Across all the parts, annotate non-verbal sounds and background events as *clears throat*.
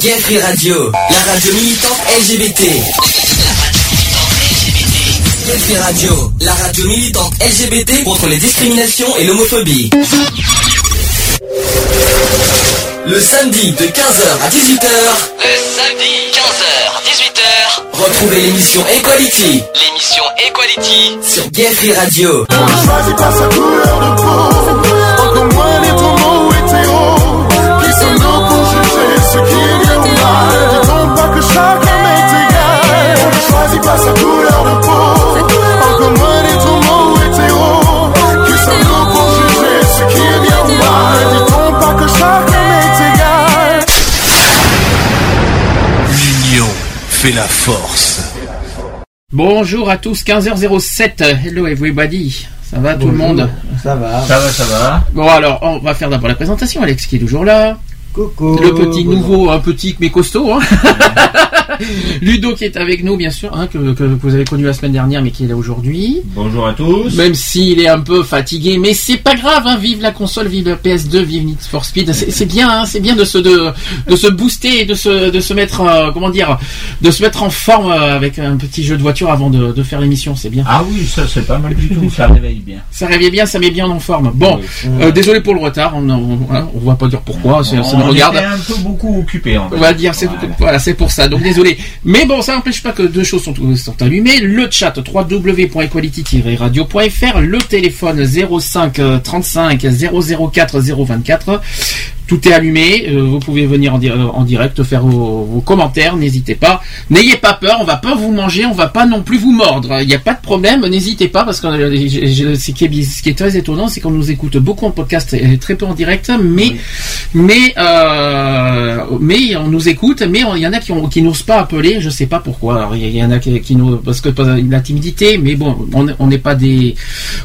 Gay Free Radio, la radio militante LGBT. Gay Free Radio, la radio militante LGBT contre les discriminations et l'homophobie. Le samedi de 15h à 18h. Le samedi 15h 18h. Retrouvez l'émission Equality. L'émission Equality sur Gay Free Radio. On ne choisit pas sa couleur de peau. Fait la force. Bonjour à tous, 15h07. Hello everybody. Ça va tout le monde Ça va. Ça va, ça va. Bon alors, on va faire d'abord la présentation. Alex qui est toujours là. Coucou. Le petit nouveau, un petit mais costaud. Hein. *laughs* Ludo qui est avec nous, bien sûr, hein, que, que vous avez connu la semaine dernière, mais qui est là aujourd'hui. Bonjour à tous. Même s'il est un peu fatigué, mais c'est pas grave. Hein, vive la console, vive la PS2, vive Need for Speed. C'est bien, hein, c'est bien de se de, de se booster de se de se mettre, euh, comment dire, de se mettre en forme euh, avec un petit jeu de voiture avant de, de faire l'émission. C'est bien. Ah oui, ça c'est pas mal du tout, ça réveille bien. Ça réveille bien, ça met bien en forme. Bon, euh, désolé pour le retard. On, on, on va pas dire pourquoi. c'est- nous On regarde. était un peu beaucoup occupé. On va dire, c'est Voilà. voilà, c'est pour ça. Donc désolé. Mais bon, ça n'empêche pas que deux choses sont, sont allumées. Le chat www.equality-radio.fr, le téléphone 05 euh, 35 004 024. Tout est allumé. euh, vous pouvez venir en, di- en direct faire vos, vos commentaires. N'hésitez pas. N'ayez pas peur. On va pas vous manger. On va pas non plus vous mordre. Il n'y a pas de problème. N'hésitez pas parce que ce qui est, bi- ce qui est très étonnant, c'est qu'on nous écoute beaucoup en podcast et très peu en direct. Mais mais euh, mais on nous écoute, mais il y en a qui, ont- qui n'osent pas appeler, je sais pas pourquoi. Il y, en a qui, qui nous parce que pas- la timidité, mais bon, on on n'est pas des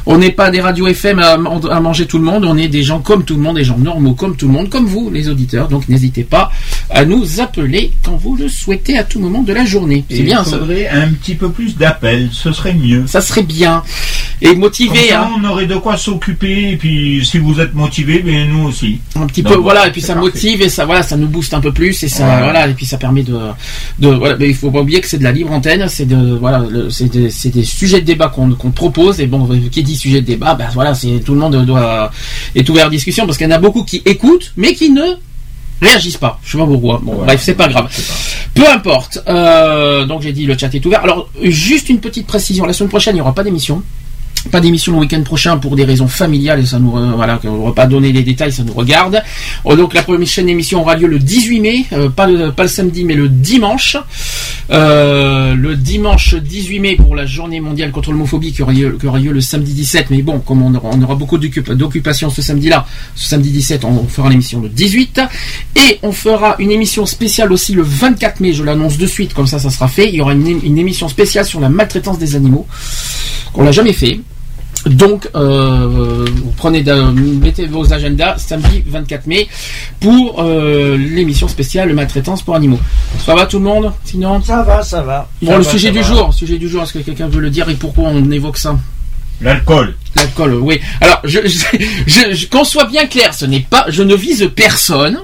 on n'est pas des radios FM à, à manger tout le monde, on est des gens comme tout le monde, des gens normaux comme tout le monde, comme vous les auditeurs. Donc n'hésitez pas à nous appeler quand vous le souhaitez à tout moment de la journée. C'est bien il ça. faudrait un petit peu plus d'appels, ce serait mieux. Ça serait bien et Comme motivé. ça, hein. on aurait de quoi s'occuper et puis si vous êtes motivé, ben nous aussi. un petit Donc, peu voilà voilà, et puis ça parfait. motive et ça voilà ça nous booste un peu plus et ça Voilà. voilà et puis ça permet de de voilà mais il faut pas oublier que c'est de la libre antenne c'est de voilà c'est des, sujets de débat qu'on qu'on propose et bon qui dit sujet de débat ben voilà c'est tout le monde doit est ouvert à discussion parce qu'il y en a beaucoup qui écoutent mais qui ne réagissent pas je sais pas pourquoi bon Voilà. bref c'est pas grave pas- peu importe Euh, donc j'ai dit le chat est ouvert alors juste une petite précision la semaine prochaine il n'y aura pas d'émission pas d'émission le week-end prochain pour des raisons familiales et ça nous voilà on va pas donner les détails ça nous regarde. Oh, donc la prochaine émission aura lieu le 18 mai euh, pas le samedi mais le dimanche. Euh, le dimanche 18 mai pour la journée mondiale contre l'homophobie qui aura lieu, le samedi 17 mais bon comme on aura, beaucoup d'occup- d'occupations ce samedi là ce samedi 17 on, on fera l'émission le 18 et on fera une émission spéciale aussi le 24 mai je l'annonce de suite comme ça ça sera fait. Il y aura une, une émission spéciale sur la maltraitance des animaux qu'on n'a jamais fait donc, euh, vous prenez, mettez vos agendas samedi 24 mai pour euh, l'émission spéciale maltraitance pour animaux. Ça va tout le monde Sinon, Ça va, ça va. bon, Ça le va, sujet du va. jour, sujet du jour. Est-ce que quelqu'un veut le dire et pourquoi on évoque ça? L'alcool. L'alcool, oui. Alors, je, je, qu'on soit bien clair, ce n'est pas, je ne vise personne.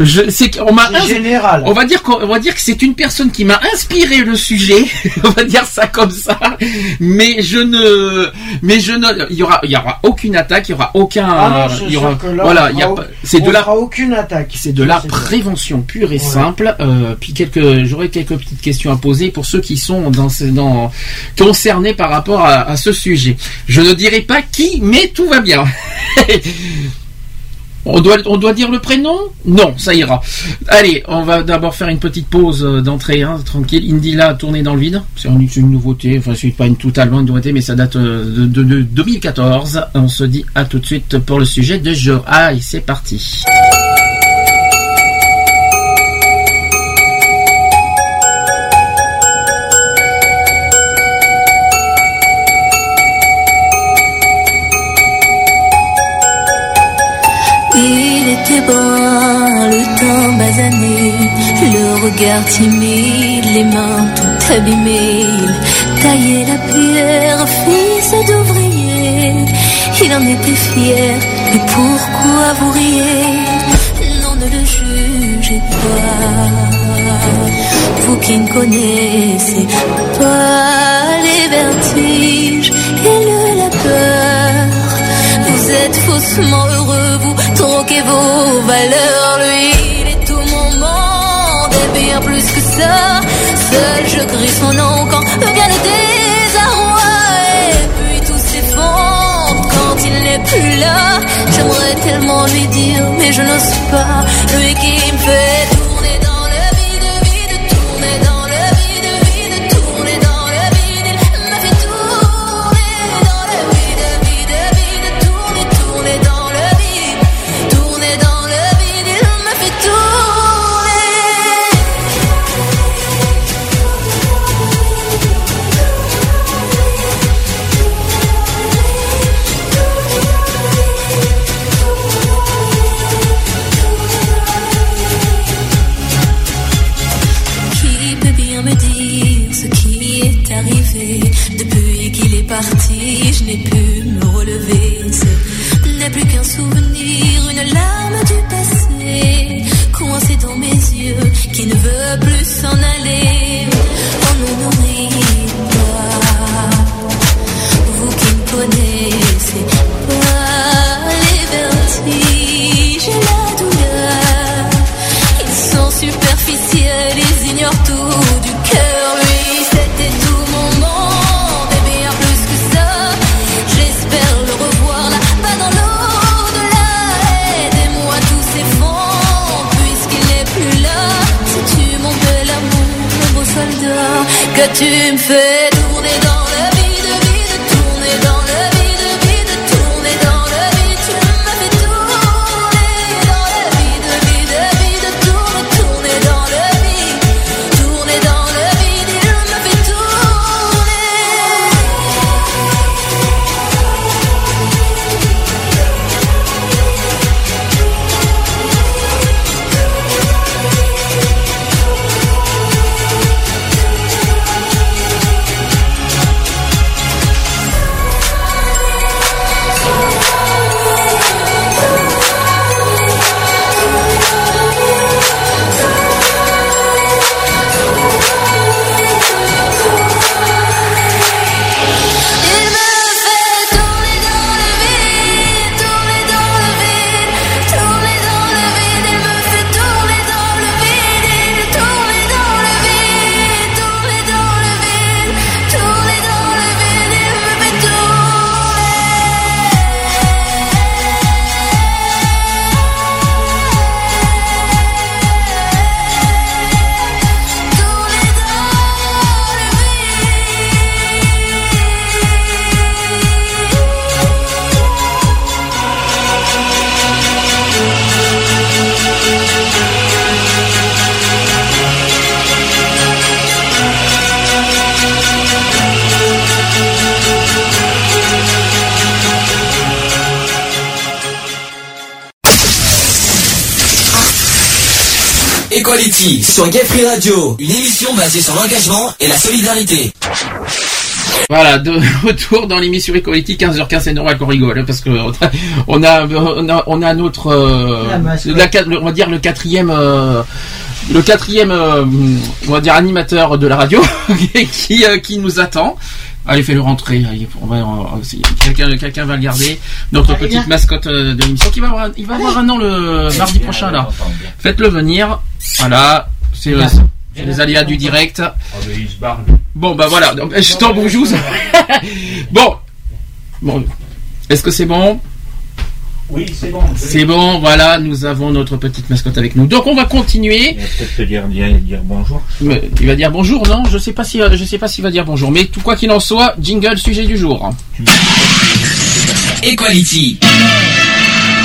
Je, c'est qu'on m'a, général. on va dire qu'on on va dire que c'est une personne qui m'a inspiré le sujet. *laughs* on va dire ça comme ça. Mais je ne, mais je ne, il y aura, il y aura aucune attaque, il y aura aucun, Ah non, il y aura, là, voilà, on il y a c'est de on la, aucune attaque. c'est de la prévention pure et Ouais. simple. Euh, puis quelques, j'aurais quelques petites questions à poser pour ceux qui sont dans, dans concernés par rapport à, à ce sujet. Je ne dirai pas qui, mais tout va bien. *laughs* On doit, on doit dire le prénom? Non, ça ira. Allez, on va d'abord faire une petite pause euh, d'entrée, hein, tranquille. Indila tournée dans le vide. C'est une, nouveauté, enfin c'est pas une totalement une nouveauté, mais ça date euh, de, de- de 2014. On se dit à tout de suite pour le sujet de jour. Ah, et c'est parti. Il était brun, le teint basané, le regard timide, les mains toutes abîmées. Il taillait la pierre, fils d'ouvrier. Il en était fier, et pourquoi vous riez? Non, ne le juge bougez pas. Vous qui ne connaissez pas les vertiges et le la peur. Êtes faussement heureux, vous troquez vos valeurs. Lui, il est tout mon monde et bien plus que ça. Seul je crie son nom quand vient le désarroi. Et puis tout s'effondre quand il n'est plus là. J'aimerais tellement lui dire, mais je n'ose pas. Lui qui me fait tu me fais sur Gay Free Radio, une émission basée sur l'engagement et la solidarité. Voilà, de *laughs* retour dans l'émission Equality, 15h15, c'est normal qu'on rigole, hein, parce que on a, on a, on a notre, euh, La mascotte. la quat- le- on va dire le quatrième, euh, le quatrième, euh, on va dire animateur de la radio, *laughs* qui, euh, qui nous attend. Allez, fais-le rentrer. Allez, on va, quelqu'un, quelqu'un va le garder. Notre Allez, petite viens. mascotte de l'émission, qui va avoir, un- il va avoir un an le mardi prochain là. Faites-le venir. Voilà, c'est euh, c'est les aléas du direct. Il se barre. Bon, bah voilà, donc, je t'en bonjour. *laughs* bon. Bon. Est-ce que c'est bon? Oui, c'est bon. C'est bon, voilà, nous avons notre petite mascotte avec nous. Donc on va continuer. Il va peut-être te dire, dire, dire bonjour. Mais Il va dire bonjour, non? Je sais pas si euh, je sais pas s'il va dire bonjour, mais tout quoi qu'il en soit, jingle sujet du jour. Equality.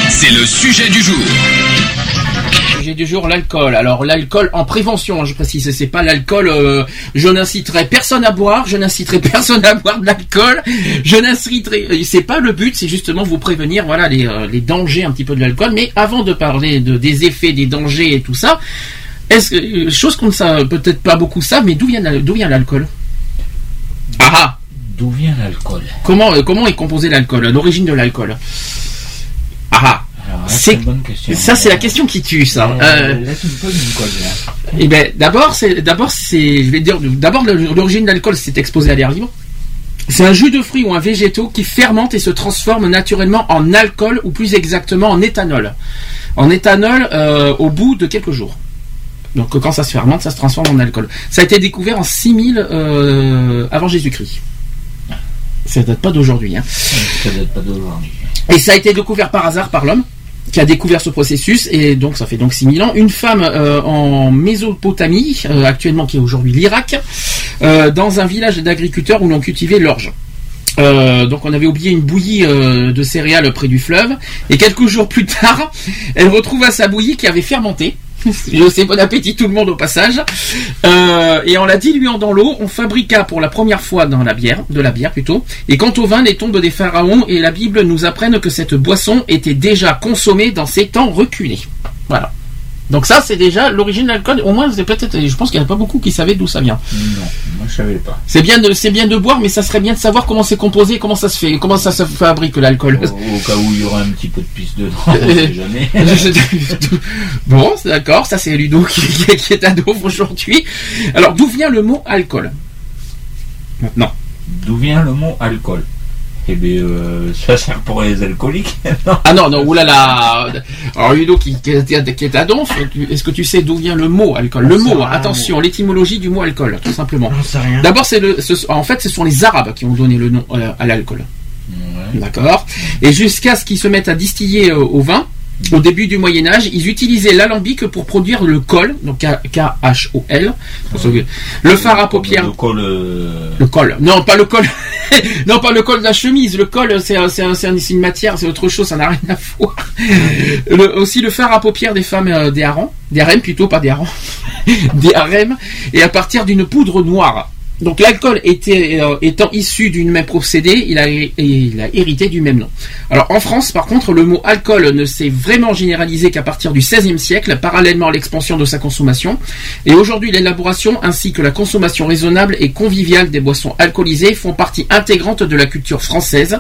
C'est le sujet du jour. Sujet du jour, l'alcool. Alors l'alcool en prévention, hein, je précise, c'est pas l'alcool. euh, je n'inciterai personne à boire, je n'inciterai *laughs* personne à boire de l'alcool. Je n'inciterai, euh, c'est pas le but, c'est justement vous prévenir, voilà les, euh, les dangers un petit peu de l'alcool. Mais avant de parler de, des effets, des dangers et tout ça, est-ce que chose qu'on ne sait peut-être pas beaucoup ça, mais d'où vient d'où vient l'alcool? Ah ah D'où vient l'alcool? Comment comment est composé l'alcool? L'origine de l'alcool? Ah ah C'est- bonne question. Ça, c'est la question qui tue, ça. Euh, Euh, une colle, là. Eh ben, d'abord, c'est, d'abord, c'est, je vais dire, d'abord, l'origine de l'alcool, c'est exposé à l'air libre. C'est un jus de fruits ou un végétaux qui fermente et se transforme naturellement en alcool ou plus exactement en éthanol. En éthanol euh, au bout de quelques jours. Donc quand ça se fermente, ça se transforme en alcool. Ça a été découvert en 6000 euh, avant Jésus-Christ. Ça date pas d'aujourd'hui. Hein. Ça date pas d'aujourd'hui. Et ça a été découvert par hasard par l'homme qui a découvert ce processus et donc ça fait donc 6000 ans. Une femme euh, en Mésopotamie, euh, actuellement qui est aujourd'hui l'Irak, euh, dans un village d'agriculteurs où l'on cultivait l'orge. Donc on avait oublié une bouillie de céréales près du fleuve et quelques jours plus tard, *laughs* elle retrouva sa bouillie qui avait fermenté. *laughs* Je sais bon appétit tout le monde au passage. Euh, et en la diluant dans l'eau, on fabriqua pour la première fois dans la bière, de la bière plutôt. Et quant au vin, les tombes des pharaons et la Bible nous apprennent que cette boisson était déjà consommée dans ces temps reculés. Voilà. Donc ça, c'est déjà l'origine de l'alcool. Au moins, c'est peut-être. Je pense qu'il n'y en a pas beaucoup qui savaient d'où ça vient. Non, moi je savais pas. C'est bien de, c'est bien de boire, mais ça serait bien de savoir comment c'est composé, comment ça se fait, comment ça se fabrique l'alcool. Au, au cas où il y aura un petit peu de pisse dedans, on sait *laughs* jamais. bon, c'est d'accord, ça c'est Ludo qui, est ado aujourd'hui. Alors, d'où vient le mot alcool? Maintenant. D'où vient le mot alcool? Eh bien, euh, ça sert pour les alcooliques. *laughs* non Ah non, non, oulala. Alors, Ludo qui, qui est, qui est ado, est-ce que tu sais d'où vient le mot alcool? Le mot, attention, l'étymologie du mot alcool, tout simplement. J'en sais rien. D'abord, c'est le, ce- en fait, ce sont les Arabes qui ont donné le nom euh, à l'alcool. Ouais. D'accord. Et jusqu'à ce qu'ils se mettent à distiller euh, au vin, au début du Moyen Âge, ils utilisaient l'alambic pour produire le col, donc K-H-O-L. Le fard à paupières. Le col. euh, Le col. Non, pas le col. *laughs* non, pas le col de la chemise. Le col, c'est un- un- une matière, c'est autre chose, ça n'a rien à voir. *laughs* Le- aussi le fard à paupières des femmes euh, des harengs, des harems plutôt, pas des harengs, *laughs* des harems, et à partir d'une poudre noire. Donc l'alcool euh, étant issu d'une même procédé, il a, il a hérité du même nom. Alors en France, par contre, le mot alcool ne s'est vraiment généralisé qu'à partir du XVIe siècle, parallèlement à l'expansion de sa consommation. Et aujourd'hui, l'élaboration ainsi que la consommation raisonnable et conviviale des boissons alcoolisées font partie intégrante de la culture française,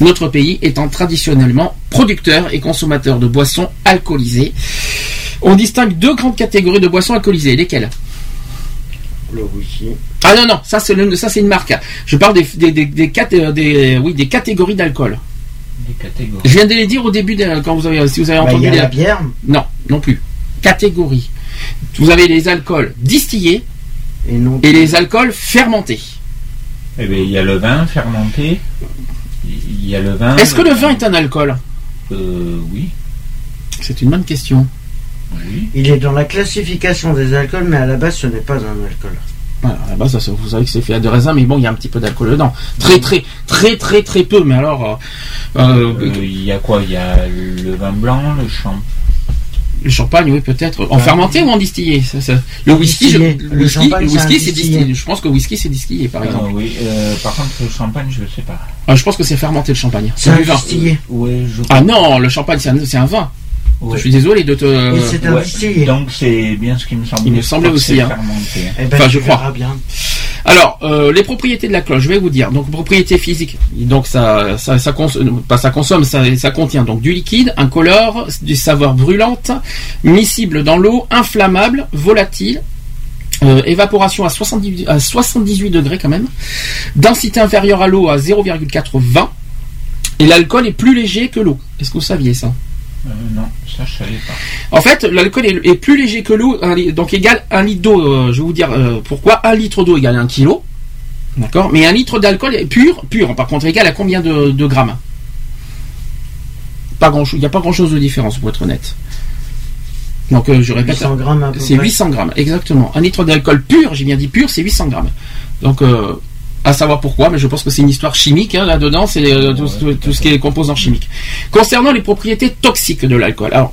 notre pays étant traditionnellement producteur et consommateur de boissons alcoolisées. On distingue deux grandes catégories de boissons alcoolisées. Lesquelles? Le whisky. Ah non, non, ça c'est le- ça c'est une marque. Je parle des, des, des, des, cat- euh, des- oui, des catégories d'alcool. Des catégories. Je viens de les dire au début, de- quand vous avez, si vous avez Bah, entendu y a les- la bière Non, non plus. Catégories. Vous avez les alcools distillés et non. et les alcools fermentés. Eh bien, il y a le vin fermenté. Il y a le vin. Est-ce que le vin est un alcool? Euh, oui. C'est une bonne question. Oui. Il est dans la classification des alcools, mais à la base, ce n'est pas un alcool. Voilà, à la base, ça, vous savez que c'est fait à de raisin, mais bon, il y a un petit peu d'alcool dedans. Très, très, très, très, très peu. Mais alors, euh, euh, Euh, Il y a quoi? Il y a le vin blanc, le champ. le champagne, oui, peut-être. En fermenté ou en distillé? Ça, ça- Le whisky, je- Distillé. le Le whisky, champagne, le whisky, c'est distillé. distillé. Je pense que le whisky, c'est distillé, par exemple. oui. euh, par contre, le champagne, je ne sais pas. Ah, je pense que c'est fermenté le champagne. C'est un vin. distillé. Oui, je. Ah non, le champagne, c'est un, c'est un vin. Ouais. Je suis désolé de te. Et c'est un Ouais. distillé. Donc c'est bien ce qui me semblait. Il me semblait aussi, hein. Eh ben, Enfin, je crois. bien. Alors, euh, les propriétés de la cloche, je vais vous dire. Donc, propriétés physiques. Donc, ça, ça, ça, cons- pas ça consomme, ça, ça contient donc du liquide, incolore, du saveur brûlante, miscible dans l'eau, inflammable, volatile. euh, évaporation à 78, à 78 degrés quand même. Densité inférieure à l'eau à 0,420. Et l'alcool est plus léger que l'eau. Est-ce que vous saviez ça? Euh, non, ça je savais pas. En fait, l'alcool est, est plus léger que l'eau, donc égale un litre d'eau. euh, je vais vous dire euh, pourquoi. Un litre d'eau égale un kilo. D'accord Mais un litre d'alcool est pur, pur, par contre, égale à combien de, de grammes? Pas grand chose. Il n'y a pas grand chose de différence, pour être honnête. Donc, euh, je répète. 800 grammes à peu C'est près. 800 grammes, exactement. Un litre d'alcool pur, j'ai bien dit pur, c'est 800 grammes. Donc, euh, à savoir pourquoi, mais je pense que c'est une histoire chimique hein, là-dedans, c'est euh, tout, tout- tout ce qui est composants chimiques. Concernant les propriétés toxiques de l'alcool, alors,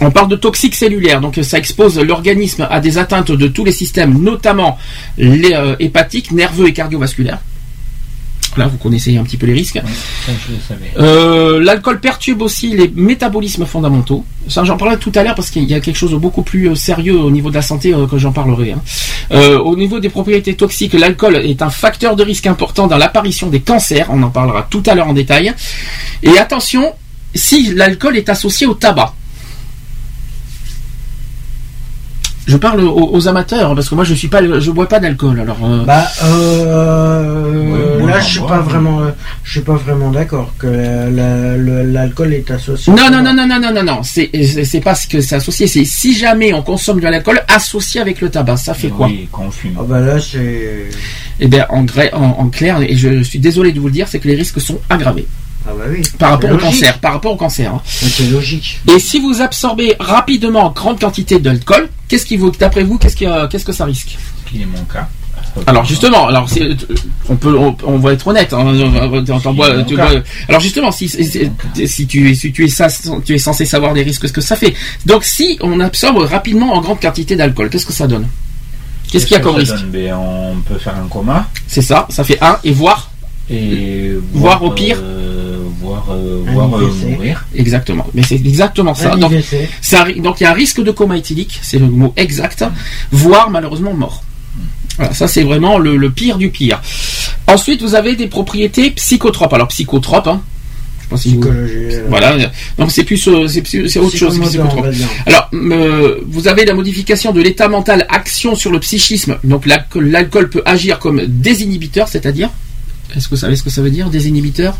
on parle de toxiques cellulaires, donc ça expose l'organisme à des atteintes de tous les systèmes, notamment les euh, hépatiques, nerveux et cardiovasculaires. Là, vous connaissez un petit peu les risques. Euh, L'alcool perturbe aussi les métabolismes fondamentaux. Ça, j'en parlerai tout à l'heure parce qu'il y a quelque chose de beaucoup plus euh, sérieux au niveau de la santé euh, que j'en parlerai. hein. Euh, au niveau des propriétés toxiques, l'alcool est un facteur de risque important dans l'apparition des cancers. On en parlera tout à l'heure en détail. Et attention, si l'alcool est associé au tabac. Je parle aux, aux amateurs parce que moi je suis pas, je bois pas d'alcool. Alors euh, Bah, euh, Ouais, là, je suis pas vraiment, euh, je suis pas vraiment d'accord que la- la- le- l'alcool est associé. non non non non non non non non, c'est c'est pas ce que c'est associé. C'est si jamais on consomme de l'alcool associé avec le tabac, ça fait quoi? Oui, quand on fume. Ah bah là, c'est. Eh bien en, gré- en, en clair, et je suis désolé de vous le dire, c'est que les risques sont aggravés Ah bah oui. par rapport au cancer, par rapport au cancer. hein. C'est logique. Et si vous absorbez rapidement en grande quantité d'alcool, qu'est-ce qui vous, d'après vous, qu'est-ce qui, euh, qu'est-ce que ça risque? Qui est mon cas. Alors justement, alors c'est- on peut, on, on va être honnête. Hein, t'en- t'en bois- mon tu cas. bois- alors justement, si, si, tu, si tu es ça, tu es censé savoir des risques, ce que ça fait. Donc si on absorbe rapidement en grande quantité d'alcool, qu'est-ce que ça donne? Qu'est-ce qu'il y a comme ça risque? donne? Ben, On peut faire un coma C'est ça, ça fait un et voir et Voire au pire. euh, voir, euh, euh, mourir. exactement. Mais c'est exactement ça. Un Donc, ça il y a un risque de coma éthylique, c'est le mot exact, voire malheureusement mort. Voilà, ça c'est vraiment le, le pire du pire. Ensuite, vous avez des propriétés psychotropes. Alors psychotropes, hein, Psychologie. euh, Voilà, donc c'est plus, c'est autre chose. Alors, euh, vous avez la modification de l'état mental, action sur le psychisme. Donc l'alcool peut agir comme désinhibiteur, c'est-à-dire, est-ce que vous savez ce que ça veut dire, désinhibiteur?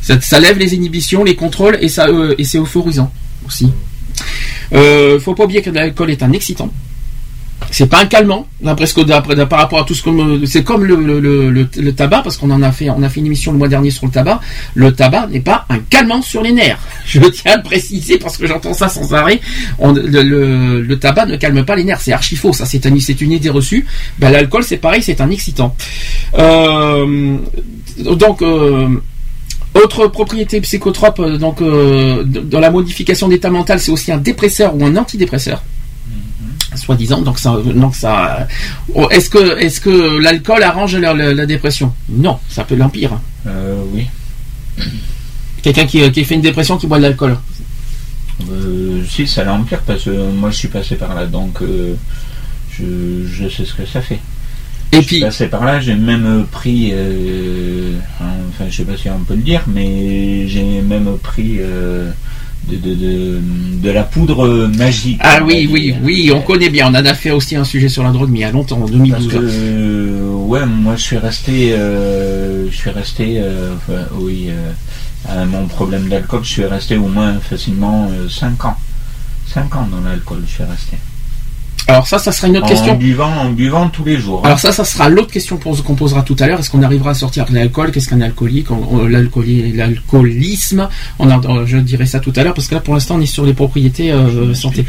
Ça, lève les inhibitions, les contrôles et ça euh, et c'est euphorisant aussi. Euh, faut pas oublier que l'alcool est un excitant. C'est pas un calmant, d'après par rapport à tout ce que me- c'est comme le, le, tabac parce qu'on en a fait on a fait une émission le mois dernier sur le tabac. Le tabac n'est pas un calmant sur les nerfs. *laughs* Je tiens à le préciser parce que j'entends ça sans arrêt. Le, tabac ne calme pas les nerfs, c'est archi faux. Ça c'est un- c'est une idée reçue. Ben, l'alcool c'est pareil, c'est un excitant. Euh, donc euh, autre propriété psychotrope, euh, donc euh, dans la modification d'état mental, c'est aussi un dépresseur ou un antidépresseur, soi-disant. Donc ça, donc ça. oh, Est-ce que, est-ce que l'alcool arrange la, la- la dépression? Non, ça peut l'empire. Euh, oui. *clears throat* Quelqu'un qui, qui fait une dépression qui boit de l'alcool. Euh, si, ça l'empire parce que moi je suis passé par là, donc euh, je, je sais ce que ça fait. Et Je puis, passé par là, j'ai même pris, euh, enfin je sais pas si on peut le dire, mais j'ai même pris euh, de, de, de, de la poudre magique. ah oui, oui, dire. oui, on connaît bien. On en a fait aussi un sujet sur la drogue, mais il y a longtemps, en Parce 2012. que euh, ouais, moi je suis resté, euh, je suis resté, euh, enfin, oui, euh, à mon problème d'alcool, je suis resté au moins facilement 5 ans. 5 ans dans l'alcool, je suis resté. Alors ça, ça sera une autre En question. buvant, en buvant tous les jours. hein. Alors ça, ça sera l'autre question qu'on posera tout à l'heure. Est-ce qu'on arrivera à sortir de l'alcool? Qu'est-ce qu'un alcoolique? L'alcoolisme, on en- je dirai ça tout à l'heure parce que là, pour l'instant, on est sur les propriétés euh, santé.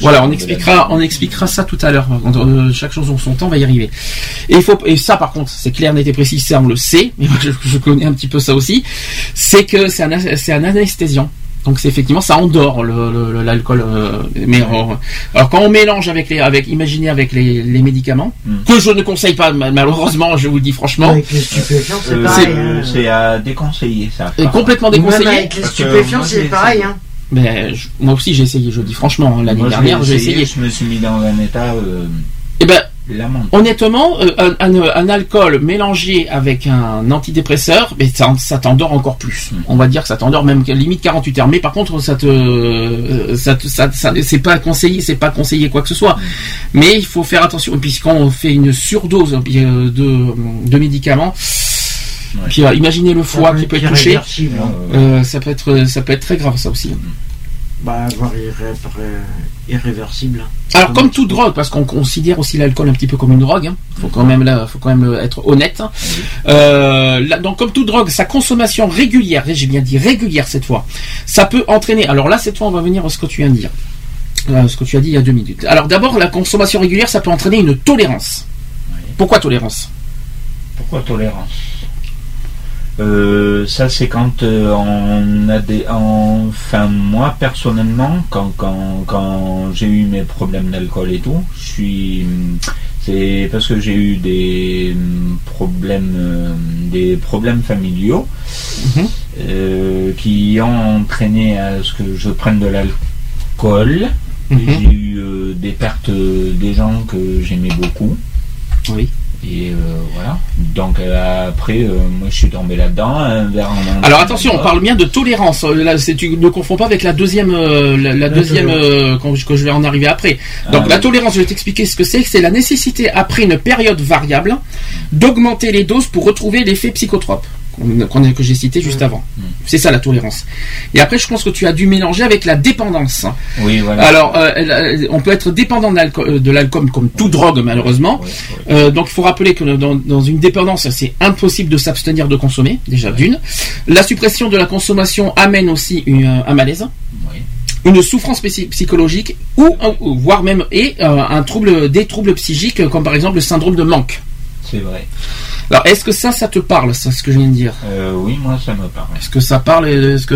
Voilà, on expliquera, on expliquera ça tout à l'heure. Euh, chaque chose en son temps, on va y arriver. Et il faut, et ça par contre, c'est clair, net et précis, ça on le sait, *laughs* mais moi je, je connais un petit peu ça aussi. C'est que c'est un, c'est un anesthésiant. Donc c'est effectivement ça endort le- le- le- l'alcool. euh, mais euh, alors quand on mélange avec les, avec, imaginez avec les, les médicaments Mm. que je ne conseille pas ma- malheureusement, je vous le dis franchement, Avec les stupéfiants, c'est Euh, pareil. c'est- hein. C'est à déconseiller ça. est complètement Ou Même déconseillé. avec les stupéfiants, c'est pareil. Hein. Mais je- moi aussi j'ai essayé. Je le dis franchement, hein, l'année dernière j'ai essayé. Je me suis mis dans un état euh, Et ben. Honnêtement, euh, un, un- un alcool mélangé avec un antidépresseur, mais ça, ça t'endort encore plus. Mm. On va dire que ça t'endort même limite 48 heures. Mais par contre, ça te, euh, ça, te- ça, ça- c'est pas conseillé, c'est pas conseillé quoi que ce soit. Mais il faut faire attention. Puisqu'on on fait une surdose euh, de, de médicaments, Ouais. puis imaginez le foie qui peut être touché. hein. Euh, ça peut être, ça peut être très grave ça aussi. Bah, voire irréversible. Alors comme toute drogue, parce qu'on considère aussi l'alcool un petit peu comme une drogue, hein, faut quand même là, faut quand même être honnête. hein. Euh, là, donc comme toute drogue, sa consommation régulière, et j'ai bien dit régulière cette fois, ça peut entraîner. Alors là cette fois, on va venir à ce que tu viens de dire, Euh, ce que tu as dit il y a deux minutes. Alors d'abord, la consommation régulière, ça peut entraîner une tolérance. Pourquoi tolérance? Pourquoi tolérance? Euh, ça c'est quand euh, on a des enfin moi personnellement quand quand, quand j'ai eu mes problèmes d'alcool et tout je suis c'est parce que j'ai eu des hum, problèmes euh, des problèmes familiaux Mhm. qui ont entraîné à ce que je prenne de l'alcool Mhm. j'ai eu des pertes des gens que j'aimais beaucoup Oui. Et euh, voilà, donc euh, après, euh, moi je suis tombé là-dedans. main. Alors attention, on parle bien de tolérance. Euh, Là, tu ne confonds pas avec la deuxième, euh, la, la deuxième euh, quand je- que je vais en arriver après. Donc Ah, la oui. tolérance, je vais t'expliquer ce que c'est. C'est la nécessité après une période variable d'augmenter les doses pour retrouver l'effet psychotrope a- que j'ai cité juste avant. C'est ça la tolérance. Et après, je pense que tu as dû mélanger avec la dépendance. Oui, voilà. Alors, euh, elle- on peut être dépendant de l'alcool, euh, de l'alcool comme toute drogue malheureusement. Oui, oui. Euh, donc il faut rappeler que dans, dans une dépendance, c'est impossible de s'abstenir de consommer, déjà d'une. La suppression de la consommation amène aussi une- un malaise, une souffrance psy- psychologique ou, ou- voire même et euh, un trouble, des troubles psychiques euh, comme par exemple le syndrome de manque. C'est vrai. Alors est-ce que ça, ça te parle, ça, ce que je viens de dire? Euh, oui, moi ça me parle. Est-ce que ça parle Est-ce que,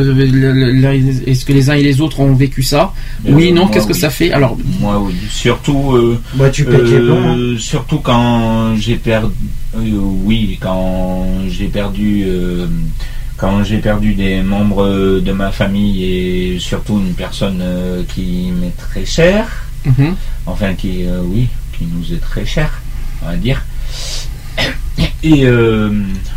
est-ce que les uns et les autres ont vécu ça? Euh, Oui, non. Qu'est-ce que oui. ça fait? Alors, Moi oui. Surtout. euh, Bah, tu pètes les plombs. hein. Euh, surtout quand j'ai perdu, oui, quand j'ai perdu, euh, quand j'ai perdu des membres de ma famille et surtout une personne euh, qui m'est très chère, mhm. enfin qui, euh, oui, qui nous est très chère, on va dire. Et euh,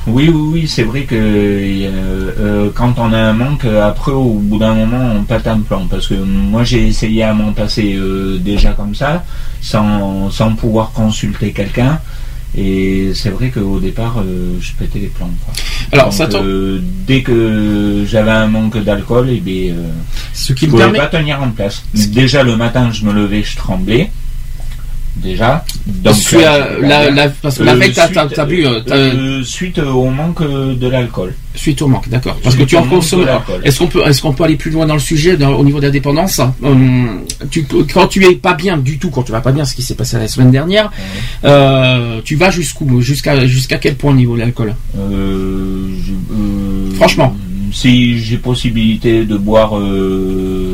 oui, oui, oui, c'est vrai que euh, euh, quand on a un manque, après au bout d'un moment, on pète un plan. Parce que moi, j'ai essayé à m'en passer euh, déjà comme ça, sans, sans pouvoir consulter quelqu'un. Et c'est vrai qu'au départ, je pétais les plans. quoi. alors Donc, ça tombe. dès que j'avais un manque d'alcool, et bien, euh, ce qui je me pouvais permet. pas tenir en place. Déjà le matin, je me levais, je tremblais. Déjà. Donc as- j'étais la, parce que la Euh, veille, t'as, suite, t'as- bu, euh, t'as- euh, suite euh, au manque euh, de l'alcool. suite au manque, d'accord. Parce que Suite tu en consommes. Est-ce qu'on peut, est-ce qu'on peut aller plus loin dans le sujet dans- au niveau de la dépendance Hum, tu, Quand tu es pas bien du tout, quand tu vas pas bien, ce qui s'est passé la semaine dernière, euh, tu vas jusqu'où Jusqu'à jusqu'à quel point au niveau de l'alcool? Euh, je- euh, Franchement. Si j'ai possibilité de boire euh,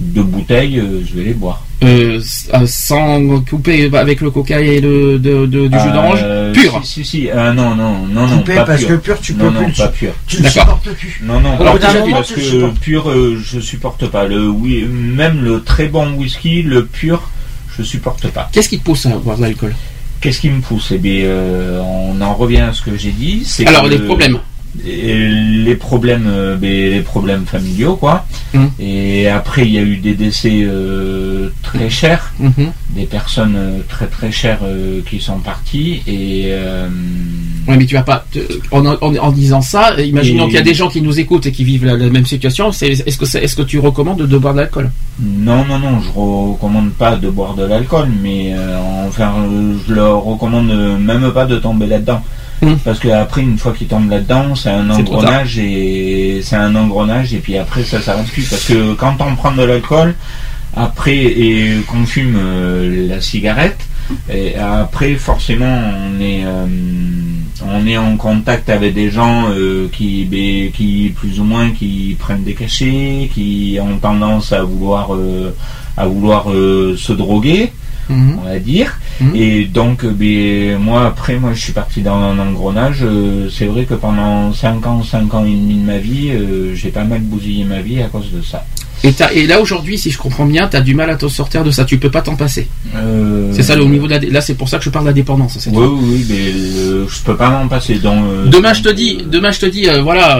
deux bouteilles, euh, je vais les boire. euh, euh, Sans couper avec le coca et le de, de- du jus d'orange Pur. Si, si, si. Ah, non, non, non, non, Coupé pas parce pur. que pur, tu peux non, plus non, pas pur. Tu D'accord. supportes plus. Non, non, Alors, déjà, moment, parce que pur, euh, je supporte pas. Le oui, même le très bon whisky, le pur, je supporte pas. Qu'est-ce qui te pousse à boire de l'alcool? Qu'est-ce qui me pousse? Eh bien, euh, on en revient à ce que j'ai dit. Alors que les problèmes. Les problèmes, euh, ben, les problèmes familiaux, quoi. Mhm. Et après, il y a eu des décès euh, très chers, Mhm. des personnes euh, très très chères qui sont parties. Et Ouais, mais tu vas pas. te- En, en- en disant ça, imaginons Et- qu'il y a des gens qui nous écoutent et qui vivent la, la même situation. c'est- Est-ce que, est-ce que tu recommandes de boire de l'alcool? Non, non, non, je recommande pas de boire de l'alcool, mais enfin, je leur recommande même pas de tomber là-dedans. Mhm. Parce qu'après, une fois qu'ils tombent là-dedans, c'est un engrenage et c'est un engrenage et puis après ça s'arrête plus. Parce que quand on prend de l'alcool, après et qu'on fume euh, la cigarette, et après forcément on est euh, on est en contact avec des gens euh, qui ben, qui plus ou moins qui prennent des cachets, qui ont tendance à vouloir euh, à vouloir euh, se droguer Mhm. on va dire. Mhm. Et donc, ben, moi, après, moi, je suis parti dans un engrenage. Euh, c'est vrai que pendant 5 ans, 5 ans et demi de ma vie, euh, j'ai pas mal bousillé ma vie à cause de ça. Et, là aujourd'hui, si je comprends bien, tu as du mal à te sortir de ça. Tu peux pas t'en passer. Euh, C'est ça le- au niveau de la. Là, c'est pour ça que je parle de la dépendance. Oui, oui, mais euh, je peux pas m'en passer. Donc, euh, Demain, je te dis, demain, je te dis, voilà,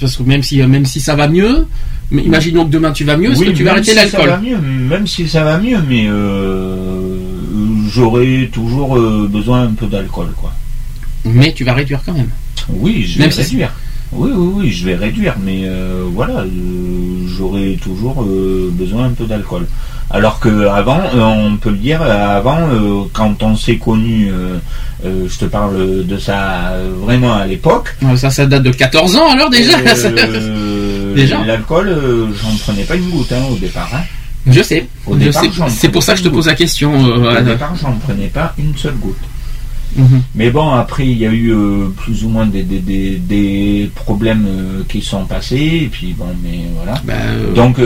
parce que même si, même si ça va mieux, mais imaginons que demain tu vas mieux, est-ce oui, que tu vas arrêter si ça va l'alcool mieux, même si ça va mieux, mais euh, j'aurai toujours euh, besoin un peu d'alcool, quoi. Mais tu vas réduire quand même. Oui, je Même vais si- réduire. Oui, oui, oui, je vais réduire, mais euh, voilà, euh, j'aurai toujours euh, besoin un peu d'alcool. Alors que avant, on peut le dire, avant, quand on s'est connu, je te parle de ça vraiment à l'époque. Ça, ça date de 14 ans alors déjà. *laughs* Déjà L'alcool, j'en prenais pas une goutte hein, au départ. hein. Je sais. Au Je départ, sais. C'est pour ça que je te pose la question. euh, Au départ, j'en prenais pas une seule goutte. Mhm. Mais bon, après, il y a eu euh, plus ou moins des, des, des, des problèmes euh, qui sont passés, et puis bon, mais voilà. Bah, euh, Donc,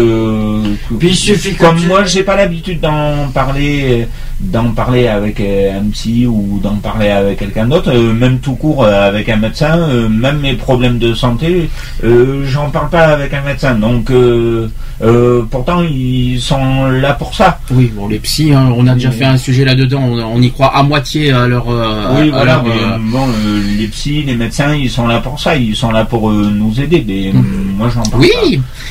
Puis il suffit que comme tu- moi, j'ai pas l'habitude d'en parler, d'en parler avec un psy ou d'en parler avec quelqu'un d'autre, même tout court avec un médecin, même mes problèmes de santé, j'en parle pas avec un médecin. Donc, pourtant, ils sont là pour ça. Oui, bon, les psys, hein, on a déjà fait un sujet là-dedans. On, on y croit à moitié à leur, euh, Oui, voilà, mais euh, bon, euh, les psys, les médecins, ils sont là pour ça, ils sont là pour euh, nous aider. Mais, euh, moi, j'en parle oui,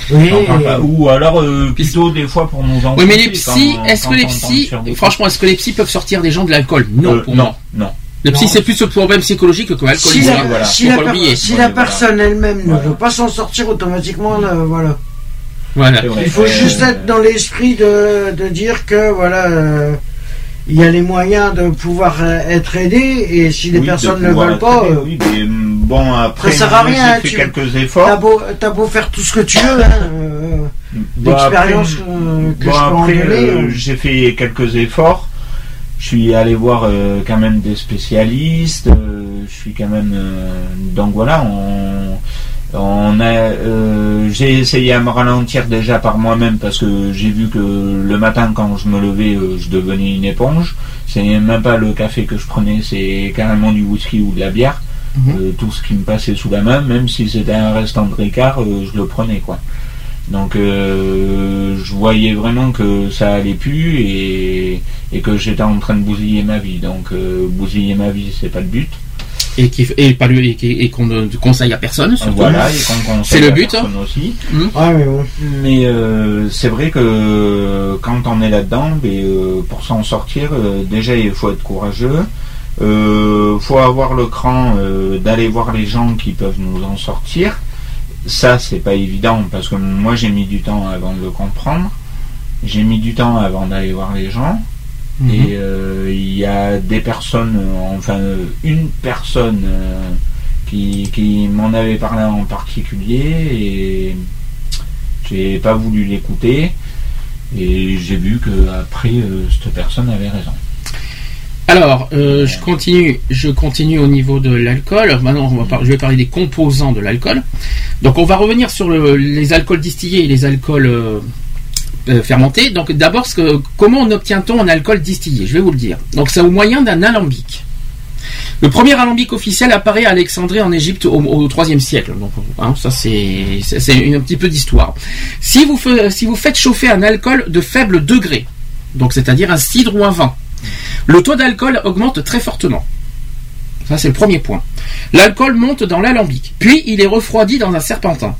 pas. Oui, J'en parle pas. Ou alors, euh, plutôt des fois pour nous oui, mais les psys, est-ce que les psys, franchement, est-ce que les psys peuvent sortir des gens de l'alcool? Non, Euh, pour non, moi. non. Le psy, c'est plus le problème psychologique que l'alcoolisme. si la, hein. voilà. si la per- si personne elle-même ne Voilà. veut pas s'en sortir automatiquement, voilà. Voilà. Il faut juste être dans l'esprit de, de dire que voilà, euh, il y a les moyens de pouvoir euh, être aidé et si les oui, personnes ne veulent pas, aidé, euh, oui, mais, hum, bon, après, Ça sert à rien, j'ai fait tu- quelques t'as efforts. beau, t'as beau faire tout ce que tu veux, hein, euh, l'expérience euh, que je peux en après, donner. j'ai fait quelques efforts. Je suis allé voir euh, quand même des spécialistes. euh, je suis quand même donc voilà. On, on a, euh, j'ai essayé à me ralentir déjà par moi-même parce que j'ai vu que le matin quand je me levais, euh, je devenais une éponge. C'est même pas le café que je prenais, c'est carrément du whisky ou de la bière. Mhm. Euh, tout ce qui me passait sous la main, même si c'était un restant de Ricard, je le prenais quoi. Donc je voyais vraiment que ça allait plus et, et que j'étais en train de bousiller ma vie. Donc bousiller ma vie, c'est pas le but. Et, qui, et, pas le- et, qui- et qu'on ne conseille à personne, surtout. Voilà, et qu'on conseille C'est le à but, hein. personne aussi. Ouais, mais bon. Mais euh, c'est vrai que quand on est là-dedans, ben, euh, pour s'en sortir, euh, déjà il faut être courageux. Euh, faut avoir le cran euh, d'aller voir les gens qui peuvent nous en sortir. Ça, c'est pas évident parce que moi j'ai mis du temps avant de le comprendre. J'ai mis du temps avant d'aller voir les gens. Mhm. Et euh, il y a des personnes, euh, enfin euh, une personne euh, qui, qui m'en avait parlé en particulier et j'ai pas voulu l'écouter et j'ai vu que après cette personne avait raison. Alors, euh, je continue, je continue au niveau de l'alcool. Maintenant, on va par- je vais parler des composants de l'alcool. Donc, on va revenir sur le- les alcools distillés et les alcools euh, euh, fermentés. Donc, d'abord, comment on obtient-on un alcool distillé? Je vais vous le dire. Donc, c'est au moyen d'un alambic. Le premier alambic officiel apparaît à Alexandrie en Égypte au, IIIe siècle. Donc, hein, ça c'est un petit peu d'histoire. Si vous fe- si vous faites chauffer un alcool de faible degré, donc c'est-à-dire un cidre ou un vin, le taux d'alcool augmente très fortement. Ça, c'est le premier point. L'alcool monte dans l'alambic, puis il est refroidi dans un serpentin.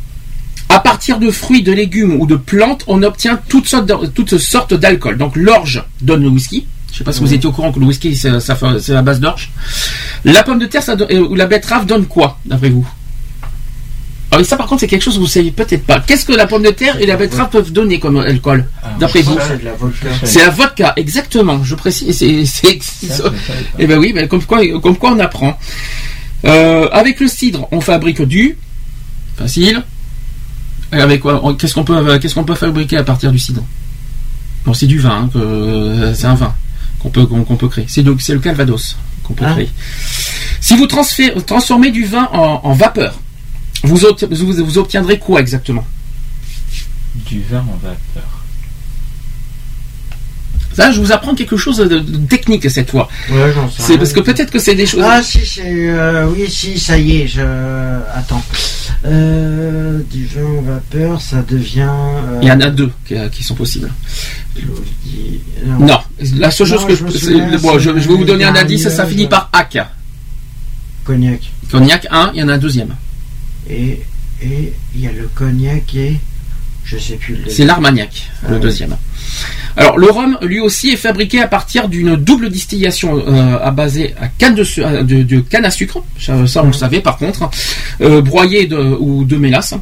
À partir de fruits, de légumes ou de plantes, on obtient toutes sortes de- toutes sortes d'alcool. Donc l'orge donne le whisky. Je ne sais pas si vous étiez au courant que le whisky, c'est ça fait- c'est la base d'orge. La pomme de terre ça euh, ou la betterave donne quoi, d'après vous? Ah oui, ça par contre, c'est quelque chose que vous ne savez peut-être pas. Qu'est-ce que la pomme de terre et la betterave peuvent donner comme alcool D'après vous? C'est de la vodka. C'est la vodka, exactement. Je précise. C'est, pas. eh ben oui, ben comme quoi, comme quoi on apprend. Euh, avec le cidre, on fabrique du facile. Et avec quoi Qu'est-ce qu'on peut, qu'est-ce qu'on peut fabriquer à partir du cidre? Bon, c'est du vin. hein, c'est un vin qu'on peut, qu'on, peut créer. C'est, le- c'est le Calvados qu'on peut Ah. créer. Si vous transformez du vin en, en vapeur, vous, obt- vous, vous obtiendrez quoi exactement? Du vin en vapeur. Ça, je vous apprends quelque chose de, de technique cette fois. Ouais, j'en sais C'est rien. parce que peut-être que c'est des choses. Ah si c'est euh, oui si ça y est je attends euh, du vin en vapeur ça devient euh, Il y en a deux qui, qui sont possibles. Non, la seule Non, chose que je souviens, bon, je, je vais vous donner un indice, ça nuage. finit par AC. cognac Cognac 1, il y en a un deuxième. et et il y a le cognac et je sais plus le C'est l'Armagnac, Ah le ouais. deuxième. Alors le rhum, lui aussi, est fabriqué à partir d'une double distillation euh, à basée à canne de, canne à sucre. Ça, on le savait par contre. Euh, broyé de, ou de mélasse.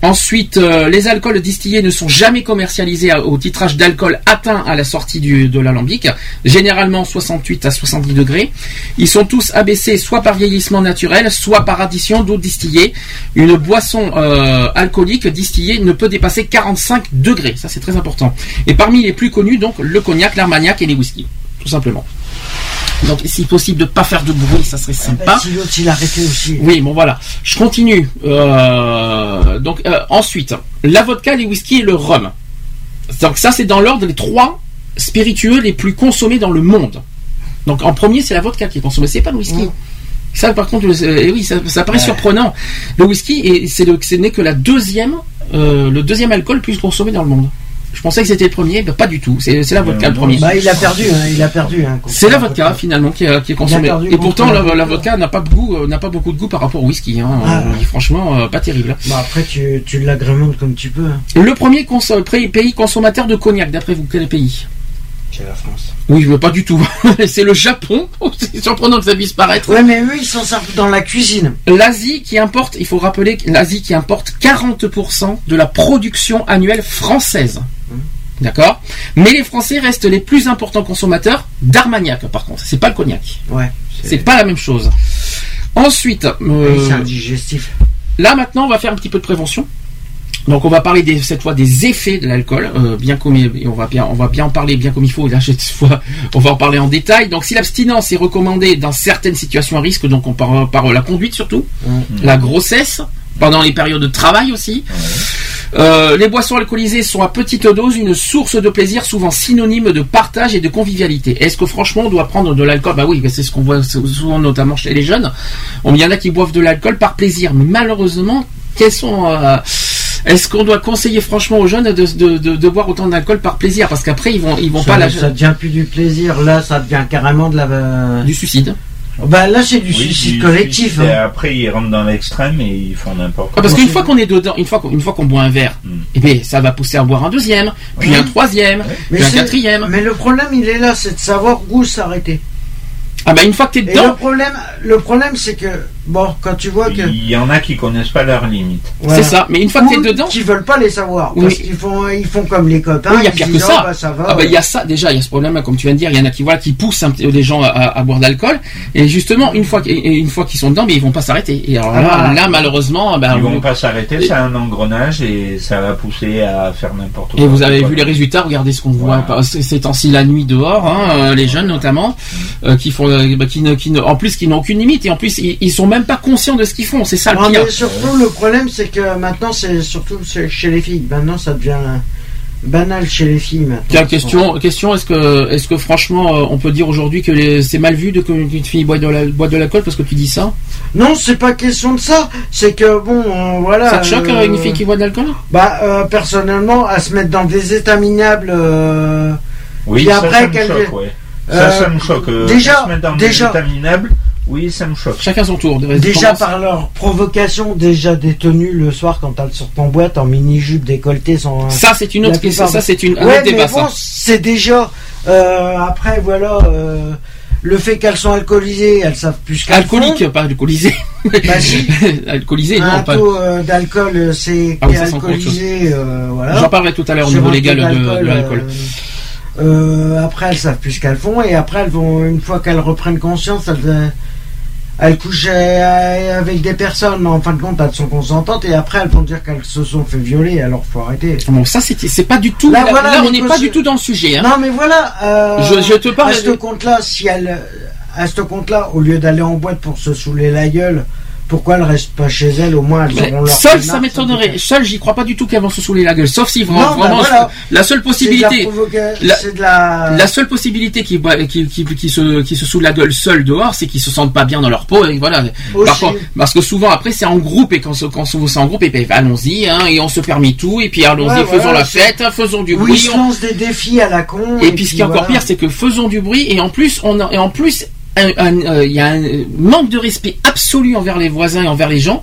Ensuite, euh, les alcools distillés ne sont jamais commercialisés au titrage d'alcool atteint à la sortie de l'alambic, généralement 68 à 70 degrés. Ils sont tous abaissés soit par vieillissement naturel, soit par addition d'eau distillée. Une boisson euh, alcoolique distillée ne peut dépasser 45 degrés, ça c'est très important. Et parmi les plus connus, donc le cognac, l'armagnac et les whisky, tout simplement. Donc si possible de pas faire de bruit, ça serait Bah, sympa. si il arrêté aussi Oui, bon voilà. Je continue. Euh, donc euh, ensuite, la vodka, les whisky et le rhum. Donc ça, c'est dans l'ordre des trois spiritueux les plus consommés dans le monde. Donc en premier, c'est la vodka qui est consommée, c'est pas le whisky. Ça, par contre, euh, oui, ça, ça paraît Ouais. surprenant. Le whisky, et c'est ce n'est que la deuxième, euh, le deuxième alcool le plus consommé dans le monde. Je pensais que c'était le premier, bah, pas du tout. C'est la vodka le premier. Bah, il a perdu, hein, il a perdu. hein, C'est la vodka finalement qui, est- qui est consommée. Et pourtant la, la vodka n'a pas de goût, euh, n'a pas beaucoup de goût par rapport au whisky. Hein. Ah. Euh, franchement, euh, pas terrible. Bah, après, tu, tu l'agrémentes comme tu peux. Le premier pays consommateur de cognac, d'après vous, quel pays? C'est la France. Oui, je veux pas du tout. *laughs* c'est le Japon. *laughs* c'est surprenant que ça puisse paraître. Ouais, mais eux, ils s'en servent dans la cuisine. L'Asie qui importe, il faut rappeler que l'Asie qui importe 40% de la production annuelle française. D'accord? Mais les Français restent les plus importants consommateurs d'Armagnac, par contre. C'est pas le cognac. Ouais. C'est pas la même chose. Ensuite, euh, Oui, c'est un digestif. là maintenant, on va faire un petit peu de prévention. Donc, on va parler des- cette fois des effets de l'alcool, euh, bien comme il- et on va bien, on va bien en parler bien comme il faut. Là, *laughs* cette fois, on va en parler en détail. Donc, si l'abstinence est recommandée dans certaines situations à risque, donc on parle par la conduite surtout, la grossesse, pendant les périodes de travail aussi. Euh, les boissons alcoolisées sont à petite dose une source de plaisir souvent synonyme de partage et de convivialité. Est-ce que franchement on doit prendre de l'alcool? Bah oui, c'est ce qu'on voit souvent notamment chez les jeunes. On- Il y en a qui boivent de l'alcool par plaisir, mais malheureusement, quels sont euh, est-ce qu'on doit conseiller franchement aux jeunes de, de, de, de boire autant d'alcool par plaisir? Parce qu'après ils vont ils vont ça, pas la ça devient plus du plaisir. Là, ça devient carrément de la. du suicide. Bah là, c'est du Oui, suicide du collectif. suicide, et hein. après, ils rentrent dans l'extrême et ils font n'importe Ah, quoi. parce qu'une fois qu'on est dedans, une fois qu'on une fois qu'on boit un verre, Mm. eh bien, ça va pousser à boire un deuxième, puis un troisième, puis un quatrième. Mais le problème, il est là, c'est de savoir où s'arrêter. Ah bah une fois que t'es Et le dedans, problème, le problème, c'est que bon, quand tu vois que Il y en a qui connaissent pas leurs limites. voilà. c'est ça. Mais une fois que Ou t'es dedans, qui veulent pas les savoir Oui. parce qu'ils font, ils font comme les copains. Oui, il y a pire que ça. Oh, bah, ça va. Ah bah, il y a ça déjà, il y a ce problème comme tu viens de dire, il y en a qui voilà qui poussent un les gens à, à boire d'alcool et justement une fois une fois qu'ils sont dedans, mais ils vont pas s'arrêter. Et alors Ah, là, voilà. là, malheureusement, ben, Ils vous- vont pas s'arrêter, c'est un engrenage et ça va pousser à faire n'importe quoi. et vous avez vu les résultats, regardez ce qu'on voit Voilà. ces ces temps-ci la nuit dehors, hein, euh, les jeunes notamment, euh, qui font, euh, bah, qui ne, qui ne, en plus qui n'ont aucune limite et en plus ils, ils sont même pas conscients de ce qu'ils font, c'est ça le Non, pire. mais surtout, le problème, c'est que maintenant, c'est surtout chez les filles. Maintenant, ça devient banal chez les filles. Maintenant. Tiens, question, question, est-ce que, est-ce que franchement, euh, on peut dire aujourd'hui que les- c'est mal vu de qu'une fille boit de la- boit de l'alcool parce que tu dis ça? Non, c'est pas question de ça. C'est que bon, euh, voilà. Ça te choque euh, une fille qui boit de l'alcool? Bah, euh, personnellement, à se mettre dans des états minables. euh, Oui, Et ça, après, ça me choque, ouais. Ça, ça me choque. Euh, déjà- se mettre dans déjà- des états minables, oui, ça me choque. Chacun son tour. Déjà commence. par leur provocation, déjà des tenues le soir quand elles sortent en boîte en mini-jupe décolletée sans. Ça, c'est une autre question. Ça, c'est une, un ouais, autre débat, mais bon, c'est déjà. euh, après, voilà. euh, le fait qu'elles sont alcoolisées, elles savent plus qu'elles Alcoolique, font. pas alcoolisé. Bah, si. *laughs* alcoolisé, Un non, pas. taux euh, d'alcool, c'est Ah oui, alcoolisé, voilà. J'en parlerai tout à l'heure au niveau un légal de, l'alcool. après, elles savent plus qu'elles font et après, elles vont une fois qu'elles reprennent conscience, elles, elles couchent euh, avec des personnes. En fin de compte, elles sont consentantes et après, elles vont dire qu'elles se sont fait violer. Alors, faut arrêter. Bon, ça, c'est pas du tout. Là, Là, voilà, là, les on n'est pas du tout dans le sujet. Hein. Non, mais voilà. euh, Je- je te parle À ce compte-là, si elles, à ce compte-là, au lieu d'aller en boîte pour se saouler la gueule, pourquoi elles restent pas chez elles Au moins, elles Mais auront leur. seul, ça m'étonnerait. Seul, j'y crois pas du tout qu'elles vont se saouler la gueule. Sauf si vraiment, Non, bah vraiment, voilà. la seule possibilité. la- seule possibilité qui, qui, qui, qui se, qui se saoulent la gueule seul dehors, c'est qu'ils se sentent pas bien dans leur peau. Et voilà. Aussi. Par contre, parce que souvent après c'est en groupe et quand, se- quand c'est en groupe, et ben, allons-y hein, et on se permet tout et puis allons-y, Ouais, faisons voilà, la fête, faisons du bruit. se on- lancent des défis à la con. Et puis ce qui est encore pire, c'est que faisons du bruit et en plus on a- et en plus il y a un euh, manque de respect absolu envers les voisins et envers les gens.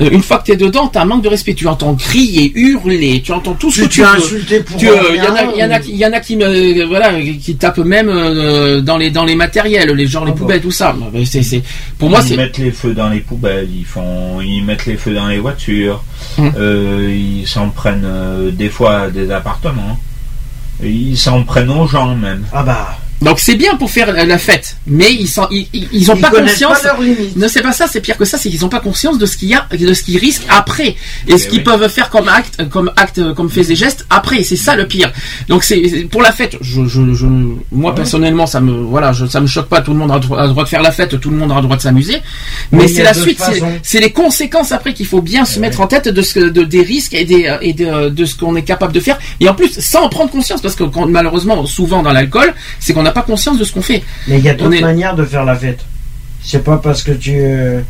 Euh, une fois que tu es dedans, tu as un manque de respect. Tu entends crier, hurler, tu entends tout ce Tu que tu veux. insulté pour Tu, euh, rien, Il y en a, il y en a, qui- il y en a qui me, euh, voilà, qui tapent même euh, dans les dans les matériels, les gens, les Ah bon. poubelles, tout ça. C'est, c'est, pour moi, ils c'est. mettent les feux dans les poubelles, ils font, ils mettent les feux dans les voitures, Hum. euh, ils s'en prennent euh, des fois à des appartements, ils s'en prennent aux gens même. Ah bah. Donc c'est bien pour faire la fête, mais ils sont, ils, ils- ils ont Ils pas conscience. pas. Ne c'est pas ça, c'est pire que ça, c'est qu'ils n'ont pas conscience de ce qu'il y a, de ce qu'ils risquent après, et ce Eh qu'ils oui. peuvent faire comme acte, comme acte, comme faits et gestes après. C'est ça le pire. Donc c'est pour la fête. Je, je, je- moi personnellement, ça me, voilà, je, ça me choque pas. Tout le monde a le droit a de faire la fête, tout le monde a le droit de s'amuser. Mais Oui, c'est a la suite, c'est les conséquences après qu'il faut bien se Eh mettre oui. en tête de ce que, de, des risques et des et de, de ce qu'on est capable de faire. Et en plus, sans en prendre conscience, parce que quand, malheureusement, souvent dans l'alcool, c'est qu'on n'a pas conscience de ce qu'on fait. Mais il y a d'autres est- manières de faire la fête. C'est pas parce que tu. euh,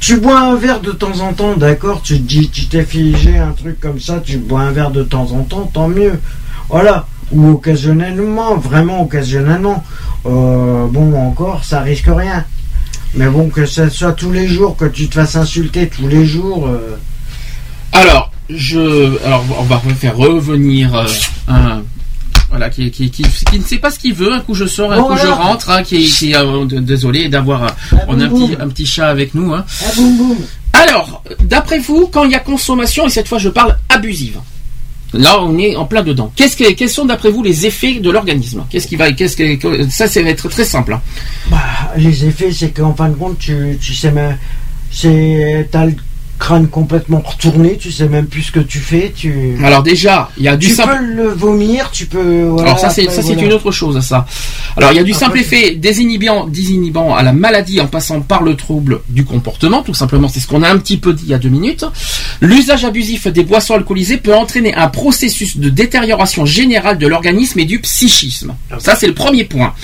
Tu bois un verre de temps en temps, d'accord Tu dis, tu t'es figé un truc comme ça, tu bois un verre de temps en temps, tant mieux. Voilà. Ou occasionnellement, vraiment occasionnellement. Euh, bon, encore, ça risque rien. Mais bon, que ce soit tous les jours, que tu te fasses insulter tous les jours. euh, Alors, je, alors on va faire revenir un, voilà, qui, qui, qui, qui ne sait pas ce qu'il veut. Un coup je sors, un Bon, coup je rentre, hein, qui, qui euh, désolé d'avoir, euh, Ah, on a un boum, petit, un petit chat avec nous. Hein. Ah, boum, boum. Alors, d'après vous, quand il y a consommation, et cette fois je parle abusive, là on est en plein dedans. Qu'est-ce que, quels sont d'après vous les effets de l'organisme? Qu'est-ce qui va, qu'est-ce que, ça, va être très simple. hein. Bah, les effets, c'est qu'en fin de compte, tu, tu sais. C'est. T'as le crâne complètement retourné, tu sais même plus ce que tu fais. Tu, Alors déjà, il y a du tu simple. peux le vomir, tu peux. voilà, Alors ça c'est ça c'est une autre chose ça. Alors il y a du Après, simple effet désinhibant désinhibant à la maladie en passant par le trouble du comportement tout simplement c'est ce qu'on a un petit peu dit il y a deux minutes. L'usage abusif des boissons alcoolisées peut entraîner un processus de détérioration générale de l'organisme et du psychisme. Ça c'est le premier point.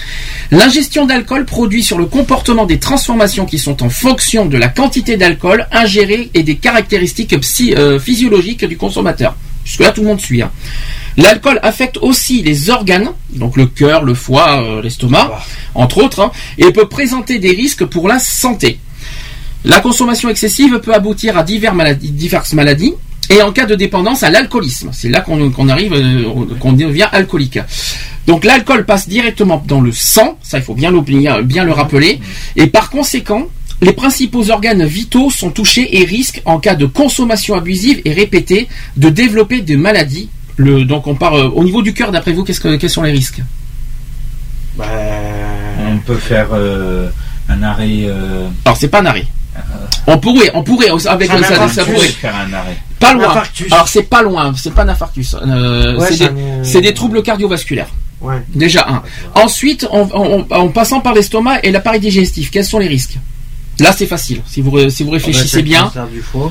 L'ingestion d'alcool produit sur le comportement des transformations qui sont en fonction de la quantité d'alcool ingérée et des caractéristiques psy- euh, physiologiques du consommateur. Jusque là tout le monde suit. hein. L'alcool affecte aussi les organes, donc le cœur, le foie, euh, l'estomac, entre autres, hein, et peut présenter des risques pour la santé. La consommation excessive peut aboutir à divers maladies- diverses maladies, et en cas de dépendance à l'alcoolisme. C'est là qu'on arrive, euh, qu'on devient alcoolique. Donc l'alcool passe directement dans le sang, ça il faut bien, bien le rappeler, et par conséquent, les principaux organes vitaux sont touchés et risquent, en cas de consommation abusive et répétée, de développer des maladies. Le, donc on part euh, au niveau du cœur, d'après vous, qu'est-ce que, quels sont les risques? Bah, On peut faire euh, un arrêt. euh, Alors c'est pas un arrêt. On pourrait, on pourrait, avec Un ça, ça, pourrait. faire un arrêt. Pas loin. infarctus. Alors c'est pas loin, c'est pas un infarctus. Ouais, c'est des, un- c'est des troubles cardiovasculaires. ouais. Déjà un. Ensuite, en, en- en passant par l'estomac et l'appareil digestif, quels sont les risques? Là, c'est facile. Si vous ré- si vous réfléchissez bien,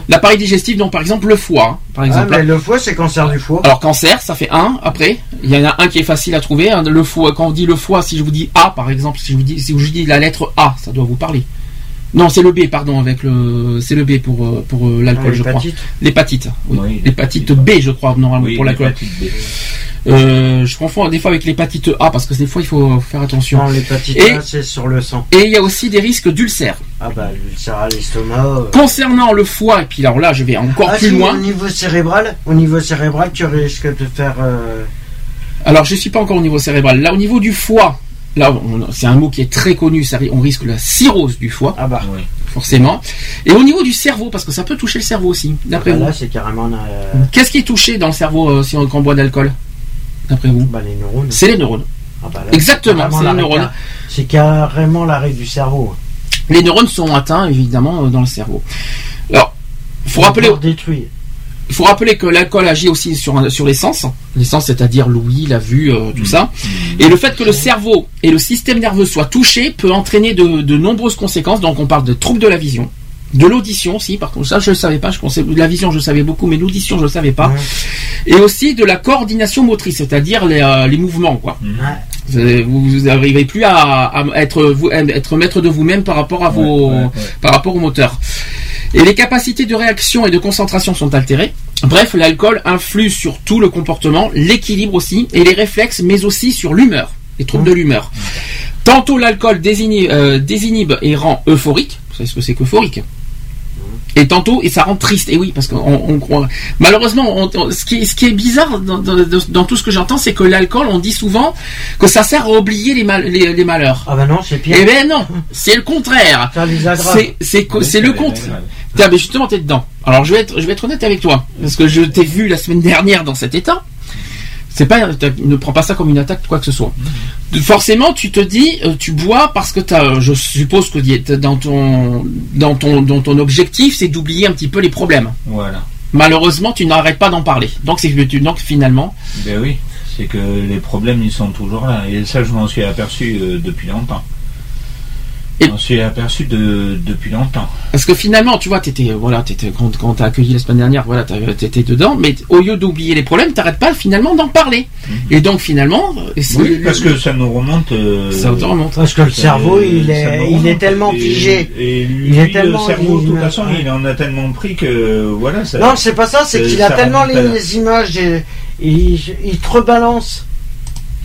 l'appareil digestif, donc par exemple le foie, hein, par Ah, exemple. mais le foie, c'est cancer du foie. Alors cancer, ça fait un. Après, il y en a un qui est facile à trouver. hein, Le foie, quand on dit le foie, si je vous dis A, par exemple, si je vous dis, si je vous dis la lettre A, ça doit vous parler. Non, c'est le B, pardon, avec le, c'est le B pour euh, pour euh, l'alcool, Ah, je crois. l'hépatite. L'hépatite. Oui. Oui, l'hépatite l'hépatite. B, je crois, normalement Oui, pour l'alcool. Euh, je confonds des fois avec l'hépatite A parce que des fois il faut faire attention. Non, l'hépatite Et- A, c'est sur le sang. Et il y a aussi des risques d'ulcères. Ah bah, l'ulcère à l'estomac. euh. Concernant le foie, et puis alors là je vais encore Ah, plus si, loin. Au niveau cérébral, au niveau cérébral, tu risques de faire. euh, Alors je suis pas encore au niveau cérébral. Là au niveau du foie, là on- c'est un mot qui est très connu, ça, on risque la cirrhose du foie, Ah bah. Oui. forcément. Et au niveau du cerveau, parce que ça peut toucher le cerveau aussi, d'après bah, vous. là, c'est carrément. euh, Qu'est-ce qui est touché dans le cerveau euh, si on, quand on boit d'alcool D'après vous bah, les neurones. C'est les neurones. Ah bah, là, Exactement, c'est les neurones. C'est carrément l'arrêt du cerveau. Les neurones sont atteints évidemment euh, dans le cerveau. Alors, faut rappeler, détruit. Il faut rappeler que l'alcool agit aussi sur, sur les sens, les sens c'est-à-dire l'ouïe, la vue, euh, tout ça. Et le fait que le cerveau et le système nerveux soient touchés peut entraîner de, de nombreuses conséquences. Donc on parle de troubles de la vision, de l'audition aussi, par contre ça je ne savais pas, je pensais de la vision je savais beaucoup, mais l'audition je ne savais pas. Ouais. Et aussi de la coordination motrice, c'est-à-dire les, euh, les mouvements quoi. Ouais. Vous n'arrivez plus à, à être, vous, être maître de vous-même par rapport à Ouais, par rapport au moteur. Et les capacités de réaction et de concentration sont altérées. Bref, l'alcool influe sur tout le comportement, l'équilibre aussi, et les réflexes, mais aussi sur l'humeur, les troubles de l'humeur. Tantôt l'alcool désinhibe, euh, désinhibe et rend euphorique. Vous savez ce que c'est qu'euphorique? Et tantôt, et ça rend triste. Et oui, parce qu'on on croit. Malheureusement, on- on- ce, qui est, ce qui est bizarre dans, dans- dans tout ce que j'entends, c'est que l'alcool, on dit souvent que ça sert à oublier les, mal- les, les malheurs. Ah bah non, c'est pire. Eh ben non, c'est le contraire. *laughs* C'est c'est le contraire. Tiens, mais justement, t'es dedans. Alors, je vais être, je vais être honnête avec toi, parce que je t'ai vu la semaine dernière dans cet état. C'est pas, t'as- ne prends pas ça comme une attaque, quoi que ce soit. Forcément, tu te dis, euh, tu bois parce que t'as, je suppose que dans ton, dans ton, dans ton objectif, c'est d'oublier un petit peu les problèmes. Voilà. Malheureusement, tu n'arrêtes pas d'en parler. Donc, c'est donc finalement, Ben oui, c'est que les problèmes ils sont toujours là. Et ça, je m'en suis aperçu euh, depuis longtemps. M'en suis aperçu de, depuis longtemps. Parce que finalement, tu vois, t'étais, voilà, t'étais, quand, quand t'as accueilli la semaine dernière, voilà, t'étais dedans, mais au lieu d'oublier les problèmes, t'arrêtes pas finalement d'en parler. Et donc finalement, euh, c'est- Oui, parce que ça nous remonte. euh, ça te remonte. Parce que le cerveau, il est, nous il est remonte. tellement figé. Et lui, Il est tellement- le cerveau, de toute façon, il en a tellement pris que voilà. Ça, Non, c'est pas ça, c'est qu'il a tellement les images, et- il, il te rebalance.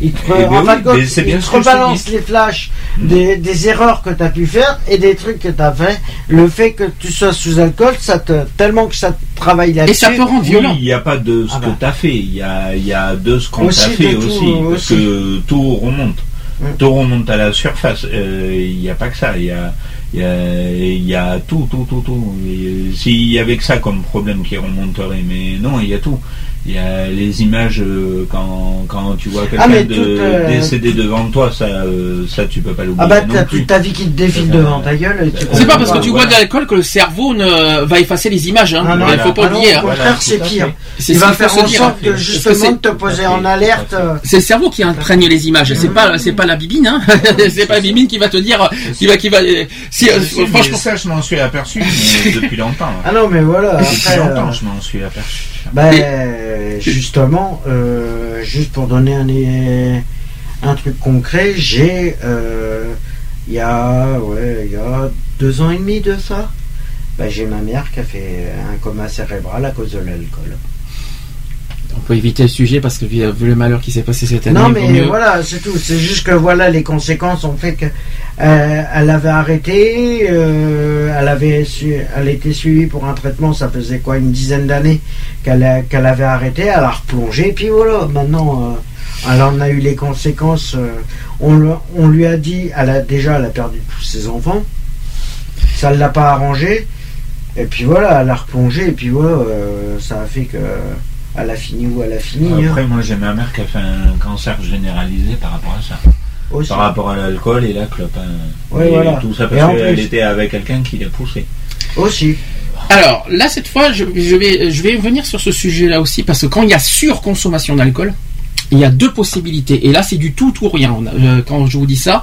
Il te, Eh ben en oui, fin compte, bien te te rebalance les flashs des, des erreurs que tu as pu faire et des trucs que tu as fait. Le fait que tu sois sous alcool, ça te, tellement que ça te travaille là-dessus. Et ça peut rendre Oui, violent. il n'y a pas de ce Ah que bah. tu as fait, il y a, il y a de ce qu'on t'a fait tout, aussi, parce aussi. que tout remonte. Mm. Tout remonte à la surface. Euh, Il n'y a pas que ça, il y a, il y, a, il y a tout, tout, tout, tout. Euh, S'il y avait que ça comme problème qui remonterait, mais non, il y a tout. Il y a les images euh, quand, quand tu vois quelqu'un Ah, de- toute, euh, décédé devant toi, ça, euh, ça tu peux pas l'oublier. Ah bah non t'as plus. ta vie qui te défile devant ta gueule. C'est pas parce que tu bois de l'alcool que le cerveau ne va effacer les images. Hein. Ah non, Il faut pas ah non, oublier. au hein. contraire, Voilà, c'est pire. Il va faire en sorte que justement de te poser en alerte. C'est le cerveau qui imprègne les images. C'est pas, c'est pas la bibine. Hein. *laughs* c'est pas la bibine qui va te dire, qui va, qui va. Si, euh, Si, franchement, ça, je m'en suis aperçu mais *laughs* depuis longtemps. hein. Ah non mais voilà. Depuis longtemps, euh, je m'en suis aperçu. Ben, justement, euh, juste pour donner un, un truc concret, j'ai, euh, il y a, ouais, il y a deux ans et demi de ça, ben, j'ai ma mère qui a fait un coma cérébral à cause de l'alcool. On peut éviter le sujet parce que vu, vu le malheur qui s'est passé cette année, Non mais voilà, c'est tout. C'est juste que voilà, les conséquences ont fait que euh, elle avait arrêté, euh, elle avait, su, elle était suivie pour un traitement. Ça faisait quoi, une dizaine d'années qu'elle qu'elle avait arrêté. Elle a replongé, puis voilà. Maintenant, euh, elle en a eu les conséquences. on, le- on lui a dit, elle a déjà, elle a perdu tous ses enfants. Ça ne l'a pas arrangé. Et puis voilà, elle a replongé. Et puis voilà, ça a fait que elle a fini où elle a fini. hein, Après, moi, j'ai ma mère qui a fait un cancer généralisé par rapport à ça. aussi. Par rapport à l'alcool et la clope. hein. Ouais, et voilà. Tout ça Et en parce qu'elle plus- était avec quelqu'un qui l'a poussé. Aussi. Alors là, cette fois, je, je vais, je vais venir sur ce sujet-là aussi parce que quand il y a surconsommation d'alcool, il y a deux possibilités. Et là, c'est du tout ou rien. Euh, Quand je vous dis ça,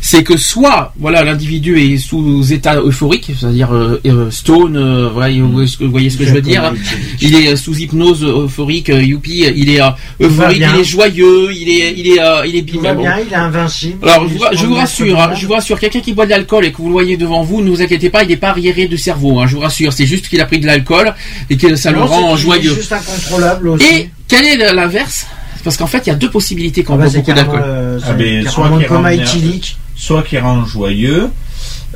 c'est que soit, voilà, l'individu est sous état euphorique, c'est-à-dire euh, euh, stone, euh, voilà, vous voyez ce que, je veux dire. Il est sous hypnose euphorique, youpi, il est euphorique, il est joyeux, il est, il est, il est bon. bien, il est invincible. Alors, je, vous- je rassure, hein, je vous rassure, quelqu'un qui boit de l'alcool et que vous le voyez devant vous, ne vous inquiétez pas, il n'est pas arriéré du cerveau, hein, je vous rassure, c'est juste qu'il a pris de l'alcool et que ça le rend c'est joyeux. juste incontrôlable aussi. Et quel est l'inverse? Parce qu'en fait, il y a deux possibilités quand Ah on bah, boit c'est beaucoup d'alcool. euh, Ah, soit rend éthylique. Qui rend joyeux,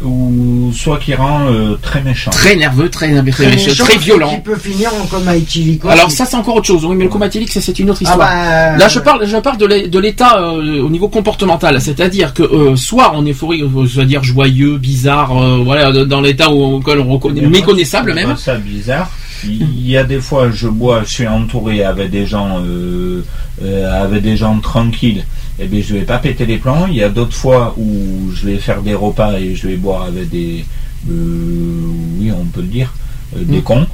ou soit qui rend euh, très méchant. Très nerveux, très, très, Très, méchant, méchant, très violent. Qui peut finir en coma éthylique. aussi. Alors ça, c'est encore autre chose. Oui, mais le coma éthylique, ça, c'est une autre ah histoire. bah, Là, je parle, je parle de l'é- de l'état euh, au niveau comportemental, c'est-à-dire que euh, soit on est euphorie, euh, c'est-à-dire joyeux, bizarre, euh, voilà, dans l'état où auquel on reconnaît, méconnaissable même. ça bizarre. Il y a des fois, je bois, je suis entouré avec des gens, euh, euh, avec des gens tranquilles. Et bien, je vais pas péter les plombs. Il y a d'autres fois où je vais faire des repas et je vais boire avec des, euh, oui, on peut le dire, des Mm. cons.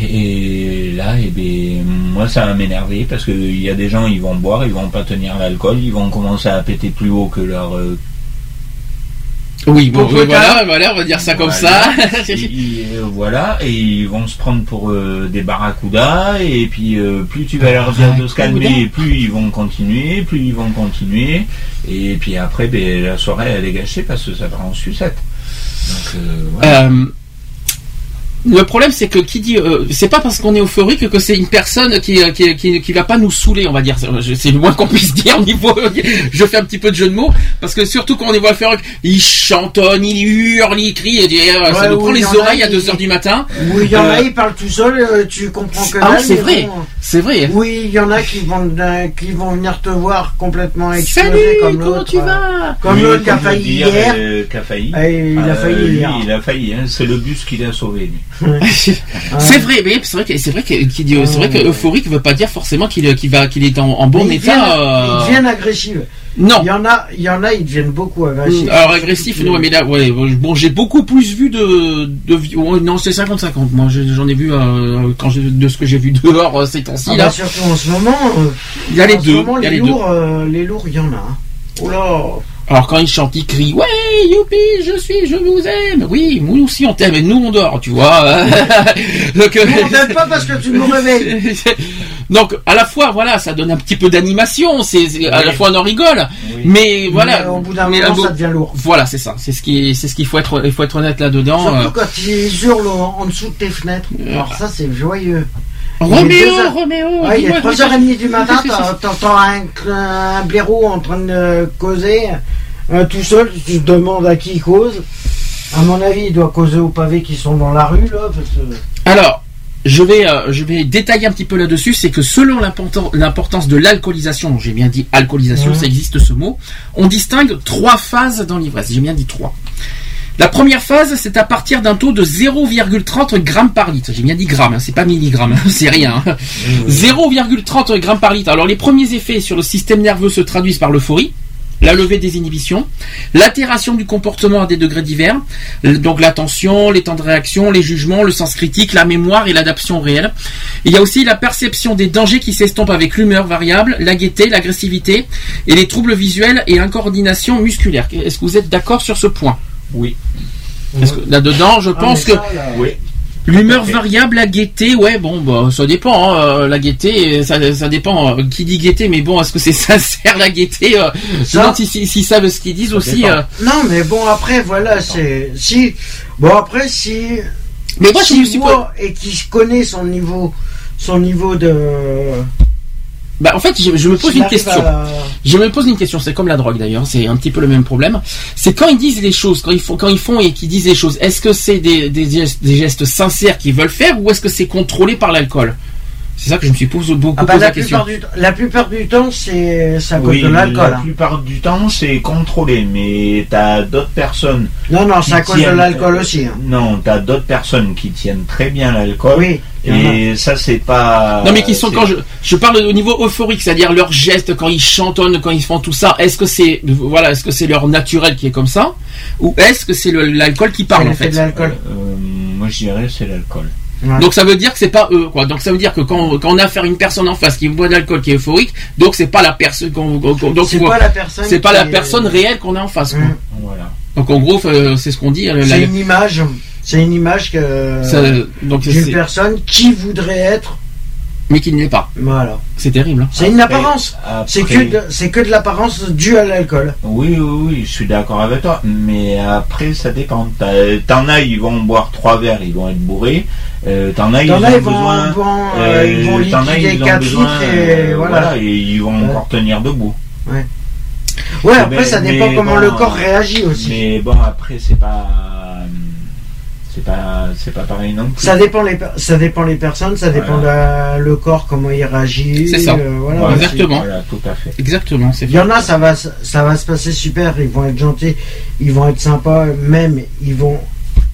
Et, et là, et ben, moi, ça va m'énerver parce qu'il y a des gens, ils vont boire, ils vont pas tenir l'alcool, ils vont commencer à péter plus haut que leur Oui, bon, oui, voilà, voilà, on va dire ça comme Voilà. ça. Ils- euh, voilà, et ils vont se prendre pour euh, des barracudas, et puis euh, plus tu vas leur dire de se calmer, plus ils vont continuer, plus ils vont continuer, et puis après, ben, la soirée elle est gâchée parce que ça va en sucette. Donc, euh, voilà. Le problème, c'est que qui dit, euh, c'est pas parce qu'on est euphorique que c'est une personne qui, euh, qui, qui, qui va pas nous saouler, on va dire. C'est c'est le moins qu'on puisse dire au niveau. Je fais un petit peu de jeu de mots parce que surtout quand on est euphorique, il chantonne, il hurle, il crie, et, euh, ça nous prend les a, oreilles à il- 2 heures du matin. Oui, il y en a, Euh, ils parlent tout seuls, euh, tu comprends que Ah c'est vrai. bon. C'est vrai. Oui, il y en a qui vont, euh, qui vont venir te voir complètement exploser Salut, comme comment l'autre. tu vas Comme Oui, l'autre qui a failli hier. euh, qui a failli. Ah, il a failli il a failli, hein, c'est le bus qui l'a sauvé, lui. C'est vrai, mais c'est vrai que c'est vrai que c'est vrai que euphorique veut pas dire forcément qu'il va qu'il est en, en bon Mais ils état. deviennent- euh, Ils deviennent agressifs. Non. Il y en a, il y en a, ils deviennent beaucoup agressifs. Alors agressif, non, mais là, ouais, bon, j'ai beaucoup plus vu de, de ouais, non, c'est 50-50. Moi, j'en ai vu euh, quand j'ai- de ce que j'ai vu dehors euh, ces temps-ci Ah là. bah, surtout en ce moment. euh, Il y a les deux, moment, il y a les, les deux. lourds, euh, les lourds, il y en a. hein. Oh là. Alors quand il chante, il crie, ouais, youpi, je suis, je vous aime. Oui, nous aussi on t'aime, et nous on dort, tu vois. *laughs* Donc, euh, On t'aime pas parce que tu nous réveilles. *laughs* Donc à la fois voilà, ça donne un petit peu d'animation, c'est c'est- à Oui. la fois on en rigole, Oui. mais voilà. Mais au bout d'un mais moment, un ça devient lourd. Voilà, c'est ça, c'est ce qui, c'est ce qu'il faut être, il faut être honnête là-dedans. Surtout euh. quand ils hurlent en en dessous de tes fenêtres. Alors ça, c'est joyeux. Roméo, heures. Roméo, Ouais, il est dis-moi. 3h30 du matin, t'entends un, un blaireau en train de causer euh, tout seul, tu te demandes à qui il cause. À mon avis, il doit causer aux pavés qui sont dans la rue, là, parce que... Alors, je vais, euh, je vais détailler un petit peu là-dessus, c'est que selon l'importan- l'importance de l'alcoolisation, j'ai bien dit alcoolisation, ça existe ce mot, on distingue trois phases dans l'ivresse. J'ai bien dit trois. La première phase, c'est à partir d'un taux de 0,30 grammes par litre. J'ai bien dit grammes, hein, c'est pas milligrammes, hein, *laughs* c'est rien. hein. 0,30 grammes par litre. Alors les premiers effets sur le système nerveux se traduisent par l'euphorie, la levée des inhibitions, l'altération du comportement à des degrés divers, donc l'attention, les temps de réaction, les jugements, le sens critique, la mémoire et l'adaptation réelle. Il y a aussi la perception des dangers qui s'estompent avec l'humeur variable, la gaieté, l'agressivité et les troubles visuels et l'incoordination musculaire. Est-ce que vous êtes d'accord sur ce point? Oui. Là-dedans, je Ah, pense que ça, là, Oui. L'humeur variable, la gaieté, ouais, bon, bah, ça dépend. hein, euh, la gaieté, ça, ça dépend. euh, qui dit gaieté, mais bon, est-ce que c'est *laughs* sincère la gaieté euh, Je Ça- si- si- s'ils savent ce qu'ils disent Ça aussi. euh. Non, mais bon, après, voilà, c'est... Si... Bon, après, si... Mais moi, je me si suis moi, et qui connaît son niveau... Son niveau de... Bah, en fait, je, je me pose une question. à- Je me pose une question. C'est comme la drogue d'ailleurs. C'est un petit peu le même problème. C'est quand ils disent les choses, quand ils font, quand ils font et qu'ils disent les choses. Est-ce que c'est des, des, gestes, des gestes sincères qu'ils veulent faire ou est-ce que c'est contrôlé par l'alcool? C'est ça que je me suis posé beaucoup Ah bah, posé la, la question. plupart du, temps- la plupart du temps, c'est à cause Oui, de l'alcool. la hein. plupart du temps, c'est contrôlé, mais t'as d'autres personnes. Non, non, c'est à qui cause de l'alcool aussi. hein. Non, t'as d'autres personnes qui tiennent très bien l'alcool. Oui. Et ça, c'est pas. Non mais qui sont quand je, je parle au niveau euphorique, c'est-à-dire leurs gestes quand ils chantonnent, quand ils font tout ça. Est-ce que c'est voilà, est-ce que c'est leur naturel qui est comme ça, ou est-ce que c'est l'alcool qui parle en fait de l'alcool. Euh, moi, je dirais c'est l'alcool. Ouais. Donc ça veut dire que c'est pas eux quoi. Donc ça veut dire que quand, quand on a affaire à une personne en face qui boit de l'alcool qui est euphorique, donc c'est pas la personne qu'on qu'on- donc c'est pas la personne. c'est pas la est- personne réelle qu'on a en face. quoi. Voilà. Donc en gros euh, c'est ce qu'on dit. euh, la- C'est une image. C'est une image que ça- donc d'une c'est- personne qui voudrait être. Mais qui ne l'est pas. Voilà. C'est terrible. hein. C'est une Après- apparence. C'est après- que de, c'est que de l'apparence due à l'alcool. Oui, oui, oui, je suis d'accord avec toi. Mais après, ça dépend. T'en as, ils vont boire trois verres, ils vont être bourrés. Euh, T'en as, ils ont ils besoin. vont, euh, ils vont t'en as, ils ont 4 besoin, litres et euh, voilà. et ils vont Ouais. encore tenir debout. Ouais, après Mais- ça dépend comment bon, le corps réagit aussi. Mais bon, après, c'est pas. C'est pas, c'est pas pareil non plus. Ça dépend les ça dépend les personnes, ça dépend Voilà. de le corps comment il réagit. C'est ça. euh, voilà, Voilà, aussi. Exactement. Voilà, tout à fait. Exactement. C'est Il y en a, ça va, ça va se passer super. Ils vont être gentils, ils vont être sympas, même ils vont,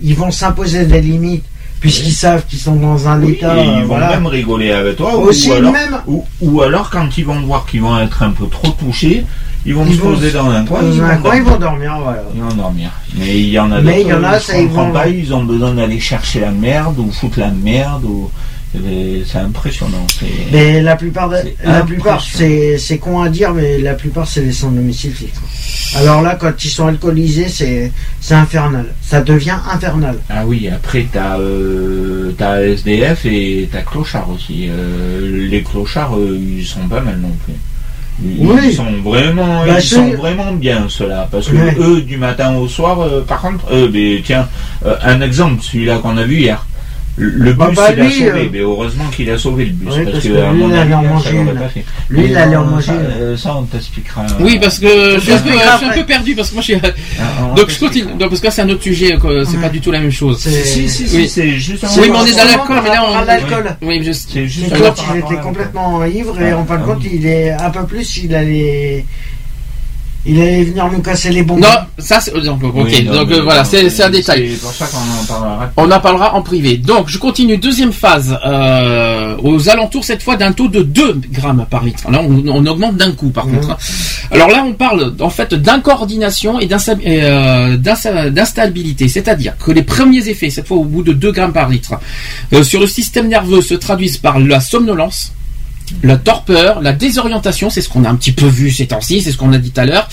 ils vont s'imposer des limites puisqu'ils savent qu'ils sont dans un Oui, état. et ils euh, vont voilà. même rigoler avec toi. Aussi ou, alors, même. ou, ou alors, quand ils vont voir qu'ils vont être un peu trop touchés, ils vont Ils se poser se- dans un coin. Ils vont coin, ils dormir. vont dormir, voilà. Ils vont dormir. Mais il y en a Mais d'autres, il y en a, euh, ça, ils vont- ils ont besoin d'aller chercher la merde ou foutre la merde ou et c'est impressionnant. Mais la plupart, de- la plupart, c'est, c'est con à dire, mais la plupart, c'est les sans domicile fixe. Alors là, quand ils sont alcoolisés, c'est, c'est infernal. Ça devient infernal. Ah oui, après t'as euh, SDF et t'as clochard aussi. Euh, les clochards, euh, ils sont pas mal non plus. Ils, Oui. ils sont vraiment, Bah, ils sont vraiment bien ceux-là, parce que Ouais. eux du matin au soir, euh, par contre, euh, mais tiens, euh, un exemple, celui-là qu'on a vu hier. Le bus, bah, il a lui, sauvé, euh, mais heureusement qu'il a sauvé le bus, Oui, parce, parce que, que à lui, mon il allait avis, en ça manger l'aurait une. pas fait. Lui, il allait en Euh, manger euh, ça, on t'expliquera. Oui, parce que je suis, un peu, que je suis un après- peu perdu parce que moi je suis. Ah, on Donc je continue. Donc, parce que là, c'est un autre sujet. C'est Ouais. pas du tout la même chose. C'est, Si, si, si, Oui. c'est juste un Oui, mais on est dans l'alcool, mais là, on- à l'alcool. Oui, C'est C'est juste par il était complètement ivre et Ah, en fin de ah compte, il est un peu plus, il allait, il allait venir nous casser les bonbons. Non, ça c'est. donc, Ok, Oui, non, donc mais euh, voilà, non, c'est c'est un détail. C'est pour ça qu'on en parlera. On en parlera en privé. Donc, je continue. Deuxième phase, euh, aux alentours cette fois d'un taux de 2 grammes par litre. Là, on, on augmente d'un coup, par Mhm. contre. Alors là, on parle en fait d'incoordination et euh, d'insta- d'instabilité. C'est-à-dire que les premiers effets, cette fois au bout de 2 grammes par litre, euh, sur le système nerveux se traduisent par la somnolence, la torpeur, la désorientation, c'est ce qu'on a un petit peu vu ces temps-ci, c'est ce qu'on a dit tout à l'heure,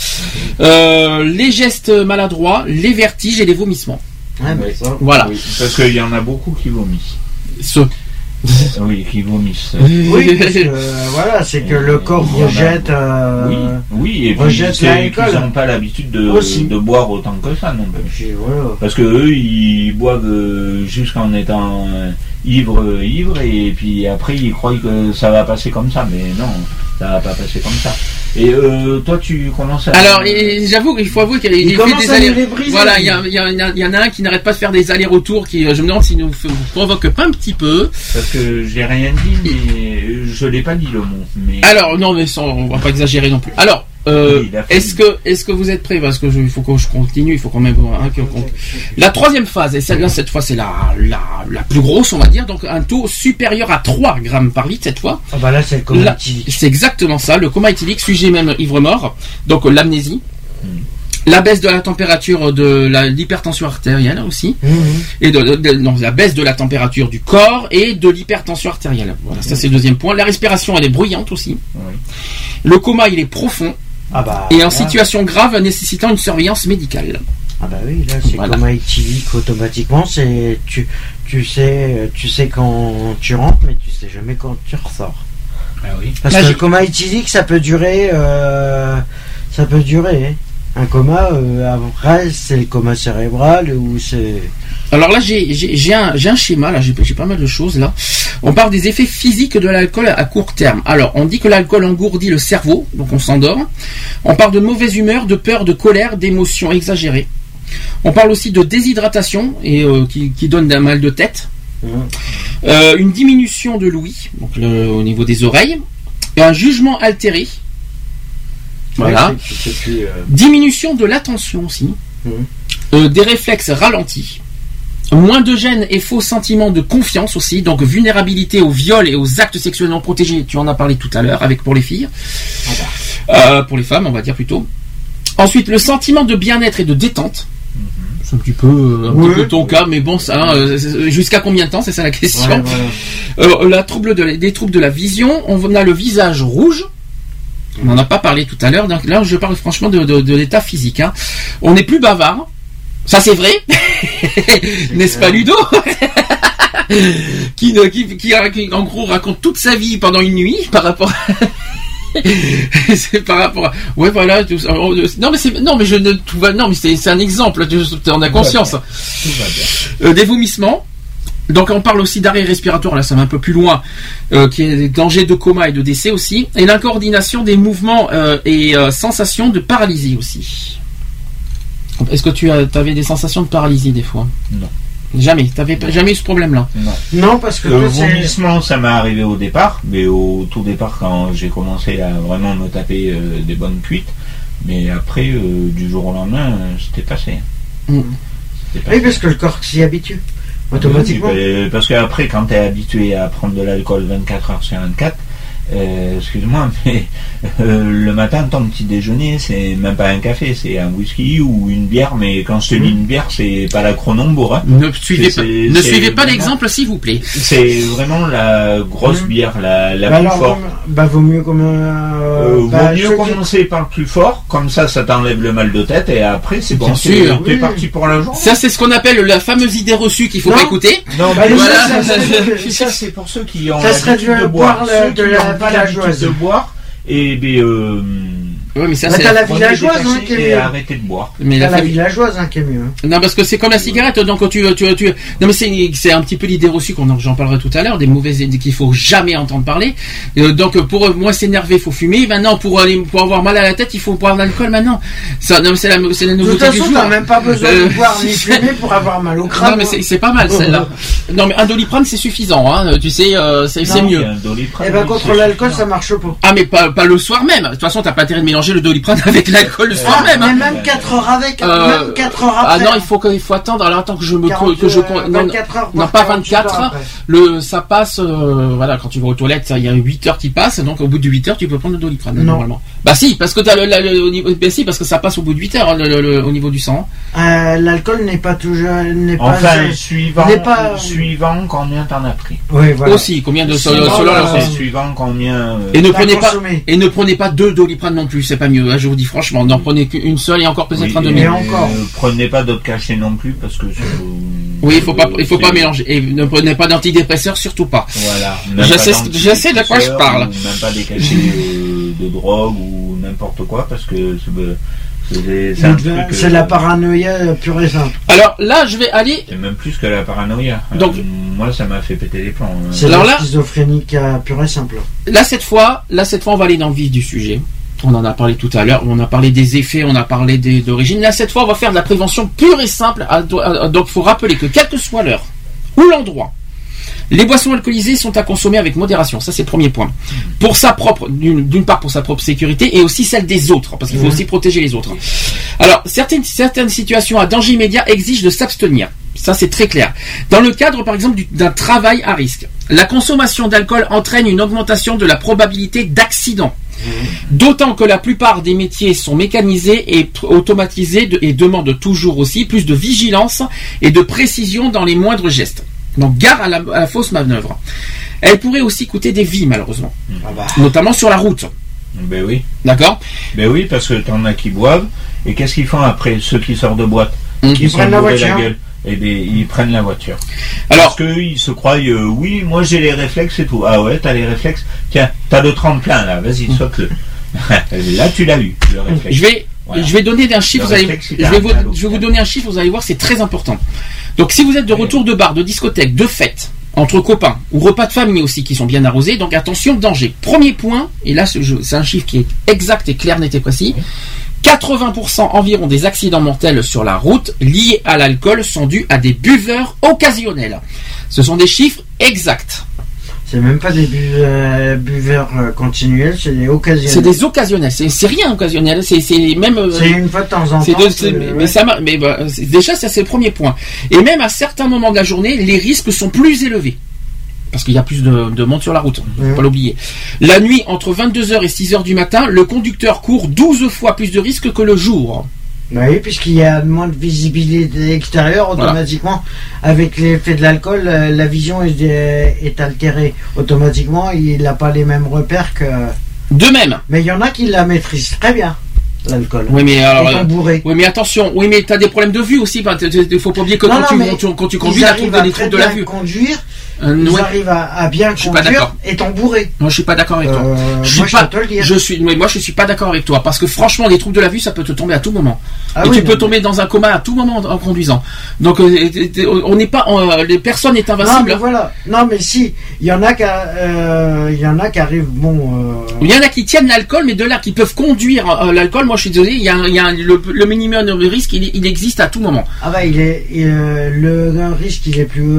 euh, les gestes maladroits, les vertiges et les vomissements. Mais Oui. ça- Voilà. Oui, parce qu'il y en a beaucoup qui vomissent. Ce- *laughs* Oui, qui vomissent. Oui, parce que, euh, voilà, c'est que le corps en a rejette. euh, Oui, oui, et puis rejette qu'ils n'ont pas l'habitude de, boire autant que ça non plus. voilà. Parce que eux, ils boivent euh, jusqu'en étant, euh, ivre, ivre, et puis après ils croient que ça va passer comme ça, mais non, ça va pas passer comme ça. Et euh, toi, tu commences à. Alors, j'avoue qu'il faut avouer qu'il Il fait des allers. Voilà, il y, a- il y, a- il y en a un qui n'arrête pas de faire des allers-retours. Qui, euh, je me demande s'il nous, provoque pas un petit peu. Parce que j'ai rien dit, mais je l'ai pas dit le mot. Mais Alors, non, mais sans, on va pas exagérer non plus. Alors, euh, Oui, est-ce que, est-ce que vous êtes prêts? Parce que je- il faut que je continue, il faut quand même. hein, que- qu'on- La troisième phase, et celle-là, cette fois, c'est la, la, la plus grosse, on va dire. Donc, un taux supérieur à 3 grammes par litre cette fois. Ah bah là, c'est le coma éthylique. C'est exactement ça, le coma éthylique, sujet même ivre-mort, donc euh, l'amnésie. Hmm. La baisse de la température de l'hypertension artérielle aussi, Mhm. et de, de- de- non, la baisse de la température du corps et de l'hypertension artérielle. Voilà, ça c'est le deuxième point. La respiration elle est bruyante aussi. Le coma il est profond Ah bah. et en situation grave nécessitant une surveillance médicale. Ah bah oui, là c'est Voilà. coma éthylique automatiquement. C'est tu tu sais tu sais quand tu rentres, mais tu sais jamais quand tu ressors. Ah oui. Parce que le coma éthylique, ça peut durer, euh, ça peut durer. Un coma, euh, après c'est le coma cérébral ou c'est. Alors là, j'ai un, schéma, là, j'ai pas mal de choses là. On parle des effets physiques de l'alcool à court terme. Alors, on dit que l'alcool engourdit le cerveau, donc on s'endort. On parle de mauvaise humeur, de peur, de colère, d'émotions exagérées. On parle aussi de déshydratation et euh, qui, qui donne un mal de tête. Euh, une diminution de l'ouïe, donc le- au niveau des oreilles. Et un jugement altéré. Voilà. Euh, Diminution de l'attention aussi. Mhm. Euh, des réflexes ralentis. Moins de gêne et faux sentiments de confiance aussi. Donc vulnérabilité au viol et aux actes sexuels non protégés. Tu en as parlé tout à l'heure avec pour les filles. Euh, pour les femmes, on va dire plutôt. Ensuite, le sentiment de bien-être et de détente. C'est un petit peu, un Ouais. petit peu ton cas, mais bon, ça, euh, c'est- jusqu'à combien de temps, c'est ça la question. ouais. Euh, la trouble de, des troubles de la vision, on a le visage rouge. On n'en a pas parlé tout à l'heure. Donc là, je parle franchement de, de- de l'état physique. hein. On n'est plus bavard. Ça, c'est vrai. *laughs* N'est-ce pas, Ludo? *laughs* Qui, ne- qui, qui, qui, en gros, raconte toute sa vie pendant une nuit par rapport. *laughs* c'est par rapport à... ouais voilà tout ça. Oh, non mais c'est non mais je ne tout va non mais c'est c'est un exemple tu en as conscience Tout va bien. euh, des vomissements. Donc on parle aussi d'arrêt respiratoire, là ça va un peu plus loin, euh, qui est des dangers de coma et de décès aussi, et l'incoordination des mouvements euh, et euh, sensations de paralysie aussi. Est-ce que tu avais des sensations de paralysie des fois? Non. Jamais, t'avais pas- jamais eu ce problème-là? Non. Non, parce que Le vomissement, ça m'est arrivé au départ, mais au tout départ, quand j'ai commencé à vraiment me taper euh, des bonnes cuites. Mais après, euh, du jour au lendemain, c'était passé. Mm. C'était passé. Oui, parce que le corps s'y habitue automatiquement. Parce qu'après, quand tu es habitué à prendre de l'alcool 24 heures sur 24, euh, excuse-moi, *laughs* mais euh, le matin, ton petit déjeuner, c'est même pas un café, c'est un whisky ou une bière. Mais quand je te dis une bière, c'est pas la Cronenbourg. hein. Ne suivez pas, ne suivez pas l'exemple s'il vous plaît. C'est vraiment la grosse Mm. bière, la, la Bah plus alors, forte. bah vaut mieux comme Euh, euh, bah, vaut mieux ceux qui- commencer par le plus fort, comme ça, ça t'enlève le mal de tête, et après, c'est bon, Bien c'est- sûr. t'es Oui. parti pour la journée. Ça c'est ce qu'on appelle la fameuse idée reçue qu'il faut Non. pas écouter. Non, Bah, voilà. ça, ça, *laughs* ça, ça, c'est pour ceux qui ont Ça serait l'habitude de boire. de la pas l'habitude villageoise. de boire, et bien, euh, Ouais mais ça Bah, c'est t'as la prenez des villageoise, hein, qui est et mieux. arrêtez de boire. mais T'as la la villageoise hein, qui est mieux. hein. Non, parce que c'est comme la cigarette. Donc, tu, tu, tu, non, mais c'est, c'est un petit peu l'idée reçue qu'on en- j'en parlerai tout à l'heure, des mauvaises idées qu'il faut jamais entendre parler. Euh, donc, pour moins s'énerver, il faut fumer. Maintenant, pour aller, pour avoir mal à la tête, il faut boire de l'alcool maintenant. Ça, non, mais c'est la, c'est la De toute nouveauté façon, t'as même pas besoin Euh, de boire *laughs* ni fumer pour avoir mal au crâne. Non, mais c'est, c'est pas mal, celle-là. *laughs* Non, mais un doliprane, c'est suffisant, hein. Tu sais, euh, c'est, mieux. Doliprane, Eh ben contre l'alcool, ça marche pas. Ah, mais pas, pas le soir même. De toute façon, t'as pas intérêt de mélanger le doliprane avec l'alcool le soir Ah, même, hein. mais même 4 heures avec, Euh, même 4 heures Ah après. non, il faut, faut attendre. Alors, attends que je me, 40, que je, euh, non, 24 heures, non, pas 48 24 heures. Le, ça passe, euh, voilà, quand tu vas aux toilettes, ça, il y a 8 heures qui passent, donc au bout de 8 heures, tu peux prendre le doliprane, Non. normalement. Bah si, parce que t'as le, le- le- au niveau, bah si, parce que ça passe au bout de 8 heures, le- le- le- au niveau du sang. Euh, L'alcool n'est pas toujours, n'est pas. Enfin, suivant, n'est pas- suivant combien t'en as pris. Oui, voilà. Aussi, combien de, selon, euh, suivant combien. euh, Et ne prenez pas, consommé. et ne prenez pas deux doliprane non plus, c'est pas mieux, hein, je vous dis franchement, n'en prenez qu'une seule et encore peut-être oui, un demi. Et encore. euh, prenez pas d'autres cachets non plus parce que. Oui, il faut pas, il faut pas mélanger. Et ne prenez pas d'antidépresseurs, surtout pas. Voilà. Je sais je de quoi je parle. Même pas des cachets de, drogue ou n'importe quoi parce que c'est- C'est c'est un truc, euh, la paranoïa pure et simple. Alors là, je vais aller. C'est même plus que la paranoïa. Donc- Euh, moi, ça m'a fait péter les plombs. hein. C'est Alors la là- schizophrénique euh, pure et simple. Là cette fois, là cette fois, on va aller dans le vif du sujet. On en a parlé tout à l'heure. On a parlé des effets, on a parlé des d'origine. Là cette fois, on va faire de la prévention pure et simple. Ah, ah, Donc, faut rappeler que quelle que soit l'heure ou l'endroit, les boissons alcoolisées sont à consommer avec modération. Ça, c'est le premier point. Pour sa propre, d'une part pour sa propre sécurité et aussi celle des autres, parce qu'il faut aussi protéger les autres. Alors, certaines, certaines situations à danger immédiat exigent de s'abstenir. Ça, c'est très clair. Dans le cadre, par exemple, du- d'un travail à risque, la consommation d'alcool entraîne une augmentation de la probabilité d'accident. D'autant que la plupart des métiers sont mécanisés et automatisés de- et demandent toujours aussi plus de vigilance et de précision dans les moindres gestes. Donc gare à la, à la fausse manœuvre. Elle pourrait aussi coûter des vies malheureusement, Ah bah. notamment sur la route. Ben oui. D'accord? Ben oui, parce que t'en as qui boivent. Et qu'est-ce qu'ils font après, ceux qui sortent de boîte? Ils prennent la voiture. gueule bien, ils prennent la voiture. Alors, Parce qu'ils se croient, euh, oui, moi j'ai les réflexes et tout. Ah ouais, t'as les réflexes? Tiens, t'as le tremplin là, vas-y, saute-le. *laughs* là, tu l'as eu, le réflexe. je vais, Voilà. je vais donner un chiffre. Vous allez, il je, vais vous, je vais vous donner un chiffre. Vous allez voir, c'est très important. Donc, si vous êtes de retour de bar, de discothèque, de fête, entre copains ou repas de famille aussi qui sont bien arrosés, donc attention, danger. Premier point, et là c'est un chiffre qui est exact et clair, net et précis. 80% environ des accidents mortels sur la route liés à l'alcool sont dus à des buveurs occasionnels. Ce sont des chiffres exacts. C'est même pas des euh, buveurs euh, continuels, c'est des C'est occasionnels. des occasionnels. C'est c'est rien occasionnel. C'est c'est même. euh, C'est une fois de temps en C'est temps. de- c'est- c'est- mais, ouais. ça, m'a- mais bah, c'est- déjà ça c'est le premier point. Et même à certains moments de la journée, les risques sont plus élevés parce qu'il y a plus de, de monde sur la route. Faut Mhm. pas l'oublier. La nuit entre 22h et 6h du matin, le conducteur court 12 fois plus de risques que le jour. Oui, puisqu'il y a moins de visibilité extérieure, Voilà. automatiquement, avec l'effet de l'alcool, euh, la vision est, est altérée. Automatiquement, il n'a pas les mêmes repères que. De même. Mais il y en a qui la maîtrisent très bien, l'alcool. Oui mais alors. Euh, bourré. oui mais attention. Oui mais t'as des problèmes de vue aussi. Il faut pas oublier que Non, quand, non, tu, quand tu- quand tu conduis, t'as arrivent des troubles de la vue. conduire, Euh, ils ouais. arrivent à, à bien Je suis conduire étant bourré. Moi je suis pas d'accord avec toi. Euh, je suis moi, je pas. peux te le dire. Je suis. mais moi je suis pas d'accord avec toi parce que franchement les troubles de la vue ça peut te tomber à tout moment. Ah et oui, tu peux non, tomber dans un coma à tout moment en, en conduisant. Donc euh, on n'est pas, euh, les personnes est Non, invincible. mais voilà. Non, mais si, il y en a qui, il y en a qui arrivent, bon. Il y en a qui tiennent l'alcool, mais de là qui peuvent conduire l'alcool, moi je suis désolé, il y a, un- il y a un- le, le minimum de risque, il, il existe à tout moment. Ah bah il est il, euh, le risque il est plus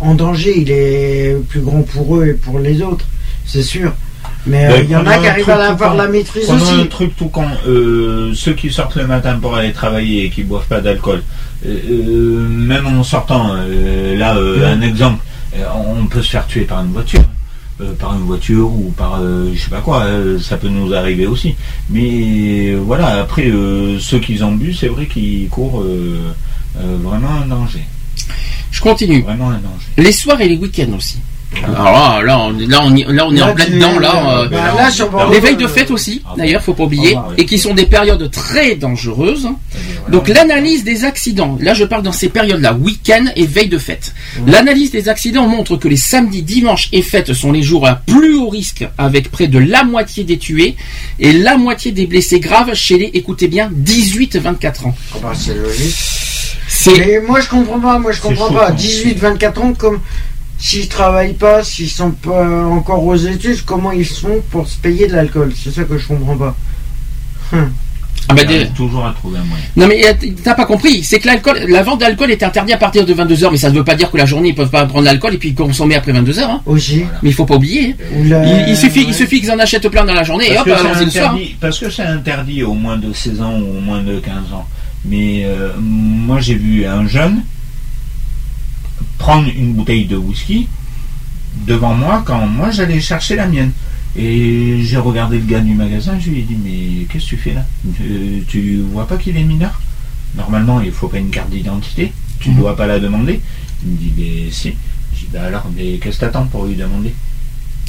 en danger, il est plus grand pour eux et pour les autres, c'est sûr. Mais euh, il y en a qui arrivent à avoir la maîtrise Prenons aussi. truc tout con. Euh, ceux qui sortent le matin pour aller travailler et qui boivent pas d'alcool, euh, même en sortant, là, un exemple, on peut se faire tuer par une voiture. Par une voiture ou par je sais pas quoi, ça peut nous arriver aussi. Mais voilà, après ceux qui ont bu, c'est vrai qu'ils courent vraiment un danger. Je continue. Vraiment un danger. Les soirs et les week-ends aussi. Alors là, là, on, est- là, on, y- là, on est Là, en plein dedans. Là, euh, bah, là, les veilles de euh, fête aussi, ah, d'ailleurs, faut pas oublier, ah, bah, et qui sont des périodes très dangereuses. Donc l'analyse des accidents, là je parle dans ces périodes-là, week-end et veille de fête. L'analyse des accidents montre que les samedis, dimanches et fêtes sont les jours à plus haut risque, avec près de la moitié des tués et la moitié des blessés graves chez les, écoutez bien, 18-24 ans. Ah bah, c'est logique. C'est Mais moi je comprends pas, moi je comprends pas. quand même. 18-24 ans comme s'ils travaillent pas, s'ils sont pas encore aux études, comment ils font pour se payer de l'alcool? C'est ça que je comprends pas. ah bah, des- toujours à trouver un moyen. non mais euh, t'as pas compris, c'est que l'alcool, la vente d'alcool est interdite à partir de 22 h mais ça ne veut pas dire que la journée ils peuvent pas prendre l'alcool et puis consommer après 22 h hein. Aussi. Voilà. Mais il faut pas oublier. hein. La- Il, il suffit, il ouais. suffit qu'ils en achètent plein dans la journée et Parce hop, que, allons-y c'est le soir. hein. interdit, parce que c'est interdit au moins de 16 ans ou au moins de 15 ans. Mais euh, moi j'ai vu un jeune prendre une bouteille de whisky devant moi quand moi j'allais chercher la mienne. Et j'ai regardé le gars du magasin, je lui ai dit mais qu'est-ce que tu fais là? Euh, Tu vois pas qu'il est mineur? Normalement il faut pas une carte d'identité, tu Mhm. dois pas la demander. Il me dit mais si. Je dis bah alors mais qu'est-ce que t'attends pour lui demander?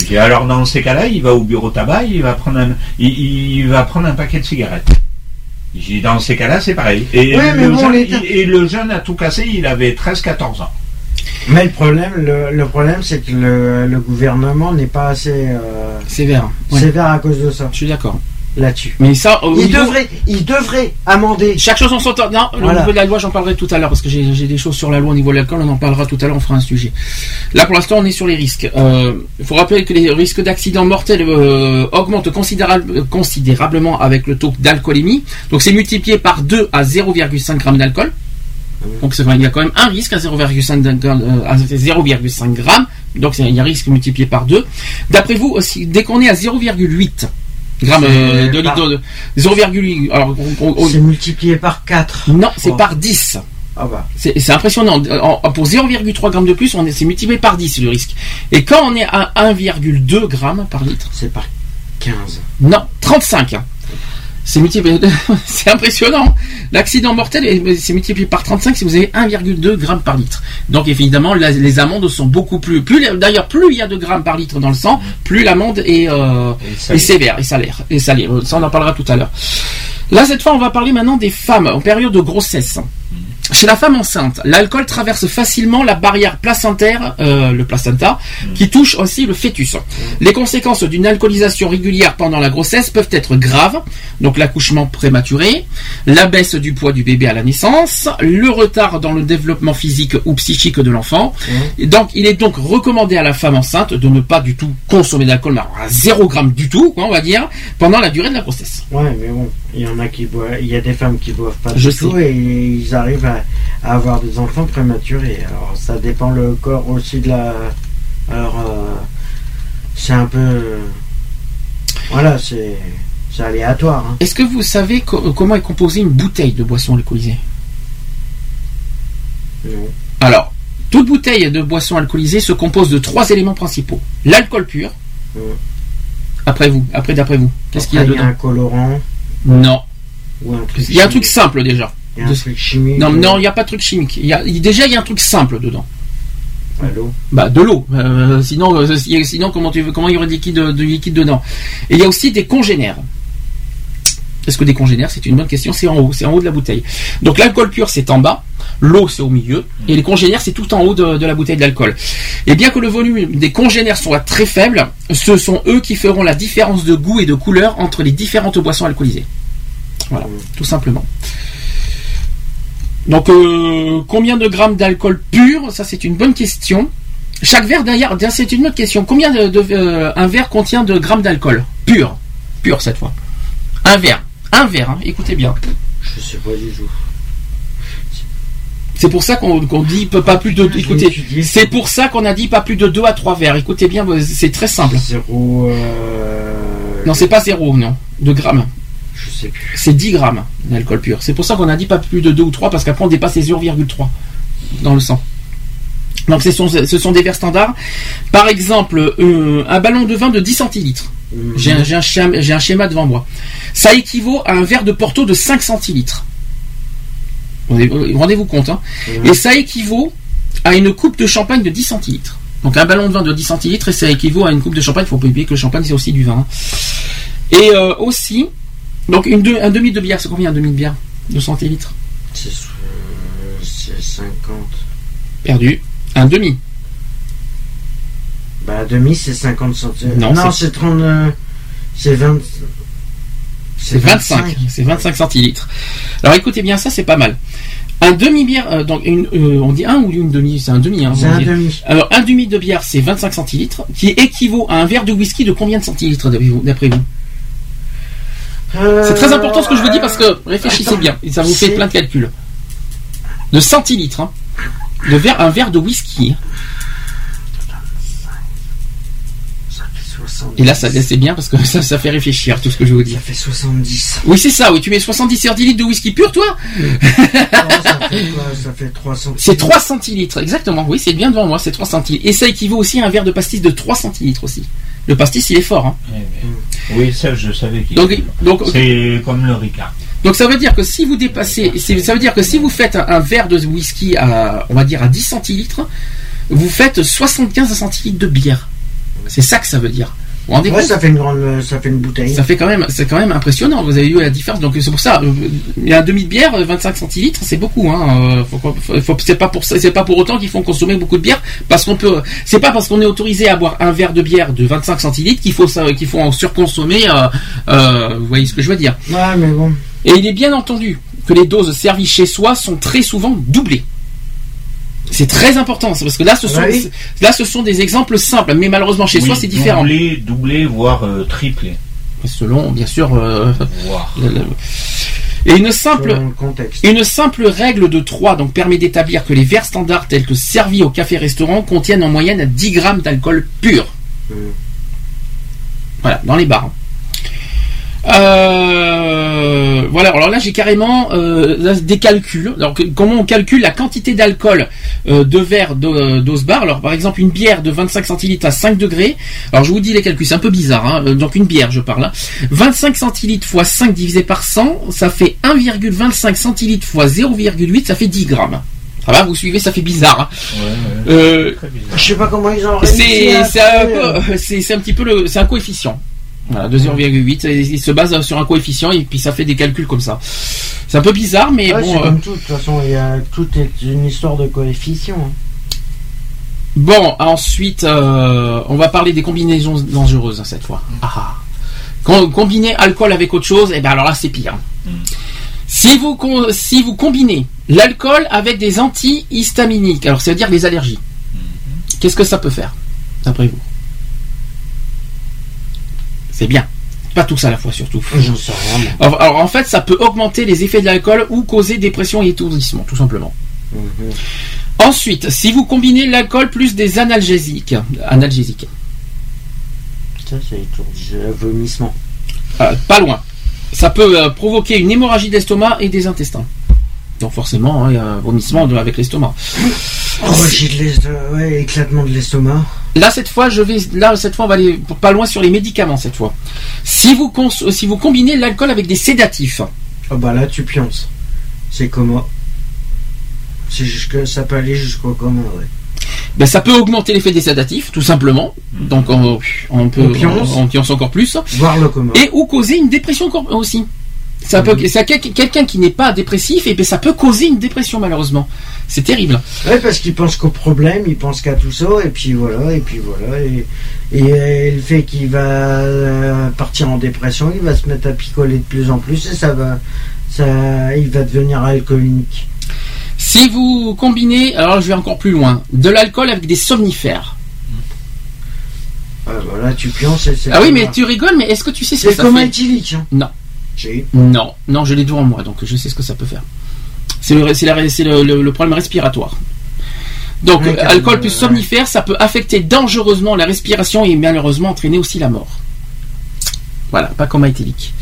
J'ai alors dans ces cas-là, il va au bureau tabac, il va prendre un, il, il va prendre un paquet de cigarettes. J'ai dans ces cas-là, c'est pareil. Et, Ouais, mais le bon, jeune, les- il- et le jeune a tout cassé, il avait 13-14 ans. Mais le problème, le, le problème, c'est que le, le gouvernement n'est pas assez euh, Sévère. Ouais. sévère à cause de ça. Je suis d'accord. Là-dessus. Mais ça, au Il niveau- devrait, il devrait amender. Chaque chose en son temps. Non, au niveau de la loi, j'en parlerai tout à l'heure parce que j'ai des choses sur la loi au niveau de l'alcool. On en parlera tout à l'heure. On fera un sujet. Là, pour l'instant, on est sur les risques. Euh, Il faut rappeler que les risques d'accident mortel euh, augmentent considérable- considérablement avec le taux d'alcoolémie. Donc, c'est multiplié par 2 à 0,5 g d'alcool. Donc, il y a quand même un risque à 0,5 d- euh, à 0,5 g. Donc, il y a un risque multiplié par 2. D'après vous, aussi, dès qu'on est à 0,8 grammes euh, de par- litre de 0,8 alors on- on- on- C'est multiplié par 4. non, c'est par 10. Ah bah. C'est impressionnant. En- pour 0,3 grammes de plus, on est- c'est multiplié par 10 le risque. Et quand on est à 1,2 grammes par litre, C'est par 15. non, 35. C'est multiplié, *laughs* c'est impressionnant. L'accident mortel, est- c'est multiplié par 35 si vous avez 1,2 grammes par litre. Donc évidemment, la- les amendes sont beaucoup plus. plus D'ailleurs, plus il y a de grammes par litre dans le sang, plus l'amende est, euh, est. sévère et salaire. Et salaire. Ça, on en parlera tout à l'heure. Là, cette fois, on va parler maintenant des femmes en période de grossesse. Chez la femme enceinte, l'alcool traverse facilement la barrière placentaire, euh, le placenta, qui touche aussi le fœtus. Les conséquences d'une alcoolisation régulière pendant la grossesse peuvent être graves, donc l'accouchement prématuré, la baisse du poids du bébé à la naissance, le retard dans le développement physique ou psychique de l'enfant. Et Donc, il est donc recommandé à la femme enceinte de ne pas du tout consommer d'alcool, à 0 gramme du tout, quoi, on va dire, pendant la durée de la grossesse. Ouais, mais bon, il y en a qui boivent, il y a des femmes qui boivent pas Je du tout et ils arrivent à, à avoir des enfants prématurés. Alors ça dépend le corps aussi de la. Alors euh, c'est un peu. Voilà, c'est c'est aléatoire. hein. Est-ce que vous savez co- comment est composée une bouteille de boisson alcoolisée? Non. Alors, toute bouteille de boisson alcoolisée se compose de trois éléments principaux. L'alcool pur. Après vous, après d'après vous, qu'est-ce qu'il y a dedans? un colorant Non. ou un truc. Il y a un truc simple déjà. Il y a un de- truc chimique. Non, non, il n'y a pas de truc chimique. Il y a, déjà, il y a un truc simple dedans. l'eau. Bah, de l'eau. Euh, sinon, euh, si- sinon, comment tu veux, comment il y aurait du liquide, du liquide dedans? Et il y a aussi des congénères. Est-ce que des congénères, c'est une bonne question C'est en haut, c'est en haut de la bouteille. Donc l'alcool pur, c'est en bas, l'eau, c'est au milieu, et les congénères, c'est tout en haut de, la bouteille d'alcool. Et bien que le volume des congénères soit très faible, ce sont eux qui feront la différence de goût et de couleur entre les différentes boissons alcoolisées. Voilà, tout simplement. Donc, euh, combien de grammes d'alcool pur? Ça, c'est une bonne question. Chaque verre, d'ailleurs, c'est une autre question. Combien de, euh, un verre contient de grammes d'alcool? Pur Pur cette fois. Un verre. Un verre, hein, écoutez bien. Je sais pas. C'est pour ça qu'on dit pas plus de. L'ai Écoutez, c'est pour ça qu'on a dit pas plus de 2 à 3 verres. Écoutez bien, c'est très simple. Zéro. euh, Non, c'est pas zéro, non. De grammes. Je sais plus. C'est 10 grammes d'alcool pur. C'est pour ça qu'on a dit pas plus de 2 ou 3 parce qu'après on dépasse les 0,3 dans le sang. Donc ce sont, ce sont des verres standards. Par exemple, euh, un ballon de vin de 10 centilitres. Mhm. J'ai un, un schéma devant moi. Ça équivaut à un verre de Porto de 5 centilitres. Rendez- Rendez-vous compte. Hein. Et ça équivaut à une coupe de champagne de 10 centilitres. Donc un ballon de vin de 10 centilitres et ça équivaut à une coupe de champagne. Il faut pas oublier que le champagne c'est aussi du vin. hein. Et euh, aussi, donc une deux- un demi de bière, c'est combien un demi de bière De centilitres? C'est euh, c'est 50. Perdu. Un demi. Bah, demi, c'est 50 centimes. Non, Non, c'est- c'est 30. euh, C'est 20. C'est 25. C'est 25 centilitres. Alors écoutez bien ça, c'est pas mal. Un demi-bière, euh, donc une, euh, on dit un ou une demi, c'est un demi. Hein, C'est un demi. Alors un demi de bière, c'est 25 centilitres, qui équivaut à un verre de whisky de combien de centilitres d'après vous- vous? C'est très important ce que je vous dis parce que réfléchissez bien, ça vous fait plein de calculs. De centilitres, hein. De verre, un verre de whisky. Ça 70. Et là, ça c'est bien parce que ça, ça fait réfléchir tout ce que je vous dis. Ça fait 70. Oui, c'est ça. Oui, tu mets 70 centilitres de whisky pur, toi Non, ça fait quoi Ça fait 3 centilitres. C'est 3 centilitres, exactement. Oui, c'est bien devant moi, c'est 3 centilitres. Et ça équivaut aussi à un verre de pastis de 3 centilitres aussi. Le pastis, il est fort. Hein. Oui, ça, je savais qu'il Donc, donc, C'est comme le Ricard. donc ça veut dire que si vous dépassez, ça veut dire que si vous faites un, un verre de whisky à, on va dire à 10 centilitres, vous faites 75 centilitres de bière. C'est ça que ça veut dire. vous rendez Ouais, ça fait une grande, ça fait une bouteille. Ça fait quand même, c'est quand même impressionnant. Vous avez vu la différence. Donc c'est pour ça, euh, il y a un demi de bière, euh, 25 centilitres, c'est beaucoup. Hein. Euh, c'est pas pour ça- c'est pas pour autant qu'il faut consommer beaucoup de bière, parce qu'on peut. C'est pas parce qu'on est autorisé à boire un verre de bière de 25 centilitres qu'il faut ça- qu'il faut en surconsommer. euh, euh, vous voyez ce que je veux dire Ouais, mais bon. Et il est bien entendu que les doses servies chez soi sont très souvent doublées. C'est très important, c'est parce que là, ce sont, oui. là, ce sont des exemples simples, mais malheureusement chez Oui, soi, c'est différent. Doublé, doublé, voire euh, triplé. Selon, bien sûr, euh, Voire. le- le- et une simple, une simple règle de 3 donc permet d'établir que les verres standards tels que servis au café-restaurant contiennent en moyenne 10 grammes d'alcool pur. Mm. Voilà, dans les bars. Euh, voilà, alors là j'ai carrément euh, là, des calculs. Alors que- comment on calcule la quantité d'alcool euh, de verre d'o- d'ose bar? Alors par exemple une bière de 25 centilitres à 5 degrés. Alors je vous dis les calculs, c'est un peu bizarre. hein. Euh, Donc une bière, je parle. hein. 25 centilitres fois 5 divisé par 100, ça fait 1,25 centilitres fois 0,8, ça fait 10 grammes. Ça va, vous suivez, ça fait bizarre. hein. Ouais, ouais. Euh, Très bizarre. Je sais pas comment ils ont un, c'est un petit peu le c'est un coefficient. Voilà, de 0,8, et il se base sur un coefficient et puis ça fait des calculs comme ça. C'est un peu bizarre, mais ouais, bon. c'est euh, comme tout. De toute façon, il y a, tout est une histoire de coefficient. hein. Bon, ensuite, euh, on va parler des combinaisons dangereuses hein, cette fois. Ah. Com- combiner alcool avec autre chose, et ben alors là c'est pire. Mm. Si vous si vous combinez l'alcool avec des antihistaminiques, alors ça veut dire les allergies. Qu'est-ce que ça peut faire, d'après vous? C'est bien. Pas tous à la fois surtout. J'en sais rien. moi. Alors, alors, en fait, ça peut augmenter les effets de l'alcool ou causer dépression et étourdissement, tout simplement. Mhm. Ensuite, si vous combinez l'alcool plus des analgésiques, analgésiques, Ça, c'est vomissement. euh, pas loin, ça peut euh, provoquer une hémorragie d'estomac et des intestins. Donc forcément, hein, il y a un vomissement de- avec l'estomac. Oh, de. Ouais, éclatement de l'estomac. Là cette fois, je vais là cette fois on va aller pas loin sur les médicaments cette fois. Si vous cons- si vous combinez l'alcool avec des sédatifs, Oh, bah là, tu pionces. C'est jusque, ça peut aller jusqu'au coma, ouais. ben, ça peut augmenter l'effet des sédatifs, tout simplement. Donc on, on peut On pionce. on pionce encore plus. Voir le coma. et ou causer une dépression aussi. Ça peut, c'est quel- quelqu'un qui n'est pas dépressif, et ben ça peut causer une dépression malheureusement. C'est terrible. Ouais, parce qu'il pense qu'au problème, il pense qu'à tout ça, et puis voilà, et puis voilà. Et, et, euh, le fait qu'il va euh, partir en dépression, il va se mettre à picoler de plus en plus, et ça va. Ça, il va devenir alcoolique. Si vous combinez, alors je vais encore plus loin, de l'alcool avec des somnifères. Ouais, voilà, tu c'est. Ah oui, mais tu rigoles, mais est-ce que tu sais ce que C'est ça coma fait? éthylique. Hein. Non. Non, non, je l'ai devant moi, donc je sais ce que ça peut faire. C'est le, le, le- le problème respiratoire. Donc, Ouais, euh, alcool plus somnifère, ça peut affecter dangereusement la respiration et malheureusement entraîner aussi la mort. Voilà, pas coma éthylique.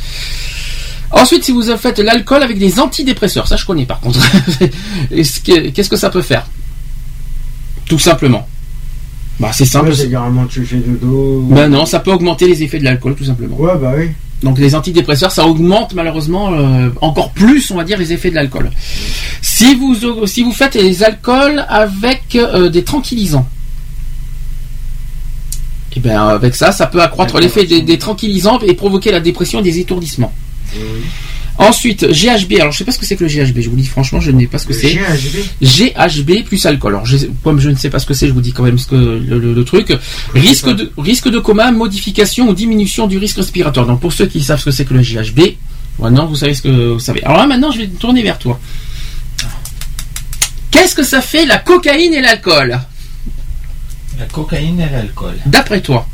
Ensuite, si vous faites l'alcool avec des antidépresseurs, ça je connais par contre. *laughs* Est-ce que- Qu'est-ce que ça peut faire? Tout simplement. Bah, c'est simple. Ouais, c'est tu fais dodo. Ben non, ça peut augmenter les effets de l'alcool, tout simplement. Ouais, bah oui. Donc les antidépresseurs, ça augmente malheureusement euh, encore plus, on va dire, les effets de l'alcool. Si vous si vous faites les alcools avec euh, des tranquillisants, et bien avec ça, ça peut accroître l'effet des, des tranquillisants et provoquer la dépression et des étourdissements. Ensuite, GHB. Alors je sais pas ce que c'est que le GHB. Je vous dis franchement, je ne sais pas ce que c'est. GHB. GHB plus alcool. Alors, je- comme je ne sais pas ce que c'est, je vous dis quand même ce que le, le- le truc. Risque de risque de coma, modification ou diminution du risque respiratoire. Donc, pour ceux qui savent ce que c'est que le GHB, maintenant vous savez ce que vous savez. Alors là, maintenant, je vais me tourner vers toi. Qu'est-ce que ça fait la cocaïne et l'alcool, La cocaïne et l'alcool. d'après toi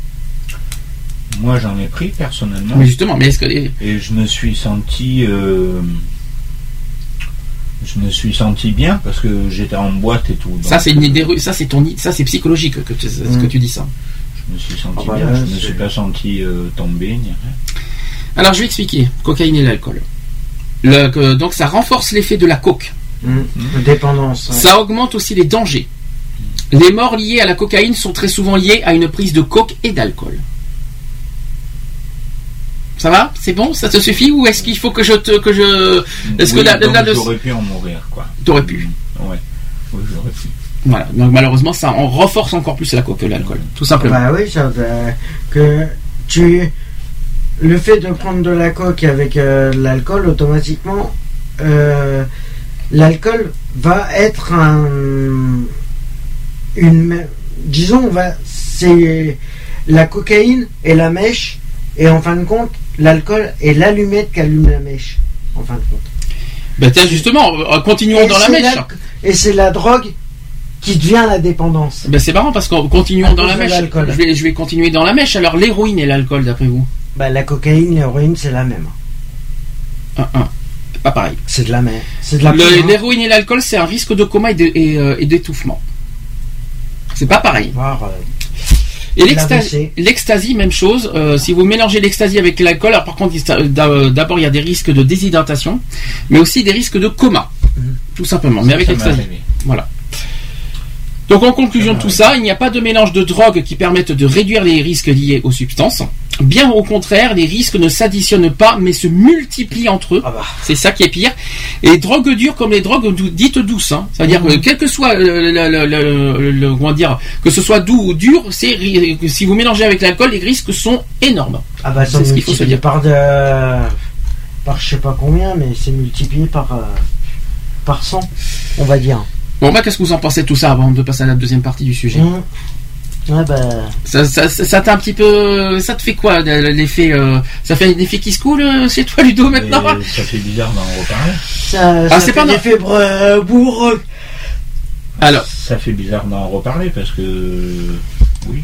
Moi, j'en ai pris personnellement. Mais justement, mais est-ce que Et je me suis senti. euh, je me suis senti bien parce que j'étais en boîte et tout. Donc, ça c'est une idée, ça c'est ton, ça c'est psychologique que tu, ce que Mm. tu dis ça. Je me suis senti Ah bah bien. je me c'est- suis pas senti euh, tomber ni rien. Alors, je vais expliquer. Cocaïne et l'alcool. Le- donc, ça renforce l'effet de la coke. Hum, Dépendance. ouais. Ça augmente aussi les dangers. Les morts liées à la cocaïne sont très souvent liées à une prise de coke et d'alcool. Ça va C'est bon Ça te suffit Ou est-ce qu'il faut que je te. que je. Est-ce que la- la- le- j'aurais pu en mourir quoi. T'aurais pu. Ouais. Oui, j'aurais pu. Voilà. Donc malheureusement, ça en renforce encore plus la coke que l'alcool. Tout simplement. Bah oui, ça que tu le fait de prendre de la coque avec euh, de l'alcool, automatiquement, euh, l'alcool va être un, une, disons, on va, c'est la cocaïne et la mèche, et en fin de compte, l'alcool est l'allumette qui allume la mèche, en fin de compte. Ben tiens, justement, euh, continuons Et dans la mèche. Et c'est la drogue qui devient la dépendance. Ben c'est marrant parce qu'on continuons dans la mèche. Je vais, je vais continuer dans la mèche. Alors l'héroïne et l'alcool, d'après vous? Bah, la cocaïne, l'héroïne, c'est la même. Un, un. Pas pareil. C'est de la même. C'est de la hein. L'héroïne et l'alcool, c'est un risque de coma et euh, et d'étouffement. C'est pas pareil. Voire, euh, Et l'extasie, même chose. euh, si vous mélangez l'extasie avec l'alcool, alors par contre, d'a- d'abord il y a des risques de déshydratation, mais aussi des risques de coma, Mhm. tout simplement. Mais avec arrivé. Voilà. Donc en conclusion de tout ça, il n'y a pas de mélange de drogues qui permettent de réduire les risques liés aux substances. Bien au contraire, les risques ne s'additionnent pas, mais se multiplient entre eux. Ah bah. C'est ça qui est pire. Et les drogues dures comme les drogues dites douces, hein. c'est-à-dire Mhm. que quel que soit le, le- le- le- le- le- comment dire, que ce soit doux ou dur, c'est si vous mélangez avec l'alcool, les risques sont énormes. Ah bah, C'est ce qu'il faut se dire. par de, par je sais pas combien, mais c'est multiplié par, euh, par 100, on va dire. Bon, bah, qu'est-ce que vous en pensez de tout ça avant de passer à la deuxième partie du sujet Mmh. Ouais, bah, Ça, ça, ça ça t'a un petit peu, ça te fait quoi l'effet euh, Ça fait un effet qui se coule euh, chez toi, Ludo, maintenant Et ça fait bizarre d'en reparler. ça, Ah, ça fait no- fibres euh, bourreux. Alors, Ça fait bizarre d'en reparler parce que oui.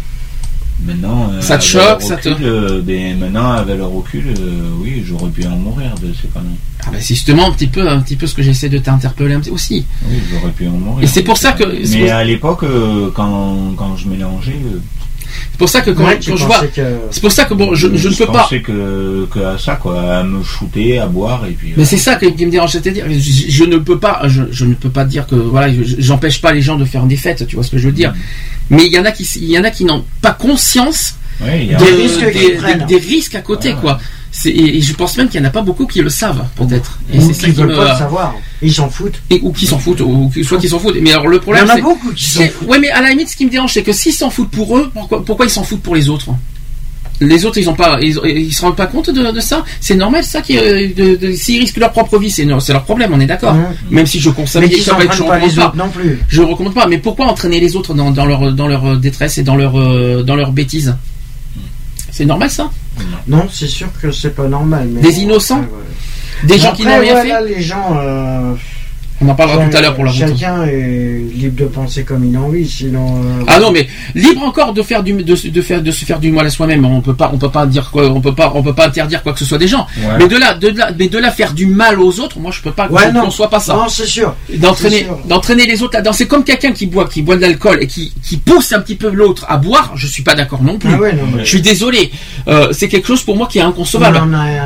Maintenant, euh, Ça te avec choque, le ça te- recul, euh, ben, maintenant, avec le recul, euh, oui, j'aurais pu en mourir de ces conneries. ah bah, c'est justement un petit peu, un petit peu ce que j'essaie de t'interpeller un petit- aussi. Oui, j'aurais pu en mourir. Et c'est pour ça que- Mais pour- à l'époque, euh, quand, quand je mélangeais, euh, C'est pour ça que quand, Ouais, tu quand je vois, que- c'est pour ça que bon, je, je ne peux pas. que, que à ça, quoi, à me shooter, à boire, et puis. Mais euh, c'est ça qui qui me dérange, c'est-à-dire, je, je ne peux pas, je, je ne peux pas dire que voilà, je- j'empêche pas les gens de faire des fêtes, tu vois ce que je veux dire. Mais il y en a qui, il y en a qui n'ont pas conscience de- Des risques des, qu'ils des- prennent. des risques à côté, quoi. Et, et je pense même qu'il n'y en a pas beaucoup qui le savent, peut-être. Et Ou c'est ça qui qui veulent me, pas le savoir. Ils s'en foutent. et- ou qui s'en foutent, ou soit qui s'en foutent. Mais alors le Il y problème, en a c'est, beaucoup qui s'en foutent. ouais, mais à la limite, ce qui me dérange, c'est que s'ils s'en foutent pour eux, pourquoi, pourquoi ils s'en foutent pour les autres? Les autres, ils ont pas, ils, ils se rendent pas compte de, de ça. C'est normal, ça, qui, euh, s'ils risquent leur propre vie, c'est, leur problème, on est d'accord. Mmh. Même si je qui je pas les pas. autres non plus. Je recommande pas. Mais pourquoi entraîner les autres dans, dans leur dans leur détresse et dans leur euh, dans leur bêtise? C'est normal ça? Non, c'est sûr que c'est pas normal. Mais Des innocents Ouais. Des gens qui n'ont rien voilà, fait. les gens. euh, On en parlera tout à l'heure pour la. Chacun est libre de penser comme il a envie, sinon. euh, Ah non mais libre encore de faire du de, de faire de se faire du mal à soi-même. On peut pas on peut pas dire quoi on peut pas on peut pas interdire quoi que ce soit des gens. Ouais. Mais de là de là mais de là faire du mal aux autres, moi je peux pas Ouais, je non. ne conçois pas ça. Non, c'est sûr. D'entraîner C'est sûr. d'entraîner les autres là-dedans. C'est comme quelqu'un qui boit qui boit de l'alcool et qui qui pousse un petit peu l'autre à boire. Je suis pas d'accord non plus. Ah ouais, non, mais- Je suis désolé. Euh, c'est quelque chose pour moi qui est inconcevable.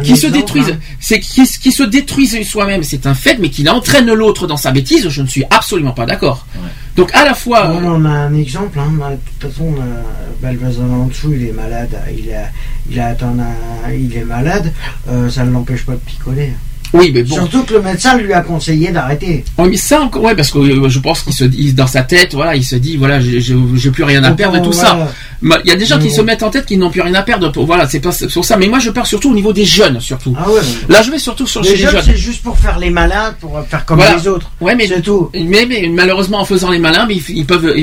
Qui se détruisent, hein. c'est qui, qui se détruisent soi-même, c'est un fait, mais qui entraîne l'autre dans sa bêtise, je ne suis absolument pas d'accord. Ouais. Donc à la fois, On en a un exemple. Hein. De toute façon, euh, Balvazan en dessous, il est malade. Il a, il a atteint un- il est malade. euh, ça ne l'empêche pas de picoler. Oui, mais bon, Surtout que le médecin lui a conseillé d'arrêter. Ouais, mais ça encore, ouais, parce que euh, je pense qu'il se dit dans sa tête, voilà, il se dit, voilà, j'ai plus rien à perdre et tout ça. Voilà. Mais Il y a des gens qui se bon. mettent en tête qu'ils n'ont plus rien à perdre. Pour, voilà, c'est pas pour ça. Mais moi, je pars surtout au niveau des jeunes, surtout. Ah ouais. Là, je vais surtout sur Les chez les jeunes, jeunes. c'est juste pour faire les malins, pour faire comme Voilà. les autres. Ouais, mais C'est tout. Mais, mais malheureusement, en faisant les malins, mais ils, ils peuvent.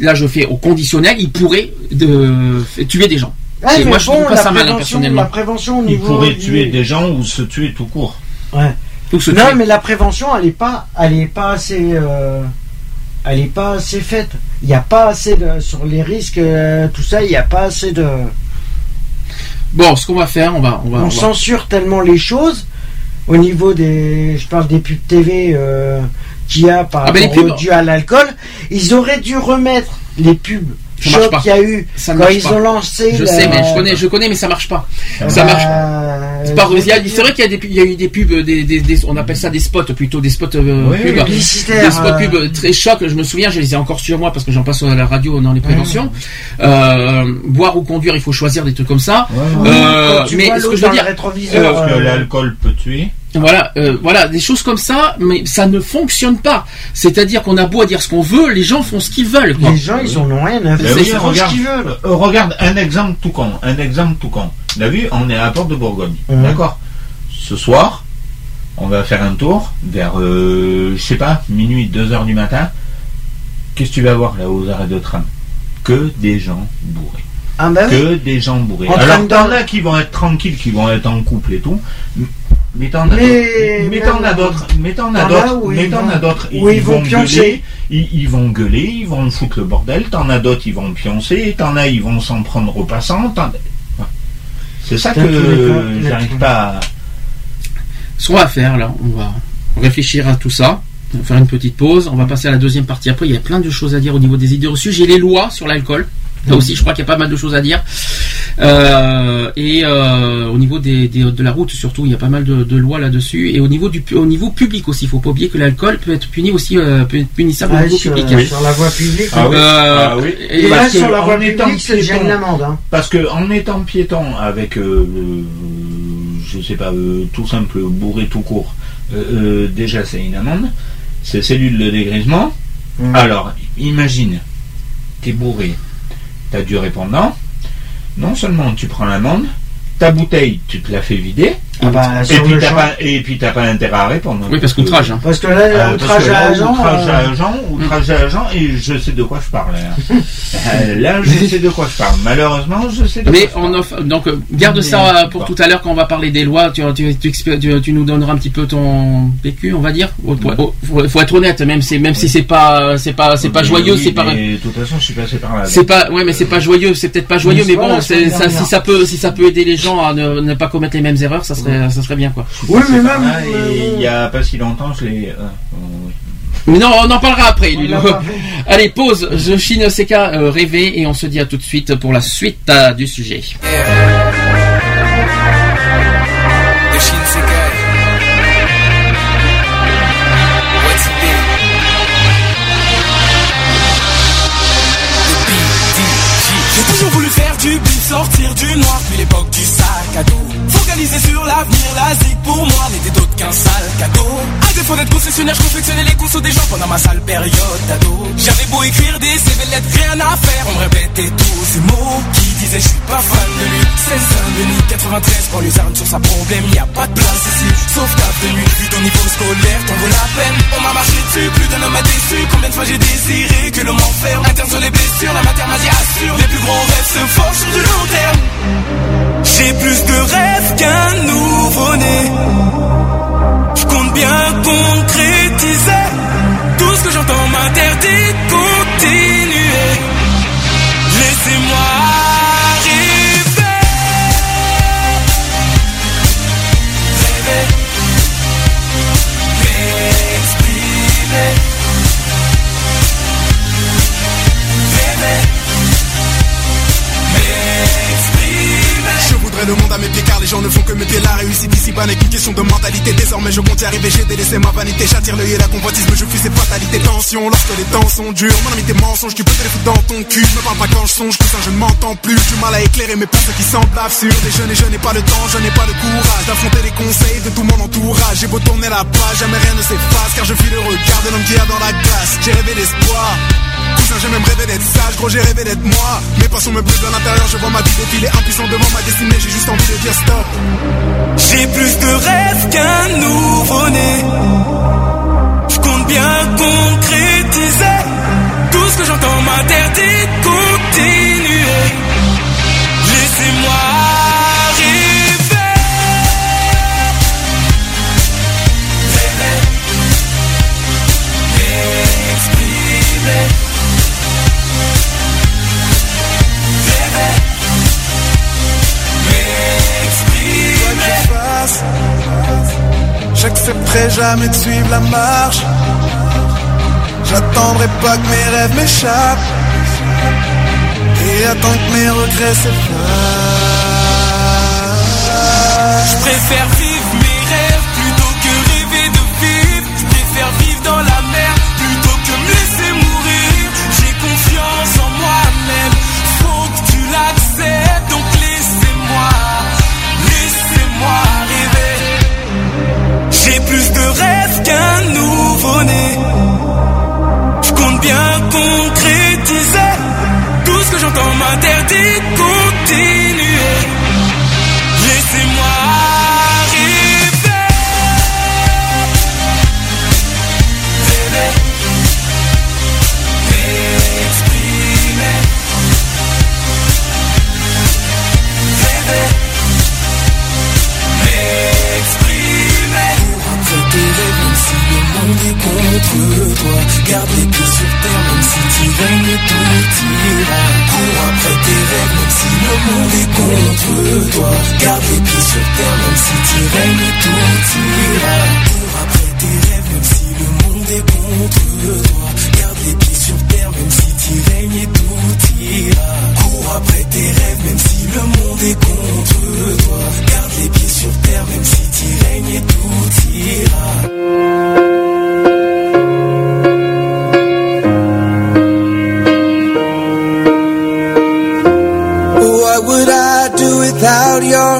là, je fais au conditionnel, ils pourraient de, tuer des gens. Ouais, moi, je trouve pas ça malin, personnellement. La prévention au Il niveau. pourrait du- tuer des gens ou se tuer tout court. Ouais. Tout Non, mais la prévention, elle est pas, elle est pas assez, euh, elle est pas assez faite. Il n'y a pas assez de sur les risques, euh, tout ça. Il n'y a pas assez de. Bon, ce qu'on va faire, on va, on va, On on va- censure tellement les choses au niveau des, je parle des pubs TV euh, qu'il y a par Ah, rapport à l'alcool. Ils auraient dû remettre les pubs choc qu'il y a eu Ça quand ils pas. ont lancé. Je la- sais, mais je connais, je connais, mais ça marche pas. Ça Ça marche. Euh, C'est pas- vrai qu'il y a des, pu- il y a eu des pubs, des, des- des- on appelle ça des spots plutôt, des spots euh, Oui, pubs. Des spots euh, pubs très chocs, je me souviens, je les ai encore sur moi parce que j'en passe à la radio dans les préventions. Euh, boire ou conduire, il faut choisir des trucs comme ça. Ouais, ouais. Euh, mais vois ce que je veux dire, rétroviseur, Parce que euh, l'alcool peut tuer. Voilà, euh, voilà, des choses comme ça, mais ça ne fonctionne pas. C'est-à-dire qu'on a beau à dire ce qu'on veut, les gens font ce qu'ils veulent. quoi. Les gens, ils en ont rien à Ben faire. oui, Ils font ce regarde, qu'ils veulent. euh, regarde un exemple tout con, un exemple tout con. T'as vu, on est à la porte de Bourgogne, Mhm. d'accord Ce soir, on va faire un tour vers, euh, je sais pas, minuit, 2 heures du matin. Qu'est-ce que tu vas voir là aux arrêts de tram Que des gens bourrés. Ah bah oui. Que des gens bourrés. En train Alors t'en as qui vont être tranquilles, qui vont être en couple et tout. Mais t'en as d'autres. Mais t'en as d'autres. Mais t'en as d'autres. ils t'en vont- as d'autres. où ils vont pioncer. gueuler. Ils, ils vont gueuler, ils vont foutre le bordel. T'en as d'autres, ils vont pioncer. T'en as, ils vont s'en prendre aux passants. C'est ça que j'arrive pas à. Ce qu'on va faire là, on va réfléchir à tout ça, on va faire une petite pause, on va passer à la deuxième partie. Après, il y a plein de choses à dire au niveau des idées reçues. J'ai les lois sur l'alcool. Là aussi, je crois qu'il y a pas mal de choses à dire. Euh, et euh, au niveau des, des- de la route, surtout, il y a pas mal de, de lois là-dessus. Et au niveau du au niveau public aussi, il faut pas oublier que l'alcool peut être puni aussi, euh, peut être punissable au Ah, niveau sur, public. sur la voie publique. Ah oui. Euh, Ah oui. et- Et là, sur la voie en étant publique, c'est piéton- gêne l'amende. Hein. Parce que en étant piéton avec, je sais pas, euh, tout simple bourré tout court, euh, euh, déjà c'est une amende, c'est cellule de dégrisement. Mm. Alors, imagine, t'es bourré, t'as du répondant, non seulement tu prends l'amende, ta bouteille tu te la fais vider, Ah bah, et puis t'as champ. pas, et puis t'as pas intérêt à répondre. Oui, parce qu'outrage. Hein. Parce que là, Euh, parce outrage que là, à agent. outrage à euh, agent, outrage à agent, et je sais de quoi je parle. hein. *laughs* Euh, là, je sais de quoi je parle. Malheureusement, je sais de Mais quoi je on parle. offre, donc euh, garde Mais, ça pour bon. tout à l'heure quand on va parler des lois. Tu, tu, tu, expé- tu- tu nous donneras un petit peu ton vécu, on va dire. Il faut, faut- faut être honnête, même si même si c'est pas c'est pas c'est pas Oui, joyeux, oui, c'est pas De toute façon, je suis passé par là. c'est pas ouais mais c'est pas joyeux, c'est peut-être pas joyeux, Mais bon, si ça peut si ça peut aider les gens à ne, ne pas commettre les mêmes erreurs, ça serait ça serait bien quoi. Oui, mais même. et il y a pas si longtemps, je l'ai. euh, euh. Mais non, on en parlera après, fait. *laughs* Allez, pause. Je chine CK euh, rêver et on se dit à tout de suite pour la suite euh, du sujet. J'ai toujours voulu faire du bif, sortir du noir, puis l'époque du sac à dos. Focaliser sur l'avenir, la zig pour moi n'était d'autre qu'un sale cadeau. Défaut d'être concessionnaire, je confectionnais les consos des gens pendant ma sale période d'ado. J'avais beau écrire des CV lettres, rien à faire, on me répétait tous ces mots qui disaient je suis pas fan de lui. 16 Saint-Denis, 93, pour les armes sur sa problème, y a pas de place ici, sauf ta tenue. Vu ton niveau scolaire, t'en vaut la peine. On m'a marché dessus, plus d'un homme m'a déçu. Combien de fois j'ai désiré que le m'enferme Interne sur les blessures, la matière m'a dit assure. Les plus gros rêves se forgent sur du long terme. J'ai plus de rêves qu'un nouveau-né. Bien concrétiser tout ce que j'entends m'interdit de continuer. Laissez-moi Je le monde à mes pieds car les gens ne font que pieds La réussite ici. Bas n'est qu'une question de mentalité. Désormais je compte y arriver, j'ai délaissé ma vanité. J'attire l'œil et la convoitise, mais je fuis ces fatalités. Tension lorsque les temps sont durs Mon ami tes mensonges, tu peux te les foutre dans ton cul. Me parle pas quand je songe, ça je ne m'entends plus. Du mal à éclairer mes pensées qui semblent absurdes. Et je n'ai, je n'ai pas le temps, je n'ai pas le courage D'affronter les conseils de tout mon entourage. J'ai beau tourner la page, jamais rien ne s'efface Car je fuis le regard de l'homme qui a dans la glace. J'ai rêvé d'espoir J'ai même rêvé d'être sage, gros, j'ai rêvé d'être moi. Mes passions me brûlent de l'intérieur, je vois ma vie défiler impuissant devant ma destinée, j'ai juste envie de dire stop. J'ai plus de rêves qu'un nouveau-né. Je compte bien concrétiser tout ce que j'entends m'interdit J'accepterai jamais de suivre la marche. J'attendrai pas que mes rêves m'échappent. Et attends que mes regrets s'effacent. Je préfère Je compte bien concrétiser tout ce que j'entends m'interdire. compter. Est contre toi. Garde les pieds sur terre, même si tu règnes, tout ira. Cours après tes rêves, même si le monde est contre toi. Garde les pieds sur terre, même si tu règnes, tout ira. Cours après tes rêves, même si le monde est contre toi. Garde les pieds sur terre, même si tu règnes, tout ira. Cours après tes rêves, même si le monde est contre toi. Garde les pieds sur terre, même si tu règnes, tout ira.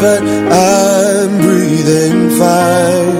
but I'm breathing fine.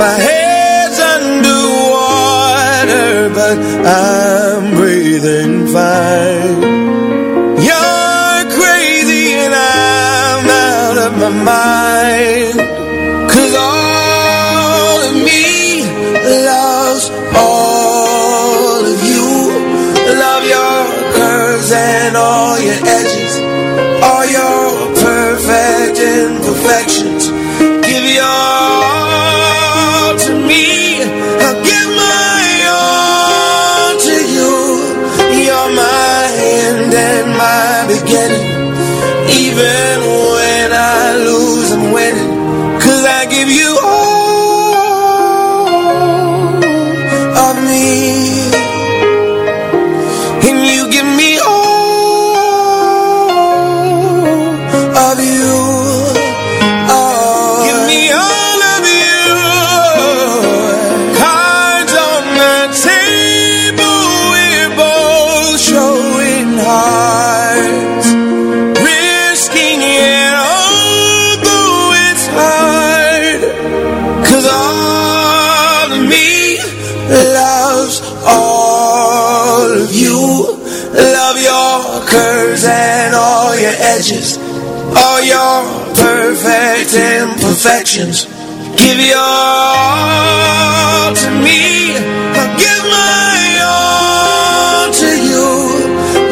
My head's underwater, but I'm breathing fine. You're crazy and I'm out of my mind. Imperfections. Give your all to me. I'll give my all to you.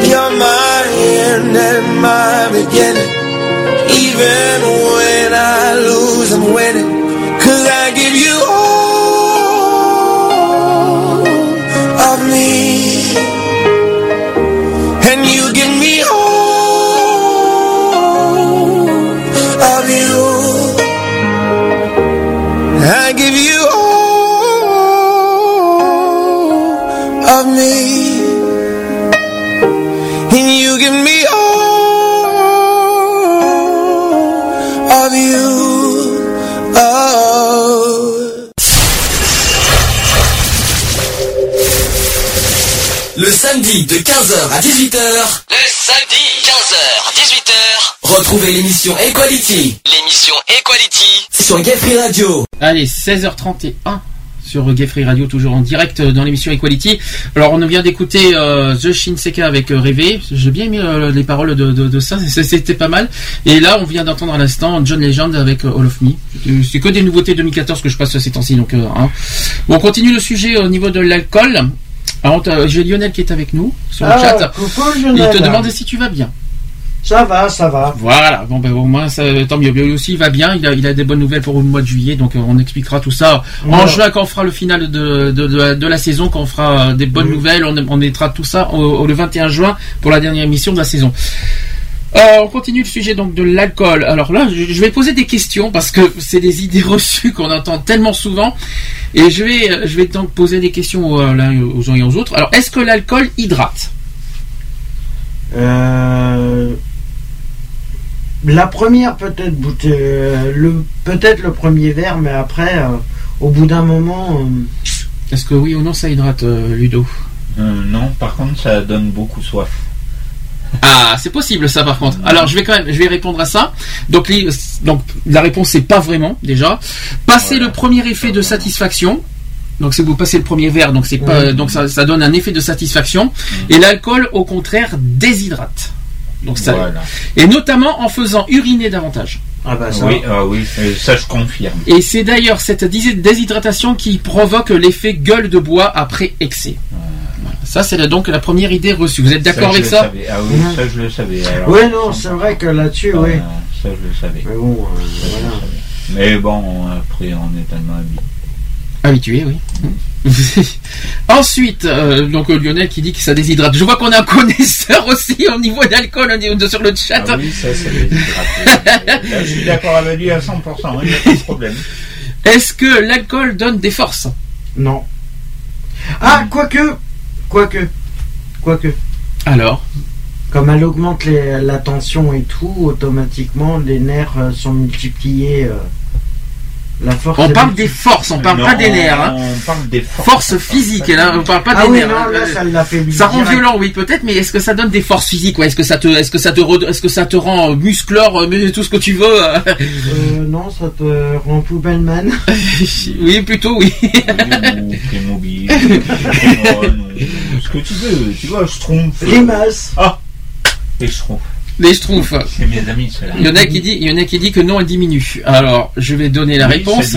You're my end and my beginning. Even when I lose, I'm winning. Samedi de 15h à 18h, Le samedi, 15h, 18h, retrouvez l'émission Equality l'émission Equality. sur Gay Free Radio. Allez, 16h31 sur Gay Free Radio, toujours en direct dans l'émission Equality. Alors, on vient d'écouter euh, The Shinseka avec euh, Rêver. J'ai bien aimé euh, les paroles de, de, de ça, *laughs* c'était pas mal. Et là, on vient d'entendre à l'instant John Legend avec euh, All of Me. C'est- C'est que des nouveautés 2014 que je passe ces temps-ci. Donc, euh, hein. Bon, on continue le sujet au niveau de l'alcool. Alors, j'ai Lionel qui est avec nous sur le Ah, chat. coucou, Il te demande si tu vas bien. Ça va, ça va. Voilà, bon ben au moins ça, tant mieux. Lui aussi il va bien, il a, il a des bonnes nouvelles pour le mois de juillet, donc euh, on expliquera tout ça en juin quand on fera le final de, de, de, la- de la saison, quand on fera euh, des bonnes Oui. nouvelles, on, on mettra tout ça au, au- le 21 juin pour la dernière émission de la saison. Euh, on continue le sujet donc de l'alcool. Alors là, je, vais poser des questions parce que c'est des idées *laughs* reçues qu'on entend tellement souvent, et je vais, euh, je vais donc poser des questions aux, euh, l'un aux uns et aux autres. Alors, est-ce que l'alcool hydrate? Euh, la première peut-être bouteille, euh, le peut-être le premier verre, mais après, euh, au bout d'un moment, euh, Est-ce que oui ou non ça hydrate, euh, Ludo? Euh, non, par contre, ça donne beaucoup soif. Ah, c'est possible ça par contre. Alors je vais quand même, je vais répondre à ça. Donc, les- donc la réponse c'est pas vraiment déjà. Passer le premier effet de satisfaction. Donc si vous passez le premier verre, donc c'est pas, donc ça, ça donne un effet de satisfaction. Et l'alcool au contraire déshydrate. Donc ça, Voilà. et notamment en faisant uriner davantage. ah bah ça. Oui, ah oui, ça je confirme. Et c'est d'ailleurs cette dés- déshydratation qui provoque l'effet gueule de bois après excès. Ça c'est la- donc la première idée reçue. Vous êtes d'accord avec ça savais. Ah oui, ça je le savais. Alors, Oui, non, c'est vrai que là-dessus, ça, oui. Ça je le savais. Mais bon, euh, Ça, voilà. savais. Mais bon, après on est tellement habitué. Habitué, oui. *laughs* Ensuite, euh, donc euh, Lionel qui dit que ça déshydrate. Je vois qu'on a un connaisseur *laughs* aussi au niveau d'alcool hein, de- sur le chat. Ah oui, ça c'est déshydraté. *laughs* Là, je suis d'accord avec lui à 100%, il n'y a pas de problème. Est-ce que l'alcool donne des forces? Non. Ah, quoique, quoique, quoique. Alors? Comme elle augmente les- la tension et tout, automatiquement, les nerfs euh, sont multipliés. euh, la force. On est parle des forces, on parle Non, pas des nerfs. Hein. On parle des forces. Force On parle physique, pas là, des- on parle pas Ah des oui, nerfs. non, hein. là, ça l'a fait Ça rend direct. violent, oui, peut-être, mais est-ce que ça donne des forces physiques ouais Est-ce que ça te, est-ce que ça te, re- est-ce que ça te rend euh, musclore, euh, mais tout ce que tu veux euh Euh, non, ça te rend poubelle-man. Oui, plutôt, oui. Oui, ou Playmobil, ce que tu veux. Tu vois, je trompe. Limace. Ah Et je trompe. Les schtroumpfs. *laughs* Mes amis. Il y en a qui dit, il y en a qui dit que non, elle diminue. Alors, je vais donner la Oui, réponse.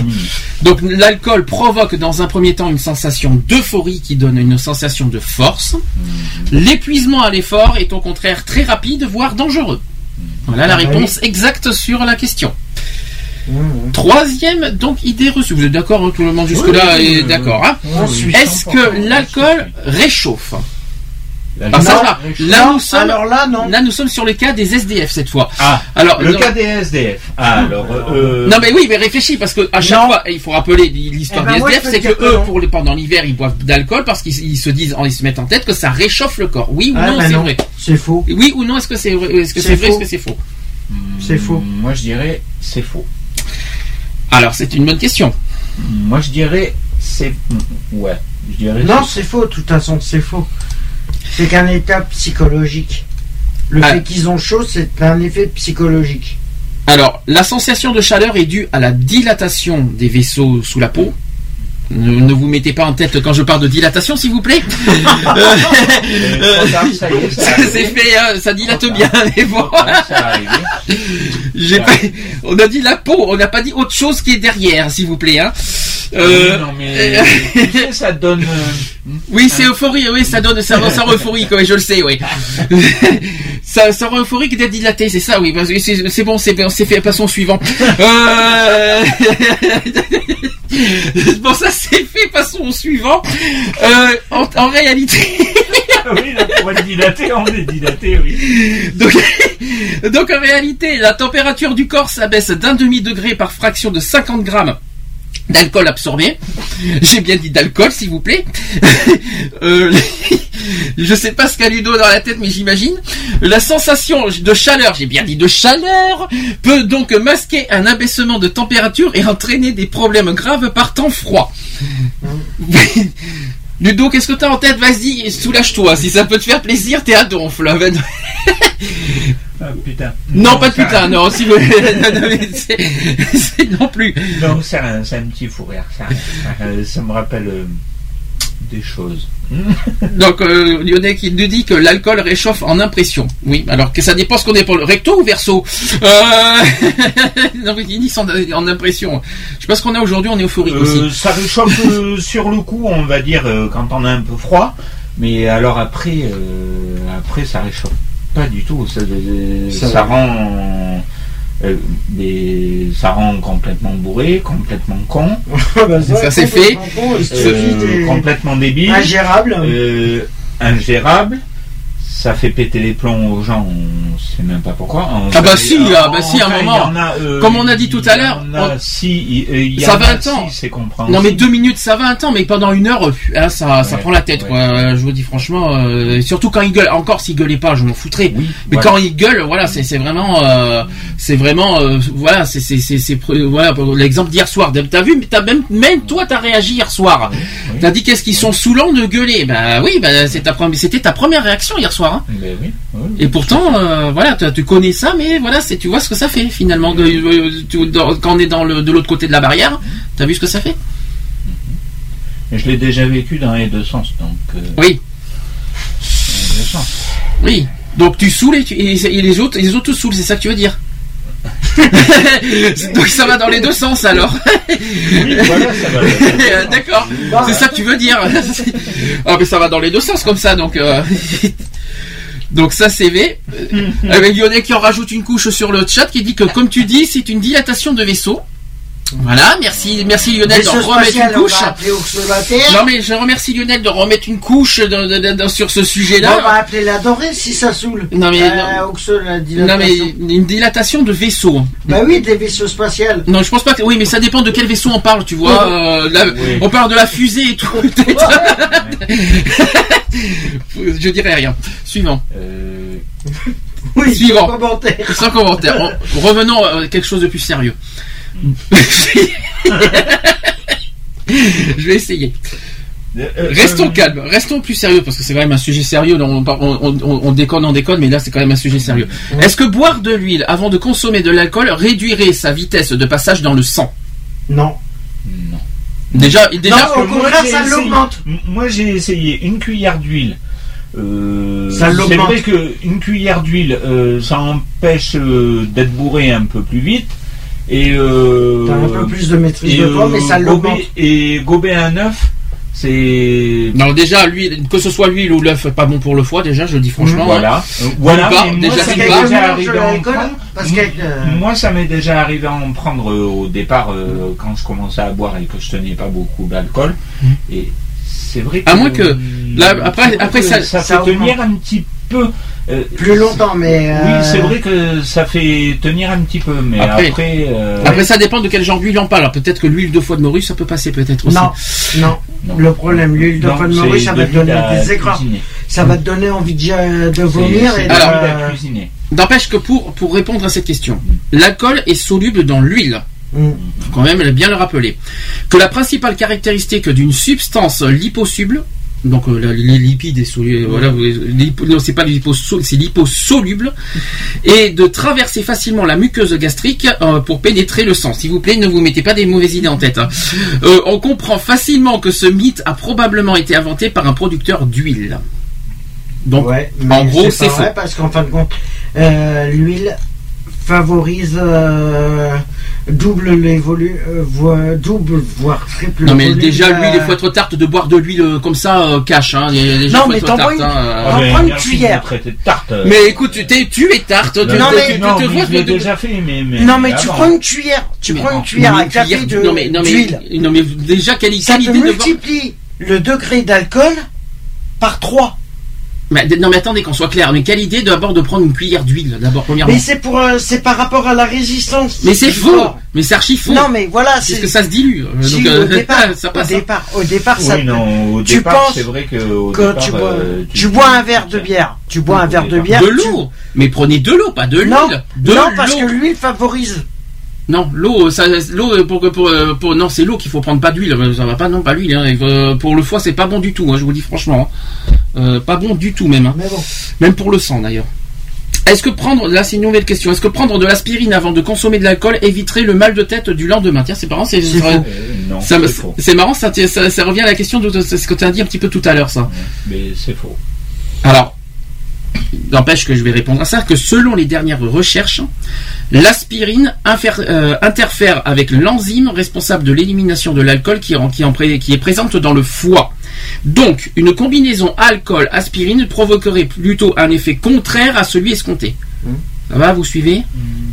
Donc l'alcool provoque dans un premier temps une sensation d'euphorie qui donne une sensation de force. Mhm. L'épuisement à l'effort est au contraire très rapide, voire dangereux. Voilà la Ah bah réponse exacte sur la question. Mmh, mmh. Troisième donc idée reçue. Vous êtes d'accord hein, Tout le monde jusque-là Oui, oui, est d'accord. hein. Est-ce que l'alcool réchauffe? Ah, ça. Là Non, nous sommes, alors là, non. là nous sommes sur le cas des SDF cette fois. Ah, Alors le non- cas des SDF. Ah, alors, euh, Non mais oui, mais réfléchis parce que à chaque Non. fois, il faut rappeler l'histoire Eh ben, des moi, SDF, c'est que eux, pour les, pendant l'hiver, ils boivent d'alcool parce qu'ils ils se disent, ils se mettent en tête que ça réchauffe le corps. Oui ou Ah, non, bah c'est vrai. C'est faux. Oui ou non, est-ce que c'est vrai, est-ce que C'est c'est vrai, est-ce faux. que c'est faux? C'est faux. hmm, Moi, je dirais c'est faux. Alors c'est une bonne question. Moi, je dirais c'est. Ouais. Je dirais Non, c'est- c'est faux, de toute façon, c'est faux. C'est qu'un état psychologique. Le Ah. fait qu'ils ont chaud, c'est un effet psychologique. Alors la sensation de chaleur est due à la dilatation des vaisseaux sous la peau. Ne, ne vous mettez pas en tête quand je parle de dilatation, s'il vous plaît. *laughs* Ça *laughs* c'est fait, hein, dilate bien. Mais bon, pas, on a dit la peau, on n'a pas dit autre chose qui est derrière, s'il vous plaît. Hein. Euh, non, mais sais, ça donne. euh, *laughs* Oui, c'est euphorie, oui, ça donne, ça, ça rend *laughs* euphorique, oui, je le sais, oui. *laughs* ça, ça rend euphorique d'être dilaté, c'est ça, oui, c'est bon, c'est fait, passons suivant. Euh... bon, ça c'est fait, passons au suivant. Euh, en, en réalité, oui, là, pour être dilaté, on est dilaté, oui. donc, donc en réalité, la température du corps s'abaisse d'un demi-degré par fraction de 50 grammes d'alcool absorbé. J'ai bien dit d'alcool, s'il vous plaît. *laughs* Euh, je sais pas ce qu'a Ludo dans la tête, mais j'imagine. La sensation de chaleur, j'ai bien dit de chaleur, peut donc masquer un abaissement de température et entraîner des problèmes graves par temps froid. *laughs* Ludo, qu'est-ce que t'as en tête? Vas-y, soulage-toi. Si ça peut te faire plaisir, t'es à donf. *laughs* Ah, putain. Non, pas de putain, non, si vous *laughs* non, non plus. Non, c'est un, un petit fou rire. Ça, euh, ça me rappelle euh, des choses. *laughs* Donc, euh, Lionel qui nous dit que l'alcool réchauffe en impression. Oui, alors que ça dépend ce qu'on est pour le recto ou verso. Euh... *laughs* non, ils disent en, en impression. Je sais pas ce qu'on a aujourd'hui, on est euphorique Euh, aussi. ça réchauffe euh, sur le coup, on va dire, euh, quand on a un peu froid. Mais alors après, euh, après ça réchauffe pas du tout. Ça, Ça ça va. rend, euh, des- ça rend complètement bourré, complètement con, *laughs* Bah, Ça, c'est fait. con, euh, complètement débile, Ingérable. euh, ingérable. Ça fait péter les plombs aux gens, on sait même pas pourquoi. On- Ah bah si, ah bah si, à un moment. a, euh, Comme on a dit tout à l'heure, on- si, y Ça va un temps. si. Non mais deux minutes ça va un temps mais pendant une heure euh, hein, ça, ça prend la tête ouais. quoi. Euh, Je vous dis franchement euh, surtout quand il gueule encore s'il gueulait pas je m'en foutrais Oui, mais voilà. quand il gueule voilà c'est c'est vraiment euh, c'est vraiment voilà c'est voilà l'exemple d'hier soir t'as vu mais t'as même même toi t'as réagi hier soir oui. t'as dit qu'est-ce qu'ils sont saoulants de gueuler bah oui bah c'était ta première réaction hier soir hein. Ben oui, oui. et pourtant euh, voilà tu, tu connais ça mais voilà c'est tu vois ce que ça fait finalement de- euh, tu- dans- quand on est dans le de l'autre côté de la barrière t'as vu ce que ça fait? Mais je l'ai déjà vécu dans les deux sens, donc. euh, oui dans les deux sens. Oui. Donc tu saoules et, tu- et- les autres, les autres te saoulent, c'est ça que tu veux dire? *laughs* Donc ça va dans les deux sens alors. Oui, voilà, ça va. *laughs* D'accord. C'est ça que tu veux dire. ah mais ça va dans les deux sens comme ça donc. euh, *laughs* Donc ça c'est V. Euh, *laughs* Avec Lionel qui en rajoute une couche sur le chat qui dit que comme tu dis c'est une dilatation de vaisseau. Voilà, merci, merci Lionel de remettre une on couche. Non mais je remercie Lionel de remettre une couche de- de- de- de- sur ce on sujet-là. va appeler la dorée si ça saoule. Non, mais- Euh, Ursula, la Non dilatation. mais une dilatation de vaisseau. Bah oui, des vaisseaux spatials. Non, je pense pas que. Oui, mais ça dépend de quel vaisseau on parle, tu vois. euh, la- Oui. On parle de la fusée et tout, *laughs* peut-être. *laughs* je dirais rien. Suivant. Euh, Oui, Suivant. sans commentaire. Sans commentaire. On- Revenons à quelque chose de plus sérieux. *laughs* je vais essayer. euh, euh, Restons euh, calmes, restons plus sérieux parce que c'est quand même un sujet sérieux. On, on, on- on- on déconne, on déconne, mais là c'est quand même un sujet sérieux. Est-ce que boire de l'huile avant de consommer de l'alcool réduirait sa vitesse de passage dans le sang? Non. Non. Déjà, déjà. Non, au moi, contraire, j'ai ça essayé- l'augmente. Moi, j'ai essayé une cuillère d'huile. Euh, Ça c'est l'augmente. vrai qu'une cuillère d'huile, euh, ça empêche euh, d'être bourré un peu plus vite. Et, euh, T'as un peu plus de maîtrise de toi, euh, mais ça l'augmente. Et gober un œuf, c'est. Non, déjà, l'huile, que ce soit l'huile ou l'œuf, pas bon pour le foie, déjà, je le dis franchement. Voilà. Euh, voilà. Moi, déjà, ça déjà de arrivé à en l'alcool, prendre. parce qu'avec, euh, Moi, ça m'est déjà arrivé à en prendre euh, au départ euh, quand je commençais à boire et que je tenais pas beaucoup d'alcool. Et c'est vrai que. À moins que- là, euh, après- après, que ça- ça, ça fait tenir un petit peu. Euh, plus longtemps, mais. Oui, euh, c'est vrai que ça fait tenir un petit peu, mais Après- après. euh, Après, ça dépend de quel genre d'huile on parle. Alors, peut-être que l'huile de foie de morue, ça peut passer peut-être aussi. Non, non. non. Le problème, l'huile de Non, foie de morue, ça va te donner des écrans. cuisiner. Ça va te donner envie de, de vomir et de cuisiner. N'empêche que pour, pour répondre à cette question, l'alcool est soluble dans l'huile. Mm. Faut quand même bien le rappeler. Que la principale caractéristique d'une substance liposoluble, donc euh, la- les lipides et solu- voilà, non, c'est pas liposo- c'est liposoluble, et de traverser facilement la muqueuse gastrique euh, pour pénétrer le sang. S'il vous plaît, ne vous mettez pas des mauvaises idées en tête. hein. Euh, on comprend facilement que ce mythe a probablement été inventé par un producteur d'huile. Donc, Ouais, en gros, c'est faux. parce qu'en fin de compte, euh, l'huile favorise euh, double les volumes, euh, double voire triple. Non mais déjà lui, euh... il faut être de boire de l'huile euh, comme ça euh, cache hein. non mais t'en hein. prends une, hein, une cuillère. Tarte, mais écoute, tu es, tu es tarte. Non, mais tu, prends une cuillère, tu prends une cuillère à café de non mais, non, mais, déjà quelle qualité de multiplie le degré d'alcool par 3 mais, non mais attendez qu'on soit clair. Mais quelle idée d'abord de prendre une cuillère d'huile d'abord premièrement. Mais c'est pour, euh, c'est par rapport à la résistance. Mais c'est faux. corps. Mais c'est archi faux. Non, mais voilà, Parce c'est que ça se dilue. Si, donc, euh, au *laughs* départ, ça au passe. hein. départ, au départ, ça. Oui, non, au tu départ, penses c'est vrai que au que départ, tu bois, euh, tu bois un verre de bière, tu bois un verre de bière. De tu- l'eau. Mais prenez de l'eau, pas de l'huile. Non, de non, parce l'eau. que l'huile favorise. Non, l'eau, ça, l'eau euh, pour, pour, euh, pour- non, c'est l'eau qu'il faut prendre, pas d'huile. Euh, Ça va pas, non, pas l'huile. hein. Pour le foie, c'est pas bon du tout. hein, je vous dis franchement, hein. Euh, pas bon du tout même. hein. Mais bon. Même pour le sang d'ailleurs. Est-ce que prendre, là c'est une nouvelle question, est-ce que prendre de l'aspirine avant de consommer de l'alcool éviterait le mal de tête du lendemain? Tiens, c'est marrant, c'est euh, marrant, ça, ça, ça revient à la question de, de ce que tu as dit un petit peu tout à l'heure, ça. Mais c'est faux. Alors, n'empêche que je vais répondre à ça, que selon les dernières recherches, l'aspirine euh, interfère avec l'enzyme responsable de l'élimination de l'alcool qui, est présente dans le foie. Donc, une combinaison alcool-aspirine provoquerait plutôt un effet contraire à celui escompté. Ça va, vous suivez?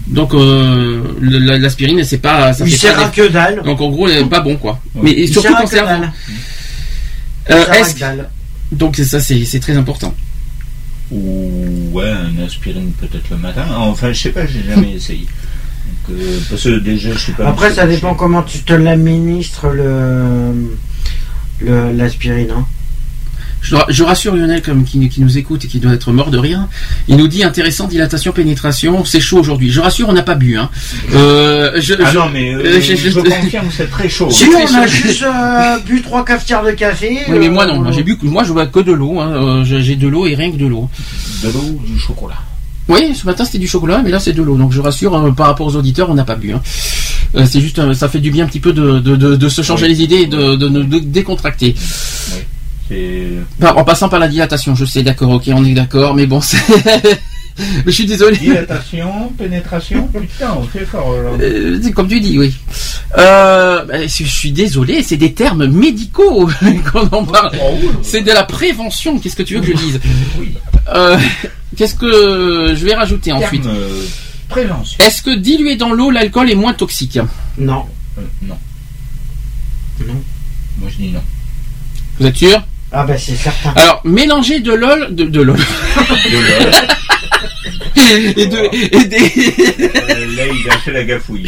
Donc, euh, l'aspirine, c'est pas... Ça Il fait sert à que dalle. donc en gros, pas bon quoi. Ouais. Mais Il surtout concernant. dalle. Euh, est-ce- que donc c'est ça, c'est c'est très important. Ou ouais, un aspirine peut-être le matin. Enfin, je sais pas, j'ai jamais *laughs* essayé. Donc, euh, parce que déjà, je suis pas. Après, ça dépend comment tu te l'administres le le- l'aspirine. Hein. Je, je rassure Lionel comme qui, qui nous écoute et qui doit être mort de rire. Il nous dit intéressant dilatation pénétration. C'est chaud aujourd'hui. Je rassure, on n'a pas bu. Hein. Euh, je, Ah je- non, mais euh, euh, je- je, je- confirme, c'est très chaud. Si on a chaud. juste euh, *laughs* bu trois cafetières de café. Oui, mais moi non. Moi, j'ai bu. Moi je bois que de l'eau. Hein. J'ai de l'eau et rien que de l'eau. De l'eau ou du chocolat. Oui, ce matin c'était du chocolat, mais là c'est de l'eau. Donc je rassure, euh, par rapport aux auditeurs, on n'a pas bu. hein. Euh, c'est juste, euh, ça fait du bien un petit peu de, de, de, de se changer Oui. les idées et de, de, de- en passant par la dilatation, je sais, d'accord, ok, on est d'accord, mais bon, *laughs* c'est... je suis désolé. Dilatation, pénétration, *laughs* putain, on fait fort. Euh, c'est comme tu dis, oui. Euh, bah, je suis désolé, c'est des termes médicaux *laughs* qu'on en parle. Oh, oui. C'est de la prévention, qu'est-ce que tu veux que je dise Oui. Euh, Qu'est-ce que je vais rajouter ensuite Terme, prévention. Est-ce que diluer dans l'eau, l'alcool est moins toxique? Non. Euh, non. Non. Moi, je dis non. Vous êtes sûr? Ah ben c'est certain. Alors, mélanger de l'ol, de, de l'ol, De l'ol. et de, et des, Euh, là, il a fait la gafouille.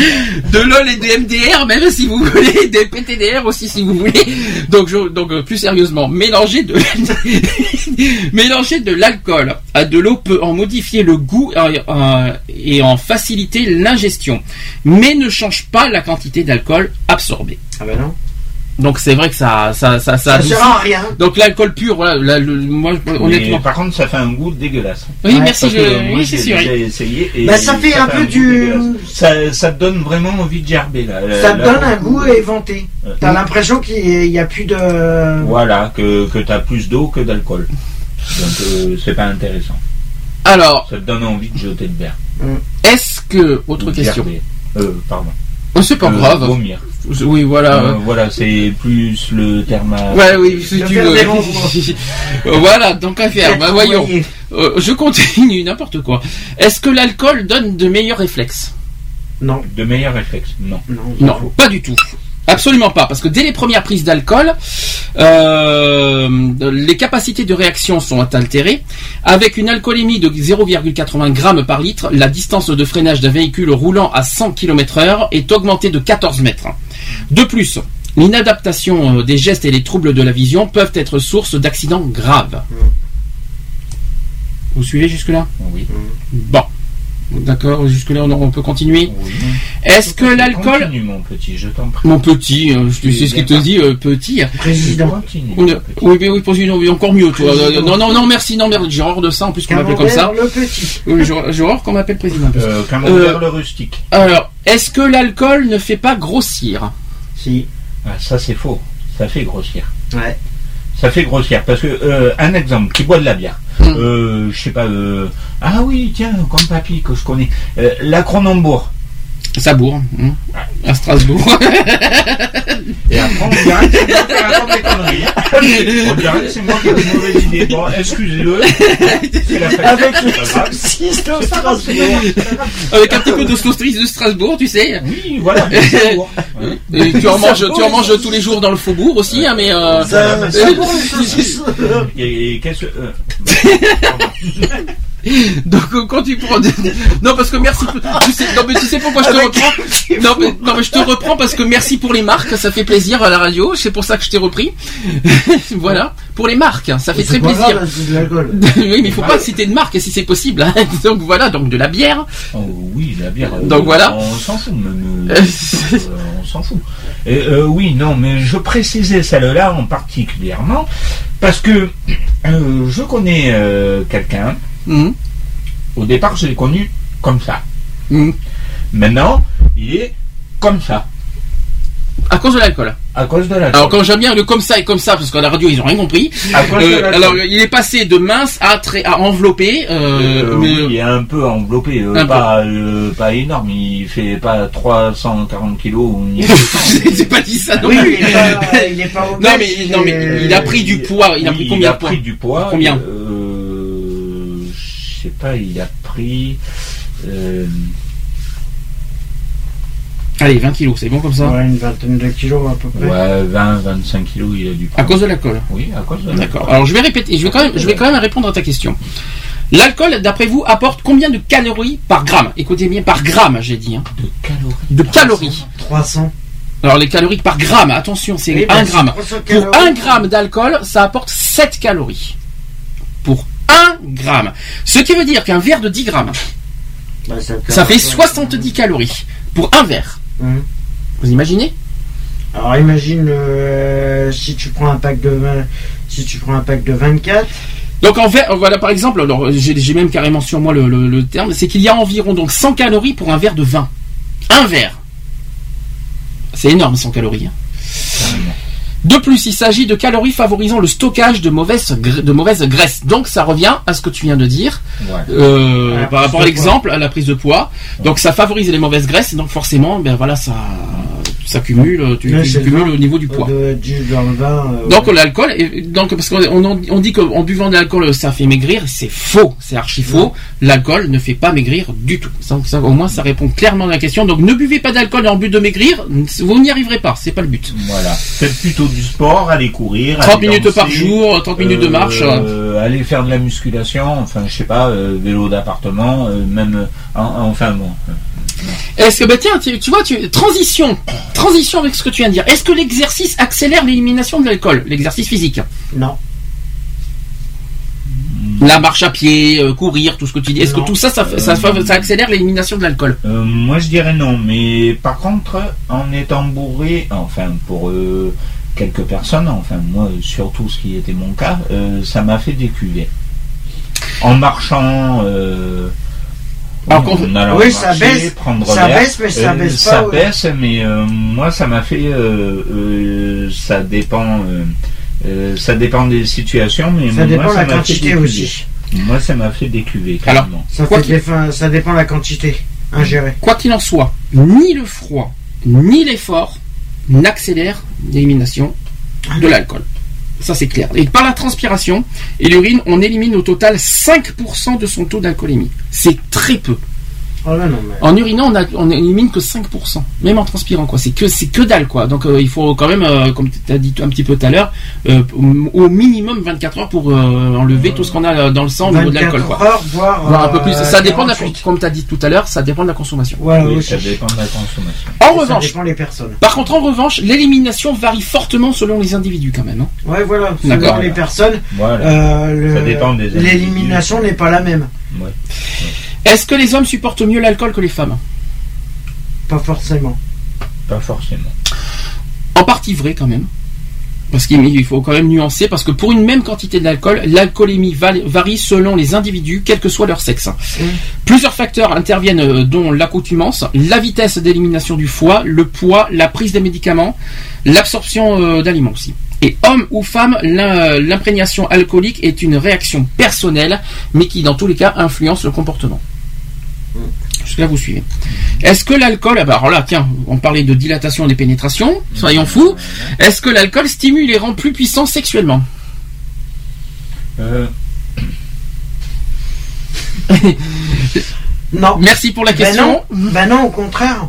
de LOL et de MDR, même si vous voulez, des PTDR aussi si vous voulez. Donc, je- donc euh, plus sérieusement, mélanger de *laughs* mélanger de l'alcool à de l'eau peut en modifier le goût euh, et en faciliter l'ingestion, mais ne change pas la quantité d'alcool absorbée. Ah ben non. Donc c'est vrai que ça ça ça, ça Ça sert à rien. Donc l'alcool pur, voilà, la- le- moi honnêtement. Mais par contre, ça fait un goût dégueulasse. Oui, Ouais, merci. Je, oui, c'est j'ai sûr. déjà essayé. Et Bah, ça fait un peu du-. Ça, ça te donne vraiment envie de gerber là. Ça te donne un goût éventé. euh, T'as l'impression qu'il n'y a plus de. Voilà, que, que tu as plus d'eau que d'alcool. Donc euh, c'est pas intéressant. Alors, Ça te donne envie de jeter le verre. est-ce que autre question gerber. Euh, pardon. Oh, C'est pas Euh, grave. Vomir. Oui, voilà. Euh, voilà, c'est plus le terme. à- Ouais, oui, si tu veux. *laughs* Euh, voilà, donc à faire. Bah voyons. Euh, je continue, *laughs* n'importe quoi. Est-ce que l'alcool donne de meilleurs réflexes? Non. De meilleurs réflexes. Non. Non. Non, pas du tout. Absolument pas, parce que dès les premières prises d'alcool, euh, les capacités de réaction sont altérées. Avec une alcoolémie de 0,80 grammes par litre, la distance de freinage d'un véhicule roulant à 100 km/h est augmentée de 14 mètres. De plus, l'inadaptation euh, des gestes et les troubles de la vision peuvent être source d'accidents graves. Vous suivez jusque-là? Oui. Bon. D'accord, jusque-là on on peut continuer. oui. Est-ce que l'alcool... Continue, mon petit, je t'en prie. Mon petit, euh, tu sais ce qu'il te dit, euh, petit. Président. On. Oui, mais oui, oui, encore mieux, toi. Président. Non, non, non, merci, non, merci. J'ai horreur de ça, en plus qu'on m'appelle comme ça. Le petit. Oui, j'ai horreur qu'on m'appelle président. Euh, Camembert Euh, le rustique. Alors, est-ce que l'alcool ne fait pas grossir? Si. Ah, ça c'est faux. Ça fait grossir. Ouais. Ça fait grossir parce que euh, un exemple qui boit de la bière. Mm. Euh, je sais pas. euh, ah oui, tiens, comme papy que je connais. Euh, la Cronenbourg. Ça bourre. hein. À Strasbourg. Et après, on dirait que c'est moi qui raconte des conneries. On dirait que c'est moi qui ai une mauvaise idée. Bon, excusez-le. C'est la fête. Avec le saucisse de Strasbourg. Avec un petit peu de saucisse de Strasbourg, tu sais. Oui, voilà. Et tu en manges, tu en manges tous les jours dans le faubourg aussi, hein, mais. Euh, Ça, ça bon, les saucisses. Et, et qu'est-ce que. *laughs* *laughs* Donc euh, quand tu prends des... non parce que merci tu sais non mais tu sais pourquoi je te Avec- reprends *laughs* non mais non mais je te reprends parce que merci pour les marques ça fait plaisir à la radio c'est pour ça que je t'ai repris *laughs* voilà pour les marques ça fait très plaisir grave, de oui mais il faut pas citer de marque si c'est possible hein. donc voilà donc de la bière Oh oui, la bière. euh, Donc voilà. On s'en fout, même, euh, on s'en fout. Et, euh, oui, non, mais je précisais celle-là en particulièrement parce que euh, je connais euh, quelqu'un. Mhm. Au départ, je l'ai connu comme ça. Mhm. Maintenant, il est comme ça à cause de l'alcool à cause de la. alors quand j'aime bien le comme ça et comme ça parce qu'à la radio ils ont rien compris À cause de Euh, l'alcool. alors il est passé de mince à très à enveloppé euh, Euh, mais- oui, il est un peu enveloppé, euh, Un peu. pas, euh, pas énorme, il fait pas 340 kilos. j'ai *laughs* pas dit ça non Oui, plus. il est pas, *laughs* il est pas obèse, Non mais non mais il a pris du poids, il a Oui, pris combien a de poids pris du poids. Combien euh, Je sais pas, il a pris. euh, Allez 20 kilos, c'est bon comme ça Ouais, une vingtaine de kilos à peu près. ouais, 20, 25 kilos, il a du À cause de l'alcool. Oui, à cause de D'accord. Alors je vais répéter, je vais quand même, je vais quand même répondre à ta question. L'alcool, d'après vous, apporte combien de calories par gramme? Écoutez bien, par gramme, j'ai dit. hein. De calories. De calories. 300. Alors les calories par gramme, attention, c'est Oui, 1 bah, gramme. 300 Pour calories. 1 gramme d'alcool, ça apporte 7 calories. Pour 1 gramme. Ce qui veut dire qu'un verre de 10 grammes, Bah, ça, ça fait 70 calories. Pour un verre. Hum. Vous imaginez? Alors imagine euh, si tu prends un pack de 20 si tu prends un pack de 24, Donc en fait, voilà par exemple, alors j'ai j'ai même carrément sur moi le, le- le terme, c'est qu'il y a environ donc 100 calories pour un verre de vin. Un verre. C'est énorme 100 calories. hein. De plus, il s'agit de calories favorisant le stockage de mauvaises, gra- de mauvaises graisses. Donc ça revient à ce que tu viens de dire Ouais. euh, par rapport à l'exemple, à la prise de poids. Donc ça favorise les mauvaises graisses, donc forcément, ben voilà, ça, ça cumule, tu, cumules au niveau du poids. de, du, dans le vin. euh, Donc l'alcool, et- donc parce qu'on on, on dit qu'en buvant de l'alcool ça fait maigrir, c'est faux, c'est archi faux. L'alcool ne fait pas maigrir du tout. Ça, ça, au moins ça répond clairement à la question. Donc ne buvez pas d'alcool en but de maigrir, vous n'y arriverez pas, c'est pas le but. Voilà. Faites plutôt du sport, allez courir. 30 allez minutes danser, par jour, 30 minutes de marche. euh, allez faire de la musculation, enfin je sais pas, euh, vélo d'appartement, euh, même, euh, en- enfin bon. Euh, Est-ce que bah tiens, tu, tu vois, tu, transition, transition avec ce que tu viens de dire. Est-ce que l'exercice accélère l'élimination de l'alcool, l'exercice physique, Non. la marche à pied, euh, courir, tout ce que tu dis. Est-ce que tout ça, ça, ça, ça- ça accélère l'élimination de l'alcool? Euh, moi je dirais non, mais par contre, en étant bourré, enfin pour euh, quelques personnes, enfin moi surtout ce qui était mon cas, euh, ça m'a fait décuver. En marchant, Alors, oui, ça baisse, prendre ça l'air, baisse, mais ça euh, baisse ça pas, ouais. baisse, mais euh, moi ça m'a fait, euh, euh, ça dépend, euh, euh, ça dépend des situations, mais Ça moi, dépend de ça la m'a fait quantité aussi. Moi ça m'a fait décuver Alors, carrément. Ça, Quoi défa- ça dépend de la quantité ingérée. Quoi qu'il en soit, ni le froid, ni l'effort n'accélèrent l'élimination de l'alcool. Ça c'est clair. Et par la transpiration et l'urine, on élimine au total 5% de son taux d'alcoolémie. C'est très peu. Oh là non, mais. En urinant, on, a- on élimine que 5%. Même en transpirant, quoi. C'est que, c'est que dalle, quoi. Donc, euh, il faut quand même, euh, comme tu as dit un petit peu tout à l'heure, euh, au minimum 24 heures pour euh, enlever tout ce qu'on a dans le sang au niveau de l'alcool, 24 quoi. heures, voire, Voire un peu plus. euh, Ça dépend, de la, 48. comme tu as dit tout à l'heure, ça dépend de la consommation. Oui, aussi. ça dépend de la consommation. En Ça revanche, dépend des personnes. par contre, en revanche, l'élimination varie fortement selon les individus, quand même. hein. Ouais, voilà. D'accord. Selon les personnes, Voilà. euh, le- Ça dépend des individus. l'élimination n'est pas la même. Ouais. Est-ce que les hommes supportent mieux l'alcool que les femmes? Pas forcément. Pas forcément. En partie vrai, quand même. Parce qu'il il faut quand même nuancer, parce que pour une même quantité d'alcool, l'alcoolémie va- varie selon les individus, quel que soit leur sexe. Plusieurs facteurs interviennent, euh, dont l'accoutumance, la vitesse d'élimination du foie, le poids, la prise des médicaments, l'absorption euh, d'aliments aussi. Et homme ou femme, l'im- l'imprégnation alcoolique est une réaction personnelle, mais qui dans tous les cas influence le comportement. Là, vous suivez. Est-ce que l'alcool, ah bah, alors là, tiens, on parlait de dilatation des pénétrations, soyons fous. Est-ce que l'alcool stimule et rend plus puissant sexuellement? Euh, *laughs* Non. Merci pour la Ben question. non, ben non, au contraire.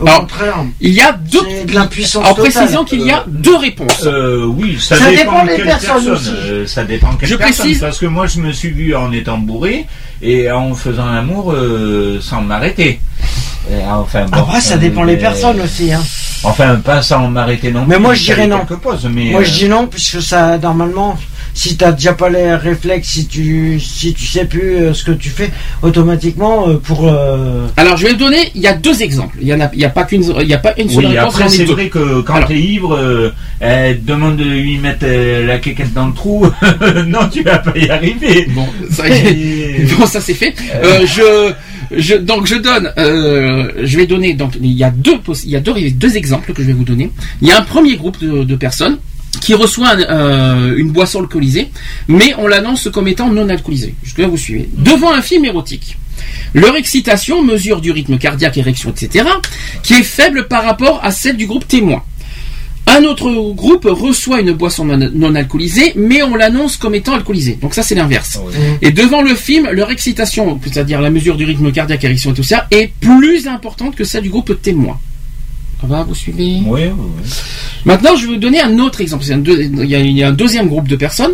Au Alors, contraire. Il y a deux. De l'impuissance En précisant qu'il y a deux réponses. euh, oui, ça, Ça dépend, dépend de des quelle personnes personne. aussi. euh, ça dépend quelle Je personne, précise- Parce que moi, je me suis vu en étant bourré et en faisant l'amour euh, sans m'arrêter. Enfin, bon, Après, ça euh, dépend les mais- personnes aussi. Hein. Enfin, pas sans m'arrêter non Mais plus, moi, je dirais non. quelques pauses, mais, Moi, euh, je dis non, puisque ça, normalement, si t'as déjà pas les réflexes, si tu, si tu sais plus euh, ce que tu fais, automatiquement, euh, pour. euh, Alors, je vais le donner. Il y a deux exemples. Il y en a, il y a pas qu'une, il y a pas une seule Oui, réponse. après c'est deux. vrai que quand t'es ivre, euh, elle te demande de lui mettre euh, la quéquette dans le trou. *laughs* non, tu vas pas y arriver. Bon, ça. *laughs* Bon, c'est fait. Euh, je, je, donc je donne, euh, je vais donner. Donc il y a deux, il y a deux, deux exemples que je vais vous donner. Il y a un premier groupe de, de personnes qui reçoit un- euh, une boisson alcoolisée, mais on l'annonce comme étant non alcoolisée. Jusque là vous suivez. Devant un film érotique. Leur excitation mesure du rythme cardiaque, érection, etc., qui est faible par rapport à celle du groupe témoin. Un autre groupe reçoit une boisson non, non alcoolisée, mais on l'annonce comme étant alcoolisée. Donc ça, c'est l'inverse. Et devant le film, leur excitation, c'est-à-dire la mesure du rythme cardiaque, érection et tout ça, est plus importante que celle du groupe témoin. Ça va, vous suivez Oui, oui. Maintenant, je vais vous donner un autre exemple. C'est un deux- il, y a, il y a un deuxième groupe de personnes.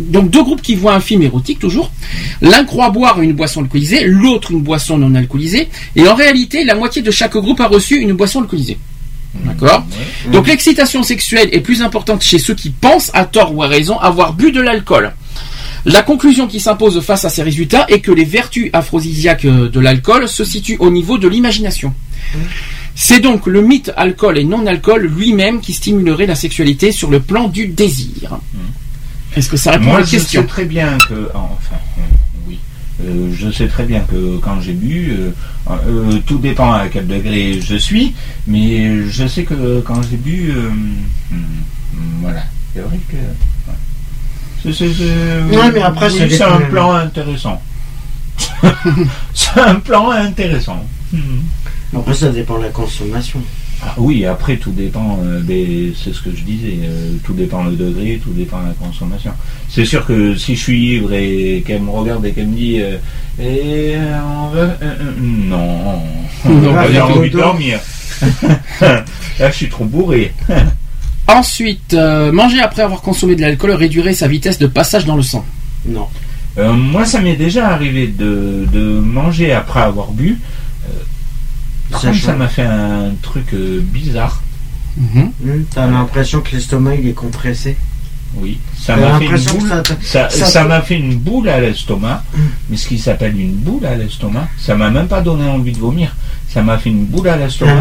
Donc deux groupes qui voient un film érotique toujours. L'un croit boire une boisson alcoolisée, l'autre une boisson non alcoolisée. Et en réalité, la moitié de chaque groupe a reçu une boisson alcoolisée. D'accord Donc l'excitation sexuelle est plus importante chez ceux qui pensent, à tort ou à raison, avoir bu de l'alcool. La conclusion qui s'impose face à ces résultats est que les vertus aphrodisiaques euh, de l'alcool se situent au niveau de l'imagination. C'est donc le mythe alcool et non-alcool lui-même qui stimulerait la sexualité sur le plan du désir. Est-ce que ça répond à Moi, votre je question? sais très bien que, enfin, euh, oui, Euh, je sais très bien que quand j'ai bu, euh, euh, tout dépend à quel degré je suis, mais je sais que quand j'ai bu, euh, hum, voilà, c'est vrai que. ouais. C'est- mais après, oui, *laughs* c'est un plan intéressant. c'est un plan intéressant. Après, ça dépend de la consommation. Ah oui, après tout dépend, euh, des- c'est ce que je disais, euh, tout dépend le degré, tout dépend de la consommation. C'est sûr que si je suis ivre et qu'elle me regarde et qu'elle me dit euh, et euh, on va, euh, euh, non, *laughs* on pas va envie de dormir. *laughs* Là, je suis trop bourré. *laughs* Ensuite, euh, manger après avoir consommé de l'alcool réduirait sa vitesse de passage dans le sang. Non. Euh, moi, ça m'est déjà arrivé de, de manger après avoir bu. Par Ça contre, ça change. m'a fait un truc euh, bizarre. Mhm. Hum, T'as l'impression que l'estomac il est compressé. Oui, ça m'a fait ça Ça ça ça te- m'a fait une boule à l'estomac. Mais ce qui s'appelle une boule à l'estomac, ça m'a même pas donné envie de vomir. Ça m'a fait une boule à l'estomac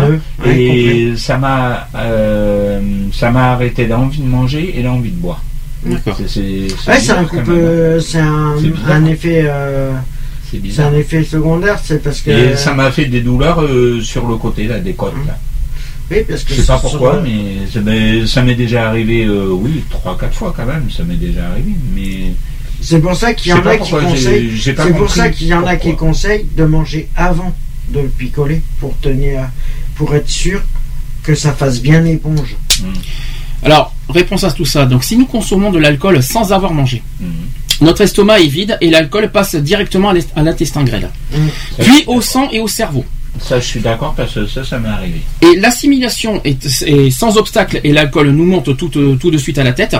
Ah, et ça m'a euh, ça m'a arrêté l'envie de manger et l'envie de boire. D'accord. C'est c'est- c'est Ouais, c'est bizarre un quand coupe, même, c'est un, C'est bizarre. un effet, euh, C'est c'est bizarre. un effet secondaire, c'est parce que. Et ça m'a fait des douleurs euh, sur le côté là, des côtes là. Oui, parce que Je sais pas sur- pourquoi, mais ça m'est- ça m'est déjà arrivé, euh, oui, trois, quatre fois quand même, ça m'est déjà arrivé. Mais C'est pour ça qu'il y en a qui conseillent. j'ai pas C'est pour compris ça qu'il y en a qui conseillent de manger avant de le picoler pour tenir, pour être sûr que ça fasse bien éponge. Alors, réponse à tout ça. Donc, si nous consommons de l'alcool sans avoir mangé, Mhm. Notre estomac est vide et l'alcool passe directement à l'intestin grêle, puis au sang et au cerveau. ça, je suis d'accord parce que ça, ça m'est arrivé. Et l'assimilation est, est sans obstacle et l'alcool nous monte tout, euh, tout de suite à la tête.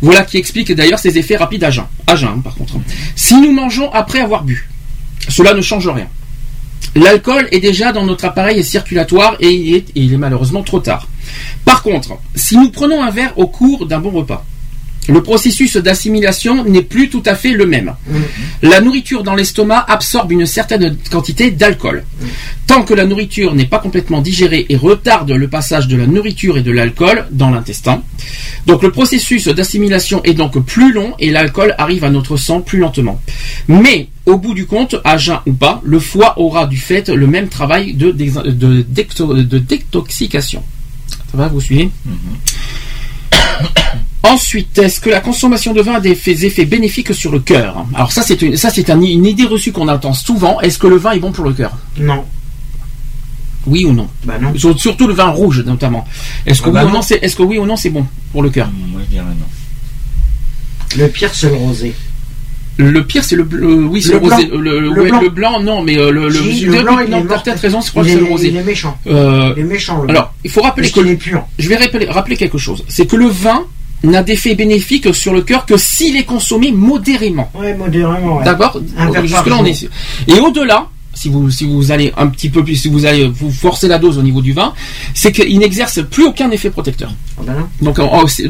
Voilà qui explique d'ailleurs ses effets rapides à jeun. À jeun, hein, par contre. Si nous mangeons après avoir bu, cela ne change rien. L'alcool est déjà dans notre appareil circulatoire et il est, et il est malheureusement trop tard. Par contre, si nous prenons un verre au cours d'un bon repas, le processus d'assimilation n'est plus tout à fait le même. La nourriture dans l'estomac absorbe une certaine quantité d'alcool. Tant que la nourriture n'est pas complètement digérée et retarde le passage de la nourriture et de l'alcool dans l'intestin. Donc le processus d'assimilation est donc plus long et l'alcool arrive à notre sang plus lentement. Mais au bout du compte, à jeun ou pas, le foie aura du fait le même travail de, détoxication. Ça va, vous suivez? Ensuite, est-ce que la consommation de vin a des effets, bénéfiques sur le cœur Alors ça, c'est une, ça, c'est un- une idée reçue qu'on entend souvent. Est-ce que le vin est bon pour le cœur? Non. Oui ou non? Bah non. Sur- Surtout le vin rouge, notamment. Est-ce que, Ah bah oui, ou non. non, c'est, est-ce que oui ou non, c'est bon pour le cœur? Moi, je dirais non. Le pire, c'est le rosé. Le pire, c'est le, bleu- oui, c'est Le le, rosé. blanc. Le, Le ouais, blanc. le blanc, non, mais euh, le, le, Si, le- le blanc, il non, t'as peut-être raison, je crois Il que c'est est- le rosé. il est méchant. Euh, Il est méchant, le alors, il faut rappeler Parce que qu'il est pur. je vais rappeler, rappeler quelque chose. C'est que le vin n'a d'effet bénéfique sur le cœur que s'il est consommé modérément. Ouais, modérément. ouais. D'abord, Un verre jusque par là on est. Et au-delà, si vous si vous allez un petit peu plus, si vous allez vous forcer la dose au niveau du vin, c'est qu'il n'exerce plus aucun effet protecteur. Ah bah non. Donc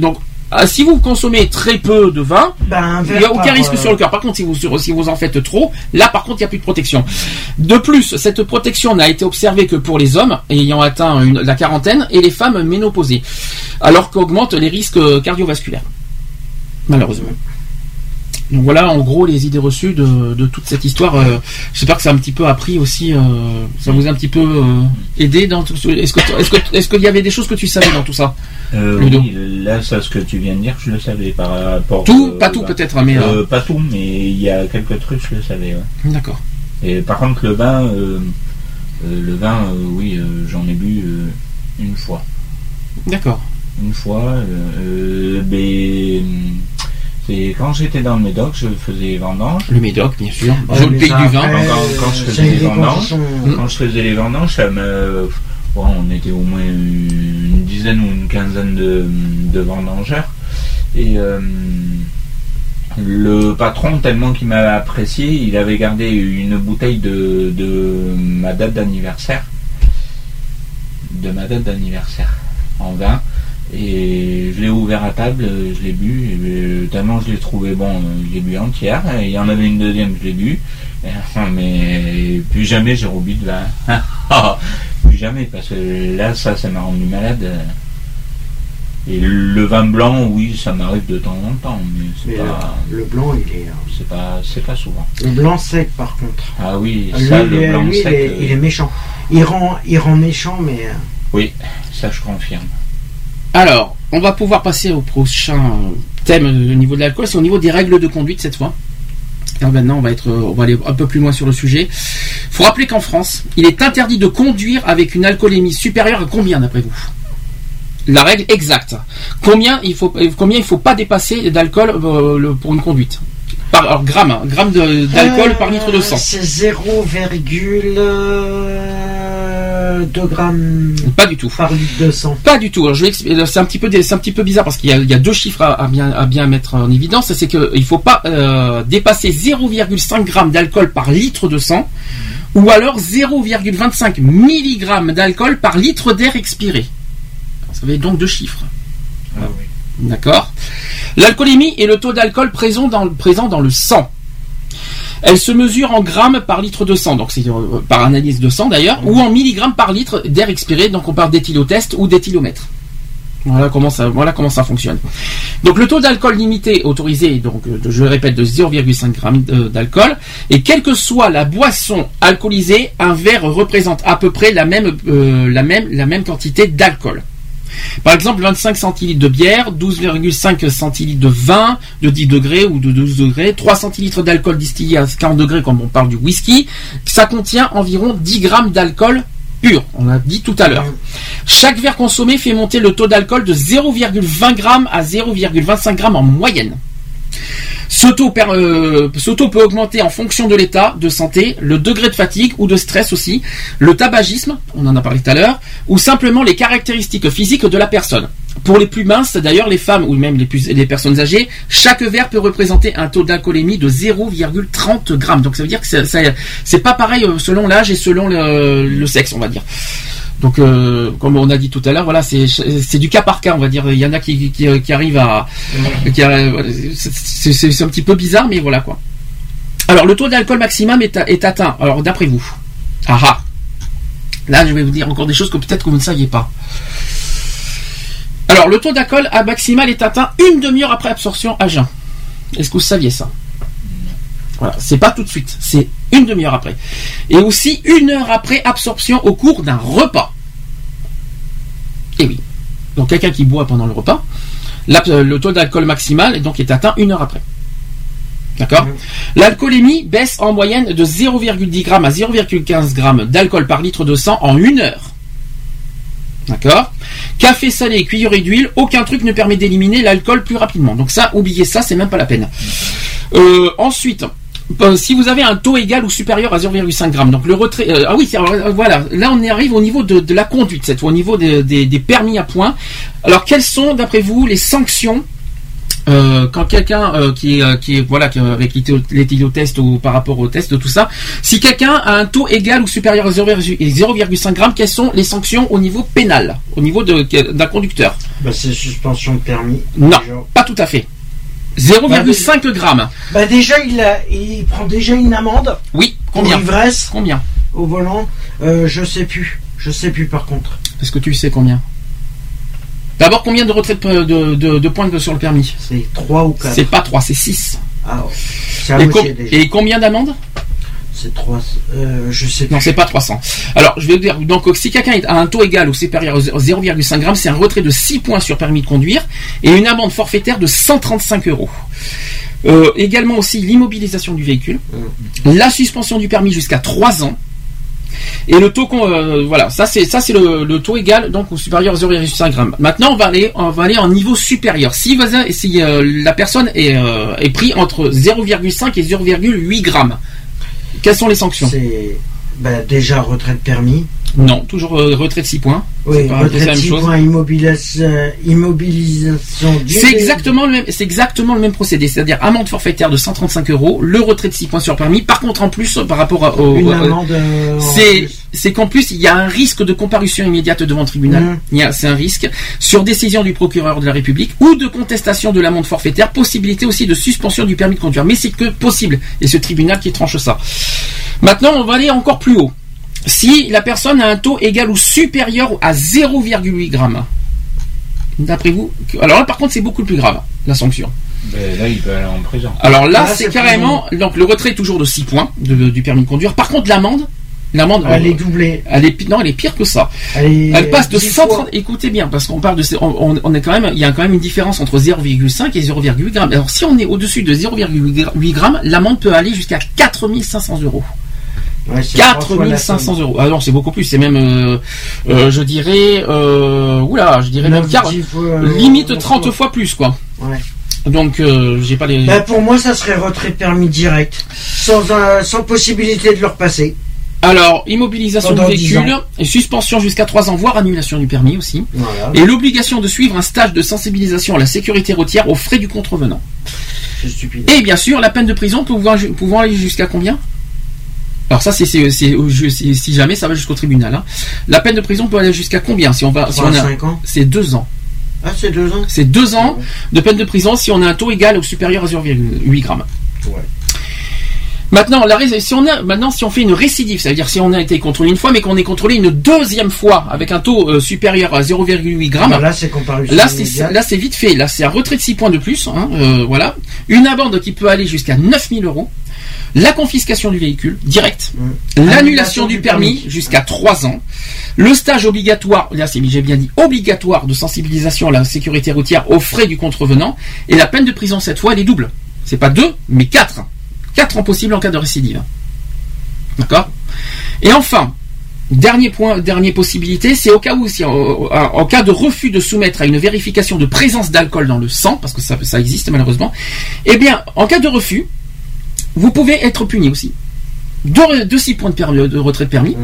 donc ah, si vous consommez très peu de vin, un il n'y a aucun risque euh, sur le cœur. Par contre, si vous, sur- si vous en faites trop, là, par contre, il n'y a plus de protection. De plus, cette protection n'a été observée que pour les hommes ayant atteint une- la quarantaine et les femmes ménopausées, alors qu'augmentent les risques cardiovasculaires. Malheureusement. Donc voilà, en gros, les idées reçues de, de toute cette histoire. Euh, J'espère que ça a un petit peu appris aussi. euh, ça vous a un petit peu euh, aidé dans tout ce- Est-ce que est-ce que est-ce qu'il y avait des choses que tu savais dans tout ça Ludo. oui, là, ça, ce que tu viens de dire, je le savais par rapport. Tout, pas tout vin. peut-être, mais euh, Euh, pas tout, mais il y a quelques trucs, je le savais. ouais. d'accord. Et par contre, le vin, euh, le vin, oui, j'en ai bu une fois. D'accord. Une fois, mais c'est quand j'étais dans le Médoc, je faisais les vendanges. Le Médoc, bien sûr. Je le pays ça, du vin. après, Quand, quand je faisais les vendanges, quand je faisais les vendanges, ça me, bon, on était au moins une dizaine ou une quinzaine de, de vendangeurs. Et euh, le patron, tellement qu'il m'avait apprécié, il avait gardé une bouteille de, de ma date d'anniversaire. De ma date d'anniversaire en vin. Et je l'ai ouvert à table, je l'ai bu, et euh, tellement je l'ai trouvé bon, euh, je l'ai bu entière. Et il y en avait une deuxième, je l'ai bu. *laughs* Mais plus jamais j'ai rebu de vin. *laughs* plus jamais, parce que là, ça, ça m'a rendu malade. Et le vin blanc, oui, ça m'arrive de temps en temps, mais c'est pas, le, le blanc, il est. euh, c'est pas, c'est pas souvent. Le blanc sec, par contre. Ah oui, Lui, ça, le blanc lui, il sec. est- euh, il est méchant. Il rend, il rend méchant, mais. euh, Oui, ça je confirme. Alors, on va pouvoir passer au prochain thème euh, au niveau de l'alcool, c'est au niveau des règles de conduite cette fois. Maintenant, on va, être, euh, aller un peu plus loin sur le sujet. Il faut rappeler qu'en France, il est interdit de conduire avec une alcoolémie supérieure à combien d'après vous? La règle exacte. Combien il faut, euh, faut pas dépasser d'alcool pour une conduite? Par, alors, gramme, hein, gramme d'alcool par litre de sang. C'est 0,1. 2 grammes pas du tout. par litre de sang Pas du tout. Euh, c'est un, petit peu, bizarre parce qu'il y, a deux chiffres à, bien, mettre en évidence. C'est qu'il ne faut pas euh, dépasser 0,5 g d'alcool par litre de sang ou alors 0,25 mg d'alcool par litre d'air expiré. Vous avez donc deux chiffres. Ah D'accord L'alcoolémie est le taux d'alcool présent dans le sang. Elle se mesure en grammes par litre de sang, donc c'est euh, par analyse de sang d'ailleurs, ou en milligrammes par litre d'air expiré, donc on parle d'éthylotest ou d'éthylomètre. Voilà comment ça, fonctionne. Donc le taux d'alcool limité autorisé, donc euh, je le répète, de 0,5 g euh, d'alcool, et quelle que soit la boisson alcoolisée, un verre représente à peu près la même quantité d'alcool. Par exemple, 25 centilitres de bière, 12,5 centilitres de vin de 10 degrés ou de 12 degrés, 3 centilitres d'alcool distillé à 40 degrés comme on parle du whisky, ça contient environ 10 grammes d'alcool pur, on l'a dit tout à l'heure. Chaque verre consommé fait monter le taux d'alcool de 0,20 grammes à 0,25 grammes en moyenne. Ce taux, euh, peut augmenter en fonction de l'état de santé, le degré de fatigue ou de stress aussi, le tabagisme, on en a parlé tout à l'heure, ou simplement les caractéristiques physiques de la personne. Pour les plus minces, d'ailleurs les femmes ou même les, personnes âgées, chaque verre peut représenter un taux d'alcoolémie de 0,30 grammes. Donc ça veut dire que c'est- pas pareil euh, selon l'âge et selon le sexe, on va dire. Donc, euh, comme on a dit tout à l'heure, voilà, c'est du cas par cas, on va dire. Il y en a qui, qui, qui arrivent à, c'est un petit peu bizarre, mais voilà quoi. Alors, le taux d'alcool maximum est, atteint. Alors, d'après vous, ah ah. Là, je vais vous dire encore des choses que peut-être que vous ne saviez pas. Alors, le taux d'alcool maximal est atteint une demi-heure après absorption à jeun. Est-ce que vous saviez ça? Voilà, c'est pas tout de suite, c'est une demi-heure après. Et aussi une heure après absorption au cours d'un repas. Et oui. Donc quelqu'un qui boit pendant le repas, euh, le taux d'alcool maximal est donc est atteint une heure après. D'accord L'alcoolémie baisse en moyenne de 0,10 g à 0,15 g d'alcool par litre de sang en une heure. D'accord Café salé, cuillerée d'huile, aucun truc ne permet d'éliminer l'alcool plus rapidement. Donc ça, oubliez ça, c'est même pas la peine. Euh, ensuite, euh, si vous avez un taux égal ou supérieur à 0,5 g, donc le retrait. euh, ah oui, euh, voilà. Là, on y arrive au niveau de, de la conduite, cette fois, au niveau des, des- des permis à points. Alors, quelles sont, d'après vous, les sanctions euh, quand quelqu'un euh, qui est euh, qui voilà qui, avec l'éthylotest ou par rapport au test tout ça, si quelqu'un a un taux égal ou supérieur à 0,5 0,5 g, quelles sont les sanctions au niveau pénal, au niveau d'un conducteur? Bah, c'est suspension de permis. Non, pas tout à fait. 0,5 grammes. Bah déjà il, a- il prend déjà une amende. Oui, Pour combien ivresse. Combien Au volant. Euh, je sais plus. Je sais plus par contre. Est-ce que tu sais combien D'abord, combien de retraits de, de, de- de points sur le permis C'est 3 ou 4. C'est pas 3, c'est 6. Ah ouais. Com- déjà. et combien d'amendes C'est 3. Euh, je sais. Non, c'est pas 300. Alors, je vais vous dire, donc, si quelqu'un a un taux égal ou supérieur à 0,5 g, c'est un retrait de 6 points sur permis de conduire et une amende forfaitaire de 135 euros. Euh, également aussi l'immobilisation du véhicule, la suspension du permis jusqu'à 3 ans. Et le taux qu'on euh, voilà, ça c'est ça c'est le, le taux égal donc ou supérieur à 0,5 g. Maintenant on va aller on va aller en niveau supérieur. Si, si euh, la personne est, est pris entre 0,5 et 0,8 grammes, quelles sont les sanctions C'est bah, déjà retrait de permis. Non, toujours euh, retrait de 6 points. Oui, c'est pas c'est retrait la de même 6 chose. points, immobilisation, immobilisation du C'est exactement le même, c'est exactement le même procédé, c'est-à-dire amende forfaitaire de 135 euros, le retrait de 6 points sur permis. Par contre, en plus, par rapport à- au, Une amende, euh, c'est, qu'en plus, il y a un risque de comparution immédiate devant le tribunal. Il y a, c'est un risque sur décision du procureur de la République ou de contestation de l'amende forfaitaire, possibilité aussi de suspension du permis de conduire. Mais c'est que possible, et ce tribunal qui tranche ça. Maintenant, on va aller encore plus haut. Si la personne a un taux égal ou supérieur à 0,8 grammes, d'après vous, alors là par contre c'est beaucoup plus grave, la sanction. Ben, là, il peut aller en prison. Alors là, Là, c'est carrément, donc le retrait est toujours de 6 points de- du permis de conduire. Par contre, l'amende, l'amende, Elle euh, est doublée. elle est, non, elle est pire que ça. Elle, est Elle passe de 10 130, fois. écoutez bien, parce qu'on parle de, on- on est quand même, il y a quand même une différence entre 0,5 et 0,8 grammes. Alors si on est au-dessus de 0,8 grammes, l'amende peut aller jusqu'à 4500 euros. Ouais, c'est trois fois la 4500 somme. euros. Ah non, c'est beaucoup plus. C'est même, euh, euh, je dirais, euh, oula, je dirais même fois, limite neuf 30 fois. fois plus, quoi. Ouais. Donc, j'ai pas les. Bah, pour moi, ça serait retrait de permis direct. Sans, sans possibilité de le repasser. Alors, immobilisation Pendant du 10 véhicule, et suspension jusqu'à 3 ans, voire annulation du permis aussi. Voilà. Et l'obligation de suivre un stage de sensibilisation à la sécurité routière aux frais du contrevenant. C'est stupide. Et bien sûr, la peine de prison pouvant, pouvant aller jusqu'à combien? Alors ça, c'est si jamais ça va jusqu'au tribunal. hein. La peine de prison peut aller jusqu'à combien si on va si on a- ans. C'est deux ans. Ah, c'est deux ans C'est deux ans de peine de prison si on a un taux égal ou supérieur à 0,8 grammes. Ouais. Maintenant, la, si on a, maintenant, si on fait une récidive, ça veut dire si on a été contrôlé une fois, mais qu'on est contrôlé une deuxième fois avec un taux euh, supérieur à 0,8 grammes, Bah, là, c'est là, c'est vite fait. Là, c'est un retrait de 6 points de plus. hein, euh, voilà. Une amende qui peut aller jusqu'à 9000 euros. La confiscation du véhicule, direct. Mmh. L'annulation du permis, jusqu'à 3 ans. Le stage obligatoire, là, c'est, j'ai bien dit, obligatoire de sensibilisation à la sécurité routière aux frais du contrevenant. Et la peine de prison, cette fois, elle est double. C'est pas deux, mais quatre. Quatre ans possibles en cas de récidive. D'accord? Et enfin, Dernier point, dernière possibilité, c'est au cas où, si, en, cas de refus de soumettre à une vérification de présence d'alcool dans le sang, parce que ça, ça existe malheureusement, eh bien, en cas de refus, vous pouvez être puni aussi. De, de 6 points de, permis- de retrait de permis,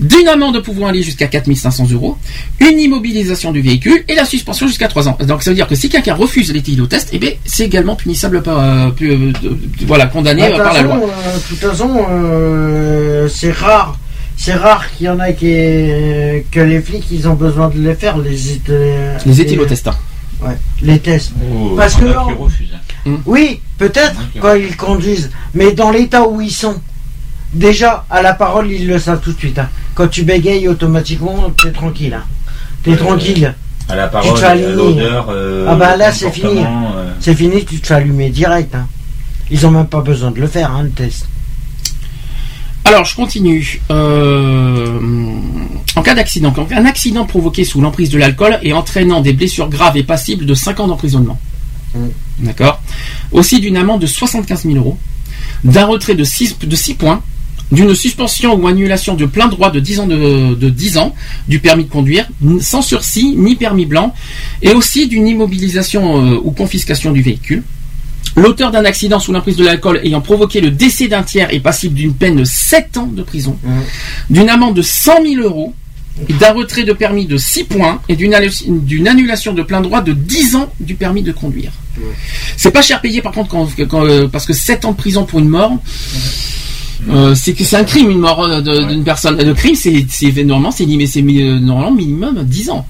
d'une amende pouvant aller jusqu'à 4500 euros, une immobilisation du véhicule et la suspension jusqu'à 3 ans. Donc ça veut dire que si quelqu'un refuse l'éthylotest, eh bien, c'est également punissable par, euh, euh, de- voilà, condamné Bah, par la loi. euh, De toute façon, euh, c'est rare. C'est rare qu'il y en a qui, que les flics ils ont besoin de les faire les Les éthylotests. Ouais, les tests. Oh, Parce que hein. oui, peut-être quand ils conduisent, mais dans l'état où ils sont, déjà à la parole ils le savent tout de suite. hein. Quand tu bégayes automatiquement, t'es tranquille. hein. T'es Euh, tranquille. À la Tu parole, te fais à l'odeur, euh, ah bah là c'est fini. euh, C'est fini, tu te fais allumer direct. hein. Ils ont même pas besoin de le faire, hein, le test. Alors, je continue. Euh, En cas d'accident, un accident provoqué sous l'emprise de l'alcool et entraînant des blessures graves est passible de 5 ans d'emprisonnement. D'accord Aussi d'une amende de 75 000 euros, d'un retrait de 6, de 6 points, d'une suspension ou annulation de plein droit de 10 ans, de, de 10 ans du permis de conduire, sans sursis ni permis blanc, et aussi d'une immobilisation euh, ou confiscation du véhicule. L'auteur d'un accident sous l'emprise de l'alcool ayant provoqué le décès d'un tiers est passible d'une peine de 7 ans de prison, d'une amende de 100 000 euros, d'un retrait de permis de 6 points et d'une annulation de plein droit de 10 ans du permis de conduire. C'est pas cher payé par contre quand, quand, euh, parce que 7 ans de prison pour une mort, euh, c'est que c'est un crime une mort euh, d'une personne. Le crime c'est normalement c'est normalement minimum 10 ans.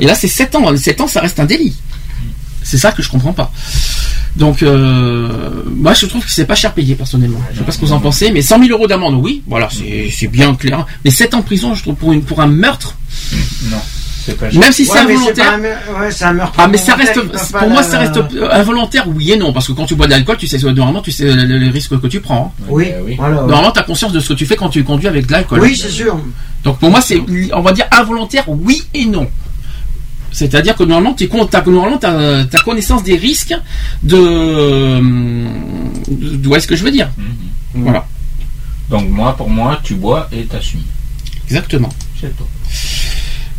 Et là c'est 7 ans. 7 ans ça reste un délit. C'est ça que je comprends pas. Donc, euh, moi, je trouve que c'est pas cher payé personnellement. Je sais pas ce que vous en pensez, mais 100 000 euros d'amende, oui, voilà, c'est c'est bien clair. Mais 7 ans de prison, je trouve pour une pour un meurtre, Non, c'est pas même si c'est Ouais, involontaire. un ouais, c'est un meurtre. Ah mais ça reste, pour moi la- ça reste involontaire oui et non parce que quand tu bois de l'alcool tu sais normalement tu sais le, le- le risque que tu prends. hein. Oui, voilà. ouais. Normalement tu as conscience de ce que tu fais quand tu conduis avec de l'alcool. Oui, c'est sûr. Donc pour moi c'est on va dire involontaire oui et non. C'est-à-dire que normalement tu as as connaissance des risques de de, de- ouais, ce que je veux dire. Voilà. Donc moi, pour moi, tu bois et t'assumes. Exactement. C'est tout.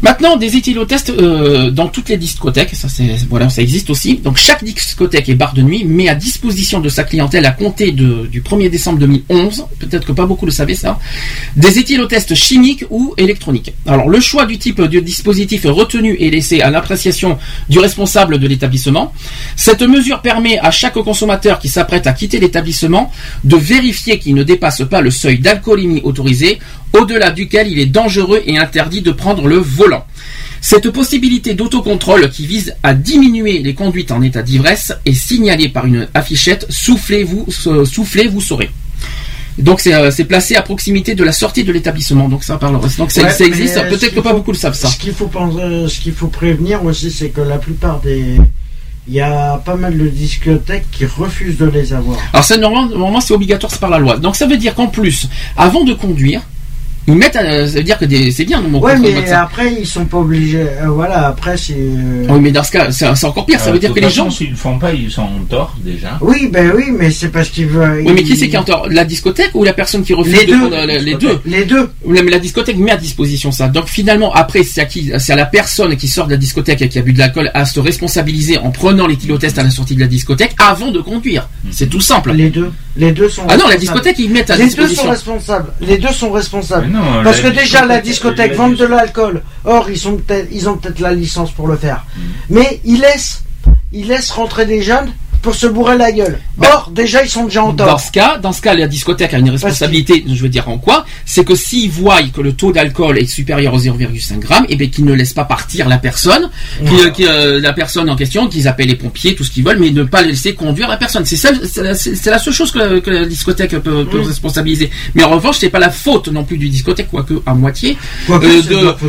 Maintenant, des éthylotests euh, dans toutes les discothèques, ça ça existe aussi. Donc chaque discothèque et bar de nuit met à disposition de sa clientèle à compter du 1er décembre 2011, peut-être que pas beaucoup le savaient ça, des éthylotests chimiques ou électroniques. Alors le choix du type de dispositif retenu est laissé à l'appréciation du responsable de l'établissement. Cette mesure permet à chaque consommateur qui s'apprête à quitter l'établissement de vérifier qu'il ne dépasse pas le seuil d'alcoolémie autorisé, au-delà duquel il est dangereux et interdit de prendre le volant. Cette possibilité d'autocontrôle qui vise à diminuer les conduites en état d'ivresse est signalée par une affichette Soufflez-vous, euh, soufflez, vous saurez. Donc c'est euh, c'est placé à proximité de la sortie de l'établissement. Donc ça parle. Donc ça, Ouais, ça existe. Peut-être que pas beaucoup le savent ça. Ce qu'il faut penser, euh, ce qu'il faut prévenir aussi, c'est que la plupart des, il y a pas mal de discothèques qui refusent de les avoir. Alors ça normalement, normalement, c'est obligatoire, c'est par la loi. Donc ça veut dire qu'en plus, avant de conduire, ils mettent, euh, ça veut dire que c'est bien. Mon Ouais, mais après ils sont pas obligés. euh, voilà, après c'est. euh, Oui, mais dans ce cas, c'est encore pire. Ça Euh, veut dire que les gens. façon, S'ils le font pas, ils sont en tort déjà. Oui, ben oui, mais c'est parce qu'ils veulent. Oui, mais qui c'est qui est en tort? La discothèque ou la personne qui refuse Les de deux. prendre la- les deux? Les deux. Mais la discothèque met à disposition ça. Donc finalement, après, c'est à qui C'est à la personne qui sort de la discothèque et qui a bu de l'alcool à se responsabiliser en prenant les kilotestes à la sortie de la discothèque avant de conduire. C'est tout simple. Les deux. Les deux sont. Ah non, la discothèque, ils mettent à Les deux sont disposition. responsables. Les deux sont responsables. Non, Parce que déjà la discothèque, vend de l'alcool. Or ils sont peut-être, ils ont peut-être la licence pour le faire. Mm. Mais ils laissent, ils laissent rentrer des jeunes pour se bourrer la gueule. Or déjà ils sont déjà en Dans tort. ce cas, dans ce cas, la discothèque a une responsabilité. Je veux dire en quoi C'est que s'ils voient que le taux d'alcool est supérieur aux 0,5 grammes, et bien qu'ils ne laissent pas partir la personne, Voilà. qui, euh, la personne en question, qu'ils appellent les pompiers, tout ce qu'ils veulent, mais ne pas laisser conduire la personne. C'est la, seule chose que, la- que la discothèque peut, peut Mm. responsabiliser. Mais en revanche, c'est pas la faute non plus du discothèque, quoique à moitié, Quoique, euh,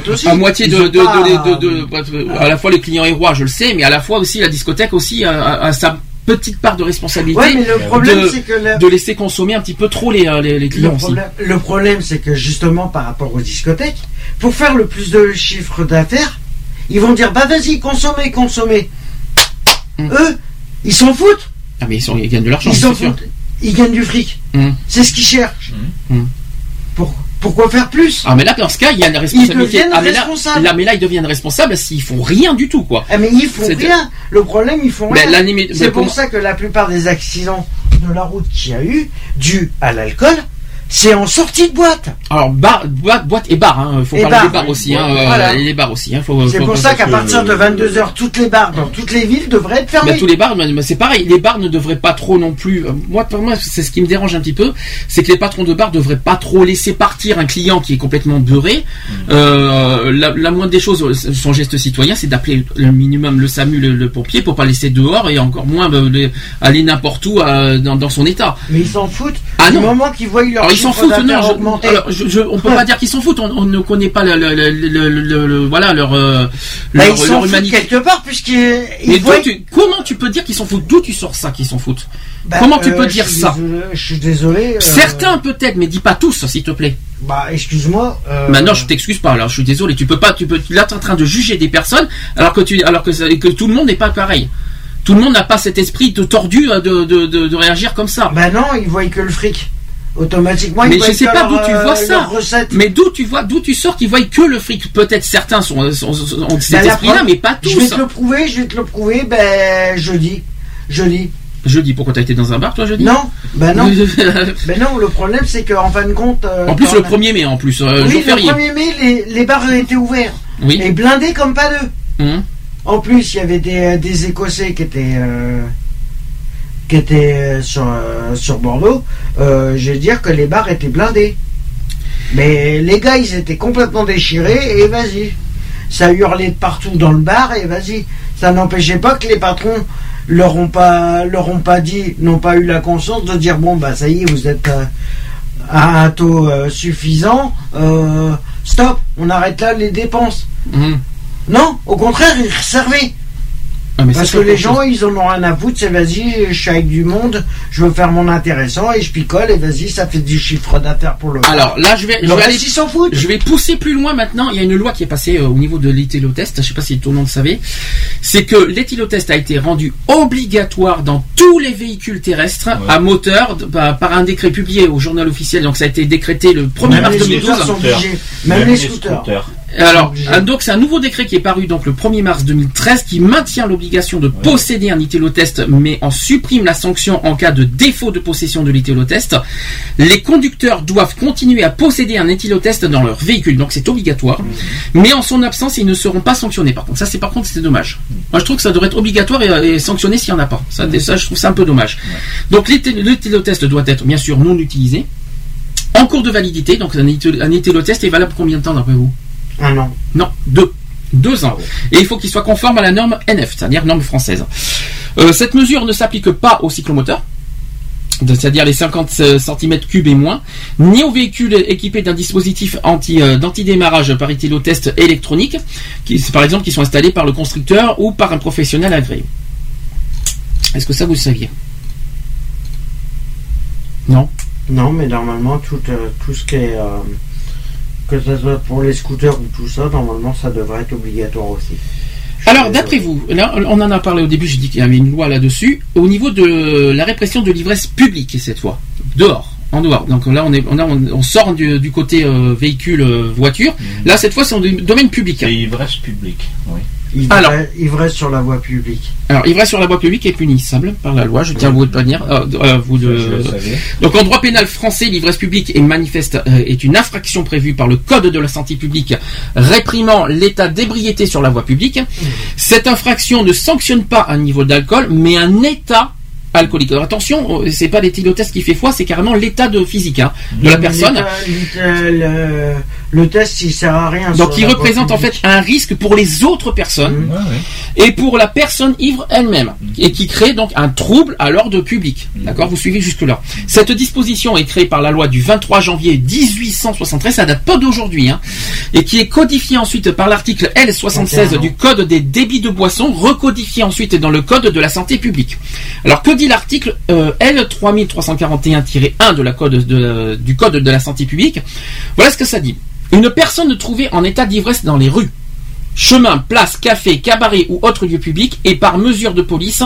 de aussi. à moitié de, euh, à la fois les clients et rois, je le sais, mais à la fois aussi la discothèque aussi a sa petite part de responsabilité Ouais, mais le problème de, c'est que la- de laisser consommer un petit peu trop les, euh, les, les Le clients aussi. le problème, c'est que justement, par rapport aux discothèques, pour faire le plus de chiffre d'affaires, ils vont dire bah vas-y, consommez, consommez. Eux, ils s'en foutent. Ah mais ils, sont, ils gagnent de l'argent, Ils s'en sûr. foutent. Ils gagnent du fric. Hum. C'est ce qu'ils cherchent. Hum. Pour- pourquoi faire plus? Ah mais là dans ce cas il y a une responsabilité. deviennent ah, mais là, responsables. là mais là ils deviennent responsables s'ils font rien du tout quoi. Ah, mais ils font C'est- rien. Le problème, ils font Mais rien. C'est pour pour- ça que la plupart des accidents de la route qu'il y a eu, dus à l'alcool, c'est en sortie de boîte. Alors bar, boîte, boîte et bar, hein. faut Et parler bar, des bars oui. aussi, hein. euh, Voilà. les bars aussi. Hein. C'est pour ça qu'à que- partir de 22h, toutes les bars dans toutes les villes devraient être fermées. Bah, tous les bars, mais- mais c'est pareil. Les bars ne devraient pas trop non plus. euh, Moi, pour moi, c'est ce qui me dérange un petit peu, c'est que les patrons de bars devraient pas trop laisser partir un client qui est complètement beurré. Euh, la, la moindre des choses, son geste citoyen, c'est d'appeler le minimum le SAMU, le, le pompier, pour pas laisser dehors et encore moins les- aller n'importe où euh, dans, dans son état. Mais ils s'en foutent. Ah du non. moment qu'ils voient leur Alors s'en foutent, non. d'affaires Je, augmenter. alors, je, je- on peut pas dire qu'ils s'en foutent. On, on ne connaît pas le, le- le- le- le- le- voilà leur euh, Bah, leur, ils leur humanité. quelque part puisqu'ils Mais voient. tu- comment tu peux dire qu'ils s'en foutent? D'où tu sors ça qu'ils s'en foutent? Bah, Comment tu euh, peux dire ça? désolé- Je suis désolé. euh, Certains peut-être, mais dis pas tous, s'il te plaît. Bah, excuse-moi. euh, Maintenant, je t'excuse pas. Alors, je suis désolé. Tu peux pas. Tu peux. Là, t'es en train de juger des personnes, alors que tu, alors que, tout le monde n'est pas pareil. Tout le monde n'a pas cet esprit de tordu euh, de, de, de, de réagir comme ça. Bah non, ils voient que le fric. Automatiquement, mais je sais pas d'où tu euh, vois ça. Mais d'où tu vois, d'où tu sors qu'ils voient que le fric. Peut-être certains sont, ont cet Bah, la esprit-là, mais pas tous. Je vais te le prouver, je vais te le prouver, ben, jeudi. Jeudi. Jeudi, pourquoi t'as été dans un bar, toi, jeudi? Non, ben non. *laughs* ben non, le problème, c'est qu'en fin de compte. euh, En plus, le on a- 1er mai, en plus, euh, oui, le férié. 1er mai, les, les bars étaient ouverts. Oui. Et blindés comme pas deux. Hum. En plus, il y avait des, des Écossais qui étaient, euh, qui étaient euh, sur, euh, sur Bordeaux. Euh, je vais dire que les bars étaient blindés. Mais les gars, ils étaient complètement déchirés et vas-y. Ça hurlait de partout dans le bar et vas-y. Ça n'empêchait pas que les patrons leur ont pas, leur ont pas dit, n'ont pas eu la conscience de dire bon bah ça y est, vous êtes à un taux euh, suffisant. euh, stop, on arrête là les dépenses. Hum. Non, au contraire, ils servaient. Ah, mais Parce que les gens, chose. ils en ont rien à foutre, c'est vas-y, je suis avec du monde, je veux faire mon intéressant et je picole et vas-y, ça fait du chiffre d'affaires pour le Alors là, je vais, je Le vais reste, aller, s'en foutent. je vais pousser plus loin maintenant. Il y a une loi qui est passée euh, au niveau de l'éthylotest. Je sais pas si tout le monde savait. C'est que l'éthylotest a été rendu obligatoire dans tous les véhicules terrestres à moteur de- par, un décret publié au journal officiel. Donc ça a été décrété le 1er Même mars les 2012. scooters sont obligés. Même les scooters. Alors, euh, donc c'est un nouveau décret qui est paru donc le 1er mars 2013 qui maintient l'obligation de posséder un éthylotest mais en supprime la sanction en cas de défaut de possession de l'éthylotest. Les conducteurs doivent continuer à posséder un éthylotest dans leur véhicule, donc c'est obligatoire. Mais en son absence, ils ne seront pas sanctionnés. Par contre, ça c'est par contre c'est dommage. Moi je trouve que ça devrait être obligatoire et, et sanctionné s'il n'y en a pas. Ça, ça, je trouve ça un peu dommage. Donc l'éthylotest doit être bien sûr non utilisé. En cours de validité, donc un éthylotest est valable combien de temps d'après vous? Un an. non, deux. Deux ans. Et il faut qu'il soit conforme à la norme NF, c'est-à-dire norme française. Euh, cette mesure ne s'applique pas aux cyclomoteurs, c'est-à-dire les 50 cm3 et moins, ni aux véhicules équipés d'un dispositif anti, euh, d'antidémarrage par éthylotest électronique, qui, par exemple, qui sont installés par le constructeur ou par un professionnel agréé. Est-ce que ça vous le saviez? Non? Non, mais normalement, tout, euh, tout ce qui est. que ce soit pour les scooters ou tout ça, normalement, ça devrait être obligatoire aussi. Alors, d'après vous, là, on en a parlé au début, j'ai dit qu'il y avait une loi là-dessus, au niveau de la répression de l'ivresse publique, cette fois, dehors, en dehors. Donc là, on, est, on, a- on- on sort du, du côté euh, véhicule, euh, voiture. Là, cette fois, c'est en dom- domaine public. C'est ivresse publique, oui. Ivresse, Alors. ivresse sur la voie publique. Alors, ivresse sur la voie publique est punissable par la loi, je tiens à vous de prévenir. euh, euh, vous de... Ça, je le savais. Donc, en droit pénal français, l'ivresse publique est manifeste euh, est une infraction prévue par le Code de la santé publique réprimant l'état d'ébriété sur la voie publique. Cette infraction ne sanctionne pas un niveau d'alcool, mais un état alcoolique. Alors, attention, c'est pas l'éthylotest qui fait foi, c'est carrément l'état de physique hein, de la personne. Le, test, il sert à rien. Donc, il représente en fait un risque pour les autres personnes et pour la personne ivre elle-même, et qui crée donc un trouble à l'ordre public. D'accord Vous suivez jusque-là. Cette disposition est créée par la loi du 23 janvier 1873, ça date pas d'aujourd'hui, hein, et qui est codifiée ensuite par l'article L76 du Code des débits de boissons, recodifié ensuite dans le Code de la santé publique. Alors, que dit l'article euh, L3341-1 de la code de- du Code de la santé publique? Voilà ce que ça dit. Une personne trouvée en état d'ivresse dans les rues, chemin, place, café, cabaret ou autre lieu public et par mesure de police,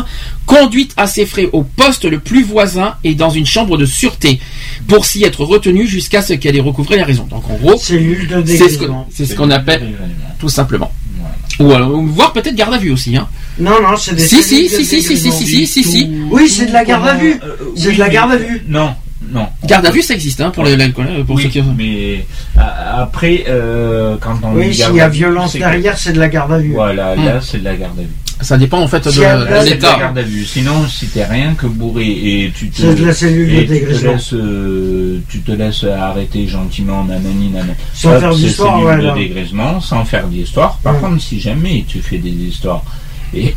conduite à ses frais au poste le plus voisin et dans une chambre de sûreté pour s'y être retenue jusqu'à ce qu'elle ait recouvré la raison. Donc en gros, c'est ce qu'on dégrisement. c'est ce qu'on appelle tout simplement. Ou alors, voire peut-être garde à vue aussi. Hein. Non, non, c'est des Si, si, de si, si, si, si, si, si, si, si. Oui, c'est de la garde à vue. Euh, C'est de la garde à vue. Non, non. Garde à vue, ça existe hein, pour les- l'alcool. Pour Oui, ceux qui... mais a- après, euh, quand on Oui, dit s'il garde y a à vue, violence derrière, c'est de la garde à vue. Voilà, Hmm. là c'est de la garde à vue. Ça dépend en fait de, Si de là, C'est de la l'état. garde à vue. Sinon, si t'es rien que bourré et tu te, C'est de la cellule de et tu te dégrisement. laisses, euh, tu te laisses arrêter gentiment, nanani, nanani. Sans Hop, faire c'est d'histoire, cellule ouais, de dégrisement, sans faire d'histoire. Par Ouais. contre, si jamais tu fais des histoires et,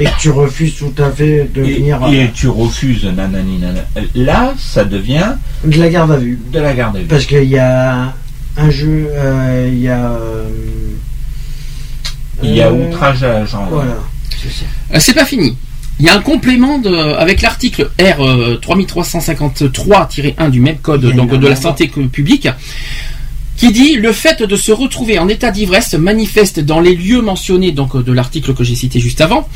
Et que tu refuses tout à fait de et, venir euh, et tu refuses, nanani, nanani, là, ça devient de la garde à vue. de la garde à vue. Parce qu'il y a un jeu, euh, il y a. euh, Il y a euh, outrage à genre. Voilà, c'est ça. Euh, C'est pas fini. Il y a un complément de, avec l'article R euh, 3353-1 du même code donc de la santé que- publique. Qui dit le fait de se retrouver en état d'ivresse manifeste dans les lieux mentionnés donc euh, de l'article que j'ai cité juste avant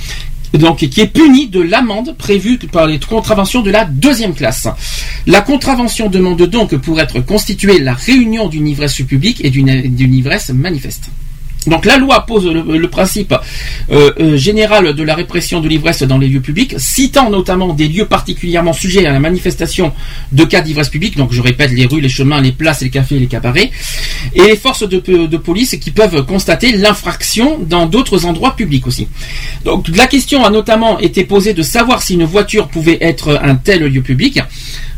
donc qui est puni de l'amende prévue par les contraventions de la deuxième classe. La contravention demande donc pour être constituée la réunion d'une ivresse publique et d'une d'une ivresse manifeste. Donc la loi pose le, principe euh, euh, général de la répression de l'ivresse dans les lieux publics, citant notamment des lieux particulièrement sujets à la manifestation de cas d'ivresse publique, donc je répète les rues, les chemins, les places, les cafés, les cabarets, et les forces de police qui peuvent constater l'infraction dans d'autres endroits publics aussi. Donc la question a notamment été posée de savoir si une voiture pouvait être un tel lieu public.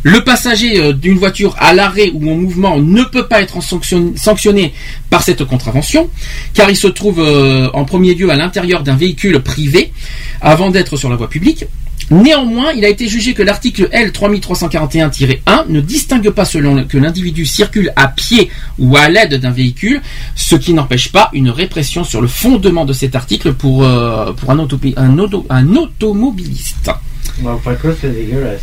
Le passager euh, d'une voiture à l'arrêt ou en mouvement ne peut pas être sanctionné, par cette contravention, car il se trouve euh, en premier lieu à l'intérieur d'un véhicule privé avant d'être sur la voie publique. Néanmoins, il a été jugé que l'article L 3341-1 ne distingue pas selon que l'individu circule à pied ou à l'aide d'un véhicule, ce qui n'empêche pas une répression sur le fondement de cet article pour, euh, un, auto- un auto- un automobiliste. C'est dégueulasse.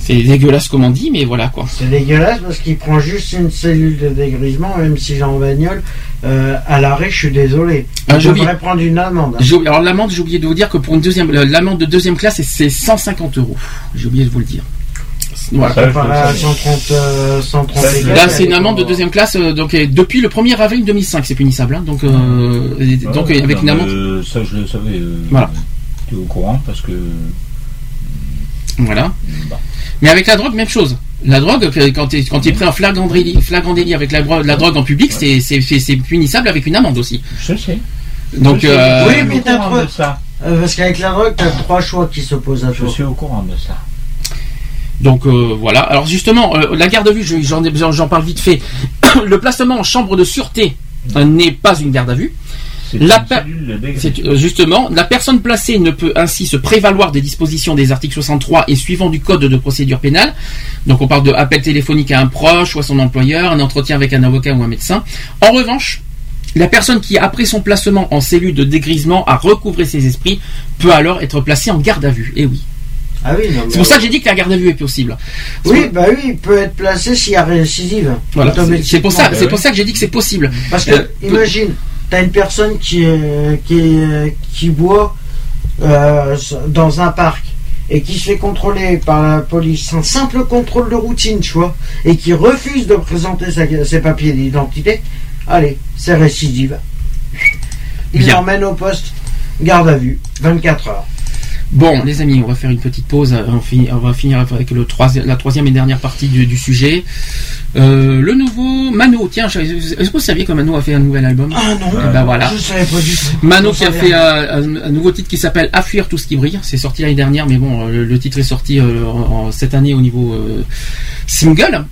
C'est dégueulasse comme on dit, mais voilà quoi. C'est dégueulasse parce qu'il prend juste une cellule de dégrisement, même si j'ai en bagnole. euh, à l'arrêt, je suis désolé. Ah, je devrais prendre une amende. Oublié- Alors l'amende, j'ai oublié de vous dire que pour une deuxième, l'amende de deuxième classe, c'est- c'est 150 euros. J'ai oublié de vous le dire. Voilà. Ça, je Comparé le à savais. 130, euh, 130 Ça, je- égal, Là, c'est une amende de deuxième classe, euh, donc depuis le 1er avril 2005, c'est punissable. hein. donc, euh, et- donc Ouais, euh, avec non, une amende. euh, ça, je le savais. euh, Voilà. Tu es au courant parce que. Voilà. bah, Mais avec la drogue, même chose. La drogue, que- quand tu es, quand pris en flagrant délit, flagrant délit avec la, la drogue en public, c'est- c'est c'est- c'est punissable avec une amende aussi. je sais. Donc, Je sais. euh, Oui, Je mais t'as de ça. Euh, parce qu'avec la drogue, t'as trois choix qui s'opposent à Je toi. suis au courant de ça. Donc euh, voilà. Alors justement, euh, la garde à vue, je- j'en ai- j'en j'en parle vite fait. *coughs* le placement en chambre de sûreté euh, n'est pas une garde à vue. C'est La euh, justement la personne placée ne peut ainsi se prévaloir des dispositions des articles 63 et suivants du code de procédure pénale. Donc on parle de appel téléphonique à un proche ou à son employeur, un entretien avec un avocat ou un médecin. En revanche, la personne qui, après son placement en cellule de dégrisement, a recouvré ses esprits, peut alors être placée en garde à vue. Et oui. Ah oui, C'est pour ça que j'ai dit que la garde à vue est possible. Oui, bah oui, il peut être placé s'il y a récidive. Voilà. C'est- pour ça, c'est pour ça que j'ai dit que c'est possible. Parce que, Euh, imagine, t'as une personne qui, euh, qui, euh, qui boit euh, dans un parc et qui se fait contrôler par la police, un simple contrôle de routine, tu vois, et qui refuse de présenter sa- ses papiers d'identité, allez, c'est récidive. Il l'emmène au poste, garde à vue, 24 heures. Bon, les amis, on va faire une petite pause. On, finit- on va finir avec le la troisième et dernière partie du, du sujet. Euh, le nouveau Mano. Tiens, est-ce que vous saviez que Mano a fait un nouvel album Ah non, Eh ben voilà. je savais pas du tout. Mano qui a fait euh, un, un nouveau titre qui s'appelle À fuir tout ce qui brille. C'est sorti l'année dernière, mais bon, euh, le, le titre est sorti euh, en- cette année au niveau euh, single.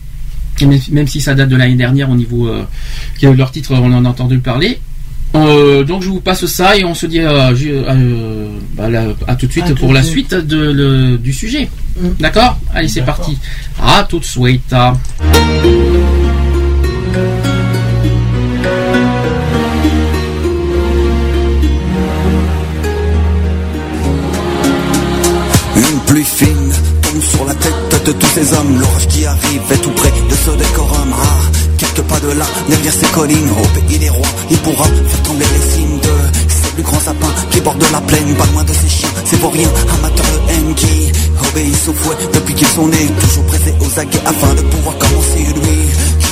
Même, même si ça date de l'année dernière au niveau euh, leur titre, on en a entendu parler. Euh, donc je vous passe ça et on se dit euh, euh, bah, là, à tout de suite À pour la suite. suite de, le- du sujet. Mm. D'accord? Allez, c'est parti. À tout de suite. Une pluie fine tombe sur la tête de tous ces hommes. L'orage qui arrive est tout près de ce décorum rare. Pas de là, derrière ces collines, au pays des rois, il pourra trembler les cimes de ces plus grands sapins qui bordent la plaine. Pas loin de ces chiens, ces vauriens, amateurs de haine qui obéissent au fouet depuis qu'ils sont nés. Toujours pressés aux aguets afin de pouvoir commencer lui.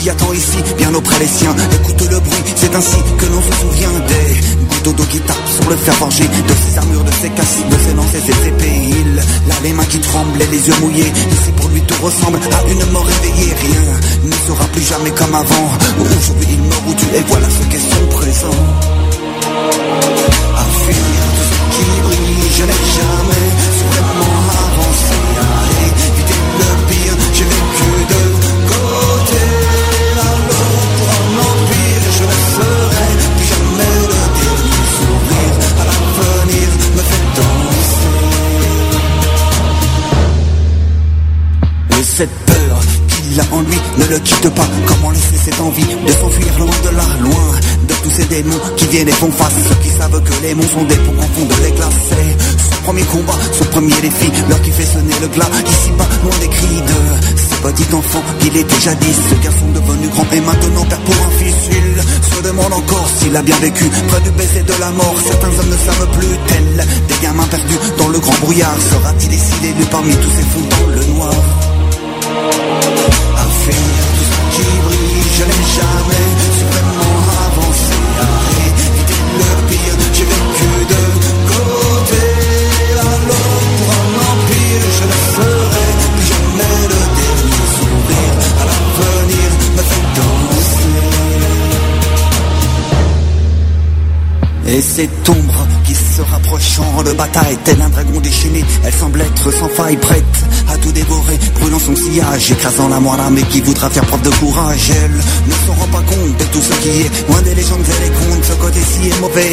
Qui attend ici, bien auprès des siens. Écoute le bruit, c'est ainsi que l'on se souvient des gouttes d'eau qui tapent sur le fer forgé. De ses armures, de ses casques, de ses lances et ses épées. Il les mains qui tremblent et les yeux mouillés. Ici pour lui tout ressemble à une mort éveillée. Rien ne sera plus jamais comme avant. Aujourd'hui il meurt ou tu et voilà ce qu'est son présent. À fuir tout ce qui brille, je n'ai jamais vraiment qu'il a en lui ne le quitte pas. Comment laisser cette envie de s'enfuir loin de là, loin de tous ces démons qui viennent et font face. Ceux qui savent que les monts sont des fond de les glacer. Son premier combat, son premier défi, l'heure qui fait sonner le glas. Ici pas loin des cris de petit enfant qu'il était jadis. Ce garçon devenu grand et maintenant père pour un fils. Il se demande encore s'il a bien vécu près du baiser de la mort. Certains hommes ne savent plus tels des gamins perdus dans le grand brouillard. Sera-t-il ici l'élu parmi tous ces fous dans le noir? Finir tout qui brille, je n'ai jamais suprêmement avancé. À éviter le pire, j'ai vécu de côté à l'autre pour un. Je ne ferai plus jamais le dernier sourire. À l'avenir me fait danser. Et cette ombre qui se rapprochant de bataille, tel un dragon déchaîné, elle semble être sans faille, prête à tout dévorer, brûlant son sillage, écrasant la moire mais qui voudra faire preuve de courage. Elle ne s'en rend pas compte de tout ce qui est loin des légendes et des contes. Ce côté-ci est mauvais,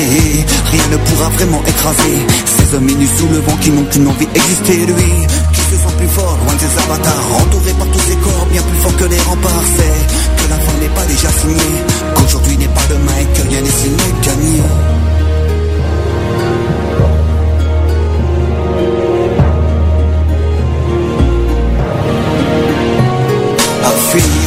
rien ne pourra vraiment écraser ces hommes nus sous le vent qui n'ont qu'une envie d'exister. Lui, qui se sent plus fort, loin de ses avatars, entouré par tous ses corps, bien plus fort que les remparts. C'est que la fin n'est pas déjà signée, qu'aujourd'hui n'est pas demain et que rien n'est signé gagné. À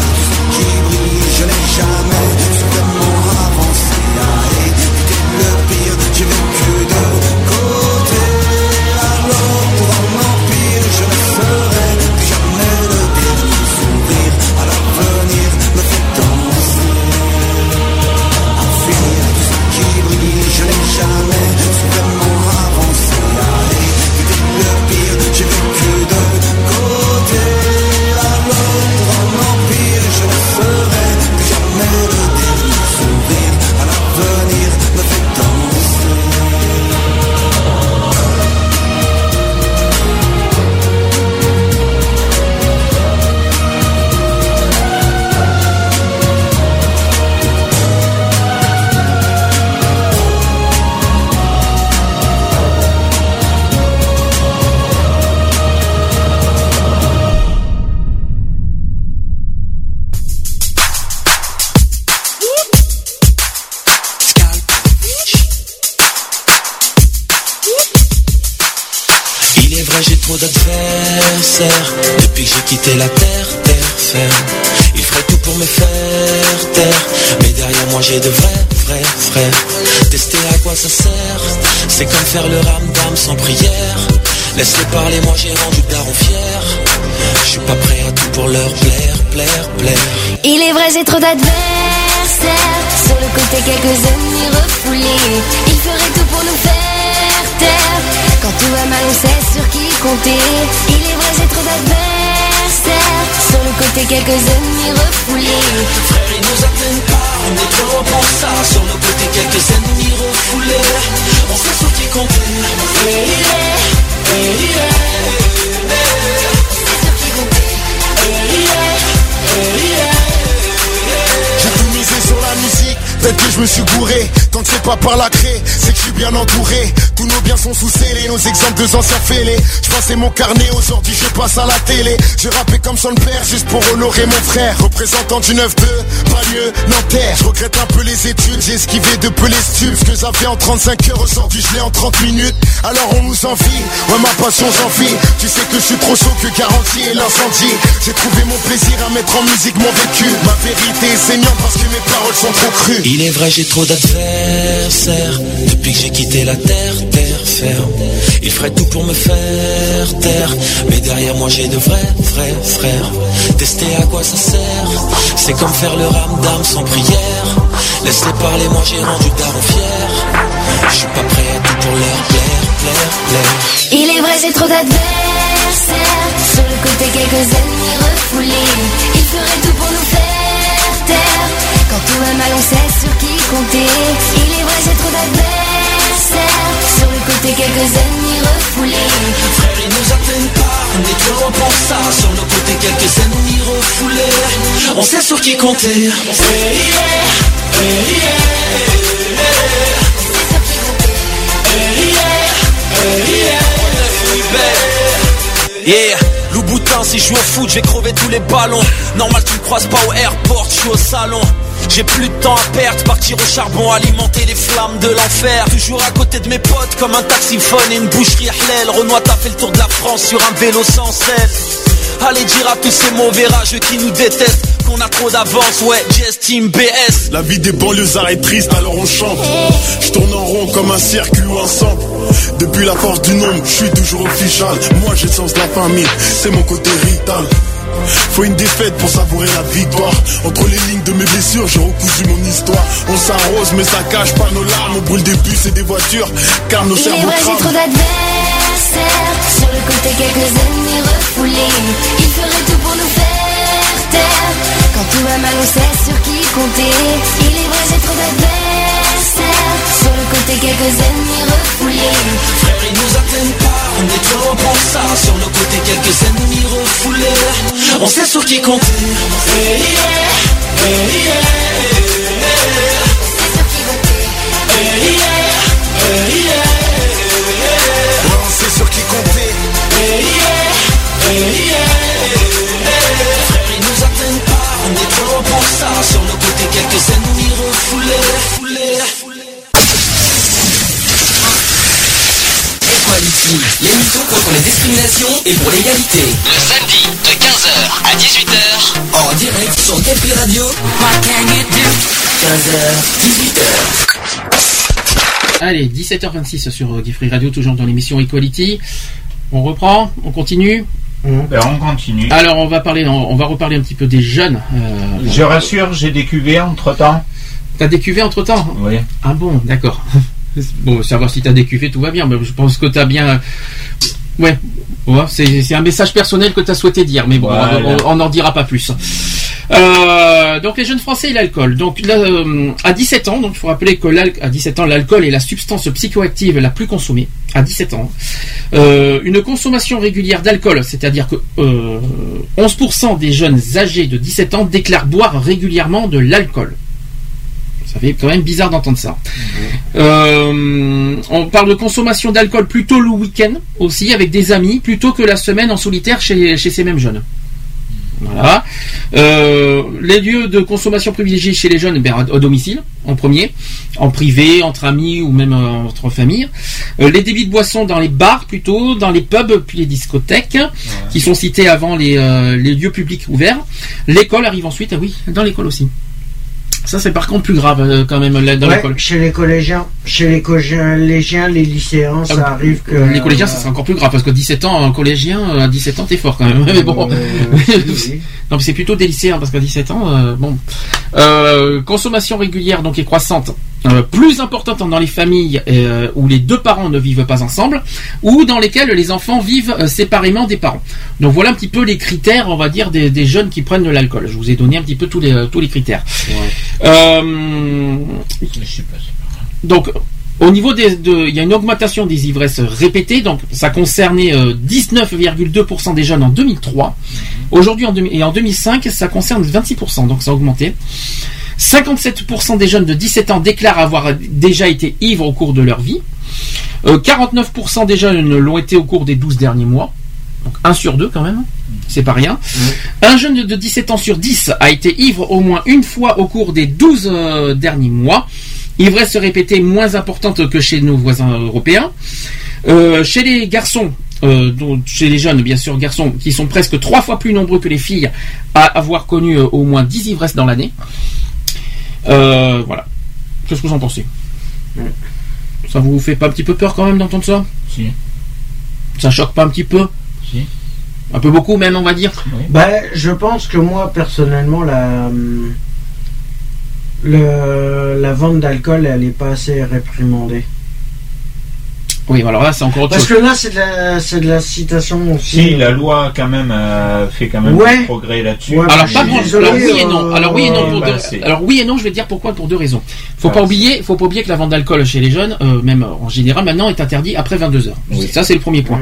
La terre, terre ferme Ils feraient tout pour me faire taire Mais derrière moi j'ai de vrais, vrais frères Tester à quoi ça sert C'est comme faire le ramdam sans prière Laisse-les parler, moi j'ai rendu daron fier Je suis pas prêt à tout pour leur plaire, plaire, plaire Il est vrai, j'ai trop d'adversaires. Sur le côté, quelques ennemis refoulés. Ils feraient tout pour nous faire taire. Quand tout va mal, on sait sur qui compter. Il est vrai, j'ai trop d'adversaires. Sur le côté, quelques ennemis refoulés. Frère, ils nous atteignent pas, on est trop loin pour ça Sur nos côtés, quelques ennemis refoulés On Eh, eh, eh. Eh, yeah, eh, yeah. J'ai que je me suis gouré. Tant que c'est pas par la craie, c'est que je suis bien entouré. Tous nos biens sont sous scellés, nos exemples de anciens fêlés. Je passais mon carnet aux ordi, je passe à la télé. J'ai rappé comme son père, juste pour honorer mon frère. Représentant du 9-2, banlieue, Nanterre. Je regrette un peu les études, j'ai esquivé de peu les stupes. Ce que j'avais en 35 heures, aujourd'hui je l'ai en 30 minutes. Alors on nous envie, ouais ma passion j'en vis. Tu sais que je suis trop chaud que garantie et l'incendie. J'ai trouvé mon plaisir à mettre en musique mon vécu. Ma vérité est saignante parce que mes paroles sont trop crues. Il est vrai, j'ai trop d'adversaires. Depuis que j'ai quitté la terre, terre ferme. Ils feraient tout pour me faire taire. Mais derrière moi, j'ai de vrais, vrais frères. Tester à quoi ça sert C'est comme faire le ramdam sans prière. Laisse-les parler, moi j'ai rendu daron fier. Je suis pas prêt à tout pour leur plaire, plaire, plaire. Il est vrai, j'ai trop d'adversaires. Sur le côté, quelques ennemis refoulés. Ils feraient tout pour nous faire. Quand tout va mal, on sait sur qui compter. Il est vrai, j'ai trop d'adversaires. Sur le côté, quelques ennemis refoulés. Frère, ils nous atteignent pas, on est trop pour ça. Sur nos côtés, quelques ennemis refoulés. On sait sur qui compter. Yeah, eh, yeah, yeah, yeah. Yeah, Louboutin, si je joue au foot, je vais crever tous les ballons. Normal, tu me croises pas au airport, je suis au salon. J'ai plus de temps à perdre, partir au charbon, alimenter les flammes de l'enfer. Toujours à côté de mes potes, comme un taxiphone et une boucherie Hlel. Renoir t'as fait le tour de la France sur un vélo sans selle. Allez dire à tous ces mauvais rageux qui nous détestent qu'on a trop d'avance, ouais, Team BS. La vie des banlieusards est triste, alors on chante. Je en rond comme un circuit ou un. Depuis la force du nombre, je suis toujours official. Moi j'ai sens de la famille, c'est mon côté rital. Faut une défaite pour savourer la victoire. Entre les lignes de mes blessures, j'ai recousu mon histoire. On s'arrose, mais ça cache pas nos larmes. On brûle des bus et des voitures, car nos Il est cerveaux vrai, j'ai trop crament. d'adversaires. Sur le côté, quelques ennemis refoulés. Ils feraient tout pour nous faire taire. Quand tout va mal, on sait sur qui compter. Il est vrai, j'ai trop d'adversaires. Sur le côté, quelques ennemis refoulés. Frère, ils nous atteignent pas, on est trop pour ça. Sur nos côtés, quelques ennemis refoulés. On sait sur qui compter. Hey, yeah, et pour l'égalité. Le samedi de 15h à 18h. En direct sur Kepi Radio. 15h, 18h. Allez, 17h26 sur euh, Gay Free Radio, toujours dans l'émission Equality. On reprend, on continue. Ben, on continue. Alors on va parler, on on va reparler un petit peu des jeunes. euh, Je rassure, j'ai des cuvées entre temps. T'as des cuvées entre temps Oui. Ah bon, d'accord. *laughs* Bon, savoir si t'as des cuvées, tout va bien, mais je pense que t'as bien. Ouais, Ouais, c'est un message personnel que t'as souhaité dire, mais bon, Voilà. on- n'en dira pas plus. Euh, donc les jeunes français et l'alcool. Donc là, euh, à 17 ans, donc il faut rappeler que à 17 ans, l'alcool est la substance psychoactive la plus consommée. À 17 ans, Euh, une consommation régulière d'alcool, c'est-à-dire que euh, 11% des jeunes âgés de 17 ans déclarent boire régulièrement de l'alcool. Ça fait quand même bizarre d'entendre ça. Euh, on parle de consommation d'alcool plutôt le week-end aussi avec des amis plutôt que la semaine en solitaire chez, chez ces mêmes jeunes. Voilà. Euh, les lieux de consommation privilégiés chez les jeunes, ben, au domicile, en premier, en privé, entre amis ou même euh, entre familles. Euh, les débits de boissons dans les bars plutôt, dans les pubs, puis les discothèques, qui sont cités avant les, les lieux publics ouverts. L'école arrive ensuite, ah oui, dans l'école aussi. Ça c'est par contre plus grave euh, quand même dans Ouais, l'école. chez les collégiens, chez les collégiens, les lycéens, ça arrive que. Les collégiens, ça sera encore plus grave parce que 17 ans, un collégien, euh, à 17 ans, t'es fort quand même. *laughs* Mais bon, *laughs* non, mais c'est plutôt des lycéens parce qu'à 17 ans, euh, bon. Euh, consommation régulière donc est croissante, euh, plus importante dans les familles euh, où les deux parents ne vivent pas ensemble ou dans lesquelles les enfants vivent euh, séparément des parents. Donc voilà un petit peu les critères, on va dire, des, des jeunes qui prennent de l'alcool. Je vous ai donné un petit peu tous les euh, tous les critères. Donc, au niveau des, de, il y a une augmentation des ivresses répétées. Donc, ça concernait euh, 19,2% des jeunes en 2003. Aujourd'hui, en, deux- et en 2005, ça concerne 26%. Donc, ça a augmenté. 57% des jeunes de 17 ans déclarent avoir déjà été ivres au cours de leur vie. Euh, 49% des jeunes l'ont été au cours des 12 derniers mois. Donc 1 sur 2 quand même, c'est pas rien. Un jeune de 17 ans sur 10 a été ivre au moins une fois au cours des 12 euh, derniers mois. Ivresse répétée moins importante que chez nos voisins européens. Euh, chez les garçons, euh, donc chez les jeunes bien sûr garçons, qui sont presque trois fois plus nombreux que les filles à avoir connu euh, au moins 10 ivresses dans l'année. Euh, voilà. Qu'est-ce que vous en pensez Ça vous fait pas un petit peu peur quand même d'entendre ça? Si. Ça choque pas un petit peu? Si. Un peu beaucoup même on va dire? Ben, je pense que moi, personnellement, la, le, la vente d'alcool, elle n'est pas assez réprimandée. Oui, alors là, c'est encore autre Parce chose. que là, c'est de la, c'est de la citation aussi. Si, la loi, quand même, euh, fait quand même Ouais. du progrès là-dessus. Ouais, Alors pas désolé, alors oui et non. euh, Alors oui et non. pour bah, deux- alors oui et non, je vais te dire pourquoi pour deux raisons. Faut Ah, pas oublier, faut pas oublier que la vente d'alcool chez les jeunes, euh, même en général maintenant, est interdite après 22 heures. Oui. Ça c'est le premier point.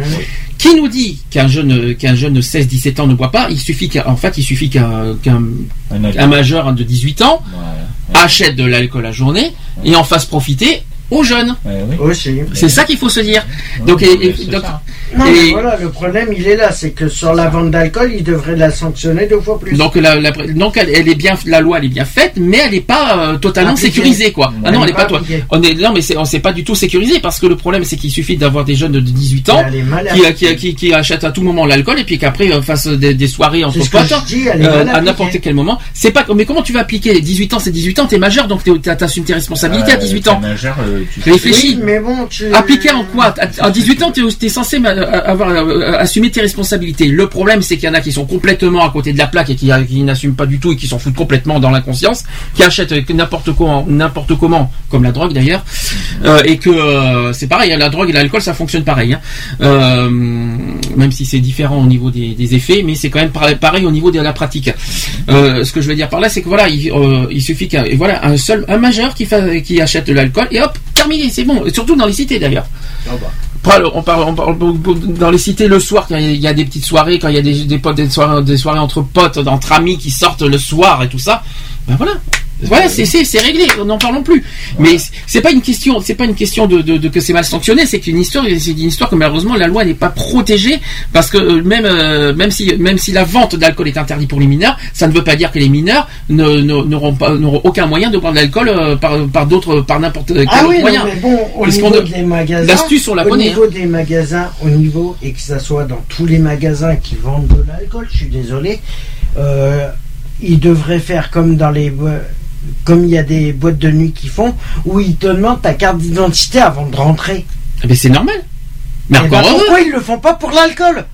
Qui nous dit qu'un jeune qu'un jeune de 16-17 ans ne boit pas Il suffit qu'en fait il suffit qu'un qu'un Un majeur de 18 ans achète de l'alcool à journée et en fasse profiter aux jeunes. Oui. Aussi. C'est ça qu'il faut se dire. Ouais, Donc, et- mais et- c'est donc, ça. Non, mais Et- voilà, le problème, il est là. C'est que sur la vente d'alcool, il devrait la sanctionner deux fois plus. Donc, la, la- donc elle, elle est bien, la loi elle est bien faite, mais elle n'est pas euh, totalement Appliquée. sécurisée quoi. Ah non, elle est pas pas. On est non, mais c'est on s'est pas du tout sécurisé parce que le problème c'est qu'il suffit d'avoir des jeunes de 18 ans qui, qui, qui, qui achètent à tout moment l'alcool et puis qu'après euh, fassent des, des soirées entre potes euh, à n'importe quel moment. C'est pas. Mais comment tu vas appliquer 18 ans, c'est 18 ans, t'es majeur donc t'assumes tes responsabilités à Euh, 18 t'es ans. majeur, euh, tu- Réfléchis. Oui, mais bon, tu. Appliqué en quoi? À à 18 ans, tu es, censé euh, avoir euh, assumé tes responsabilités. Le problème, c'est qu'il y en a qui sont complètement à côté de la plaque et qui, qui n'assument pas du tout et qui s'en foutent complètement dans l'inconscience, qui achètent euh, n'importe comment, n'importe comment, comme la drogue d'ailleurs, euh, et que euh, c'est pareil. hein, La drogue et l'alcool, ça fonctionne pareil. hein. Euh, même si c'est différent au niveau des, des effets, mais c'est quand même pareil, pareil au niveau de la pratique. Euh, ce que je veux dire par là, c'est que voilà, il, euh, il suffit qu'un et voilà un seul un majeur qui fait, qui achète de l'alcool et hop, terminé, c'est bon. Et surtout dans les cités d'ailleurs. On parle, on parle dans les cités le soir quand il y a des petites soirées, quand il y a des, des potes, des soirées, des soirées entre potes, entre amis qui sortent le soir et tout ça. Ben voilà. Voilà, c'est réglé, n'en parlons plus. Mais c'est pas une question, c'est pas une question de, de, de que c'est mal sanctionné, c'est qu'une histoire, c'est une histoire que malheureusement la loi n'est pas protégée parce que euh, même euh, même si même si la vente d'alcool est interdite pour les mineurs, ça ne veut pas dire que les mineurs ne- ne- n'auront pas n'auront aucun moyen de boire de l'alcool euh, par par d'autres par n'importe quel Ah oui, moyen. mais bon, au Parce niveau des magasins, L'astuce, on la au connaît. niveau hein. des magasins, au niveau, et que ça soit dans tous les magasins qui vendent de l'alcool, je suis désolé, euh, ils devraient faire comme dans les comme il y a des boîtes de nuit qui font, où ils te demandent ta carte d'identité avant de rentrer. Mais c'est normal. Mais Eh encore ben, heureux. pourquoi ils le font pas pour l'alcool?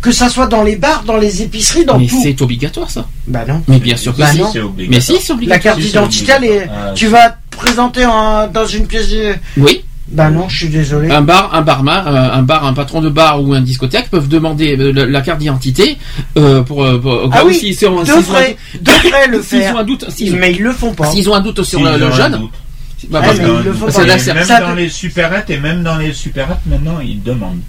Que ça soit dans les bars, dans les épiceries, dans Mais tout. c'est obligatoire ça. Bah non. Mais bien sûr que Bah si. non. C'est obligatoire. Mais si, c'est La obligatoire. carte Si, c'est d'identité. Ah, tu vas te présenter en- dans une pièce de... Oui. Bah non, je suis désolé. Un bar, un barman, euh, un bar, un patron de bar ou un discothèque peuvent demander euh, la, la carte d'identité euh, pour, Ah oui, s'ils ont- s'ils ont un devraient, le s'ils faire. ont un doute, mais ils le font pas. s'ils ont un doute sur le, jeune. bah, Ah, parce mais que- ils le font parce pas. même ça dans les supérettes et même dans les supérettes maintenant ils demandent.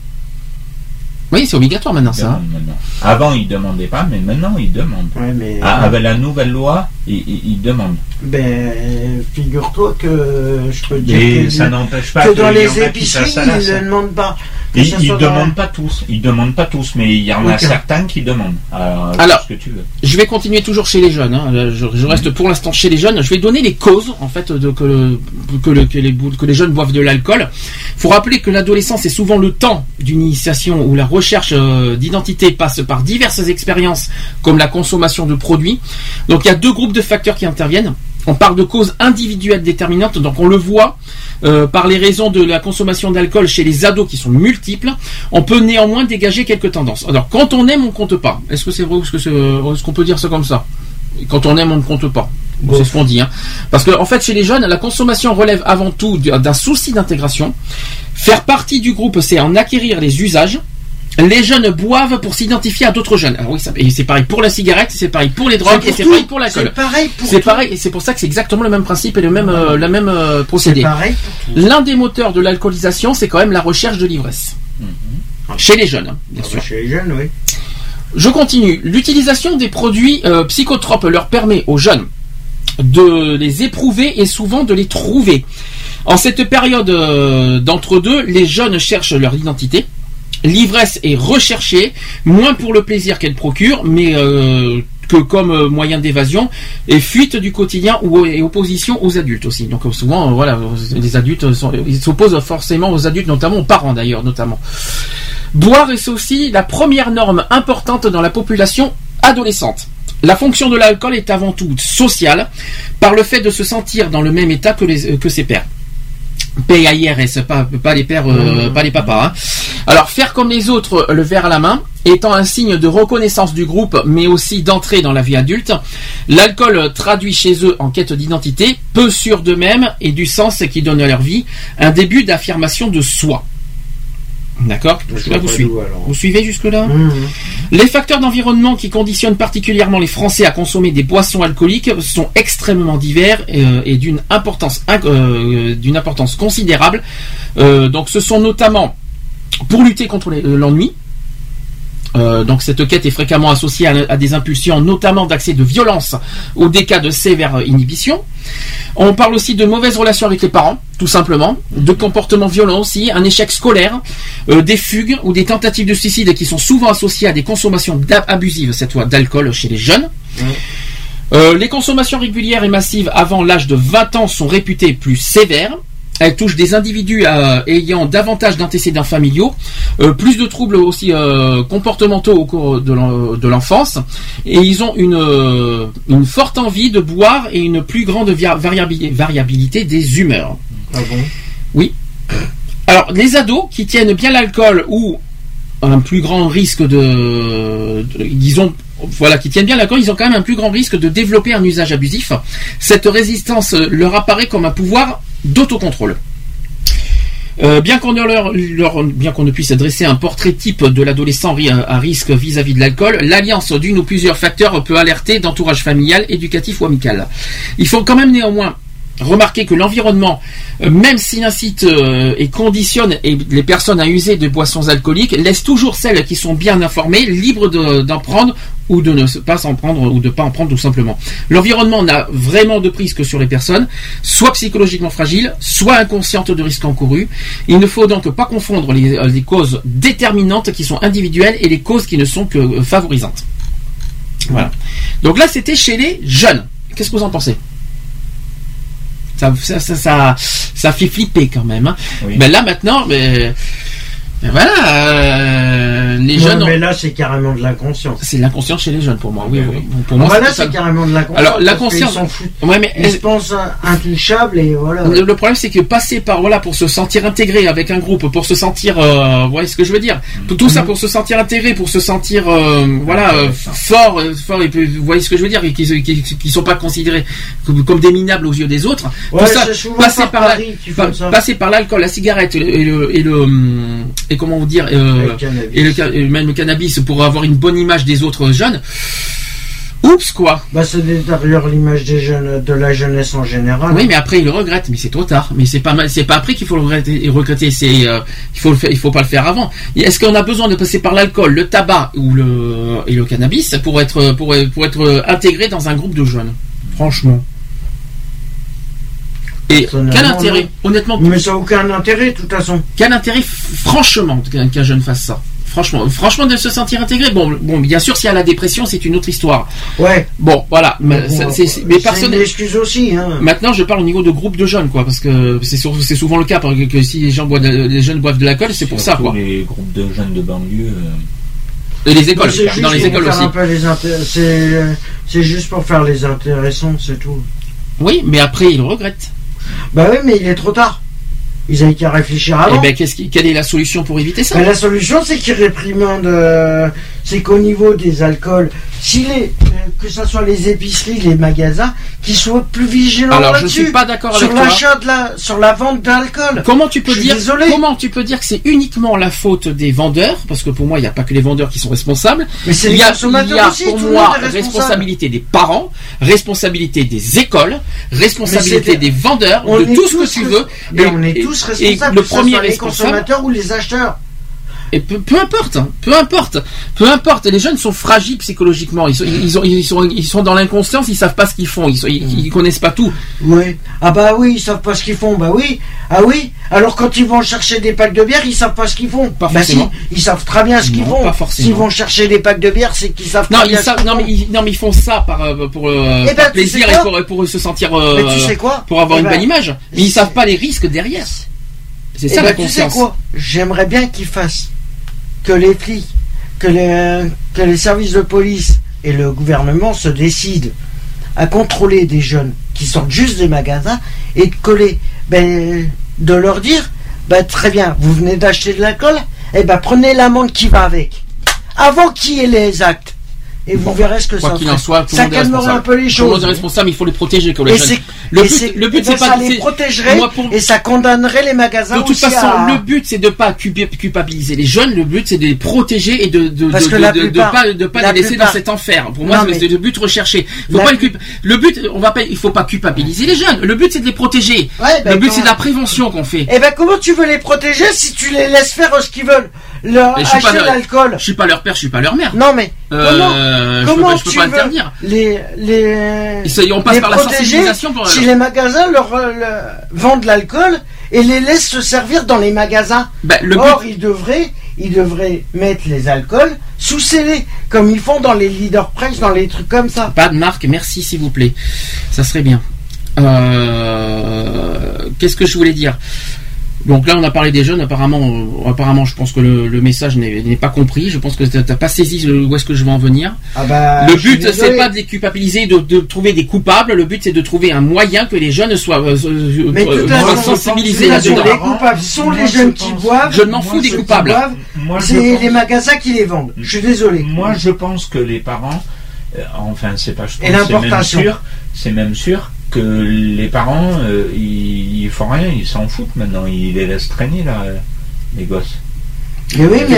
Oui, c'est obligatoire maintenant ça. hein. Demandent maintenant. Avant ils demandaient pas, mais maintenant ils demandent. Ouais, mais... Ah, avec la nouvelle loi, ils, ils- ils demandent. Ben, figure-toi que je peux dire Et que, ça n'empêche pas que qu'il dans les épiceries, ils ne demandent pas. Ils, dans demandent pas tous, ils demandent pas tous, mais il y en a certains qui demandent. Alors, Alors, ce que tu veux. Je vais continuer toujours chez les jeunes. hein. Je, je reste pour l'instant chez les jeunes. Je vais donner les causes en fait de que, le- que, le- que les, bou- que les jeunes boivent de l'alcool. Il faut rappeler que l'adolescence est souvent le temps d'une initiation où la recherche euh, d'identité passe par diverses expériences comme la consommation de produits. Donc il y a deux groupes de facteurs qui interviennent. On parle de causes individuelles déterminantes, donc on le voit euh, par les raisons de la consommation d'alcool chez les ados qui sont multiples. On peut néanmoins dégager quelques tendances. Alors quand on aime, on compte pas. Est-ce que c'est vrai ou est-ce euh, qu'on peut dire ça comme ça? Quand on aime, on ne compte pas. Bon, c'est ce qu'on dit. Hein. Parce que en fait, chez les jeunes, la consommation relève avant tout d'un souci d'intégration. Faire partie du groupe, c'est en acquérir les usages. Les jeunes boivent pour s'identifier à d'autres jeunes. Alors oui, c'est pareil pour la cigarette, c'est pareil pour les drogues, C'est et c'est pareil pour l'alcool. C'est pareil pour C'est pareil, et c'est pour ça que c'est exactement le même principe et le même, euh, la même euh, procédé. L'un des moteurs de l'alcoolisation, c'est quand même la recherche de l'ivresse. Chez les jeunes, hein, bien sûr. Chez les jeunes, oui. Je continue. L'utilisation des produits euh, psychotropes leur permet aux jeunes de les éprouver et souvent de les trouver. En cette période euh, d'entre-deux, les jeunes cherchent leur identité. L'ivresse est recherchée, moins pour le plaisir qu'elle procure, mais euh, que comme euh, moyen d'évasion et fuite du quotidien ou et opposition aux adultes aussi. Donc euh, souvent, euh, voilà, les adultes s'opposent forcément aux adultes, notamment aux parents d'ailleurs, notamment. Boire est aussi la première norme importante dans la population adolescente. La fonction de l'alcool est avant tout sociale, par le fait de se sentir dans le même état que, ses pairs. PAIRS, pas, pas les pères, euh, pas les papas. hein. Alors, faire comme les autres, le verre à la main, étant un signe de reconnaissance du groupe, mais aussi d'entrée dans la vie adulte, l'alcool traduit chez eux en quête d'identité, peu sûr d'eux-mêmes et du sens qui donne à leur vie, un début d'affirmation de soi. D'accord Je Jusque-là, vous, suivez vous suivez jusque-là Mmh. les facteurs d'environnement qui conditionnent particulièrement les Français à consommer des boissons alcooliques sont extrêmement divers euh, et d'une importance, inc- euh, d'une importance considérable. Euh, donc, ce sont notamment pour lutter contre euh, l'ennui, Euh, donc cette quête est fréquemment associée à, à des impulsions, notamment d'accès de violence ou des cas de sévère inhibition. On parle aussi de mauvaises relations avec les parents, tout simplement, de comportements violents aussi, un échec scolaire, euh, des fugues ou des tentatives de suicide qui sont souvent associées à des consommations abusives, cette fois d'alcool chez les jeunes. Euh, les consommations régulières et massives avant l'âge de 20 ans sont réputées plus sévères. Elles touchent des individus euh, ayant davantage d'antécédents familiaux, euh, plus de troubles aussi euh, comportementaux au cours de l'en- de l'enfance, et ils ont une, une forte envie de boire et une plus grande variabilité des humeurs. Ah bon? Oui. Alors, les ados qui tiennent bien l'alcool ou un plus grand risque de, de- disons, voilà, qui tiennent bien l'alcool, ils ont quand même un plus grand risque de développer un usage abusif. Cette résistance leur apparaît comme un pouvoir d'autocontrôle. Euh, bien qu'on ne puisse dresser un portrait type de l'adolescent à risque vis-à-vis de l'alcool, l'alliance d'une ou plusieurs facteurs peut alerter d'entourage familial, éducatif ou amical. Il faut quand même néanmoins remarquer que l'environnement, euh, même s'il incite euh, et conditionne les personnes à user de boissons alcooliques, laisse toujours celles qui sont bien informées libres de- d'en prendre ou de ne pas s'en prendre ou de pas en prendre tout simplement. L'environnement n'a vraiment de prise que sur les personnes, soit psychologiquement fragiles, soit inconscientes de risques encourus. Il ne faut donc pas confondre les, euh, causes déterminantes qui sont individuelles et les causes qui ne sont que favorisantes. Voilà. Donc là, c'était chez les jeunes. Qu'est-ce que vous en pensez? Ça, ça, ça, ça, fait flipper quand même. hein. Mais là maintenant, mais, mais voilà, euh, les Ouais, jeunes. mais ont- là, c'est carrément de l'inconscience. c'est l'inconscience chez les jeunes pour moi. Oui, oui. Pour Ah moi, bah là, c'est ça. carrément de l'inconscience. Alors la parce qu'ils conscience. s'en foutent. Ouais, mais Ils se pensent intouchables et voilà. le, le problème, c'est que passer par voilà pour se sentir intégré avec un groupe, pour se sentir, euh, vous voyez ce que je veux dire, tout, tout ça pour se sentir intégré, pour se sentir, euh, voilà, euh, fort, euh, fort. Et puis, vous voyez ce que je veux dire, et qui, qui, qui sont pas considérés comme, des minables aux yeux des autres. Ouais, tout ça, passer par la- passer par l'alcool, la cigarette et le, et le, et comment vous dire, euh, et le et même le cannabis pour avoir une bonne image des autres jeunes. Oups quoi. Bah, ça détériore l'image des jeunes, de la jeunesse en général. Oui, mais après il le regrette, mais c'est trop tard. Mais c'est pas mal, c'est pas après qu'il faut le regretter. regretter, c'est euh, il faut le faire, il faut pas le faire avant. Est-ce qu'on a besoin de passer par l'alcool, le tabac ou le et le cannabis pour être pour, pour être intégré dans un groupe de jeunes? Franchement. Et quel intérêt, non. honnêtement Mais ça n'a aucun intérêt, de toute façon. Quel intérêt, franchement, qu'un jeune fasse ça? Franchement, franchement, de se sentir intégré. Bon, bon, bien sûr, s'il y a la dépression, c'est une autre histoire. Ouais. Bon, voilà. Mais, bon, c'est- c'est- mais c'est personne. une excuse aussi, hein. Maintenant, je parle au niveau de groupe de jeunes, quoi, parce que c'est souvent le cas, parce que, que si les gens boivent, de- les jeunes boivent de l'alcool, c'est pour ça, quoi. Les groupes de jeunes de banlieue. euh, Et les écoles, juste dans les écoles aussi. C'est c'est juste pour faire les intéressants, c'est tout. Oui, mais après, ils le regrettent. Bah oui, mais il est trop tard. Ils avaient qu'à réfléchir avant. Eh ben, qu'est-ce qui, quelle est la solution pour éviter ça? Ben, la solution, c'est qu'ils réprimandent. euh, c'est qu'au niveau des alcools, si les, euh, que ce soit les épiceries, les magasins, qu'ils soient plus vigilants Alors, je là-dessus. suis pas d'accord sur l'achat de la, sur la vente d'alcool. Comment tu peux Je dire désolé. comment tu peux dire que c'est uniquement la faute des vendeurs parce que pour moi il n'y a pas que les vendeurs qui sont responsables. Mais c'est il y a, consommateurs il y a aussi, pour moi responsabilité des parents, responsabilité des écoles, responsabilité des vendeurs, On de tout ce que tu veux. Mais Et- on est tous et responsables. le que ce premier soit les responsable. consommateurs ou les acheteurs. Et peu, peu importe, hein, peu importe, peu importe. Les jeunes sont fragiles psychologiquement. Ils sont, ils, ont- ils sont, ils sont dans l'inconscience. Ils savent pas ce qu'ils font. Ils, sont- ils, ils connaissent pas tout. Oui. Ah bah oui, ils savent pas ce qu'ils font. Bah oui. Ah oui. Alors quand ils vont chercher des packs de bière, ils savent pas ce qu'ils font. Pas bah si, ils savent très bien ce qu'ils font. pas forcément. S'ils vont chercher des packs de bière, c'est qu'ils savent Non, très ils savent, non, mais ils, non, mais ils font ça par, euh, pour, euh, Eh ben, par tu sais plaisir et pour, pour se sentir, euh, Mais tu sais quoi pour avoir Eh une ben, bonne image. Mais ils savent pas les risques derrière. C'est Eh ça ben, la tu sais conscience. quoi? J'aimerais bien qu'ils fassent que les flics, que les, que les services de police et le gouvernement se décident à contrôler des jeunes qui sortent juste des magasins et de coller, ben, de leur dire, ben, très bien, vous venez d'acheter de l'alcool, et ben prenez l'amende qui va avec, avant qu'il y ait les actes. Et vous verrez ce que Quoi ça en soit, tout le ça monde est calmera responsable. un peu les Tout le choses. monde est responsable, il faut les protéger comme les Et jeunes. Le et but, le but, c'est ça pas les c'est- protégerait Moi, pour- et ça condamnerait les magasins De toute aussi façon, à- le but c'est de pas culp- culpabiliser les jeunes. Le but c'est de les protéger et de de Parce de, que de- la de- de plupart- pas de pas la les laisser plupart- dans cet enfer. Pour moi, c'est mais- le but recherché. Faut La pas le, le but, on va pas, il faut pas culpabiliser les jeunes. Le but c'est de les protéger. Ouais, ben, le but c'est de la prévention qu'on fait. Eh ben comment tu veux les protéger si tu les laisses faire ce qu'ils veulent? Leur Mais je suis pas acheter leur- l'alcool. Je suis pas leur père, je suis pas leur mère. Non mais Euh, comment, je peux comment pas- je peux tu pas veux interdire. les les ça, on passe les par la protéger sensibilisation pour- si les magasins leur, euh, vendent l'alcool et les laissent se servir dans les magasins. Le Or ils devraient ils devraient mettre les alcools sous scellés comme ils font dans les leader price dans les trucs comme ça. Pas de marque, merci s'il vous plaît. Ça serait bien. Euh, Qu'est-ce que je voulais dire? Donc là, on a parlé des jeunes. Apparemment, euh, apparemment, je pense que le, le message n'est pas compris. Je pense que t'as pas saisi le- où est-ce que je veux en venir. Ah bah, le but, c'est pas de les culpabiliser, de, de trouver des coupables. Le but, c'est de trouver un moyen que les jeunes soient, euh, euh, soient façon, sensibilisés là-dedans. les coupables sont les jeunes je qui boivent. Je m'en fous des coupables. C'est les magasins qui les vendent. Je suis désolé. Moi, je pense que les parents, euh, enfin, c'est pas je pense, Et c'est même l'importation. sûr, c'est même sûr que les parents, euh, ils, ils font rien, ils s'en foutent maintenant, ils les laissent traîner là, euh, les gosses. Mais oui, mais,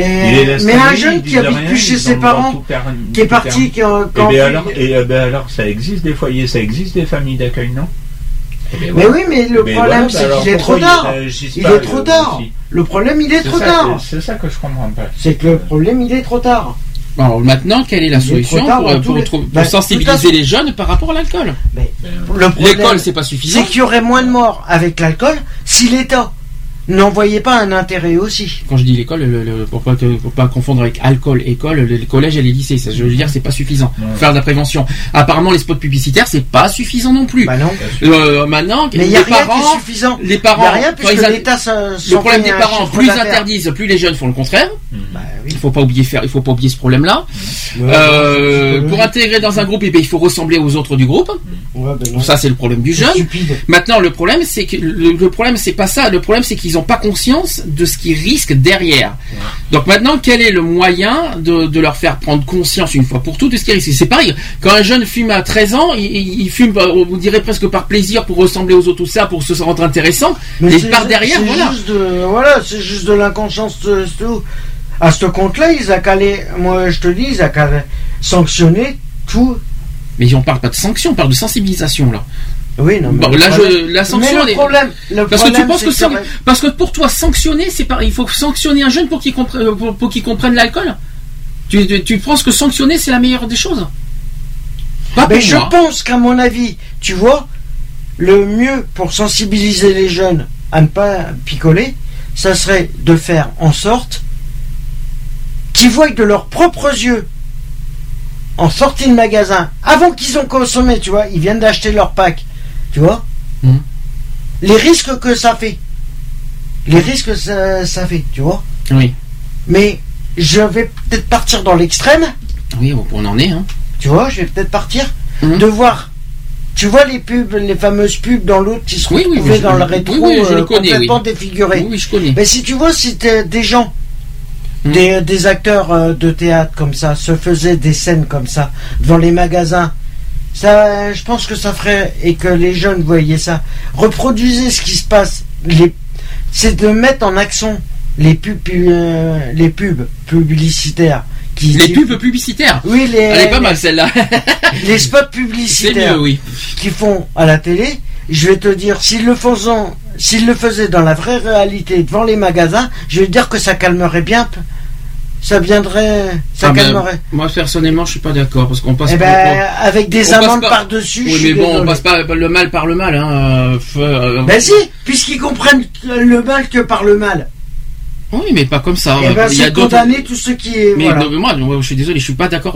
et- laissent mais un jeune qui habite rien, plus chez ses parents, qui est parti, qui, euh, Et quand ben il- alors, et euh, ben alors, ça existe des foyers, ça existe des familles d'accueil, non? Eh ben Mais oui, mais le Mais problème, voilà, c'est qu'il est trop tard. Il est trop tard. Le problème, il est trop ça tard. C'est ça que je comprends pas. C'est que le problème, il est trop tard. Alors maintenant, quelle est la solution tard pour, Bah, sensibiliser les jeunes par rapport à l'alcool? Le problème, L'école, c'est pas suffisant. C'est qu'il y aurait moins de morts avec l'alcool si l'État n'en voyait pas un intérêt aussi. Quand je dis l'école, le, le- pour pas que- pour pas confondre avec alcool, école, le- les collèges et les lycées, ça, je veux dire, c'est pas suffisant. Faut Faire de la prévention. Apparemment, les spots publicitaires, c'est pas suffisant non plus. Bah non. Euh, maintenant, Mais les il n'y a rien parents, qui est suffisant. les parents, a rien puisque ils l'État le problème des parents, plus ils interdisent, plus les jeunes font le contraire. Bah Il faut pas oublier faire, il faut pas oublier ce problème-là. Ouais, Euh, ouais, pour intégrer dans un groupe, eh bien, il faut ressembler aux autres du groupe. Ouais, ben. Donc ça, c'est le problème du jeune. stupide. Maintenant, le problème, c'est que le, le problème, c'est pas ça. Le problème, c'est qu'ils n'ont pas conscience de ce qu'ils risquent derrière. Donc maintenant, quel est le moyen de, de leur faire prendre conscience une fois pour toutes de ce qu'ils risquent? C'est pareil. Quand un jeune fume à 13 ans, il, il- il fume, euh, on dirait presque par plaisir, pour ressembler aux autres, tout ça, pour se rendre intéressant. Mais et c'est- par derrière, voilà. Juste de, voilà, c'est juste de l'inconscience. c'est tout. À ce compte-là, ils a calé, moi je te dis, ils a calé sanctionner tout. Mais on parle pas de sanction, on parle de sensibilisation là. Oui, non. mais Bon, le là, problème- je, la sanction, mais le problème, le parce que tu penses que parce que pour toi sanctionner, c'est pas, il faut sanctionner un jeune pour qu'il comprenne, pour, pour qu'il comprenne l'alcool. Tu, tu, tu penses que sanctionner c'est la meilleure des choses? Pas Mais pour je moi. pense qu'à mon avis, tu vois, le mieux pour sensibiliser les jeunes à ne pas picoler, ça serait de faire en sorte qu'ils voient de leurs propres yeux, en sortie de magasin, avant qu'ils ont consommé, tu vois, ils viennent d'acheter leur pack, tu vois, Mhm. les risques que ça fait. Les risques que ça, ça fait, tu vois. Oui. Mais je vais peut-être partir dans l'extrême. Oui, on en est. Hein. Tu vois, je vais peut-être partir Mhm. de voir. Tu vois les pubs, les fameuses pubs dans l'autre qui se Oui, oui, retrouvaient je- dans le rétro oui, euh, connais, complètement oui. défigurés. Oui, oui, je connais. Mais si tu vois, si t'es- des gens, Mhm. des, des acteurs euh, de théâtre comme ça, se faisaient des scènes comme ça dans les magasins, ça, je pense que ça ferait et que les jeunes voyaient ça. Reproduisez ce qui se passe. Les, c'est de mettre en action les pubs, pu- euh, les pubs publicitaires. Qui, Les pubs publicitaires. Oui, les. Elle est pas mal celle-là. *laughs* les spots publicitaires C'est mieux, oui. qui font à la télé, je vais te dire, s'ils le faisaient, s'ils le faisaient dans la vraie réalité devant les magasins, je vais te dire que ça calmerait bien. Ça viendrait, ça Ah ben, calmerait. moi personnellement, je suis pas d'accord parce qu'on passe. Eh on- ben, on- avec des on amendes par-dessus, je Oui, suis mais bon, on désolé. passe pas le mal par le mal. Hein. euh, euh, Ben si, puisqu'ils comprennent le mal que par le mal. Oui, mais pas comme ça. Eh ben, Il y a condamner tout ce qui est. Mais voilà. de- moi, moi, je suis désolé, je suis pas d'accord.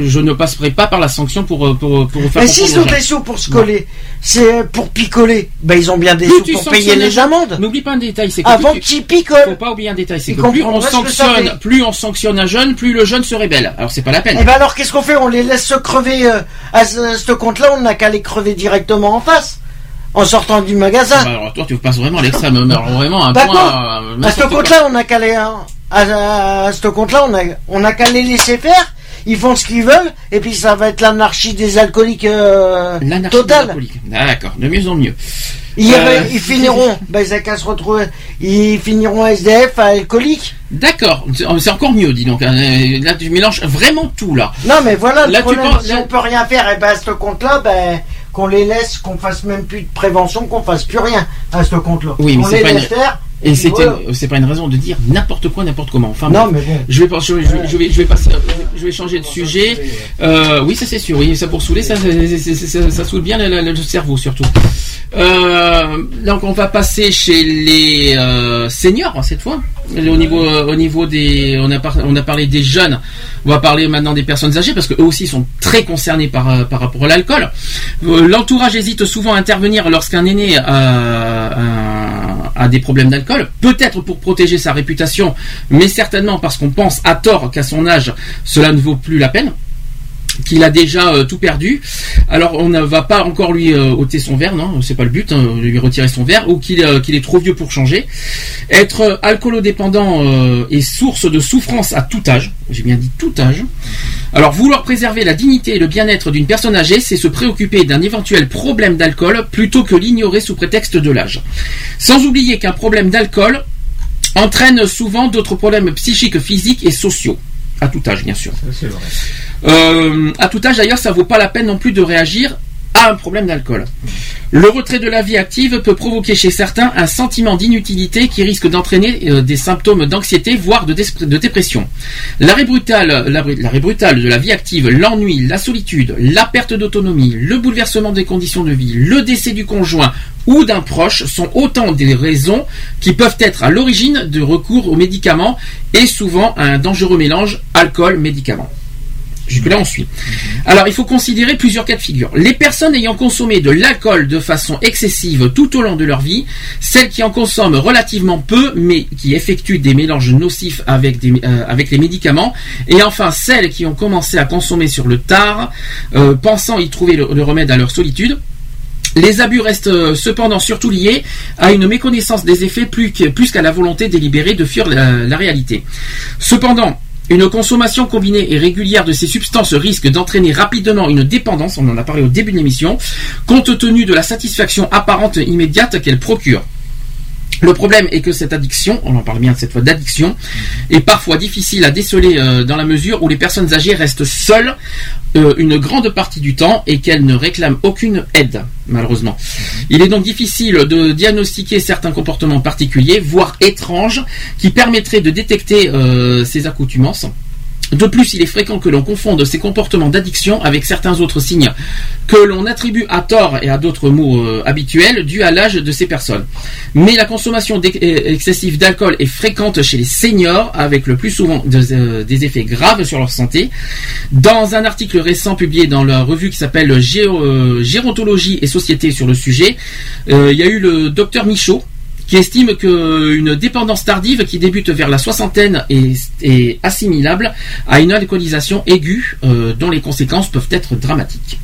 Je ne passerai pas par la sanction pour euh, pour pour faire. Mais s'ils ont des sous pour se coller, c'est pour picoler, ben ils ont bien des Plus sous pour payer les amendes. N'oublie pas un détail, c'est que Avant qu'ils picolent. Faut pas oublier un détail, c'est que plus on sanctionne, plus on sanctionne un jeune, plus le jeune se rébelle. Alors c'est pas la peine. Eh ben alors qu'est-ce qu'on fait? On les laisse se crever euh, à ce, à ce compte-là, on n'a qu'à les crever directement en face, en sortant du magasin. Bah, alors toi, tu passes vraiment à l'extrême, vraiment un Bah point. euh, à ce compte-là, on qu'à les hein, à, ce compte-là, on a on a qu'à les laisser faire. Ils font ce qu'ils veulent, et puis ça va être l'anarchie des alcooliques euh, des totale. D'accord, de mieux en mieux. Ils, Euh, ils finiront, ben ils qu'à se retrouver, ils finiront SDF, alcooliques. D'accord, c'est c'est encore mieux, dis donc. hein. Là, tu mélanges vraiment tout là. Non mais voilà, Là, le tu problème, penses- si on peut rien faire, et ben à ce compte-là, ben qu'on les laisse, qu'on fasse même plus de prévention, qu'on fasse plus rien à ce compte-là. Oui, mais on les pas laisse une- faire, Et c'est Ouais. c'est pas une raison de dire n'importe quoi, n'importe comment. Enfin, Non, mais bon. je vais, pas- je, vais- je vais- je vais, je vais passer, je vais changer de sujet. Euh, oui, ça c'est sûr. Oui, ça pour saouler, ça, ça, ça, ça- ça saoule bien le, le- le cerveau surtout. Euh, donc on va passer chez les euh, seniors cette fois. Au niveau, au niveau des, on a, par- on a parlé des jeunes. On va parler maintenant des personnes âgées parce que eux aussi sont très concernés par, par rapport à l'alcool. L'entourage hésite souvent à intervenir lorsqu'un aîné a, a- a des problèmes d'alcool, peut-être pour protéger sa réputation, mais certainement parce qu'on pense à tort qu'à son âge, cela ne vaut plus la peine qu'il a déjà euh, tout perdu. Alors on ne va pas encore lui euh, ôter son verre, non, c'est pas le but, hein, lui retirer son verre, ou qu'il euh, qu'il est trop vieux pour changer. Être alcoolodépendant est source de souffrance à tout âge. J'ai bien dit tout âge. Alors vouloir préserver la dignité et le bien-être d'une personne âgée, c'est se préoccuper d'un éventuel problème d'alcool plutôt que l'ignorer sous prétexte de l'âge. Sans oublier qu'un problème d'alcool entraîne souvent d'autres problèmes psychiques, physiques et sociaux. À tout âge, bien sûr. Ça, c'est vrai. Euh, à tout âge d'ailleurs, ça vaut pas la peine non plus de réagir à un problème d'alcool. Le retrait de la vie active peut provoquer chez certains un sentiment d'inutilité qui risque d'entraîner euh, des symptômes d'anxiété, voire de, dépression. L'arrêt brutal, l'arrêt brutal de la vie active, l'ennui, la solitude, la perte d'autonomie, le bouleversement des conditions de vie, le décès du conjoint ou d'un proche sont autant des raisons qui peuvent être à l'origine de recours aux médicaments et souvent à un dangereux mélange alcool-médicaments. Jusque-là, on suit. Alors, il faut considérer plusieurs cas de figure. Les personnes ayant consommé de l'alcool de façon excessive tout au long de leur vie, celles qui en consomment relativement peu, mais qui effectuent des mélanges nocifs avec, euh, les médicaments, et enfin celles qui ont commencé à consommer sur le tard, euh, pensant y trouver le- remède à leur solitude. Les abus restent euh, cependant surtout liés à une méconnaissance des effets plus qu'à la volonté délibérée de fuir la réalité. Cependant, une consommation combinée et régulière de ces substances risque d'entraîner rapidement une dépendance, on en a parlé au début de l'émission, compte tenu de la satisfaction apparente immédiate qu'elle procure. Le problème est que cette addiction, on en parle bien cette fois d'addiction, est parfois difficile à déceler euh, dans la mesure où les personnes âgées restent seules euh, une grande partie du temps et qu'elles ne réclament aucune aide, malheureusement. Il est donc difficile de diagnostiquer certains comportements particuliers, voire étranges, qui permettraient de détecter euh, ces accoutumances. De plus, il est fréquent que l'on confonde ces comportements d'addiction avec certains autres signes que l'on attribue à tort et à d'autres mots euh, habituels dus à l'âge de ces personnes. Mais la consommation euh, excessive d'alcool est fréquente chez les seniors avec le plus souvent euh, des effets graves sur leur santé. Dans un article récent publié dans la revue qui s'appelle euh, Gérontologie et Société sur le sujet, il y a eu le docteur Michaud qui estime qu'une dépendance tardive qui débute vers la soixantaine est, est assimilable à une alcoolisation aiguë euh, dont les conséquences peuvent être dramatiques.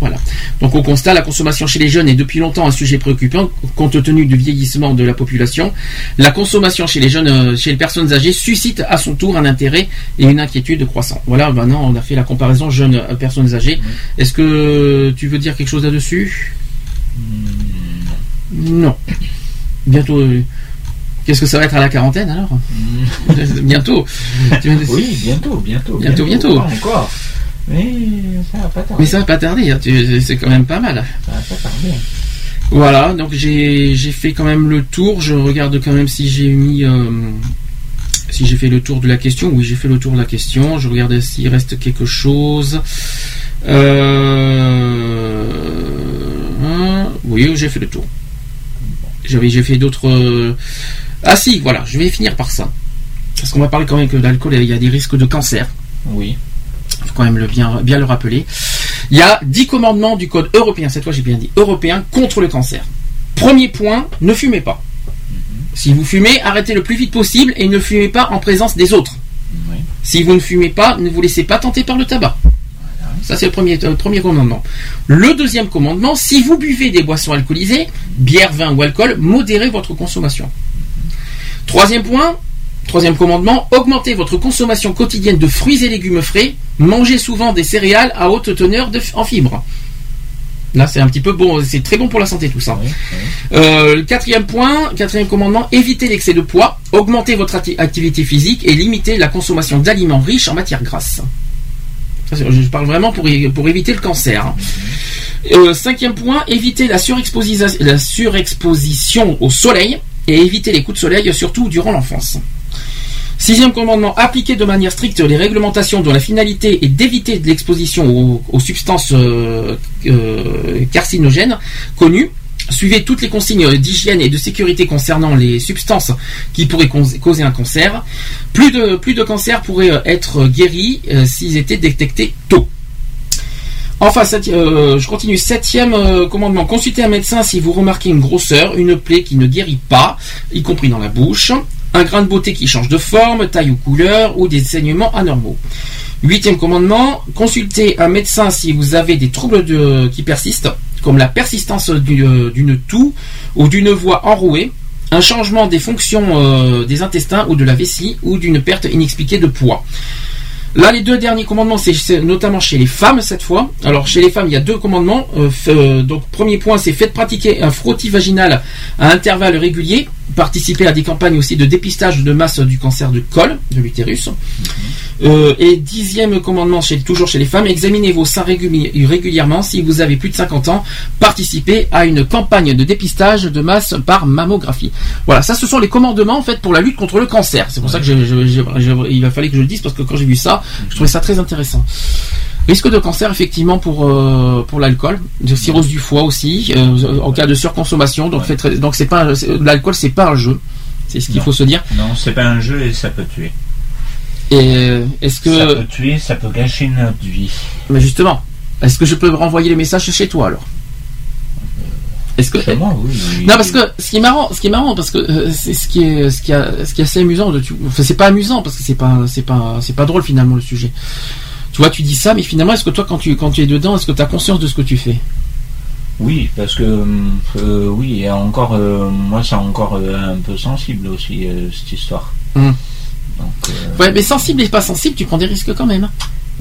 Voilà. Donc on constate la consommation chez les jeunes est depuis longtemps un sujet préoccupant compte tenu du vieillissement de la population. La consommation chez les jeunes, euh, chez les personnes âgées suscite à son tour un intérêt et une inquiétude croissant. Voilà, maintenant on a fait la comparaison jeunes euh, personnes âgées. Est-ce que tu veux dire quelque chose là-dessus? Non. Bientôt. euh, Qu'est-ce que ça va être à la quarantaine alors *laughs* Bientôt. Viens de- Oui, bientôt, bientôt. Bientôt, bientôt. Pas encore. Mais ça va pas tarder. Mais ça va pas tarder, hein, c'est quand même pas mal. Ça va pas tarder. Voilà, donc j'ai j'ai fait quand même le tour. Je regarde quand même si j'ai mis. euh, si j'ai fait le tour de la question. Oui, j'ai fait le tour de la question. Je regarde s'il reste quelque chose. Euh, hein, oui, j'ai fait le tour. J'avais j'ai fait d'autres. euh, Ah si, voilà, je vais finir par ça. Parce qu'on va parler quand même que l'alcool, il y a des risques de cancer. Oui. Il faut quand même le bien, bien le rappeler. Il y a 10 commandements du code européen, cette fois j'ai bien dit européen, contre le cancer. Premier point, ne fumez pas. Si vous fumez, arrêtez le plus vite possible et ne fumez pas en présence des autres. Si vous ne fumez pas, ne vous laissez pas tenter par le tabac. Ça, c'est le premier, euh, premier commandement. Le deuxième commandement, si vous buvez des boissons alcoolisées, bière, vin ou alcool, modérez votre consommation. Troisième point, troisième commandement, augmentez votre consommation quotidienne de fruits et légumes frais, mangez souvent des céréales à haute teneur de- en fibres. Là, c'est un petit peu bon, c'est très bon pour la santé tout ça. Euh, quatrième point, quatrième commandement, évitez l'excès de poids, augmentez votre activité physique et limitez la consommation d'aliments riches en matières grasses. Je parle vraiment pour, éviter le cancer. hein. Euh, cinquième point, évitez la, surexposi- la surexposition au soleil et éviter les coups de soleil, surtout durant l'enfance. Sixième commandement, appliquer de manière stricte les réglementations dont la finalité est d'éviter l'exposition aux, aux substances euh, euh, carcinogènes connues. Suivez toutes les consignes d'hygiène et de sécurité concernant les substances qui pourraient cause- causer un cancer. Plus de, cancers pourraient euh, être guéris euh, s'ils étaient détectés tôt. Enfin, euh, je continue. Septième commandement. Consultez un médecin si vous remarquez une grosseur, une plaie qui ne guérit pas, y compris dans la bouche, un grain de beauté qui change de forme, taille ou couleur, ou des saignements anormaux. Huitième commandement. Consultez un médecin si vous avez des troubles qui persistent, comme la persistance d'une d'une toux ou d'une voix enrouée, un changement des fonctions euh, des intestins ou de la vessie, ou d'une perte inexpliquée de poids. Là, les deux derniers commandements, c'est notamment chez les femmes cette fois. Alors, chez les femmes, il y a deux commandements. Euh, euh, donc, premier point, c'est faites pratiquer un frottis vaginal à intervalles réguliers. Participez à des campagnes aussi de dépistage de masse du cancer du col, de l'utérus. Euh, et dixième commandement, chez, toujours chez les femmes, examinez vos seins réguli- régulièrement. Si vous avez plus de 50 ans, participez à une campagne de dépistage de masse par mammographie. Voilà, ça ce sont les commandements en fait pour la lutte contre le cancer. C'est pour ça que je- je- je- je- il a fallu que je le dise parce que quand j'ai vu ça, je trouvais ça très intéressant. Risque de cancer effectivement pour euh, pour l'alcool, de cirrhose du foie aussi euh, en cas de surconsommation. Donc donc c'est pas l'alcool c'est pas un jeu. C'est ce qu'il faut se dire. Non, c'est pas un jeu et ça peut tuer. Et est-ce que Ça peut tuer, ça peut gâcher notre vie. Mais justement, est-ce que je peux renvoyer les messages chez toi alors? Est-ce que moi, oui, oui. non parce que ce qui est marrant, ce qui est marrant parce que euh, c'est ce qui est ce qui a ce qui est assez amusant de tu... enfin c'est pas amusant parce que c'est pas c'est pas c'est pas drôle finalement le sujet. Tu vois, tu dis ça mais finalement est-ce que toi quand tu quand tu es dedans, est-ce que tu as conscience de ce que tu fais? Oui, parce que euh, oui, et encore, euh, moi, c'est encore un peu sensible aussi cette histoire. Donc, euh, Ouais, mais sensible et pas sensible, tu prends des risques quand même.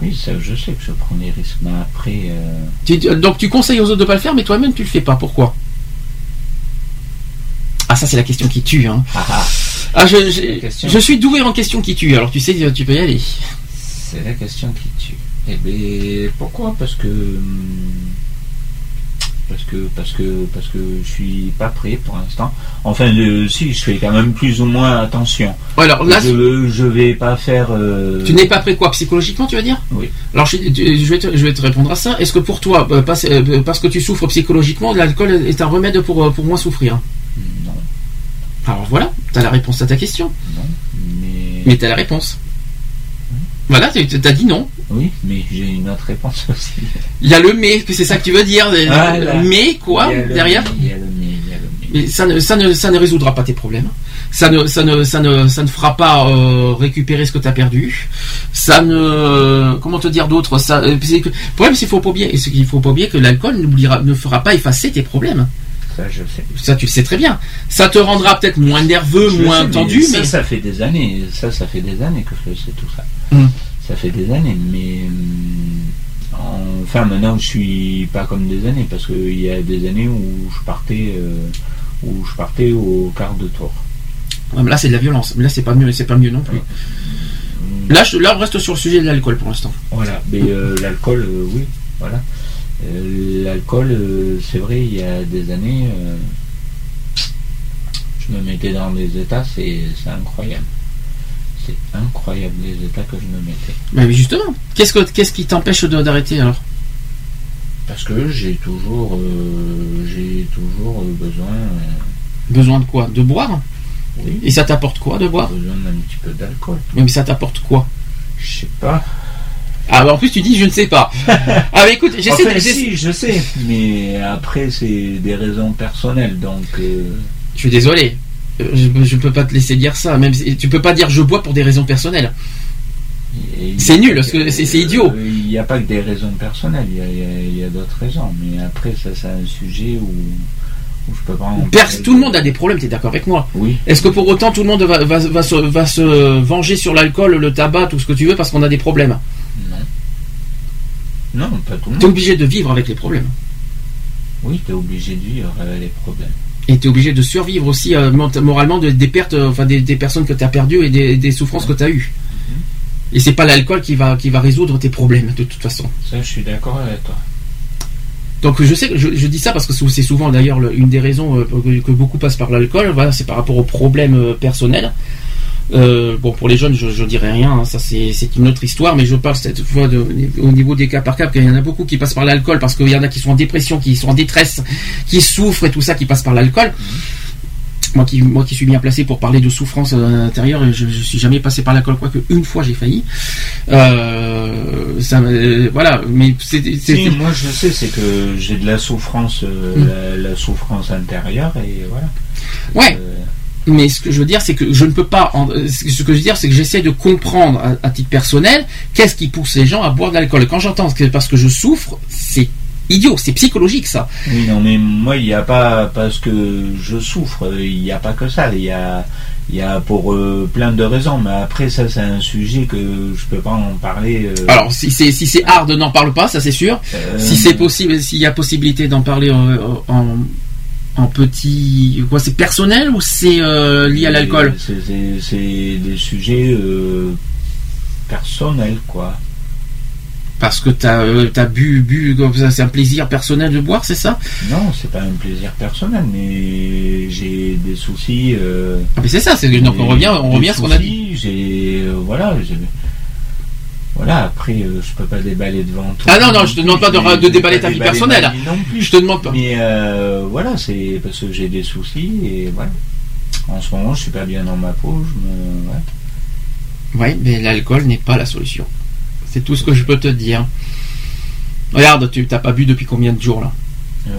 Oui, ça, je sais que je prends des risques, mais après, euh, Tu- donc tu conseilles aux autres de pas le faire mais toi-même tu le fais pas. Pourquoi? Ah ça c'est la question qui tue hein. Ah je, je, question. je suis doué en question qui tue. Alors tu sais tu peux y aller. c'est la question qui tue. Eh bien, pourquoi? Parce que hum, parce que parce que parce que je suis pas prêt pour l'instant. Enfin, si, je fais quand même plus ou moins attention. Alors là, je, je vais pas faire. euh, Tu n'es pas prêt quoi psychologiquement, tu vas dire? Oui. Alors je, je vais te, je vais te répondre à ça. Est-ce que pour toi, euh, parce, euh, parce que tu souffres psychologiquement, l'alcool est un remède pour, pour moins souffrir? Non. Alors voilà, tu as la réponse à ta question. Non, mais. Mais as la réponse. Voilà, tu as dit non. Oui, mais j'ai une autre réponse *laughs* aussi. Il y a le mais, c'est ça que tu veux dire. Voilà. Mais quoi derrière mais, Il y a le mais, il y a le mais. Mais ça ne, ça, ne, ça ne résoudra pas tes problèmes. Ça ne, ça ne, ça ne, ça ne fera pas euh, récupérer ce que tu as perdu. Ça ne, comment te dire d'autre? Euh, le problème, c'est qu'il faut pas oublier, c'est qu'il faut pas oublier que l'alcool ne fera pas effacer tes problèmes. Ça, je sais. Ça, tu le sais très bien. Ça te rendra peut-être moins nerveux, Je moins sais, tendu, ça, mais ça fait des années. Ça, ça fait des années que je sais tout ça. Hum. Ça fait des années, mais hum, enfin maintenant je suis pas comme des années parce qu'il y a des années où je partais, euh, où je partais au quart de tour. Ouais, mais là, c'est de la violence. Mais là, c'est pas mieux, c'est pas mieux non plus. Là, je, là, on reste sur le sujet de l'alcool pour l'instant. Voilà, mais euh, l'alcool, euh, oui, voilà. Euh, l'alcool, euh, c'est vrai, il y a des années, euh, je me mettais dans des états, c'est incroyable. C'est incroyable les états que je me mettais. Mais justement, qu'est-ce que, qu'est-ce qui t'empêche d'arrêter alors? Parce que j'ai toujours, euh, j'ai toujours besoin, euh, Besoin de quoi? De boire? Oui, Et ça t'apporte quoi de boire? Besoin d'un petit peu d'alcool. Mais ça t'apporte quoi? Je sais pas. Ah bah en plus tu dis je ne sais pas. *laughs* ah bah écoute, j'essaie Enfin, de... j'essaie- si, je sais, mais après c'est des raisons personnelles, donc. euh, Je suis désolé. Euh, Je ne peux pas te laisser dire ça. Même si- tu peux pas dire je bois pour des raisons personnelles. C'est nul, parce que c'est- c'est idiot. Euh, Il n'y a pas que des raisons personnelles, il y a, il y a- il y a d'autres raisons, mais après ça c'est un sujet où, où je peux pas. en Pers- tout le monde a des problèmes, tu es d'accord avec moi? Oui. Est-ce que pour autant tout le monde va, va, va se, va se venger sur l'alcool, le tabac, tout ce que tu veux parce qu'on a des problèmes? Non, pas tout le Tu es monde. obligé de vivre avec les problèmes. Oui, tu es obligé de vivre avec les problèmes. Et tu es obligé de survivre aussi euh, ment- moralement de- des pertes, euh, enfin des, des personnes que tu as perdues et des, des souffrances que tu as eues. Et c'est pas l'alcool qui va, qui va résoudre tes problèmes de toute façon. Ça, je suis d'accord avec toi. Donc je sais que je, je dis ça parce que c'est souvent d'ailleurs le- une des raisons euh, que, que beaucoup passent par l'alcool. Voilà, c'est par rapport aux problèmes personnels. Euh, bon, pour les jeunes, je, je dirais rien. hein, ça, c'est une autre histoire. Mais je parle cette fois de, au niveau des cas par cas, parce qu'il y en a beaucoup qui passent par l'alcool parce qu'il y en a qui sont en dépression, qui sont en détresse, qui souffrent et tout ça, qui passent par l'alcool. Moi qui, moi qui suis bien placé pour parler de souffrance euh, intérieure, je, je suis jamais passé par l'alcool, quoique une fois j'ai failli. Euh, ça, voilà, mais c'est Si, moi je sais, c'est que j'ai de la souffrance, Mm. la, la souffrance intérieure et voilà. Ouais. Mais ce que je veux dire, c'est que je ne peux pas. en- Ce que je veux dire, c'est que j'essaie de comprendre à, à titre personnel qu'est-ce qui pousse les gens à boire de l'alcool. Et Quand j'entends que parce que je souffre, c'est idiot, c'est psychologique ça. Oui, non, mais moi, il n'y a pas parce que je souffre, il n'y a pas que ça. Il y a, il y a pour euh, plein de raisons. Mais après, ça, c'est un sujet que je peux pas en parler. euh, Alors si c'est si c'est hard, n'en parle pas, ça c'est sûr. Euh, Si c'est possible, s'il y a possibilité d'en parler en en petit, quoi, c'est personnel ou c'est euh, lié à l'alcool? c'est- des sujets euh, personnels, quoi. Parce que t'as euh, t'as bu bu comme ça, c'est un plaisir personnel de boire, c'est ça? Non, c'est pas un plaisir personnel, mais j'ai des soucis. euh, Ah, mais c'est ça, donc on revient on revient à ce qu'on a dit. J'ai euh, voilà, voilà. Après, euh, je peux pas déballer devant tout. Ah non, non, je te demande pas de- de déballer ta vie personnelle. non plus. Je te demande pas. Mais euh, voilà, c'est parce que j'ai des soucis et voilà. En ce moment, je suis pas bien dans ma peau. Je me, ouais. Oui, mais l'alcool n'est pas la solution. C'est tout ce que je peux te dire. Regarde, tu t'as pas bu depuis combien de jours là? Euh,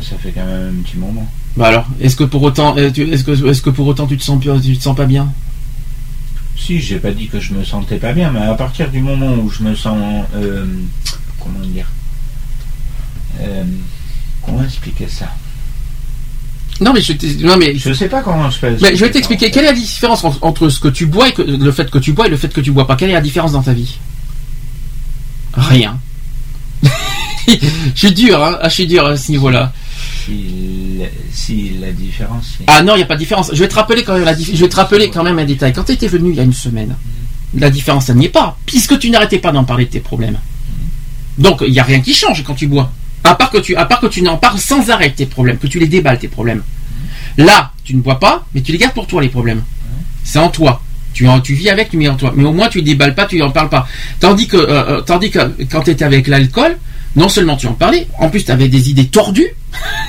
ça fait quand même un petit moment. Bah alors, est-ce que pour autant, euh, est-ce que, est-ce que pour autant tu te sens, tu te sens pas bien? Si, j'ai pas dit que je me sentais pas bien, mais à partir du moment où je me sens, euh, comment dire, euh, comment expliquer ça? Non, mais je, non mais je sais pas comment je fais. Mais je vais t'expliquer quelle est la différence en- entre ce que tu bois et que- le fait que tu bois et le fait que tu bois pas? Quelle est la différence dans ta vie? Rien. *laughs* je suis dur, hein. Ah, je suis dur à ce niveau-là. Si, la- différence. Ah non, il n'y a pas de différence. Je vais te rappeler quand même Je vais te rappeler quand même un détail. Quand tu étais venu il y a une semaine, la différence, ça n'y est pas, puisque tu n'arrêtais pas d'en parler de tes problèmes. Donc il n'y a rien qui change quand tu bois. À part que tu, n'en parles sans arrêt tes problèmes, que tu les déballes tes problèmes. Là, tu ne bois pas, mais tu les gardes pour toi les problèmes. C'est en toi. Tu, en, tu vis avec, tu mets en toi. Mais au moins tu ne déballes pas, tu n'en parles pas. Tandis que, euh, euh, tandis que quand tu étais avec l'alcool, non seulement tu en parlais, en plus tu avais des idées tordues.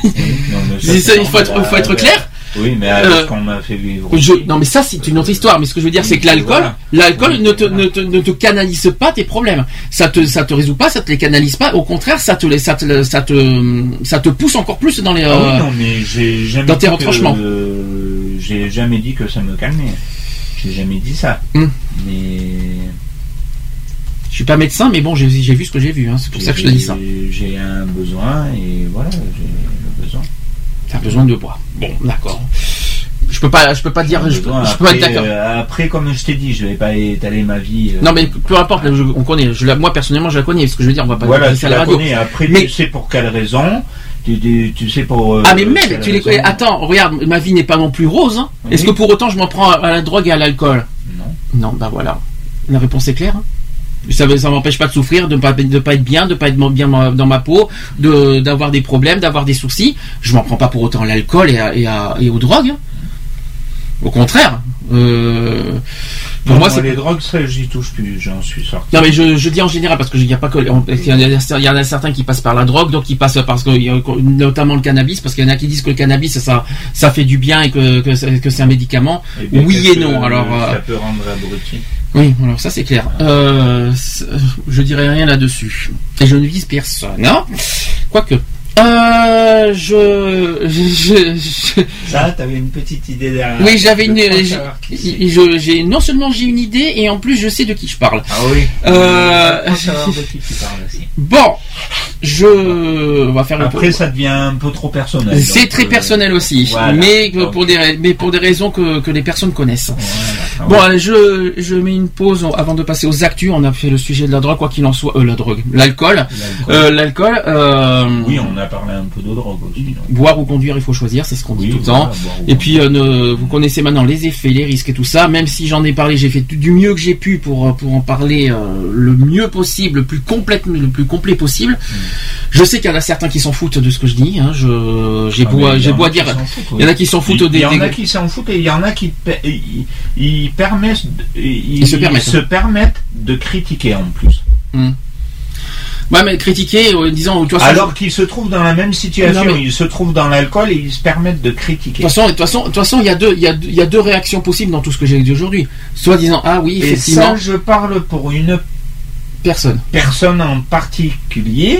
Non, mais *laughs* ça, il faut être, normal. faut être clair. Oui, mais avec Euh, ce qu'on m'a fait vivre. Je- non mais ça c'est une autre histoire. Mais ce que je veux dire c'est que l'alcool, l'alcool ne, te, ne, te, ne te canalise pas tes problèmes. Ça te ça te résout pas, ça te les canalise pas. Au contraire, ça te ça te ça te ça te pousse encore plus dans les Ah oui, euh, non, mais j'ai jamais dans tes dit que- retranchements. euh, j'ai jamais dit que ça me calmait. J'ai jamais dit ça. Hmm. Mais. Je suis pas médecin, mais bon j'ai vu ce que j'ai vu. hein. C'est pour ça que je te dis ça. J'ai- un besoin et voilà, j'ai le besoin. T'as besoin de boire. Bon, d'accord. Je peux pas je peux pas dire je, peux- je peux pas être Après, d'accord. euh, après, comme je t'ai dit, je vais pas étaler ma vie. euh, Non mais peu importe, je- on connaît. Je, moi personnellement je la connais. Ce que je veux dire, on va pas voilà, tu la la connais. Après, Mais- tu sais pour quelle raison. Tu, tu, tu sais pour. euh, Ah mais même, tu les raison. Attends, regarde, ma vie n'est pas non plus rose. hein. Oui. Est-ce que pour autant je m'en prends à la drogue et à l'alcool? Non. Non, bah voilà. La réponse est claire. hein. Ça ne m'empêche pas de souffrir, de ne pas, être bien, de pas être bien dans ma peau, de d'avoir des problèmes, d'avoir des soucis. Je m'en prends pas pour autant à l'alcool et, et, aux drogues. Au contraire. Euh, pour Non, moi, c'est les drogues, ça, j'y touche plus. J'en suis sorti. non mais je, je dis en général parce que il y a pas que il y, en a, il y en a certains qui passent par la drogue, donc qui passent parce que notamment le cannabis parce qu'il y en a qui disent que le cannabis ça ça fait du bien et que que, c'est- que c'est un médicament. Eh oui et non. Alors euh, Ça peut rendre abruti. oui, alors ça c'est clair. Euh, je dirais rien là-dessus. Et je ne vise personne. Hein Quoique. Euh, je, je, je- Ça, t'avais une petite idée derrière. oui, j'avais une, c'est. je- j'ai, non seulement j'ai une idée et en plus je sais de qui je parle. Ah oui. Euh, Je crois savoir de qui tu parles aussi. Bon, je, on va faire Après, ça devient un peu trop personnel. C'est très euh, personnel aussi, voilà. mais pour des mais pour des raisons que, que les personnes connaissent. voilà. Bon, allez, je, je mets une pause avant de passer aux actus. On a fait le sujet de la drogue, quoi qu'il en soit. Euh, la drogue, l'alcool. Euh, L'alcool. euh, Oui, on a a parlé un peu de drogue aussi. donc. Boire ou conduire, il faut choisir, c'est ce qu'on dit tout le voilà, temps. Et puis, euh, ne- vous connaissez maintenant les effets, les risques et tout ça. Même si j'en ai parlé, j'ai fait du mieux que j'ai pu pour, euh, pour en parler euh, le mieux possible, le plus complet, le plus complet possible. Mm. Je sais qu'il y en a certains qui s'en foutent de ce que je dis. Hein. Je, j'ai Ah, beau, mais il y j'ai en beau a qui dire. s'en foutent, oui. Il y en a qui s'en foutent Il des. y en des- a qui s'en foutent et il y en a qui ils, permettent, ils, se permettent. de critiquer en plus. Hmm. Ouais, mais critiquer, euh, disant, Alors qu'ils se trouvent dans la même situation, Non, mais- ils se trouvent dans l'alcool et ils se permettent de De critiquer. toute façon, de toute façon, de toute façon, il y a deux, il y a, deux- il y a deux réactions possibles dans tout ce que j'ai dit aujourd'hui. Soit disant, ah oui, Et effectivement, ça, je parle pour une personne personne en particulier.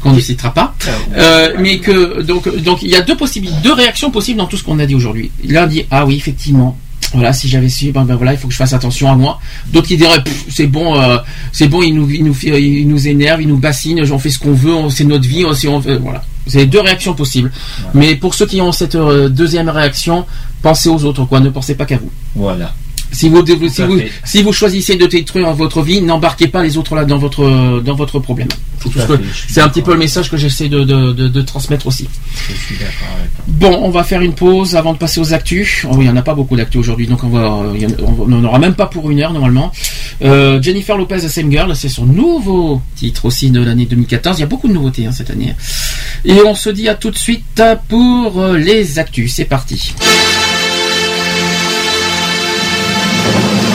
qu'on ne citera pas, Euh, mais que donc donc il y a deux possibilités, deux réactions possibles dans tout ce qu'on a dit aujourd'hui. L'un dit, ah oui, effectivement. Voilà, si j'avais su, ben, ben voilà, il faut que je fasse attention à moi. D'autres qui diraient, c'est bon, euh, c'est bon, il nous, il nous, fait- il nous énerve, il nous bassine, on fait ce qu'on veut, c'est notre vie, on, c'est- on voilà. C'est deux réactions possibles. Mais pour ceux qui ont cette euh, deuxième réaction, pensez aux autres, quoi. Ne pensez pas qu'à vous. Voilà. Si vous, si vous, si vous choisissez de détruire votre vie, n'embarquez pas les autres là dans votre, dans votre problème. C'est un petit peu le message que j'essaie de, de, de- de transmettre aussi. Je suis avec. Bon, on va faire une pause avant de passer aux actus. Oh, il n'y en a pas beaucoup d'actus aujourd'hui, donc on va, on n'en aura même pas pour une heure normalement. Euh, Jennifer Lopez, The Same Girl, c'est son nouveau titre aussi de l'année 2014. Il y a beaucoup de nouveautés hein, cette année. Et on se dit à tout de suite pour euh, les actus. C'est parti. Thank you.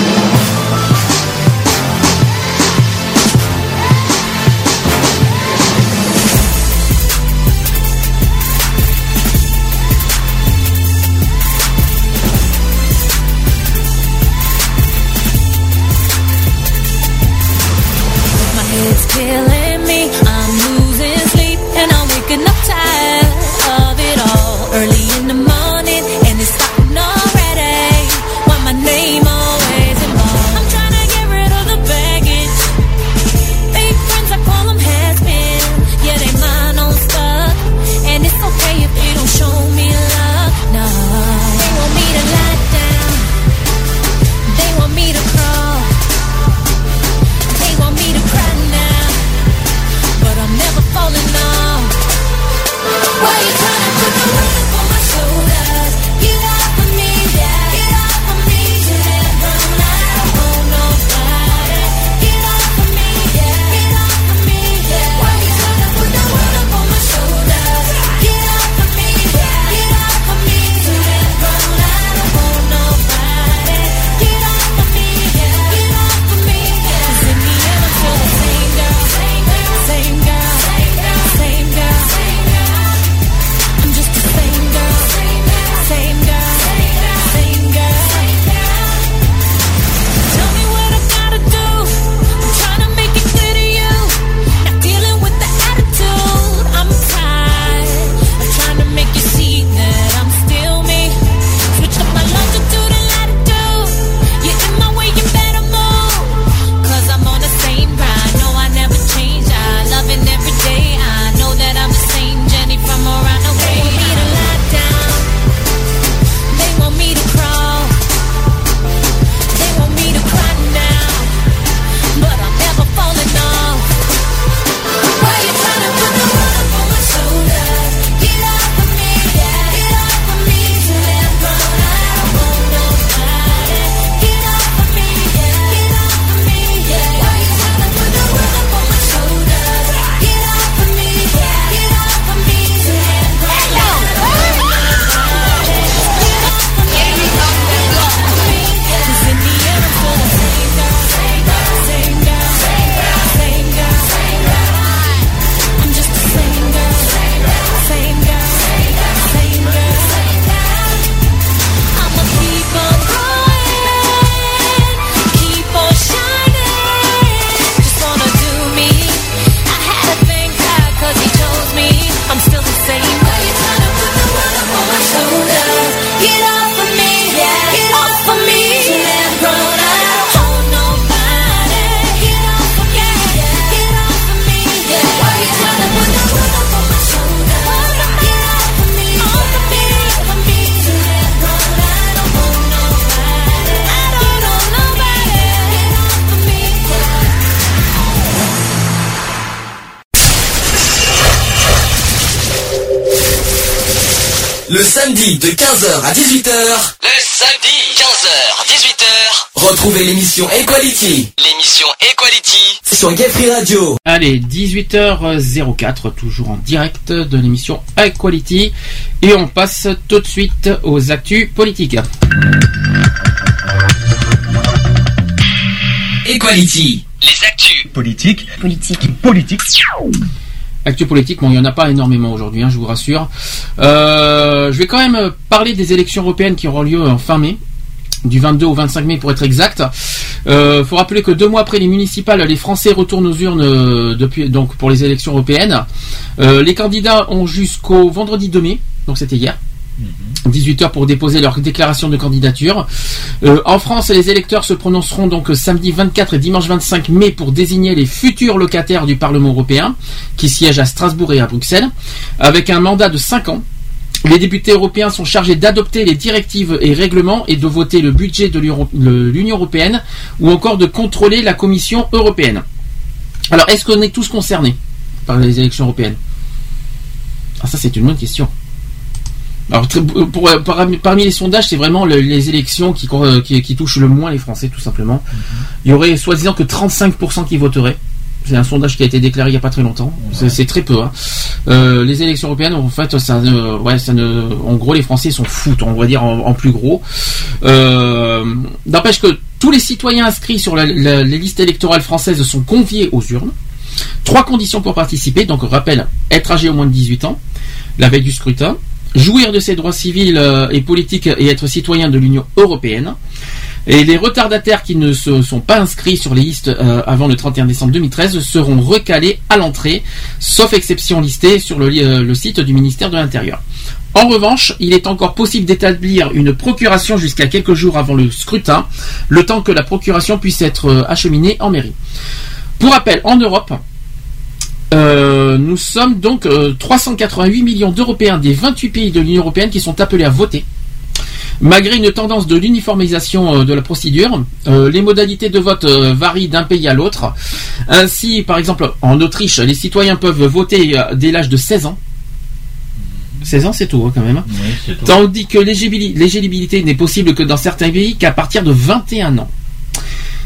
15h à 18h. Le samedi, 15h, 18h. Retrouvez l'émission Equality. L'émission Equality. Sur Gay Free Radio. Allez, 18h04, toujours en direct de l'émission Equality. Et on passe tout de suite aux actus politiques. Equality. Les actus. Politique. Politique. Politique. Actu politique, bon, il n'y en a pas énormément aujourd'hui, hein, je vous rassure. Euh, je vais quand même parler des élections européennes qui auront lieu en fin mai, du 22 au 25 mai pour être exact. Euh, faut rappeler que deux mois après les municipales, les Français retournent aux urnes euh, donc pour les élections européennes. Les candidats ont jusqu'au vendredi 2 mai, donc c'était hier. 18h pour déposer leur déclaration de candidature. Euh, en France, les électeurs se prononceront donc samedi 24 et dimanche 25 mai pour désigner les futurs locataires du Parlement européen qui siègent à Strasbourg et à Bruxelles avec un mandat de 5 ans. Les députés européens sont chargés d'adopter les directives et règlements et de voter le budget de l'Union européenne ou encore de contrôler la Commission européenne. Alors, est-ce qu'on est tous concernés par les élections européennes? Ah, ça c'est une bonne question. Alors, très- pour- euh, parmi, les sondages, c'est vraiment le- les élections qui, cor- qui, qui touchent le moins les Français, tout simplement. Il y aurait soi-disant que 35% qui voteraient. C'est un sondage qui a été déclaré il n'y a pas très longtemps. C'est- C'est très peu. hein. Euh, les élections européennes, en fait, ça, ne- ouais, ça ne, en gros, les Français sont foutent, on va dire en, en plus gros. Euh, N'empêche que tous les citoyens inscrits sur la- la- les listes électorales françaises sont conviés aux urnes. Trois conditions pour participer. Donc, rappel, être âgé au moins de 18 ans, la veille du scrutin, jouir de ses droits civils euh, et politiques et être citoyen de l'Union européenne. Et les retardataires qui ne se sont pas inscrits sur les listes euh, avant le 31 décembre 2013 seront recalés à l'entrée, sauf exception listée sur euh, le site du ministère de l'Intérieur. En revanche, il est encore possible d'établir une procuration jusqu'à quelques jours avant le scrutin, le temps que la procuration puisse être acheminée en mairie. Pour rappel, en Europe, euh, nous sommes donc euh, 388 millions d'Européens des 28 pays de l'Union européenne qui sont appelés à voter. Malgré une tendance de l'uniformisation euh, de la procédure, euh, les modalités de vote euh, varient d'un pays à l'autre. Ainsi, par exemple, en Autriche, les citoyens peuvent voter euh, dès l'âge de 16 ans. 16 ans, c'est tout hein, quand même. hein. Oui, c'est tout. Tandis que l'éligibilité n'est possible que dans certains pays qu'à partir de 21 ans.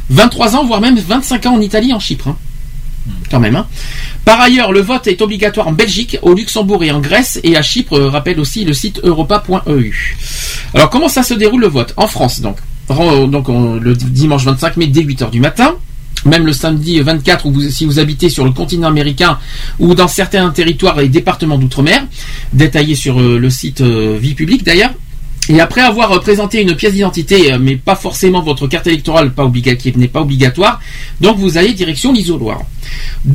23 ans, voire même 25 ans en Italie en Chypre. hein. Quand même. hein. Par ailleurs, le vote est obligatoire en Belgique, au Luxembourg et en Grèce, et à Chypre, euh, rappelle aussi le site europa.eu. Alors, comment ça se déroule le vote? En France, donc. Ren- Donc, on- le dimanche 25 mai, dès 8h du matin. Même le samedi 24, où vous- si vous habitez sur le continent américain ou dans certains territoires et départements d'outre-mer, détaillé sur euh, le site euh, Vie publique d'ailleurs. Et après avoir euh, présenté une pièce d'identité, euh, mais pas forcément votre carte électorale pas qui n'est pas obligatoire, donc vous allez direction l'isoloir.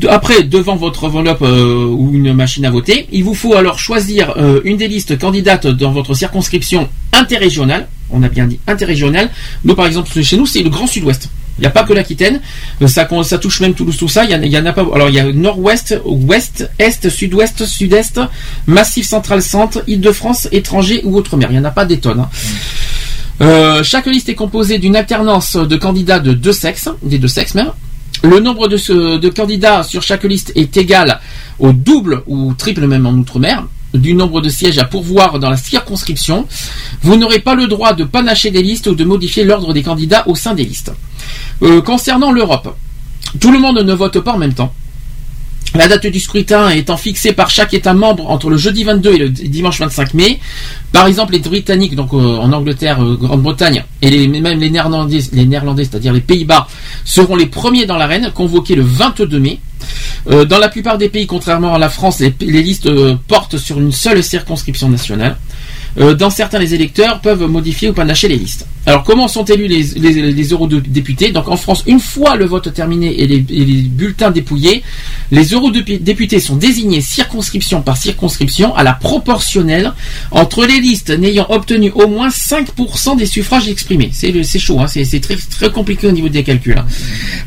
Après, devant votre enveloppe euh, ou une machine à voter, il vous faut alors choisir une des listes candidates dans votre circonscription interrégionale. On a bien dit interrégionale. Nous, par exemple, chez nous, c'est le Grand Sud-Ouest. Il n'y a pas que l'Aquitaine, ça, touche même Toulouse, tout ça. Il y en a- il y, en a pas. Alors il y a Nord-Ouest, Ouest, Est, Sud-Ouest, Sud-Est, Massif Central-Centre, Île-de-France, étranger ou Outre-mer. Il n'y en a pas des tonnes. hein. Euh, chaque liste est composée d'une alternance de candidats de deux sexes, des deux sexes même. Le nombre de, ce- de candidats sur chaque liste est égal au double ou triple même en Outre-mer du nombre de sièges à pourvoir dans la circonscription. Vous n'aurez pas le droit de panacher des listes ou de modifier l'ordre des candidats au sein des listes. Euh, concernant l'Europe, tout le monde ne vote pas en même temps. La date du scrutin étant fixée par chaque État membre entre le jeudi 22 et le dimanche 25 mai. Par exemple, les Britanniques, donc euh, en Angleterre, euh, Grande-Bretagne, et même les Néerlandais, c'est-à-dire les Pays-Bas, seront les premiers dans l'arène, convoqués le 22 mai. Dans la plupart des pays, contrairement à la France, les, les listes portent sur une seule circonscription nationale. Dans certains, les électeurs peuvent modifier ou panacher les listes. Alors, comment sont élus les, les, eurodéputés Donc, en France, une fois le vote terminé et les, et les bulletins dépouillés, les eurodéputés sont désignés circonscription par circonscription à la proportionnelle entre les listes n'ayant obtenu au moins 5% des suffrages exprimés. C'est chaud, hein, c'est très compliqué au niveau des calculs. hein.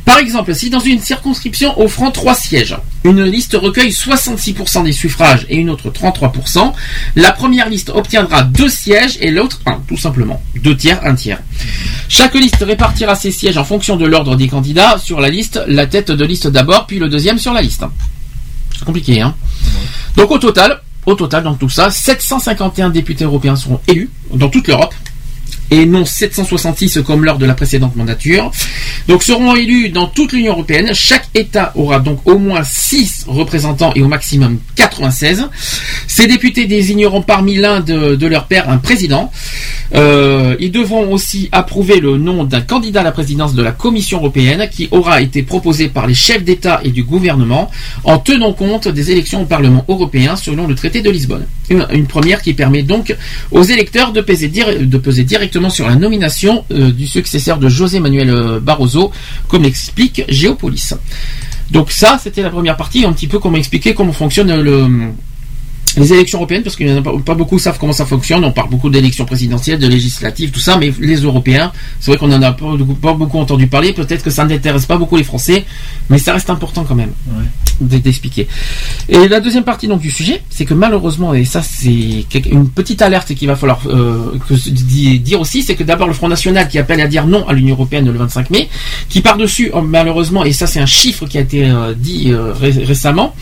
Par exemple, si dans une circonscription offrant 3 sièges, une liste recueille 66% des suffrages et une autre 33%, la première liste obtiendra 2 sièges et l'autre 1, tout simplement. 2 tiers, 1 tiers. Chaque liste répartira ses sièges en fonction de l'ordre des candidats sur la liste, la tête de liste d'abord, puis le deuxième sur la liste. C'est compliqué, hein. Donc au total, Au total, dans tout ça, 751 députés européens seront élus dans toute l'Europe et non 766 comme lors de la précédente mandature. Donc seront élus dans toute l'Union européenne. Chaque État aura donc au moins 6 représentants et au maximum 96. Ces députés désigneront parmi l'un de, de leurs pairs un président. Euh, ils devront aussi approuver le nom d'un candidat à la présidence de la Commission européenne qui aura été proposé par les chefs d'État et du gouvernement en tenant compte des élections au Parlement européen selon le traité de Lisbonne. Une, première qui permet donc aux électeurs de peser directement sur la nomination euh, du successeur de José Manuel euh, Barroso, comme l'explique Géopolis. Donc ça, c'était la première partie, un petit peu comment expliquer comment fonctionne le, les élections européennes, parce qu'il n'y en a pas, pas beaucoup savent comment ça fonctionne. On parle beaucoup d'élections présidentielles, de législatives, tout ça, mais les Européens, c'est vrai qu'on en a pas, pas beaucoup entendu parler. Peut-être que ça n'intéresse pas beaucoup les Français, mais ça reste important quand même d- d'expliquer. Et la deuxième partie donc du sujet, c'est que malheureusement, et ça c'est une petite alerte qu'il va falloir euh, que dire aussi, c'est que d'abord le Front National qui appelle à dire non à l'Union européenne le 25 mai, qui par dessus malheureusement, et ça c'est un chiffre qui a été euh, dit euh, ré- récemment.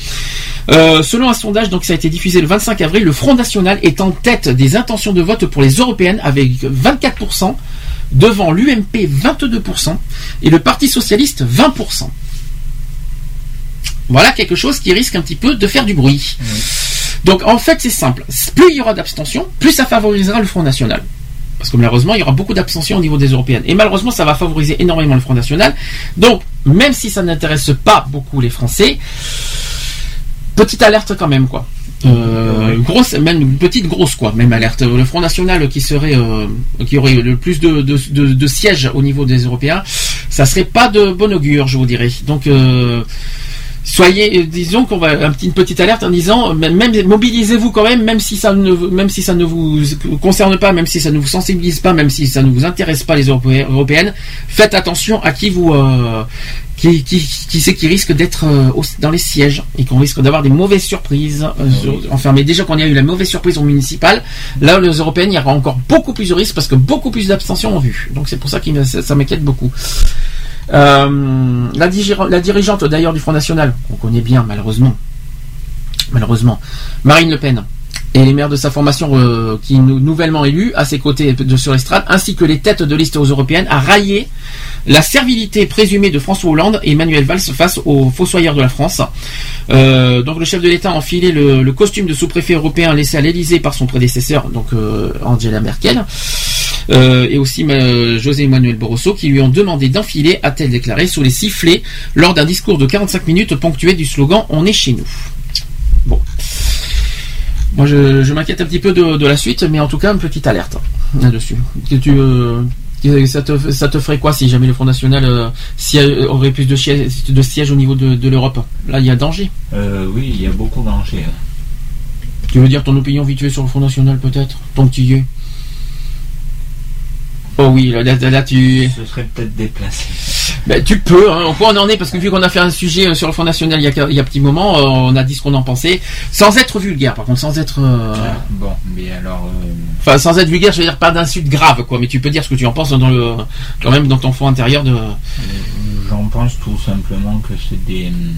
Selon un sondage, donc ça a été diffusé le 25 avril, le Front National est en tête des intentions de vote pour les européennes avec 24%, devant l'UMP 22% et le Parti Socialiste 20%. Voilà quelque chose qui risque un petit peu de faire du bruit. Donc en fait c'est simple, plus il y aura d'abstention, plus ça favorisera le Front National. Parce que malheureusement, il y aura beaucoup d'abstention au niveau des européennes. Et malheureusement, ça va favoriser énormément le Front National. Donc, même si ça n'intéresse pas beaucoup les Français, petite alerte quand même, quoi. Euh, grosse, même une petite grosse quoi, même alerte. Le Front National qui serait, euh, qui aurait le plus de, sièges au niveau des Européens, ça serait pas de bon augure, je vous dirais. Donc euh, soyez, euh, disons qu'on va une petite alerte en disant, même, mobilisez-vous quand même, même si ça ne, même si ça ne vous concerne pas, même si ça ne vous sensibilise pas, même si ça ne vous intéresse pas les Europé- européennes, faites attention à qui vous, euh, qui, qui, qui risque d'être euh, dans les sièges et qu'on risque d'avoir des mauvaises surprises. euh, enfin, mais déjà qu'on a eu la mauvaise surprise au municipal, là, les européennes, il y aura encore beaucoup plus de risques parce que beaucoup plus d'abstentions ont vu. Donc c'est pour ça que ça, ça m'inquiète beaucoup. Euh, la, la dirigeante d'ailleurs du Front National, qu'on connaît bien malheureusement, malheureusement, Marine Le Pen et les maires de sa formation euh, qui nou- nouvellement élus à ses côtés de, sur l'estrade, ainsi que les têtes de liste aux européennes, a raillé la servilité présumée de François Hollande et Emmanuel Valls face aux fossoyeurs de la France. Euh, donc le chef de l'État a enfilé le, costume de sous-préfet européen laissé à l'Élysée par son prédécesseur, donc euh, Angela Merkel, et aussi José Manuel Barroso, qui lui ont demandé d'enfiler, a-t-elle déclaré, sous les sifflets lors d'un discours de 45 minutes ponctué du slogan On est chez nous. Moi, je, je m'inquiète un petit peu de, de la suite, mais en tout cas, une petite alerte là-dessus. Que tu, euh, que ça, te, ça te ferait quoi si jamais le Front National euh, y a- aurait plus de sièges, de sièges au niveau de, de l'Europe? Là, il y a danger. Euh, oui, il y a beaucoup d'enjeux. Tu veux dire ton opinion vite fait sur le Front National, peut-être? Ton petit yeux Oh oui, là, là, là, tu... Ce serait peut-être déplacé. Ben, tu peux, hein. on en est, parce que vu qu'on a fait un sujet euh, sur le Front National il y a, il y a petit moment, euh, on a dit ce qu'on en pensait, sans être vulgaire, par contre, sans être... euh, Bon, mais alors. euh, Enfin, sans être vulgaire, je veux dire pas d'insulte grave, quoi, mais tu peux dire ce que tu en penses dans le, quand même dans ton fond intérieur de J'en pense tout simplement que c'est des. hum,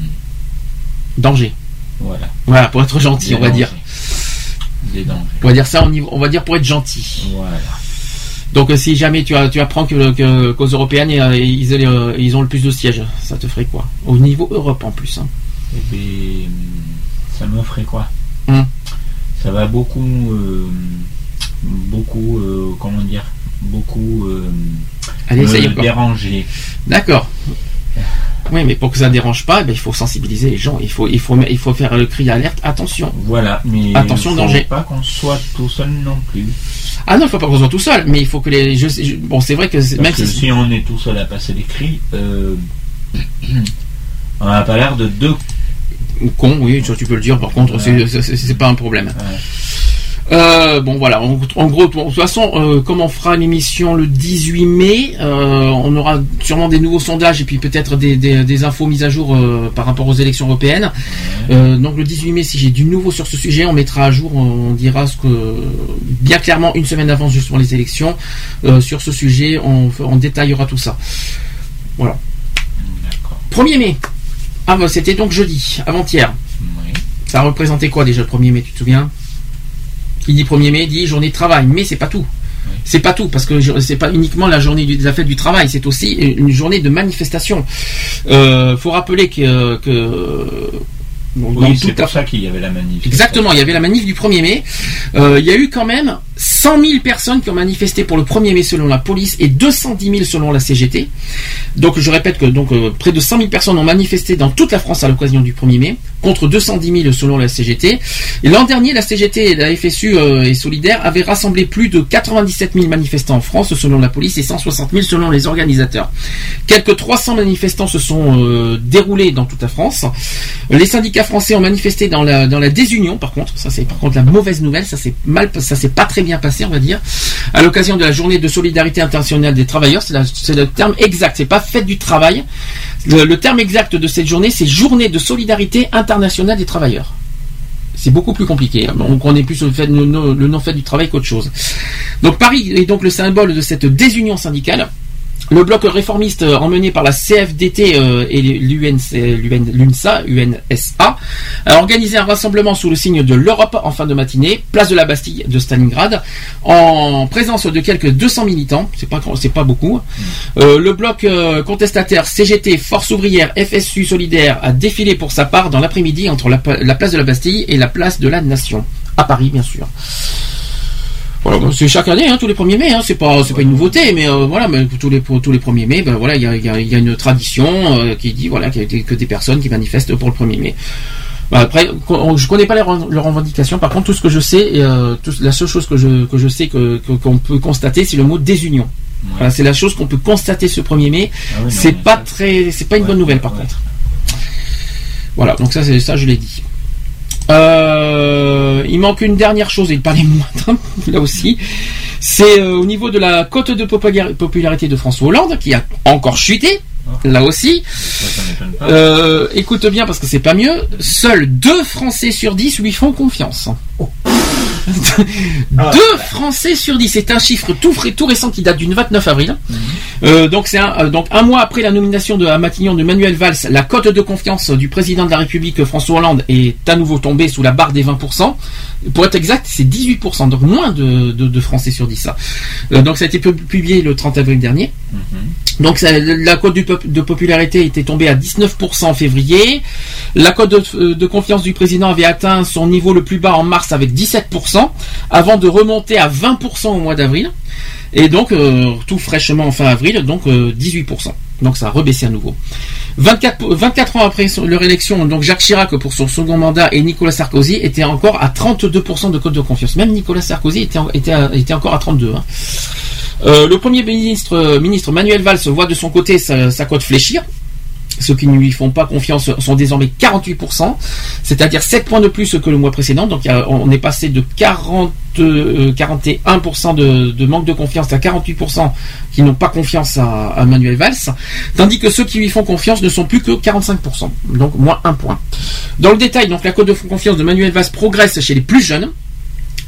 danger. Voilà. Voilà, pour être gentil, Des on va dire. Des dangers. On va dire ça, niveau- on va dire pour être gentil. Voilà. Donc, euh, si jamais tu, as- tu apprends que, que- qu'aux européennes, euh, ils, euh, ils ont le plus de sièges, ça te ferait quoi? Au niveau Europe en plus. Hein. Eh bien, ça me ferait quoi? Hum. Ça va beaucoup, euh, beaucoup, euh, comment dire, beaucoup euh, Allez, me déranger. D'accord. Oui, mais pour que ça ne dérange pas, eh ben, il faut sensibiliser les gens. Il faut, il faut, il faut faire le cri d'alerte. Attention. Voilà, mais Attention, faut danger. pas qu'on soit tout seul non plus. Ah non, il faut pas qu'on soit tout seul, mais il faut que les. je- je- bon, c'est vrai que Parce même que si. si on est tout seul à passer les cris, euh, on n'a pas l'air de deux. Con, oui, tu peux le dire. Par contre, c'est c'est- c'est pas un problème. Euh, bon voilà, en, en gros, de toute façon, euh, comme on fera l'émission le 18 mai, euh, on aura sûrement des nouveaux sondages et puis peut-être des, des- des infos mises à jour euh, par rapport aux élections européennes. Euh, donc le 18 mai, si j'ai du nouveau sur ce sujet, on mettra à jour, on dira ce que bien clairement une semaine avant justement les élections euh, sur ce sujet, on, on détaillera tout ça. Voilà. 1er mai. Ah bah, c'était donc jeudi, avant-hier. Ça représentait quoi déjà le 1er mai, tu te souviens? Qui dit 1er mai dit journée de travail, mais c'est pas tout. C'est pas tout, parce que c'est pas uniquement la journée de la fête du travail, c'est aussi une journée de manifestation. Euh, faut rappeler que, Oui, c'est pour ça qu'il y avait la manif. Exactement, il y avait la manif du 1er mai. Euh, il y a eu quand même 100 000 personnes qui ont manifesté pour le 1er mai selon la police et 210 000 selon la CGT. Donc je répète que donc euh, près de 100 000 personnes ont manifesté dans toute la France à l'occasion du 1er mai, contre 210 000 selon la CGT. L'an dernier, la CGT et la FSU euh, et Solidaire avaient rassemblé plus de 97 000 manifestants en France selon la police et 160 000 selon les organisateurs. Quelques 300 manifestants se sont euh, déroulés dans toute la France. Les syndicats français ont manifesté dans la, dans la désunion, par contre, ça c'est par contre la mauvaise nouvelle, ça c'est mal, ça s'est pas très bien passé, on va dire, à l'occasion de la journée de solidarité internationale des travailleurs, c'est le terme exact, c'est pas fête du travail. Le, terme exact de cette journée, c'est journée de solidarité internationale des travailleurs. C'est beaucoup plus compliqué. hein. On est plus le, le, le non fait du travail qu'autre chose. Donc Paris est donc le symbole de cette désunion syndicale. Le bloc réformiste euh, emmené par la CFDT euh, et l'UNSA, UNSA, a organisé un rassemblement sous le signe de l'Europe en fin de matinée, place de la Bastille de Stalingrad, en présence de quelques 200 militants, c'est pas pas beaucoup. Euh, le bloc contestataire CGT, Force ouvrière, FSU solidaire a défilé pour sa part dans l'après-midi entre la, la place de la Bastille et la place de la Nation, à Paris bien sûr. Voilà, c'est chaque année, hein, tous les 1er mai, hein, c'est pas, c'est pas une nouveauté, mais euh, voilà, mais tous les tous les 1er mai, ben voilà, il y a, il y a- il y a une tradition euh, qui dit voilà qu'il y a que des personnes qui manifestent pour le 1er mai. Bah, après, on- je connais pas les leurs revendications. Par contre, tout ce que je sais, euh, tout- la seule chose que je que je sais que qu'on peut constater, c'est le mot désunion. Voilà, c'est la chose qu'on peut constater ce 1er mai. Ah oui, c'est pas très, c'est pas une bonne nouvelle par contre. Voilà, donc ça, c'est ça, je l'ai dit. Euh, il manque une dernière chose, et pas les moindres, *laughs* là aussi. C'est euh, au niveau de la cote de popula- popularité de François Hollande, qui a encore chuté, là aussi. Euh, écoute bien parce que c'est pas mieux. Seuls deux Français sur 10 lui font confiance. Deux Français sur 10. C'est un chiffre tout frais, tout récent qui date du 29 avril. Euh, donc c'est un, euh, donc un mois après la nomination de à Matignon de Manuel Valls, la cote de confiance du président de la République François Hollande est à nouveau tombée sous la barre des 20%. Pour être exact, c'est 18%, donc moins de, de, de Français sur 10. ça. Euh, donc ça a été pu- publié le 30 avril dernier. Donc ça- la cote de popularité était tombée à 19% en février. La cote de, de confiance du président avait atteint son niveau le plus bas en mars avec 17%, avant de remonter à 20% au mois d'avril. Et donc euh, tout fraîchement en fin avril, donc euh, 18%. Donc ça a rebaissé à nouveau. 24, 24 ans après leur élection, donc Jacques Chirac pour son second mandat et Nicolas Sarkozy étaient encore à 32% de cote de confiance. Même Nicolas Sarkozy était encore à 32. hein. Euh, le premier ministre, euh, ministre Manuel Valls voit de son côté sa, cote fléchir. Ceux qui ne lui font pas confiance sont désormais 48%, c'est-à-dire 7 points de plus que le mois précédent. Donc on est passé de 40, euh, 41% de, de manque de confiance à 48% qui n'ont pas confiance à, à Manuel Valls, tandis que ceux qui lui font confiance ne sont plus que 45%, donc moins 1 point. Dans le détail, donc la cote de confiance de Manuel Valls progresse chez les plus jeunes,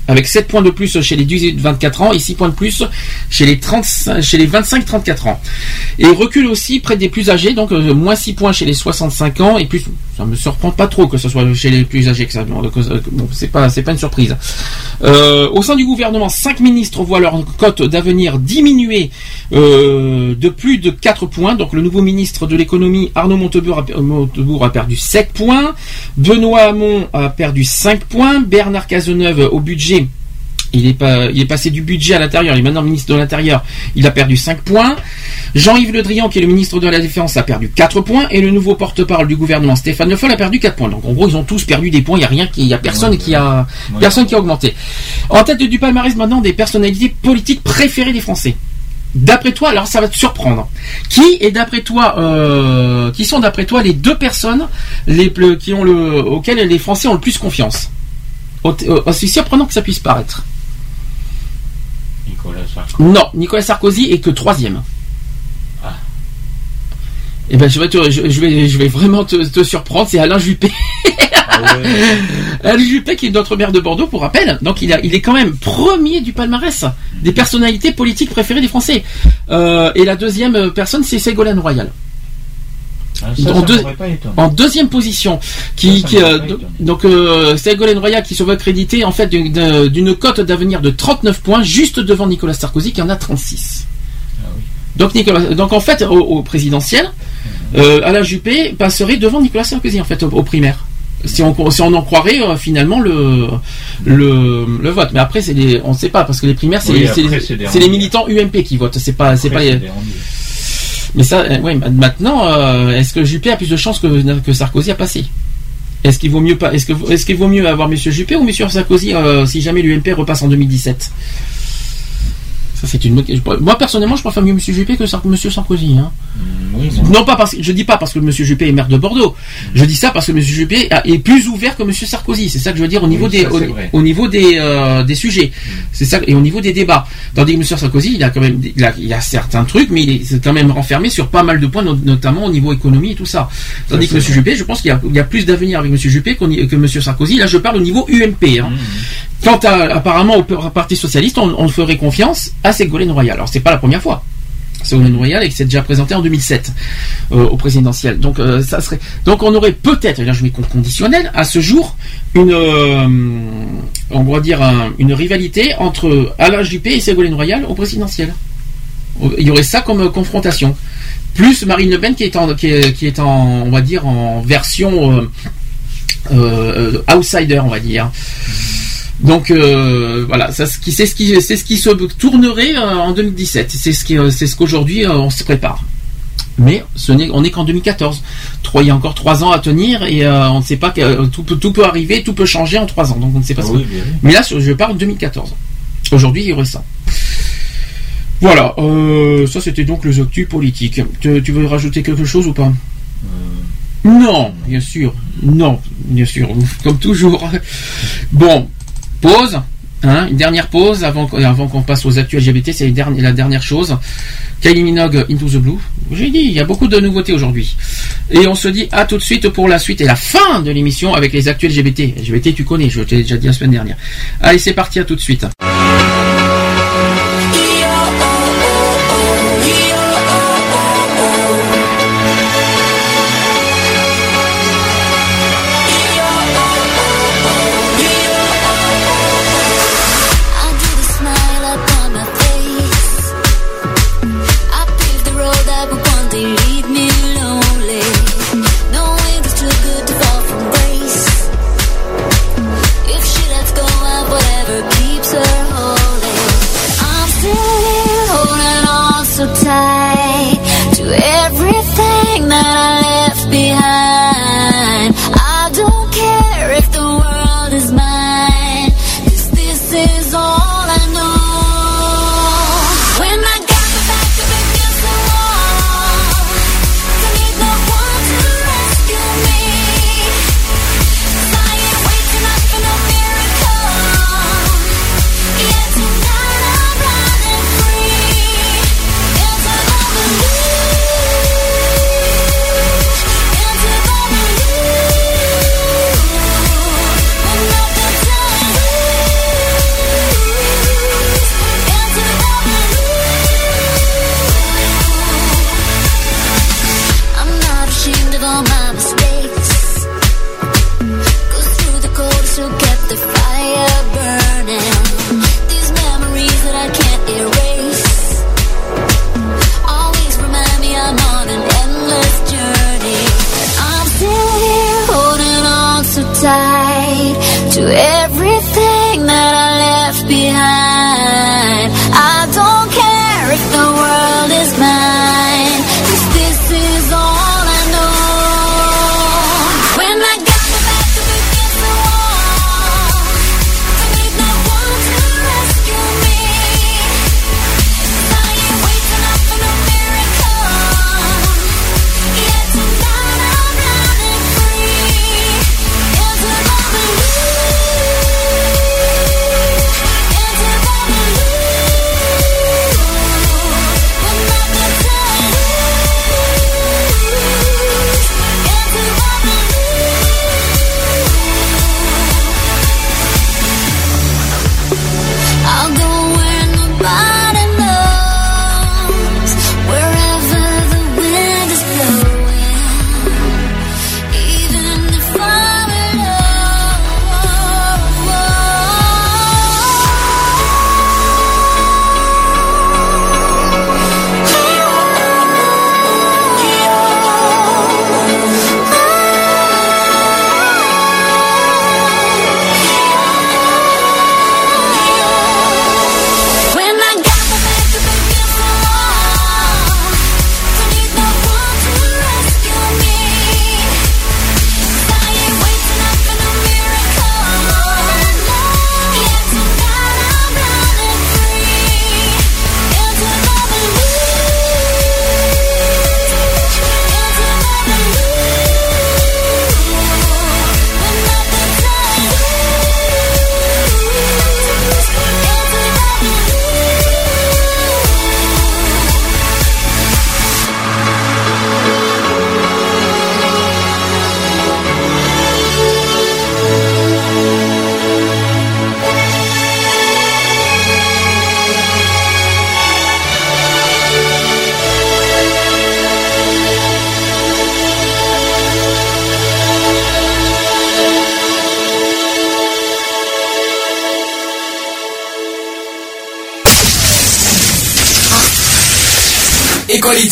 avec 7 points de plus chez les 18-24 ans et 6 points de plus chez les, 35 chez les 25-34 ans. Et recule aussi près des plus âgés, donc euh, moins 6 points chez les 65 ans et plus. Ça me surprend pas trop que ce soit chez les plus âgés que ça. Bon, c'est pas, c'est pas une surprise. Euh, au sein du gouvernement, 5 ministres voient leur cote d'avenir diminuer euh, de plus de 4 points. Donc le nouveau ministre de l'économie, Arnaud Montebourg, a, Montebourg a perdu 7 points. Benoît Hamon a perdu 5 points. Bernard Cazeneuve au budget il est, pas, il est passé du budget à l'intérieur, il est maintenant ministre de l'Intérieur, il a perdu 5 points. Jean-Yves Le Drian, qui est le ministre de la Défense, a perdu 4 points. Et le nouveau porte-parole du gouvernement, Stéphane Le Foll, a perdu 4 points. Donc en gros, ils ont tous perdu des points, il n'y a rien qui, il y a personne qui a, Ouais. personne qui a augmenté. En tête du palmarès maintenant des personnalités politiques préférées des Français. D'après toi, alors ça va te surprendre. Qui est d'après toi, euh, qui sont d'après toi les deux personnes les plus, qui ont le, auxquelles les Français ont le plus confiance? Au- euh, Aussi surprenant que ça puisse paraître. Nicolas Sarkozy. Non, Nicolas Sarkozy est que troisième. Eh ben, je vais, te- je, je vais, je vais vraiment te, te surprendre. C'est Alain Juppé. *laughs* Alain Juppé, qui est notre maire de Bordeaux, pour rappel. Donc, il, a, il est quand même premier du palmarès des personnalités politiques préférées des Français. Euh, et la deuxième personne, c'est Ségolène Royal. Ça, en, ça deux- deuxième position, qui, Ça, qui, euh, donc euh, Ségolène Royal qui se veut créditer en fait d'une- d'un- d'une cote d'avenir de 39 points, juste devant Nicolas Sarkozy qui en a 36. Ah Donc, Nicolas, donc en fait, au, au présidentiel, euh, Alain Juppé passerait devant Nicolas Sarkozy en fait au, au primaire. Si on, si on en croirait euh, finalement le, le, le vote. Mais après, c'est les, on ne sait pas parce que les primaires, c'est Oui, les- militants UMP qui votent. C'est pas, c'est pas les-. Mais ça, euh, ma- maintenant, euh, est-ce que Juppé a plus de chances que, Sarkozy a passé? Est-ce qu'il vaut mieux avoir Monsieur Juppé ou Monsieur Sarkozy euh, si jamais l'UMP repasse en 2017 Ça c'est une bonne question. Moi personnellement, je préfère mieux Monsieur Juppé que Sar- Monsieur Sarkozy. Hein. Oui, moi. Non pas parce que je dis pas parce que Monsieur Juppé est maire de Bordeaux. Je dis ça parce que Monsieur Juppé est plus ouvert que Monsieur Sarkozy. C'est ça que je veux dire au niveau Oui, des au, niveau des euh, des sujets. C'est ça et au niveau des débats. Tandis que Monsieur Sarkozy, il a quand même il a, il a certains trucs, mais il est quand même renfermé sur pas mal de points, not- notamment au niveau économie et tout ça. Tandis Ça, que Monsieur Juppé, je pense qu'il y a, il y a plus d'avenir avec Monsieur Juppé y- que Monsieur Sarkozy. Là, je parle au niveau UMP. Hein. Quant à apparemment au Parti socialiste, on, on ferait confiance à Ségolène Royal. Alors c'est pas la première fois. Ségolène Royal et qui s'est déjà présenté en 2007 euh, au présidentiel. Donc euh, ça serait donc on aurait peut-être là je mets conditionnel à ce jour une euh, on va dire un- une rivalité entre Alain Juppé et Ségolène Royal au présidentiel. Il y aurait ça comme confrontation. Plus Marine Le Pen qui est en qui est, qui est en on va dire en version outsider on va dire. Donc euh, voilà, ça, c'est ce qui c'est ce qui se tournerait euh, en 2017. C'est ce qui euh, c'est ce qu'aujourd'hui euh, on se prépare. Mais ce n'est on n'est qu'en 2014. Trois, il y a encore trois ans à tenir et on ne sait pas que tout peut tout peut arriver, tout peut changer en trois ans. Donc on ne sait pas. ce Oui, que- bien sûr. Mais là je parle de 2014. Aujourd'hui il y aurait ça. Voilà, ça c'était donc les actus politiques. Tu, tu veux rajouter quelque chose ou pas? Non, bien sûr. Non, bien sûr. Comme toujours. *laughs* Bon, pause. Hein, une dernière pause avant, qu'on- passe aux actus LGBT. C'est la dernière chose. Kylie Minogue, Into the Blue. J'ai dit, il y a beaucoup de nouveautés aujourd'hui. Et on se dit à tout de suite pour la suite et la fin de l'émission avec les actus LGBT. LGBT, tu connais, je t'ai déjà dit la semaine dernière. Allez, c'est parti, à tout de suite.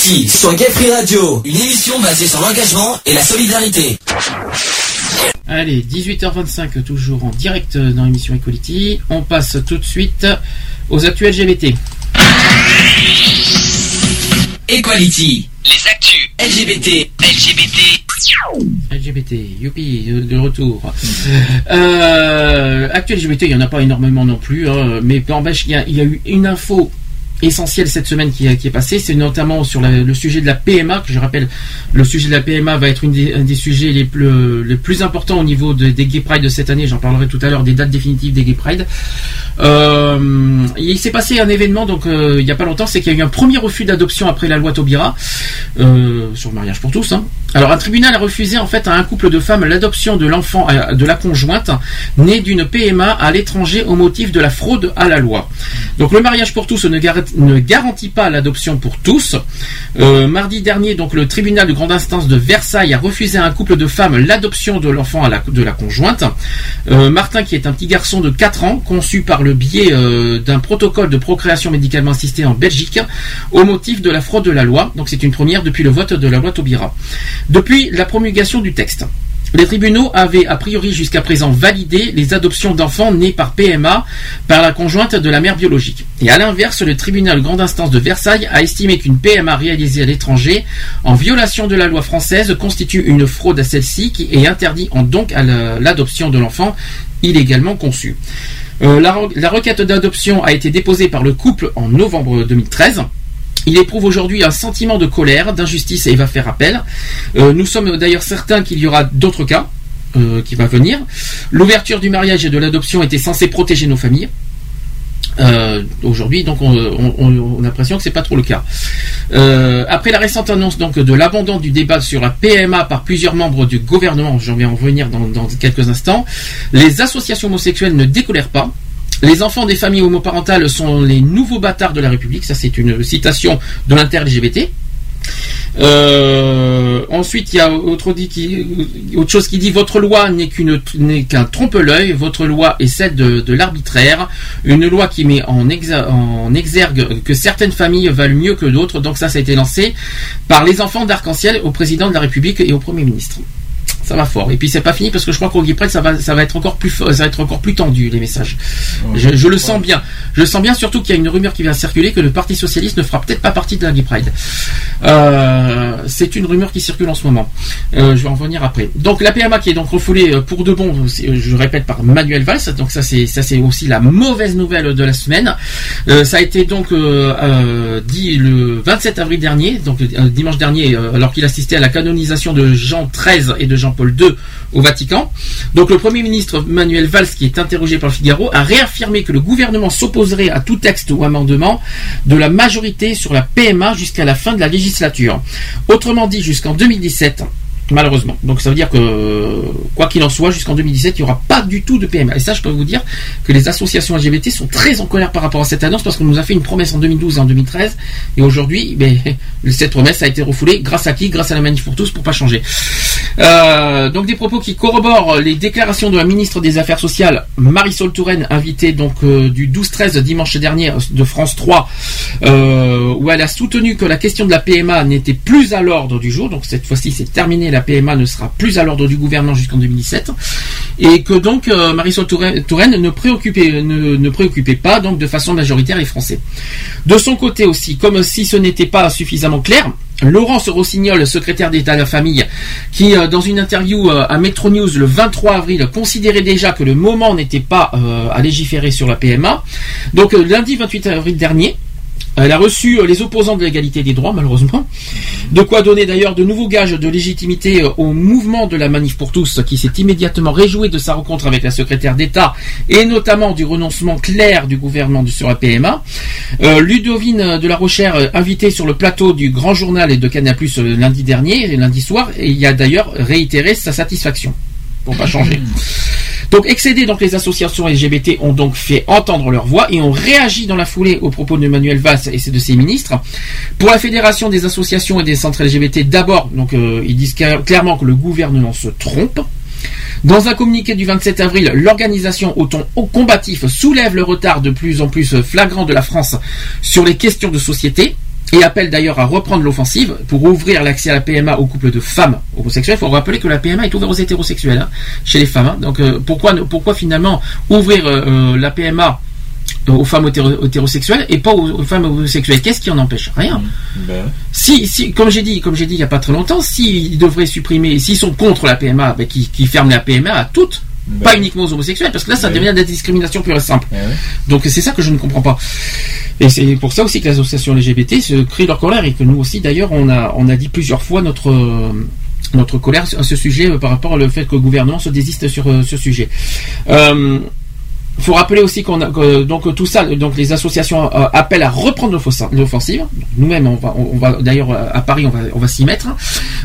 Sur Gay Free Radio, une émission basée sur l'engagement et la solidarité. Allez, 18h25, toujours en direct dans l'émission Equality. On passe tout de suite aux actus LGBT. Equality, Les actus LGBT, LGBT. LGBT, youpi, de, retour. Euh, actu LGBT, il n'y en a pas énormément non plus, hein, mais n'empêche, il y, a- il y a eu une info essentielle cette semaine qui, est passée, c'est notamment sur le sujet de la PMA, que je rappelle, le sujet de la PMA va être une des, un des sujets les plus, les plus importants au niveau de- des Gay Pride de cette année, j'en parlerai tout à l'heure des dates définitives des Gay Pride. Euh, il s'est passé un événement donc euh, il n'y a pas longtemps, c'est qu'il y a eu un premier refus d'adoption après la loi Taubira euh, sur le mariage pour tous. hein. Alors un tribunal a refusé en fait à un couple de femmes l'adoption de l'enfant euh, de la conjointe né d'une PMA à l'étranger au motif de la fraude à la loi. Donc le mariage pour tous ne, gar- ne garantit pas l'adoption pour tous. Euh, mardi dernier, donc le tribunal de grande instance de Versailles a refusé à un couple de femmes l'adoption de l'enfant de la conjointe. Euh, Martin, qui est un petit garçon de 4 ans, conçu par le biais d'un protocole de procréation médicalement assistée en Belgique, au motif de la fraude de la loi. Donc c'est une première depuis le vote de la loi Taubira. Depuis la promulgation du texte. Les tribunaux avaient a priori jusqu'à présent validé les adoptions d'enfants nés par PMA par la conjointe de la mère biologique. Et à l'inverse, le tribunal grande instance de Versailles a estimé qu'une PMA réalisée à l'étranger en violation de la loi française constitue une fraude à celle-ci qui est interdit en donc à la- l'adoption de l'enfant illégalement conçu. Euh, la requête d'adoption a été déposée par le couple en novembre 2013. Il éprouve aujourd'hui un sentiment de colère, d'injustice et va faire appel. Euh, nous sommes d'ailleurs certains qu'il y aura d'autres cas euh, qui va venir. L'ouverture du mariage et de l'adoption était censée protéger nos familles. Euh, aujourd'hui, donc on, a l'impression que c'est pas trop le cas. Après la récente annonce de l'abandon du débat sur la PMA par plusieurs membres du gouvernement, j'en vais en revenir dans, dans quelques instants, les associations homosexuelles ne décolèrent pas. Les enfants des familles homoparentales sont les nouveaux bâtards de la République. Ça, c'est une citation de l'inter-LGBT. Euh, ensuite, il y a autre, chose qui dit votre loi n'est qu'un trompe-l'œil. Votre loi est celle de, l'arbitraire. Une loi qui met en, en exergue que certaines familles valent mieux que d'autres. Donc ça, ça a été lancé par les enfants d'arc-en-ciel au président de la République et au premier ministre. Ça va fort. Et puis c'est pas fini parce que je crois qu'au Pride, ça va, ça va être encore plus, ça va être encore plus tendu les messages. Je, je le sens bien. Je le sens bien surtout qu'il y a une rumeur qui vient circuler que le Parti socialiste ne fera peut-être pas partie de la Gay Pride. Euh, c'est une rumeur qui circule en ce moment. Euh, je vais en revenir après. Donc la PMA qui est donc refoulée euh, pour de bon, euh, je répète par Manuel Valls. Donc ça c'est ça c'est aussi la mauvaise nouvelle de la semaine. Euh, ça a été donc dit le 27 avril dernier, donc dimanche dernier, alors qu'il assistait à la canonisation de Jean XIII et de Jean-Paul II au Vatican. Donc le Premier ministre Manuel Valls, qui est interrogé par le Figaro, a réaffirmé que le gouvernement s'opposerait à tout texte ou amendement de la majorité sur la PMA jusqu'à la fin de la législature. Autrement dit, jusqu'en 2017. Malheureusement. Donc ça veut dire que, quoi qu'il en soit, jusqu'en 2017, il n'y aura pas du tout de PMA. Et ça, je peux vous dire que les associations LGBT sont très en colère par rapport à cette annonce parce qu'on nous a fait une promesse en 2012 et en 2013. Et aujourd'hui, *laughs* ben, cette promesse a été refoulée grâce à qui? Grâce à la manif pour tous pour pas changer. Euh, donc des propos qui corroborent les déclarations de la ministre des Affaires sociales, Marisol Touraine, invitée donc euh, du 12-13 dimanche dernier de France 3, euh, où elle a soutenu que la question de la PMA n'était plus à l'ordre du jour. Donc cette fois-ci, c'est terminé. La PMA ne sera plus à l'ordre du gouvernement jusqu'en 2017, et que donc euh, Marisol Touraine, ne préoccupait pas donc de façon majoritaire les Français. De son côté aussi, comme si ce n'était pas suffisamment clair. Laurence Rossignol, secrétaire d'État à la famille, qui euh, dans une interview euh, à Metro News le 23 avril considérait déjà que le moment n'était pas à légiférer sur la PMA. Donc lundi 28 avril dernier, elle a reçu euh, les opposants de l'égalité des droits, malheureusement. De quoi donner d'ailleurs de nouveaux gages de légitimité euh, au mouvement de la Manif pour tous, qui s'est immédiatement réjoui de sa rencontre avec la secrétaire d'État et notamment du renoncement clair du gouvernement sur la PMA. Euh, Ludovine de la Rochère, invitée sur le plateau du Grand Journal et de Canal Plus euh, lundi dernier, lundi soir, il a d'ailleurs réitéré sa satisfaction. Pour pas changer. Donc excédés, donc les associations LGBT ont donc fait entendre leur voix et ont réagi dans la foulée aux propos de Manuel Valls et de ses ministres. Pour la fédération des associations et des centres LGBT, d'abord, donc euh, ils disent cla- clairement que le gouvernement se trompe. Dans un communiqué du 27 avril, l'organisation au ton combatif soulève le retard de plus en plus flagrant de la France sur les questions de société. Et appelle d'ailleurs à reprendre l'offensive pour ouvrir l'accès à la PMA aux couples de femmes homosexuelles. Il faut rappeler que la PMA est ouverte aux hétérosexuels, hein, chez les femmes. hein. Donc euh, pourquoi, pourquoi finalement ouvrir euh, euh, la PMA aux femmes hétéro- hétérosexuelles et pas aux, femmes homosexuelles? Qu'est-ce qui en empêche? Rien. Ben, Si, si, comme j'ai dit, comme j'ai dit il y a pas très longtemps, s'ils devraient supprimer, s'ils sont contre la PMA, ben, qui, qui ferment la PMA à toutes, pas uniquement aux homosexuels, parce que là ça devient de la discrimination pure et simple. Donc c'est ça que je ne comprends pas. Et c'est pour ça aussi que l'association LGBT se crie leur colère et que nous aussi d'ailleurs on a on a dit plusieurs fois notre euh, notre colère à ce sujet euh, par rapport au fait que le gouvernement se désiste sur euh, ce sujet. Euh, faut rappeler aussi qu'on a que, donc tout ça donc les associations euh, appellent à reprendre l'offensive. Nous-mêmes on va on va d'ailleurs à Paris on va on va s'y mettre hein,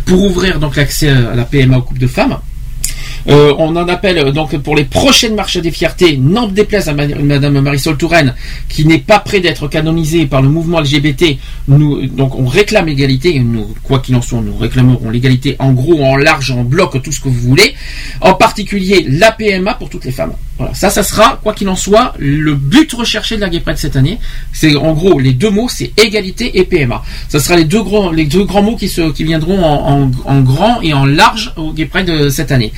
pour ouvrir donc l'accès à la PMA aux couples de femmes. Euh, on en appelle euh, donc pour les prochaines marches des fiertés, n'en déplaise à ma- Madame Marisol Touraine, qui n'est pas près d'être canonisée par le mouvement LGBT. Nous, donc on réclame l'égalité, nous, quoi qu'il en soit, nous réclamerons l'égalité en gros, en large, en bloc, tout ce que vous voulez. En particulier la PMA pour toutes les femmes. Voilà, ça, ça sera, quoi qu'il en soit, le but recherché de la Gay Pride cette année. C'est en gros les deux mots, c'est égalité et PMA. Ça sera les deux grands, les deux grands mots qui, se, qui viendront en, grand et en large au Gay Pride de cette année.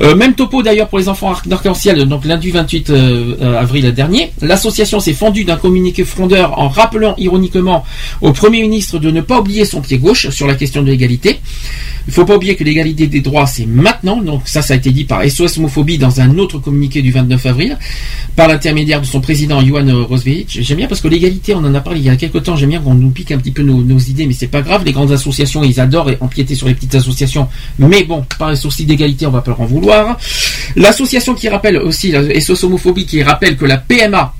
Euh, même topo d'ailleurs pour les enfants arc- d'arc-en-ciel, donc lundi 28 euh, euh, avril dernier. L'association s'est fendue d'un communiqué frondeur en rappelant ironiquement au Premier ministre de ne pas oublier son pied gauche sur la question de l'égalité. Il faut pas oublier que l'égalité des droits, c'est maintenant. Donc ça, ça a été dit par SOS Homophobie dans un autre communiqué du 29 avril, par l'intermédiaire de son président Johan Rosevich. J'aime bien parce que l'égalité, on en a parlé il y a quelques temps. J'aime bien qu'on nous pique un petit peu nos, idées, mais c'est pas grave. Les grandes associations, ils adorent empiéter sur les petites associations. Mais bon, par les soucis d'égalité, on va pas leur en vouloir. L'association qui rappelle aussi, la SOS Homophobie, qui rappelle que la PMA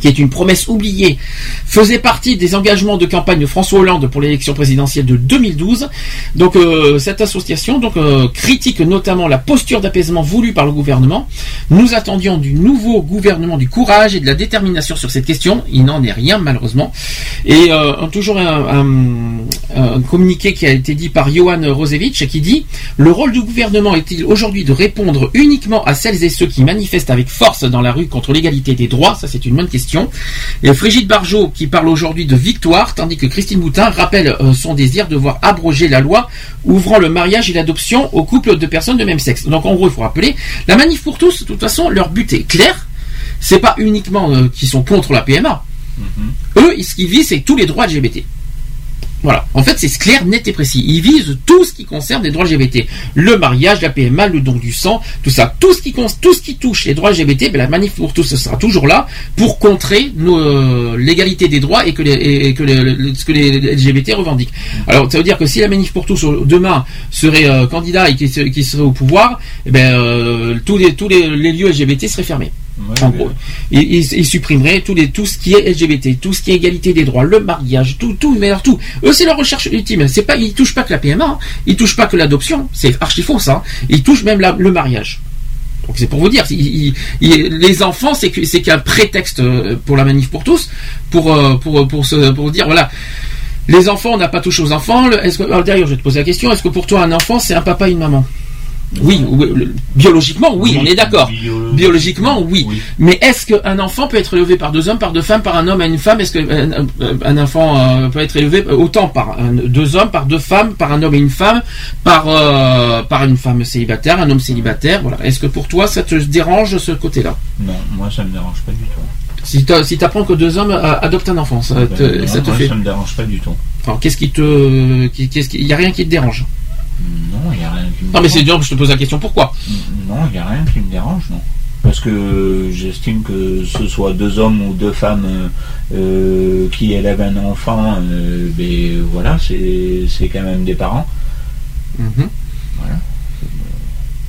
qui est une promesse oubliée, faisait partie des engagements de campagne de François Hollande pour l'élection présidentielle de 2012. Donc euh, cette association donc euh, critique notamment la posture d'apaisement voulue par le gouvernement. Nous attendions du nouveau gouvernement du courage et de la détermination sur cette question. Il n'en est rien malheureusement. Et euh, toujours un, un- un communiqué qui a été dit par Johan Rosevich qui dit le rôle du gouvernement est-il aujourd'hui de répondre uniquement à celles et ceux qui manifestent avec force dans la rue contre l'égalité des droits? Ça c'est une bonne question. Et Frigide Barjot qui parle aujourd'hui de victoire, tandis que Christine Boutin rappelle euh, son désir de voir abroger la loi ouvrant le mariage et l'adoption aux couples de personnes de même sexe. Donc en gros, il faut rappeler, la manif pour tous, de toute façon, leur but est clair. C'est pas uniquement euh, qu'ils sont contre la PMA. Eux, ce qu'ils visent, c'est tous les droits LGBT. Voilà. En fait, c'est clair, net et précis. Ils visent tout ce qui concerne les droits LGBT. Le mariage, la PMA, le don du sang, tout ça. Tout ce qui, tout ce qui touche les droits LGBT, ben, la manif pour tous sera toujours là pour contrer euh, l'égalité des droits et que les, ce que les LGBT revendiquent. Alors, ça veut dire que si la manif pour tous euh, demain serait euh, candidat et qui, se- qui serait au pouvoir, eh ben, tous les, tous les lieux LGBT seraient fermés. En gros, les, tout ce qui est LGBT, tout ce qui est égalité des droits, le mariage, tout, tout, mais alors tout. Eux, c'est leur recherche ultime. C'est pas, ils touchent pas que la PMA, hein. ils touchent pas que l'adoption. C'est archi faux, ça. hein. Ils touchent même la- le mariage. Donc c'est pour vous dire, les enfants, c'est qu'un prétexte euh, pour la manif pour tous, pour euh, pour pour se, pour dire voilà. Les enfants, on n'a pas touché aux enfants. D'ailleurs, je vais te poser la question est-ce que pour toi, un enfant, c'est un papa et une maman? Oui, biologiquement, oui, on est d'accord. Biologiquement, oui. Mais est-ce qu'un enfant peut être élevé par deux hommes, par deux femmes, par un homme et une femme? Est-ce qu'un un enfant euh, peut être élevé autant par un- deux hommes, par deux femmes, par un homme et une femme, par euh, par une femme célibataire, un homme célibataire? Voilà. Est-ce que pour toi, ça te dérange ce côté-là? Non, moi ça me dérange pas du tout. Si tu si apprends que deux hommes euh, adoptent un enfant, ça te, Ben, ça te moi, fait ça me dérange pas du tout. Alors, qu'est-ce qui te, qu'est-ce qui, y a rien qui te dérange? Non, il n'y a rien qui me Non, mais c'est dérange. dur. Je te pose la question. Pourquoi? Non, il n'y a rien qui me dérange, non. Parce que j'estime que ce soit deux hommes ou deux femmes euh, euh, qui élèvent un enfant, euh, ben voilà, c'est c'est quand même des parents. Mhm. Voilà.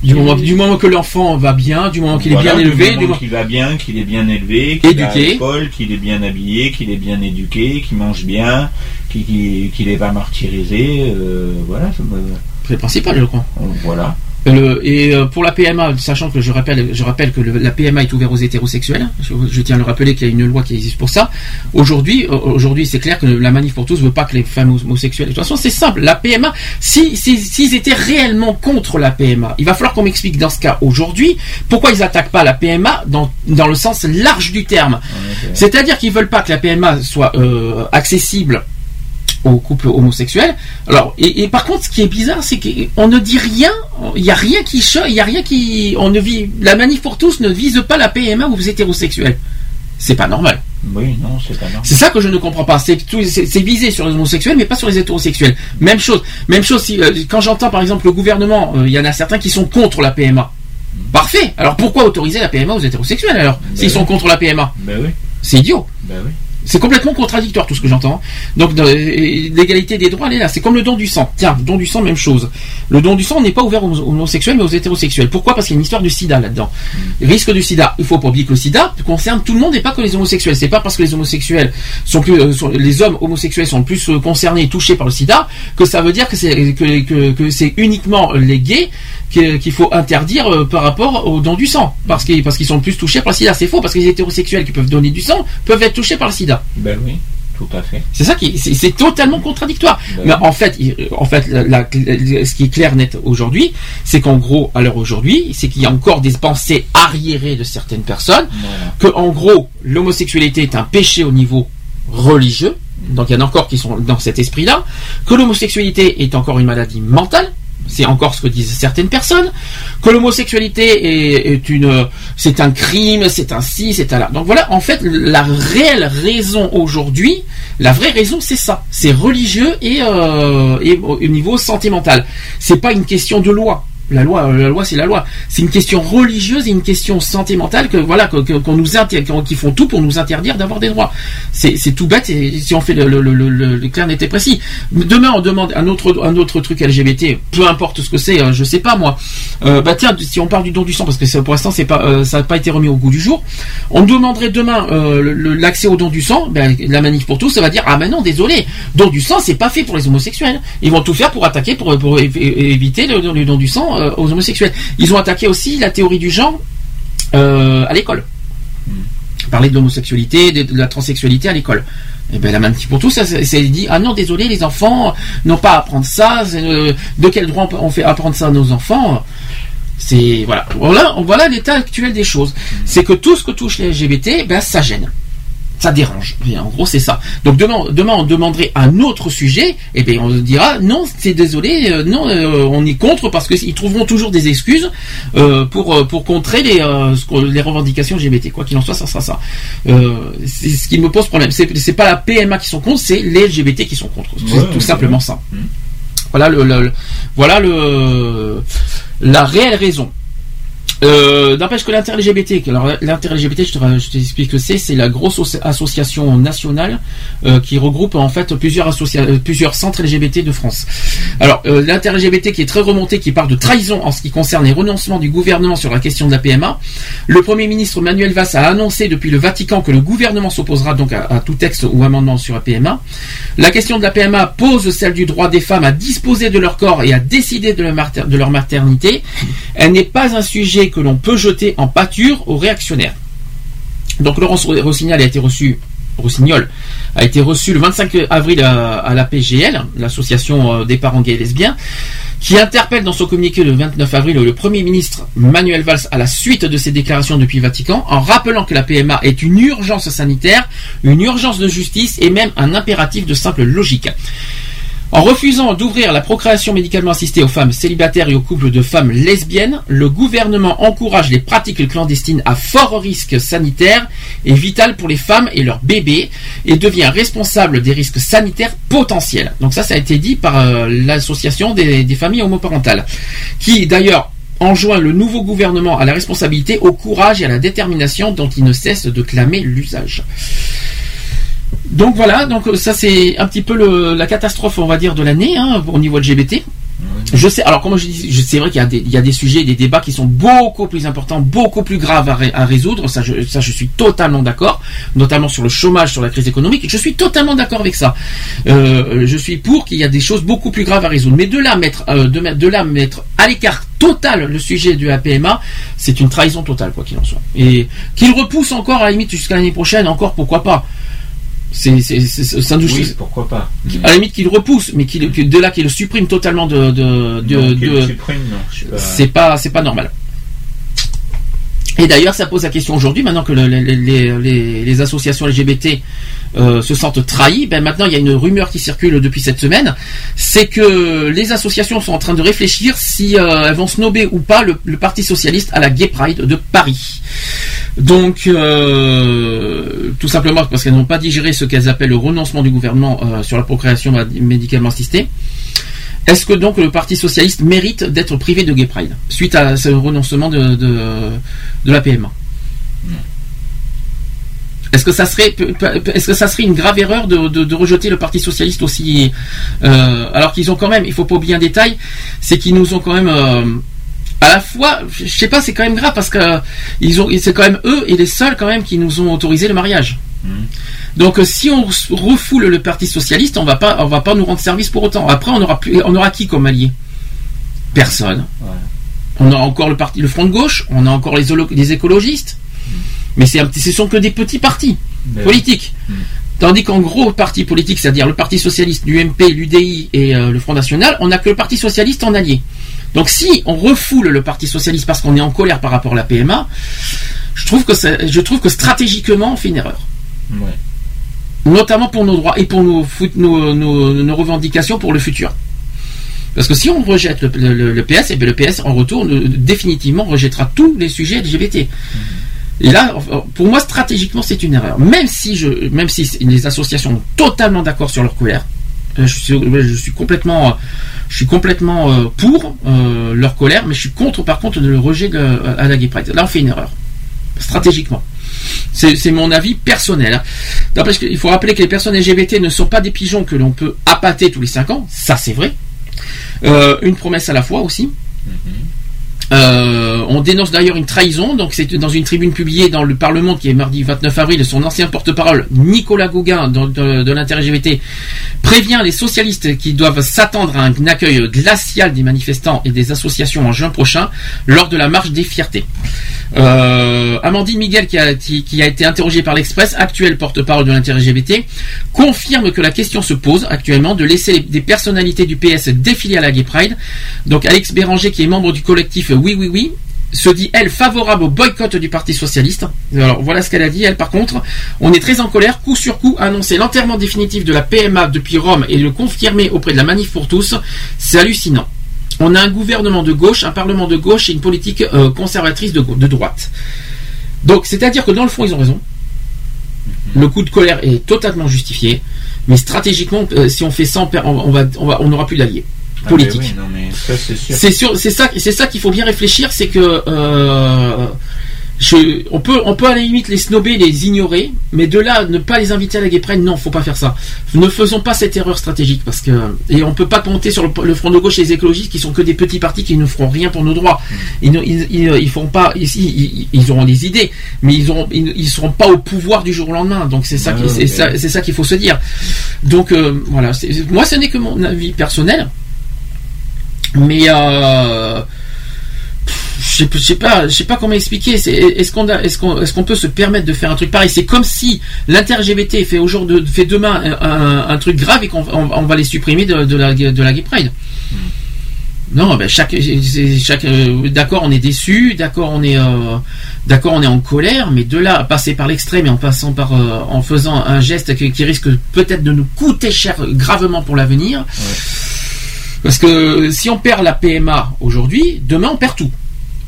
Du moment, du moment que l'enfant va bien, du moment qu'il est bien du élevé, moment du moment- qu'il va bien, qu'il est bien élevé, qu'il Éduqué. l'école, qu'il est bien habillé, qu'il est bien éduqué, qu'il mange bien, qu'il n'est pas martyrisé, euh, voilà. ça me- c'est le principal, je crois. Voilà. Le- et euh, pour la PMA, sachant que je rappelle, je rappelle que le- la PMA est ouverte aux hétérosexuels, je, je tiens à le rappeler qu'il y a une loi qui existe pour ça. Aujourd'hui, euh, aujourd'hui, c'est clair que la manif pour tous veut pas que les femmes homosexuelles. De toute façon, c'est simple. La PMA, si si- s'ils étaient réellement contre la PMA, il va falloir qu'on m'explique dans ce cas aujourd'hui pourquoi ils attaquent pas la PMA dans dans le sens large du terme. C'est-à-dire qu'ils veulent pas que la PMA soit euh, accessible aux couples homosexuels. Alors, et, et par contre, ce qui est bizarre, c'est qu'on ne dit rien. Il n'y a rien qui cho- il y a rien qui, on ne vit. La manif pour tous ne vise pas la PMA ou vous hétérosexuels. C'est pas normal. Oui, non, c'est pas normal. C'est ça que je ne comprends pas. C'est c'est visé sur les homosexuels, mais pas sur les hétérosexuels. Même chose. Même chose. Si, euh, quand j'entends par exemple le gouvernement, euh, il y en a certains qui sont contre la PMA. Parfait. Alors pourquoi autoriser la PMA aux hétérosexuels alors S'ils sont contre la PMA, Ben oui. c'est idiot. Ben oui. C'est complètement contradictoire tout ce que j'entends. Donc l'égalité des droits, elle est là. C'est comme le don du sang. Tiens, don du sang, même chose. Le don du sang n'est pas ouvert aux homosexuels mais aux hétérosexuels. Pourquoi? Parce qu'il y a une histoire du sida là-dedans. Risque du sida. Il faut pas oublier que le sida concerne tout le monde et pas que les homosexuels. C'est pas parce que les homosexuels sont plus, euh, sont- les hommes homosexuels sont plus euh, concernés et touchés par le sida que ça veut dire que c'est que, que- que c'est uniquement les gays qu'il faut interdire euh, par rapport au don du sang parce qu'ils parce qu'ils sont plus touchés par le sida. C'est faux parce que les hétérosexuels qui peuvent donner du sang peuvent être touchés par le sida. Ben oui, tout à fait. C'est ça qui, c'est totalement contradictoire. Ben Mais en fait, en fait, la- la- ce qui est clair net aujourd'hui, c'est qu'en gros, à l'heure aujourd'hui, c'est qu'il y a encore des pensées arriérées de certaines personnes, que en gros, l'homosexualité est un péché au niveau religieux. Donc il y en a encore qui sont dans cet esprit-là, que l'homosexualité est encore une maladie mentale. C'est encore ce que disent certaines personnes, que l'homosexualité est, une, c'est un crime, c'est un ci, c'est un là. Donc voilà, en fait, la réelle raison aujourd'hui, la vraie raison, c'est ça, c'est religieux et, euh, et au au niveau sentimental. C'est pas une question de loi. La loi, la loi, c'est la loi. C'est une question religieuse et une question sentimentale que voilà qu'on nous qui font tout pour nous interdire d'avoir des droits. C'est tout bête. Si on fait le, le, clair n'était précis. Demain, on demande un autre un autre truc LGBT. Peu importe ce que c'est, euh, je sais pas moi. Euh, bah tiens, si on parle du don du sang, parce que pour l'instant c'est pas euh, ça n'a pas été remis au goût du jour. On demanderait demain euh, l'accès au don du sang. Ben, la manif pour tous, ça va dire ah ben non, désolé, don du sang c'est pas fait pour les homosexuels. Ils vont tout faire pour attaquer pour, pour éviter le don du sang euh, aux homosexuels. Ils ont attaqué aussi la théorie du genre euh, à l'école. Parler de l'homosexualité, de, de la transsexualité à l'école. Et ben la manif pour tous, ça c'est dit ah non désolé les enfants n'ont pas à apprendre ça. euh, de quel droit on fait apprendre ça à nos enfants? C'est voilà voilà voilà l'état actuel des choses. C'est que tout ce que touche les LGBT, ben ça gêne ça dérange. Et en gros, c'est ça. Donc demain, demain, on demanderait un autre sujet, et bien on dira non, c'est désolé, euh, non, euh, on est contre parce que ils trouveront toujours des excuses euh, pour pour contrer les les revendications LGBT. Quoi qu'il en soit, ça sera ça. C'est ce qui me pose problème. C'est c'est pas la PMA qui sont contre, c'est les LGBT qui sont contre. C'est Ouais, tout simplement ça. Voilà le, le- le- voilà le la réelle raison. Euh, N'empêche que l'inter-LGBT, alors l'inter-LGBT, je t'explique que c'est, c'est la grosse os- association nationale euh, qui regroupe en fait plusieurs, euh, plusieurs centres LGBT de France. Alors euh, l'inter-LGBT qui est très remonté, qui parle de trahison en ce qui concerne les renoncements du gouvernement sur la question de la PMA. Le Premier ministre Manuel Valls a annoncé depuis le Vatican que le gouvernement s'opposera donc à, tout texte ou amendement sur la PMA. La question de la PMA pose celle du droit des femmes à disposer de leur corps et à décider de leur, de leur maternité. Elle n'est pas un sujet que l'on peut jeter en pâture aux réactionnaires. Donc Laurence Rossignol a été reçu Rossignol a été reçu le 25 avril à, la PGL, l'association euh, des parents gays et lesbiens, qui interpelle dans son communiqué le 29 avril le Premier ministre Manuel Valls à la suite de ses déclarations depuis Vatican, en rappelant que la PMA est une urgence sanitaire, une urgence de justice et même un impératif de simple logique. En refusant d'ouvrir la procréation médicalement assistée aux femmes célibataires et aux couples de femmes lesbiennes, le gouvernement encourage les pratiques clandestines à fort risque sanitaire et vital pour les femmes et leurs bébés et devient responsable des risques sanitaires potentiels. Donc ça, ça a été dit par euh, l'association des, des familles homoparentales, qui d'ailleurs enjoint le nouveau gouvernement à la responsabilité, au courage et à la détermination dont il ne cesse de clamer l'usage. Donc voilà, donc ça c'est un petit peu le- la catastrophe, on va dire, de l'année hein, au niveau LGBT. Je sais, alors comme je dis, je- c'est vrai qu'il y, a des- il y a des sujets, des débats qui sont beaucoup plus importants, beaucoup plus graves à, ré- à résoudre, ça je, ça je suis totalement d'accord, notamment sur le chômage, sur la crise économique, je suis totalement d'accord avec ça. Euh, je suis pour qu'il y a des choses beaucoup plus graves à résoudre, mais de là mettre, euh, de là mettre à l'écart total le sujet du APMA, c'est une trahison totale, quoi qu'il en soit. Et qu'il repousse encore à la limite jusqu'à l'année prochaine, encore pourquoi pas. C'est, nous Oui, pourquoi pas? à la limite qu'il repousse, mais qu'il, de là qu'il le supprime totalement de, de, de, de- le supprime, non, je sais pas. c'est pas, c'est pas normal. Et d'ailleurs, ça pose la question aujourd'hui, maintenant que le- les, les- les- les associations LGBT euh, se sentent trahies, ben maintenant il y a une rumeur qui circule depuis cette semaine, c'est que les associations sont en train de réfléchir si euh, elles vont snober ou pas le, le Parti socialiste à la Gay Pride de Paris. Donc, euh, tout simplement parce qu'elles n'ont pas digéré ce qu'elles appellent le renoncement du gouvernement euh, sur la procréation médicalement assistée. Est-ce que donc le Parti socialiste mérite d'être privé de Gay Pride suite à ce renoncement de, de, de la PMA Est-ce que ça serait est-ce que ça serait une grave erreur de, de- de rejeter le Parti socialiste aussi euh, alors qu'ils ont quand même il faut pas oublier un détail c'est qu'ils nous ont quand même euh, à la fois je sais pas c'est quand même grave parce que euh, ils ont c'est quand même eux et les seuls quand même qui nous ont autorisé le mariage donc euh, si on refoule le Parti socialiste, on va pas, on va pas nous rendre service pour autant. Après, on aura plus, on aura qui comme allié? Personne. On a encore le parti, le Front de gauche. On a encore les, écologistes. Mais c'est, ce sont que des petits partis Ben politiques. Tandis qu'en gros parti politique, c'est-à-dire le Parti socialiste, l'UMP, l'UDI et euh, le Front national, on n'a que le Parti socialiste en allié. Donc si on refoule le Parti socialiste parce qu'on est en colère par rapport à la PMA, je trouve que ça- je trouve que stratégiquement on fait une erreur Ouais. Notamment pour nos droits et pour nos, revendications pour le futur. Parce que si on rejette le, PS, et bien le PS en retour définitivement rejettera tous les sujets LGBT. Et là, pour moi, stratégiquement, c'est une erreur. Même si je, même si les associations sont totalement d'accord sur leur colère, euh, je suis, complètement, euh, euh, pour leur colère, mais je suis contre, par contre, le rejet de- à la Gay Pride. Là, on fait une erreur stratégiquement. C'est mon avis personnel. hein. Faut rappeler que les personnes LGBT ne sont pas des pigeons que l'on peut appâter tous les 5 ans, ça c'est vrai. Euh, une promesse à la fois aussi. Euh, on dénonce d'ailleurs une trahison, donc c'est dans une tribune publiée dans le Parlement qui est mardi 29 avril, son ancien porte-parole Nicolas Gauguin de, de l'inter-LGBT prévient les socialistes qui doivent s'attendre à un accueil glacial des manifestants et des associations en juin prochain lors de la marche des fiertés. Euh, Amandine Miguel, qui a, été interrogée par l'Express, actuelle porte-parole de l'inter-LGBT, confirme que la question se pose actuellement de laisser des personnalités du PS défiler à la Gay Pride. Donc Alex Béranger, qui est membre du collectif Oui Oui Oui, se dit, elle, favorable au boycott du Parti Socialiste. Alors voilà ce qu'elle a dit, elle par contre. On est très en colère, coup sur coup, annoncer l'enterrement définitif de la PMA depuis Rome et le confirmer auprès de la Manif pour tous, c'est hallucinant. On a un gouvernement de gauche, un parlement de gauche et une politique euh, conservatrice de, de droite. Donc c'est-à-dire que dans le fond, ils ont raison. Le coup de colère est totalement justifié, mais stratégiquement, euh, si on fait ça, on perd- on, va, on va- on n'aura plus d'alliés Ah, oui, mais ça, c'est sûr. C'est ça, c'est ça qu'il faut bien réfléchir, c'est que euh, je, on peut, on peut à la limite les snober, les ignorer, mais de là ne pas les inviter à la Pride, non, faut pas faire ça. Ne faisons pas cette erreur stratégique parce que et on peut pas compter sur le, le front de gauche et les écologistes qui sont que des petits partis qui ne feront rien pour nos droits. Ils ne, ils, ils, ils feront pas, ils, ils, ils auront des idées, mais ils auront, ils, ils seront pas au pouvoir du jour au lendemain. Donc c'est ça, c'est ouais. ça, ça qu'il faut se dire. Donc euh, voilà, moi ce n'est que mon avis personnel. Mais euh, je sais, pas, je sais pas comment expliquer. Est-ce qu'on est-ce qu'on est-ce qu'on peut se permettre de faire un truc pareil? C'est comme si l'inter-LGBT fait aujourd'hui, fait demain un, un- un truc grave et qu'on on, on va les supprimer de, de la de la Gay Pride. Non, ben chaque, chaque, euh, d'accord, on est déçu, d'accord, on est, euh, d'accord, on est en colère, mais de là à passer par l'extrême et en passant par, euh, en faisant un geste qui, qui risque peut-être de nous coûter cher gravement pour l'avenir. Parce que si on perd la PMA aujourd'hui, demain on perd tout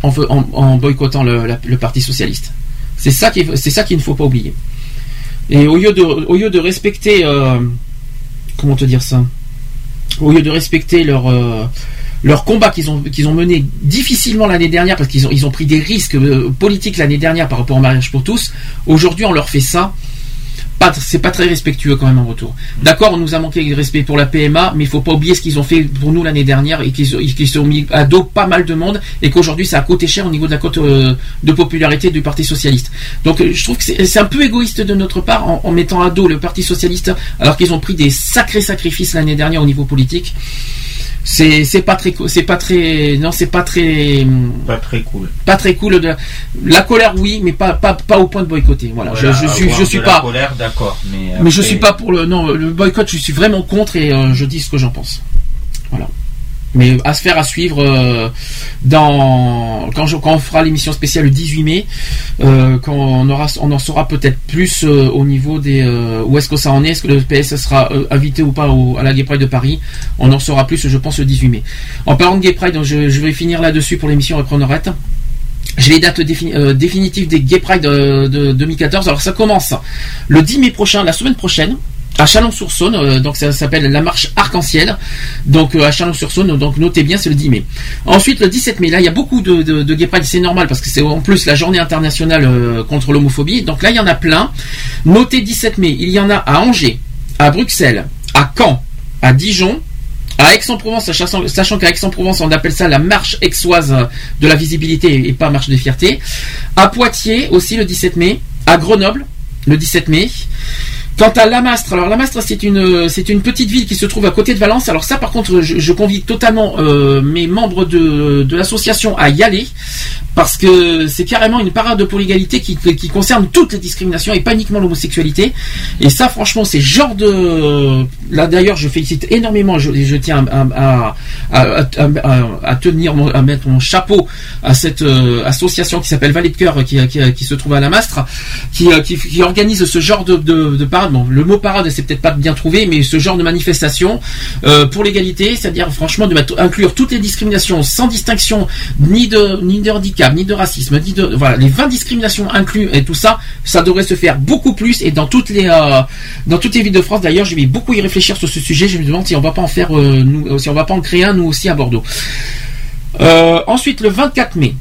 en, boycottant le, Parti socialiste. C'est ça qui, c'est ça qu'il ne faut pas oublier. Et au lieu de, au lieu de respecter, euh, comment te dire ça, au lieu de respecter leur euh, leur combat qu'ils ont qu'ils ont mené difficilement l'année dernière parce qu'ils ont ils ont pris des risques euh, politiques l'année dernière par rapport au mariage pour tous. Aujourd'hui, on leur fait ça pas, c'est pas très respectueux quand même en retour. D'accord, on nous a manqué de respect pour la PMA, mais il faut pas oublier ce qu'ils ont fait pour nous l'année dernière et qu'ils se sont mis à dos pas mal de monde et qu'aujourd'hui ça a coûté cher au niveau de la cote euh, de popularité du Parti socialiste. Donc euh, je trouve que c'est un peu égoïste de notre part en, en mettant à dos le Parti socialiste alors qu'ils ont pris des sacrés sacrifices l'année dernière au niveau politique. C'est c'est pas très c'est pas très non c'est pas très Pas très cool. pas très cool de la colère oui mais pas pas pas au point de boycotter voilà, Voilà, je, je suis je pas La colère, d'accord, mais. mais je suis pas pour le non le boycott je suis vraiment contre et euh, je dis ce que j'en pense. Voilà. Mais à se faire à suivre euh, dans quand, je- quand on fera l'émission spéciale le 18 mai euh, quand on aura on en saura peut-être plus euh, au niveau des euh, où est-ce que ça en est est-ce que le PS sera euh, invité ou pas au- à la Gay Pride de Paris on en saura plus je pense le 18 mai. En parlant de Gay Pride donc je, je vais finir là-dessus pour l'émission après on arrête j'ai les dates euh, définitives des Gay Pride euh, de, 2014. Alors ça commence le 10 mai prochain, la semaine prochaine, à Chalon-sur-Saône. euh, donc ça s'appelle la marche arc-en-ciel. Donc à Chalon-sur-Saône. Donc notez bien, c'est le 10 mai. Ensuite le 17 mai, là il y a beaucoup de, Gay Pride. C'est normal parce que c'est en plus la journée internationale contre l'homophobie. Donc là il y en a plein. Notez 17 mai, il y en a à Angers, à Bruxelles, à Caen, à Dijon, à Aix-en-Provence, sachant, qu'à Aix-en-Provence, on appelle ça la marche aixoise de la visibilité et pas marche des fiertés. À Poitiers, aussi le 17 mai. À Grenoble, le 17 mai. Quant à Lamastre, alors Lamastre c'est une petite ville qui se trouve à côté de Valence. Alors ça par contre je, je convie totalement euh, mes membres de, de l'association à y aller parce que c'est carrément une parade pour l'égalité qui, concerne toutes les discriminations et pas uniquement l'homosexualité. Et ça franchement c'est genre de là d'ailleurs je félicite énormément je, je tiens à, tenir à mettre mon chapeau à cette euh, association qui s'appelle Vallée de Cœur qui, se trouve à Lamastre qui, euh, qui, qui organise ce genre de, de, de parade. Bon, le mot parade, c'est peut-être pas bien trouvé, mais ce genre de manifestation euh, pour l'égalité, c'est-à-dire franchement de inclure toutes les discriminations sans distinction ni ni de handicap, ni de racisme, ni de voilà les 20 discriminations inclus et tout ça, ça devrait se faire beaucoup plus et dans toutes les euh, dans toutes les villes de France. D'ailleurs, je vais beaucoup y réfléchir sur ce sujet. Je me demande si on va pas en faire euh, nous, si on va pas en créer un nous aussi à Bordeaux. Euh, ensuite, le 24 mai.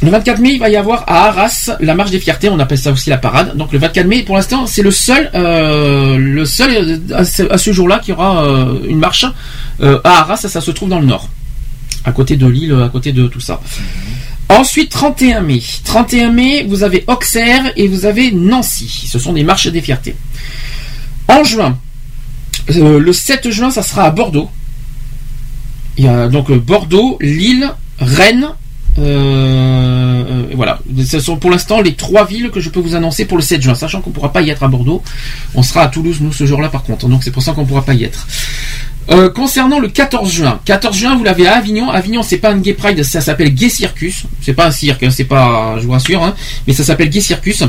Le 24 mai, il va y avoir à Arras la marche des fiertés, on appelle ça aussi la parade. Donc le 24 mai, pour l'instant, c'est le seul, euh, le seul euh, à ce, jour-là qui aura euh, une marche euh, à Arras. Ça, ça se trouve dans le nord, à côté de Lille, à côté de tout ça. Ensuite, 31 mai. 31 mai, vous avez Auxerre et vous avez Nancy. Ce sont des marches des fiertés. En juin, euh, le 7 juin, ça sera à Bordeaux. Il y a donc euh, Bordeaux, Lille, Rennes. euh, voilà, ce sont pour l'instant les trois villes que je peux vous annoncer pour le 7 juin, sachant qu'on ne pourra pas y être à Bordeaux. On sera à Toulouse, nous, ce jour-là, par contre. Donc c'est pour ça qu'on ne pourra pas y être. Euh, concernant le 14 juin, 14 juin, vous l'avez à Avignon. Avignon, c'est pas un gay pride, ça s'appelle Gay Circus. C'est pas un cirque, hein, c'est pas, je vous rassure, hein, mais ça s'appelle Gay Circus.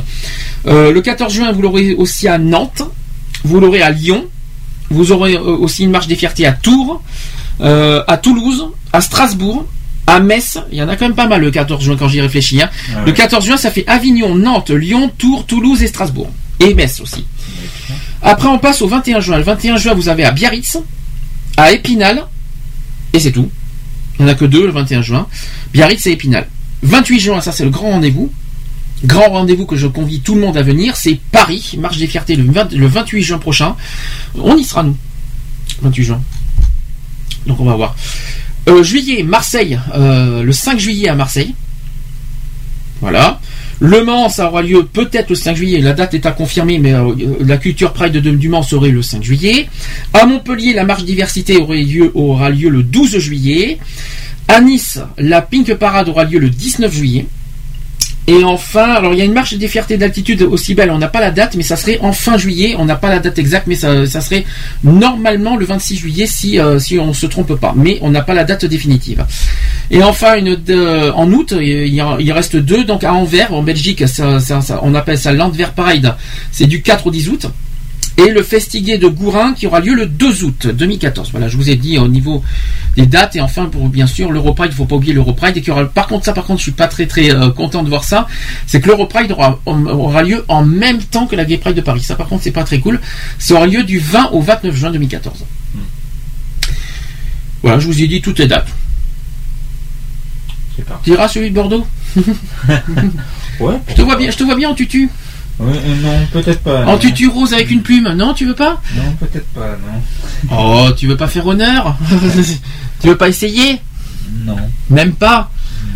Euh, le 14 juin, vous l'aurez aussi à Nantes, vous l'aurez à Lyon, vous aurez euh, aussi une marche des fiertés à Tours, euh, à Toulouse, à Strasbourg, à Metz. Il y en a quand même pas mal le 14 juin quand j'y réfléchis. hein. Ah Le ouais. 14 juin, ça fait Avignon, Nantes, Lyon, Tours, Toulouse et Strasbourg. Et Metz aussi. Après, on passe au 21 juin. Le 21 juin, vous avez à Biarritz, à Épinal, et c'est tout. Il n'y en a que deux le 21 juin. Biarritz et Épinal. 28 juin, ça c'est le grand rendez-vous. Grand rendez-vous que je convie tout le monde à venir, c'est Paris, Marche des Fiertés le, 20 le 28 juin prochain. On y sera nous. 28 juin. Donc on va voir. Euh, juillet, Marseille, euh, le 5 juillet à Marseille. Voilà. Le Mans, aura lieu peut-être le 5 juillet. La date est à confirmer, mais euh, la culture Pride de- du Mans serait le 5 juillet. À Montpellier, la marche diversité aurait lieu, aura lieu le 12 juillet. À Nice, la Pink Parade aura lieu le 19 juillet. Et enfin, alors il y a une marche des fiertés d'altitude aussi belle, on n'a pas la date, mais ça serait en fin juillet, on n'a pas la date exacte, mais ça, serait normalement le 26 juillet si, euh, on ne se trompe pas, mais on n'a pas la date définitive. Et enfin, en août, il, reste deux, donc à Anvers, en Belgique, on appelle ça l'Anvers Pride, c'est du 4 au 10 août. Et le Festigué de Gourin qui aura lieu le 2 août 2014. Voilà, je vous ai dit au niveau des dates et enfin pour bien sûr l'Europride, il faut pas oublier l'Europride et aura par contre ça par contre je suis pas très très euh, content de voir ça, c'est que l'Europride aura, aura lieu en même temps que la Gay Pride de Paris. Ça par contre c'est pas très cool. Ça aura lieu du 20 au 29 juin 2014. Voilà, je vous ai dit toutes les dates. Tu iras celui de Bordeaux? *laughs* Ouais. Je te vois bien, je te vois bien en tutu. Oui, euh, non, peut-être pas. En non. tutu rose avec une plume Non, tu veux pas Non, peut-être pas, non. Oh, tu veux pas faire honneur *laughs* Tu veux pas essayer Non. Même pas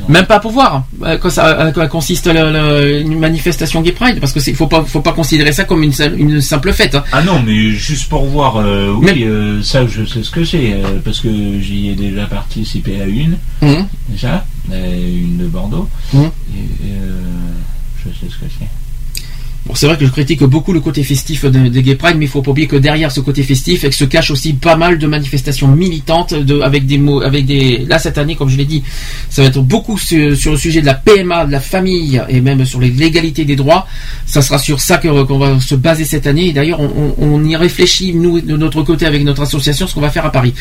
Même pas pour voir euh, quoi ça à quoi consiste le- le- une manifestation Gay Pride parce que c'est faut pas faut pas considérer ça comme une, une simple fête. hein. Ah non, mais juste pour voir, euh, oui, euh, ça je sais ce que c'est, euh, parce que j'y ai déjà participé à une, Mhm. déjà, euh, une de Bordeaux, et euh, je sais ce que c'est. C'est vrai que je critique beaucoup le côté festif de- des Gay Pride, mais il faut pas oublier que derrière ce côté festif, se cache aussi pas mal de manifestations militantes, avec des mots, avec des. Là cette année, comme je l'ai dit, ça va être beaucoup sur, le sujet de la PMA, de la famille et même sur l'égalité des droits. Ça sera sur ça qu'on va se baser cette année. Et d'ailleurs, on, y réfléchit nous de notre côté avec notre association ce qu'on va faire à Paris.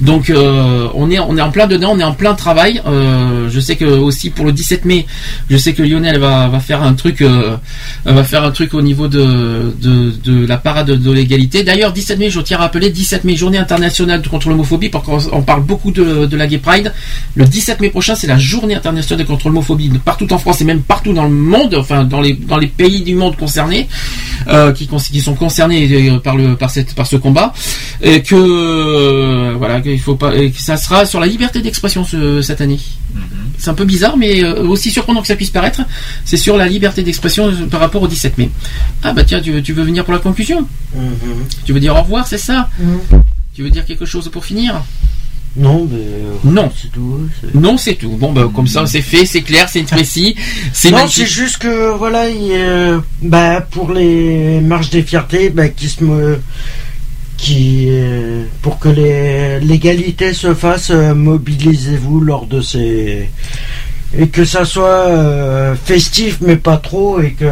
Donc, euh, on est on est en plein dedans, on est en plein travail. Euh, je sais que aussi pour le 17 mai, je sais que Lionel va, va faire un truc, euh, va faire un truc au niveau de, de, de la parade de l'égalité. D'ailleurs, 17 mai, je tiens à rappeler, 17 mai, journée internationale contre l'homophobie, parce qu'on on parle beaucoup de, de la Gay Pride. Le 17 mai prochain, c'est la journée internationale contre l'homophobie, partout en France et même partout dans le monde, enfin dans les, dans les pays du monde concernés, euh, qui, sont concernés euh, par, le, par, cette, par ce combat. Et que, euh, voilà, qu'il faut pas, et que ça sera sur la liberté d'expression ce- cette année. C'est un peu bizarre, mais aussi surprenant que ça puisse paraître, c'est sur la liberté d'expression par rapport au 17 mai. Ah bah tiens, tu, veux- tu veux venir pour la conclusion Tu veux dire au revoir, c'est ça Tu veux dire quelque chose pour finir Non, mais. euh, Non. C'est tout. Non, c'est tout. Bon, bah, comme ça, c'est fait, c'est clair, c'est précis, c'est Non, c'est juste que voilà, il, euh, bah, pour les marches des fiertés, bah, qui se me, qui, euh, pour que les- l'égalité se fasse, euh, mobilisez-vous lors de ces et que ça soit euh, festif mais pas trop et que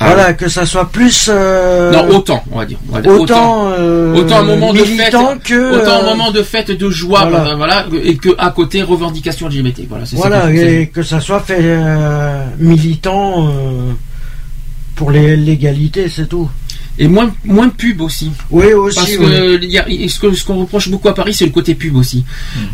voilà que ça soit plus euh, Ah Non, autant, on va dire. On va dire autant euh, autant un moment de fête, que autant un moment de fête, de joie, voilà. voilà, et que à côté revendication LGBT. Voilà, c'est ça voilà que et que ça soit fait militant pour les- l'égalité c'est tout Et moins, moins de pub aussi. Oui, aussi. Parce oui. que il y a- ce qu'on reproche beaucoup à Paris, c'est le côté pub aussi.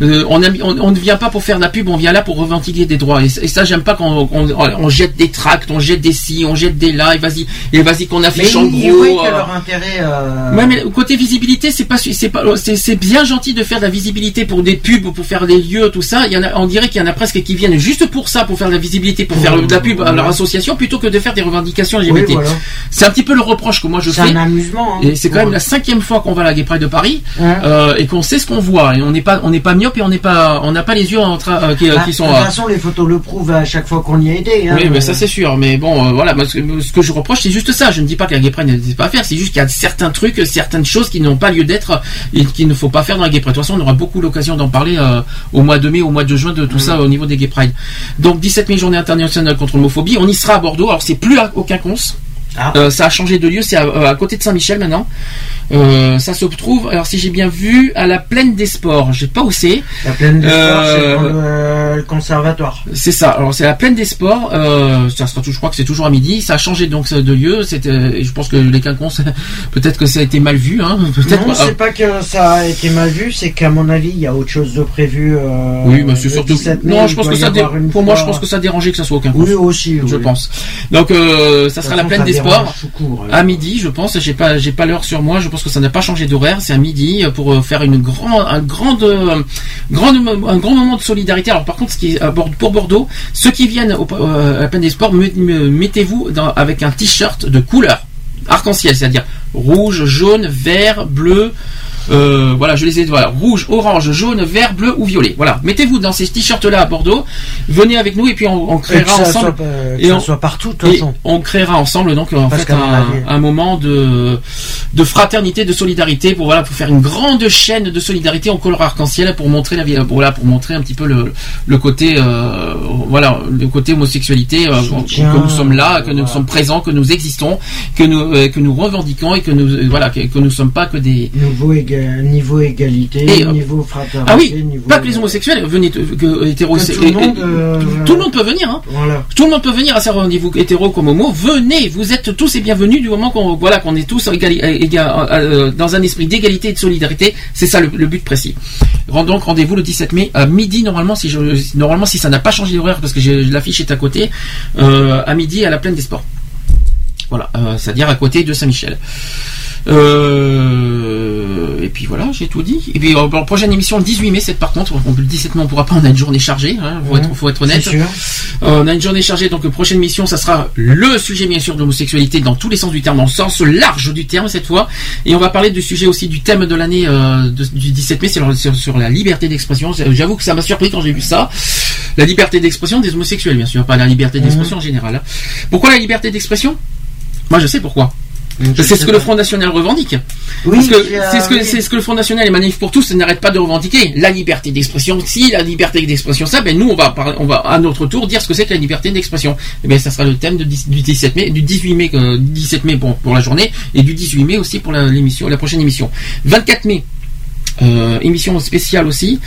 Euh, on, a mis- on, on ne vient pas pour faire de la pub, on vient là pour revendiquer des droits. Et, et ça, j'aime pas quand on, on- on jette des tracts, on jette des si, on jette des là, et vas-y, et vas-y qu'on mais affiche en ils gros. voient euh, que leur intérêt euh, Ouais, mais côté visibilité, c'est pas, c'est pas, c'est, c'est bien gentil de faire de la visibilité pour des pubs, ou pour faire des lieux, tout ça. Il y en a, on dirait qu'il y en a presque qui viennent juste pour ça, pour faire de la visibilité, pour faire de la pub à leur association, plutôt que de faire des revendications LGBT. Oui, voilà. C'est un petit peu le reproche que moi je C'est fais. un amusement, hein. Et c'est quand même la cinquième fois qu'on va à la Gay Pride de Paris, Ouais. euh, et qu'on sait ce qu'on voit, et on n'est pas, on n'est pas myope et on n'est pas, on n'a pas les yeux en train, euh, qui, Bah, qui sont. de toute euh, façon les photos le prouvent à chaque fois qu'on y a aidé hein. oui, mais ça c'est sûr. Mais bon, euh, voilà, moi, ce, que, ce que je reproche, c'est juste ça. Je ne dis pas que la Gay Pride n'existe pas à faire. C'est juste qu'il y a certains trucs, certaines choses qui n'ont pas lieu d'être et qu'il ne faut pas faire dans la Gay Pride. De toute façon, on aura beaucoup l'occasion d'en parler euh, au mois de mai, au mois de juin, de tout ça au niveau des Gay Pride. Donc 17 mai, journée internationale contre l'homophobie. On y sera à Bordeaux. Alors c'est plus à aucun cons. Ah. Euh, ça a changé de lieu, c'est à, euh, à côté de Saint-Michel maintenant. Euh, ça se trouve, alors si j'ai bien vu, à la plaine des sports. Je sais pas où c'est. La plaine des sports, c'est dans le, conservatoire. c'est ça. Alors c'est la plaine des sports. Ça sera, tout- je crois que c'est toujours à midi. Ça a changé donc de lieu. C'était, je pense que les quinconces, *laughs* peut-être que ça a été mal vu. Hein. *laughs* Peut-être. Non, c'est pas que ça a été mal vu, c'est qu'à mon avis, il y a autre chose de prévu. Oui, mais c'est le surtout. 17 mai, Non, je pense que ça. dé- Pour moi, je pense que ça dérangeait que ça soit aucun Oui, aussi. Je oui. pense. Donc, ça sera la plaine des sports court, ouais. à midi, je pense. J'ai pas, j'ai pas l'heure sur moi. Je pense que ça n'a pas changé d'horaire. C'est à midi euh, pour euh, faire une grand, un grand, euh, grande, un grand moment de solidarité. Alors, par contre, ce qui est à pour Bordeaux, ceux qui viennent au- euh, à la plaine des sports, me- me- mettez-vous avec un t-shirt de couleur arc-en-ciel, c'est-à-dire rouge, jaune, vert, bleu. Euh, voilà, je les ai. Voilà, rouge, orange, jaune, vert, bleu ou violet. Voilà, mettez-vous dans ces t-shirts-là à Bordeaux. Venez avec nous et puis on, créera ensemble. soit, euh, et on- soit partout, et on créera ensemble donc en fait un, moment de de fraternité, de solidarité pour voilà pour faire une grande chaîne de solidarité en couleur arc-en-ciel pour montrer la pour, voilà pour montrer un petit peu le le côté euh, voilà le côté homosexualité euh, Soutien, que nous sommes là, que nous sommes présents, que nous existons, que nous euh, que nous revendiquons et que nous euh, voilà que, que nous sommes pas que des éga- niveau égalité, Et, euh, niveau fraternité. ah oui, niveau- pas que les homosexuels, venez t- que hétéros, Que tout euh, tout le monde peut venir. Hein. Voilà. Tout le monde peut venir à ce rendez-vous hétéro comme homo. Venez, vous êtes tous et bienvenus du moment qu'on voilà qu'on est tous égali- éga- euh, dans un esprit d'égalité et de solidarité. C'est ça le, le but précis. Donc rendez-vous le 17 mai à midi normalement si je normalement si ça n'a pas changé d'horaire parce que l'affiche est à côté euh, à midi à la plaine des sports. Voilà, euh, c'est-à-dire à côté de Saint-Michel. Euh, et puis voilà, j'ai tout dit. Et puis en prochaine émission le 18 mai, c'est par contre, on, le 17 mai on pourra pas, on a une journée chargée, hein, faut, être, faut être honnête. Sûr. Euh, on a une journée chargée, donc prochaine émission, ça sera le sujet bien sûr de l'homosexualité dans tous les sens du terme, dans le sens large du terme cette fois. Et on va parler du sujet aussi du thème de l'année euh, du 17 mai, c'est sur, la liberté d'expression. J'avoue que ça m'a surpris quand j'ai vu ça. La liberté d'expression des homosexuels, bien sûr, pas la liberté d'expression en général. hein. Pourquoi la liberté d'expression? Moi, je sais pourquoi. C'est ce que le. Front National revendique. Oui, Parce que qui a- c'est ce que oui. c'est ce que le Front National et Manif pour tous n'arrêtent pas de revendiquer. La liberté d'expression, si la liberté d'expression ça, ben nous on va par- on va à notre tour dire ce que c'est que la liberté d'expression. Et ben ça sera le thème de du 17 mai, du 18 mai, euh, 17 mai pour, pour la journée et du 18 mai aussi pour la- l'émission, la prochaine émission. 24 mai. euh, émission spéciale aussi,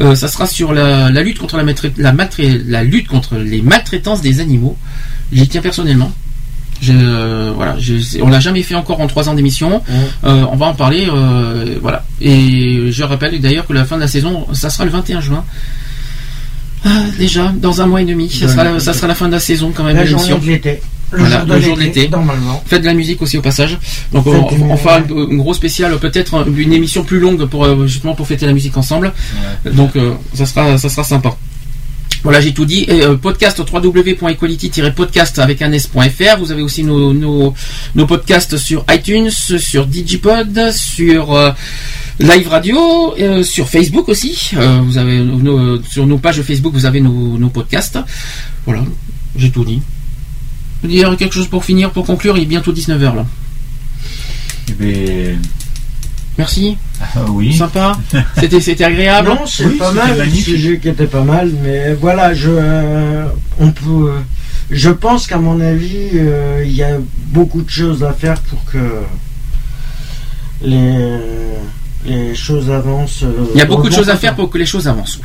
Euh, ça sera sur la, la lutte contre la, la, la lutte contre les maltraitances des animaux. J'y tiens personnellement. Je, voilà, je- on l'a jamais fait encore en trois ans d'émission. Euh, on va en parler, euh, voilà. Et je rappelle d'ailleurs que la fin de la saison, ça sera le 21 juin. Ah, déjà, dans un mois et demi, ça sera, la- ouais. ça sera la fin de la saison quand même. La l'émission. journée de l'été. Le Voilà, jour de le jour de l'été, normalement. Faites de la musique aussi au passage. Donc on, fera une, une grosse spéciale, peut-être une émission plus longue pour euh, justement pour fêter la musique ensemble. Donc euh, ça sera ça sera sympa. Voilà, j'ai tout dit. Euh, podcast www.equality-podcast avec un s.fr. Vous avez aussi nos, nos, podcasts sur iTunes, sur Digipod, sur euh, Live Radio, euh, sur Facebook aussi. Vous avez sur nos pages Facebook, vous avez nos, podcasts. Voilà, j'ai tout dit. Vous dire quelque chose pour finir, pour conclure, il est bientôt 19h là. Eh ben, Merci. ah oui. Sympa. C'était c'était agréable. Non, c'est Oui, pas c'était mal. Le sujet qui était pas mal, mais voilà, je, euh, on peut. euh, je pense qu'à mon avis, euh, il y a beaucoup de choses à faire pour que les, les choses avancent. euh, Il y a beaucoup de choses à faire pour que les choses avancent.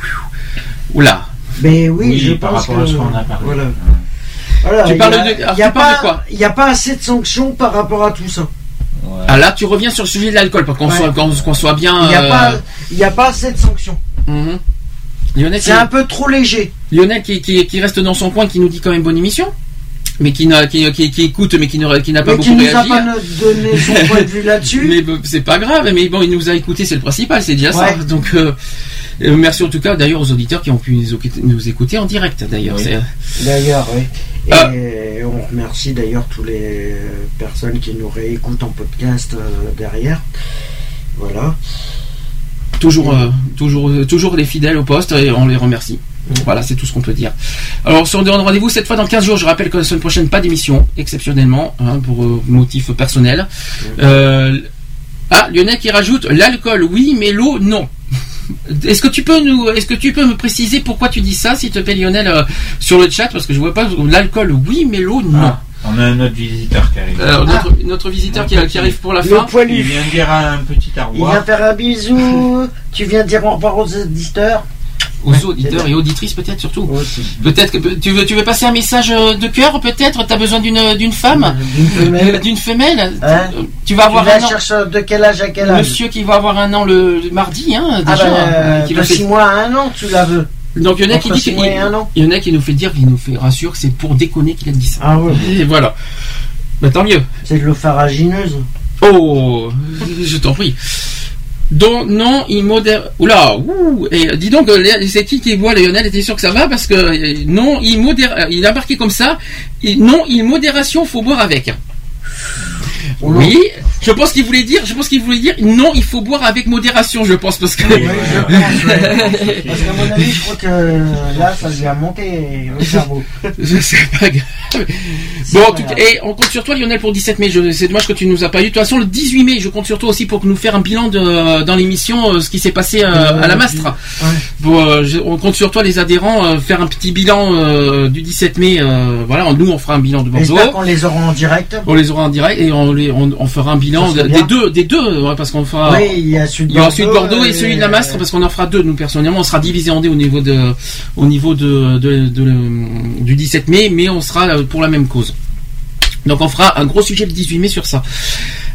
Oula. Mais oui, Oui, je par pense rapport à ce qu'on a parlé. voilà. Voilà, Tu parles a- de- il alors, y a tu parles de pas, quoi il y a pas assez de sanctions par rapport à tout ça. Ah là, tu reviens sur le sujet de l'alcool pour qu'on Ouais. soit, qu'on- qu'on soit bien. Il n'y a euh, a pas assez de sanctions. mhm. Lionel, C'est qui, un peu trop léger. Lionel qui, qui, qui reste dans son coin, qui nous dit quand même bonne émission, mais qui, n'a- qui, qui, qui écoute, mais qui qui n'a pas Mais qui beaucoup nous a réagi. pas donné son point de vue *laughs* là-dessus. Mais c'est pas grave, mais bon, il nous a écouté, c'est le principal, c'est déjà ça. Donc, euh, euh, merci en tout cas d'ailleurs aux auditeurs qui ont pu nous écouter, en direct d'ailleurs. Oui. D'ailleurs, oui. Et Ah. on remercie d'ailleurs toutes les euh, personnes qui nous réécoutent en podcast euh, derrière. Voilà. Toujours, euh, toujours, euh, toujours les fidèles au poste et on les remercie. Voilà, c'est tout ce qu'on peut dire. Alors, on se donne rendez-vous cette fois dans 15 jours. Je rappelle que la semaine prochaine, pas d'émission, exceptionnellement, hein, pour euh, motif personnel. Euh, ah, Lionel qui rajoute l'alcool, oui, mais l'eau, non. Est-ce que tu peux nous, est-ce que tu peux me préciser pourquoi tu dis ça, s'il te plaît, Lionel, euh, sur le chat, parce que je vois pas l'alcool, oui, mais l'eau, non. Ah, on a un autre visiteur qui arrive. Alors, notre, notre visiteur qui, qui arrive pour la fin. poilu. Il vient dire un petit au Il vient faire un bisou. tu viens dire au revoir aux éditeurs. Aux auditeurs et auditrices peut-être surtout. Peut-être que tu veux, tu veux passer un message euh, de cœur peut-être? T'as besoin d'une d'une femme, D'une femelle. Euh, d'une femelle? Hein? Euh, Tu vas Tu avoir un an. de quel âge à quel âge? Monsieur qui va avoir un an le, le mardi, hein, Ah déjà. bah, euh, de nous fait- 6 mois à un an, tu la veux. Donc il y en a qui dit qu'il il y en a qui nous fait dire, il nous fait rassure que c'est pour déconner qu'il a dit ça. Ah ouais. *laughs* Et voilà. Bah, tant mieux. C'est de l'eau faragineuse. Oh, je t'en prie. Donc non, il modère. Oula, ouh, et dis donc, euh, c'est qui qui voit Lionel? Était sûr que ça va? Parce que euh, non, il modère. euh, Il a marqué comme ça. non, il modération, faut boire avec. Oui, je pense qu'il voulait dire. Je pense qu'il voulait dire non, il faut boire avec modération. Je pense parce que. Oui, je pense, ouais. Parce qu'à mon avis, je *laughs* crois que là, ça a monté au cerveau. C'est pas grave. Bon, en pas tout cas, grave. et on compte sur toi, Lionel, pour le 17 mai. C'est dommage que tu nous as pas eu. De toute façon, le 18 mai, je compte sur toi aussi pour nous faire un bilan de, dans l'émission, euh, ce qui s'est passé euh, à la Mastre. Ouais. Bon, euh, je- on compte sur toi, les adhérents, euh, faire un petit bilan euh, du 17 mai. euh, voilà, nous, on fera un bilan de Bordeaux. J'espère qu'on les aura en direct. On les aura en direct et on, les, on, on fera un bilan bien. des deux, des deux, ouais, parce qu'on fera. Oui, il y a celui de Bordeaux, celui de Bordeaux et celui de la Mastre parce qu'on en fera deux. Nous personnellement, on sera divisé en deux au niveau de, au niveau de, de- de- du 17 mai, mais on sera euh, pour la même cause. Donc on fera un gros sujet le 18 mai sur ça.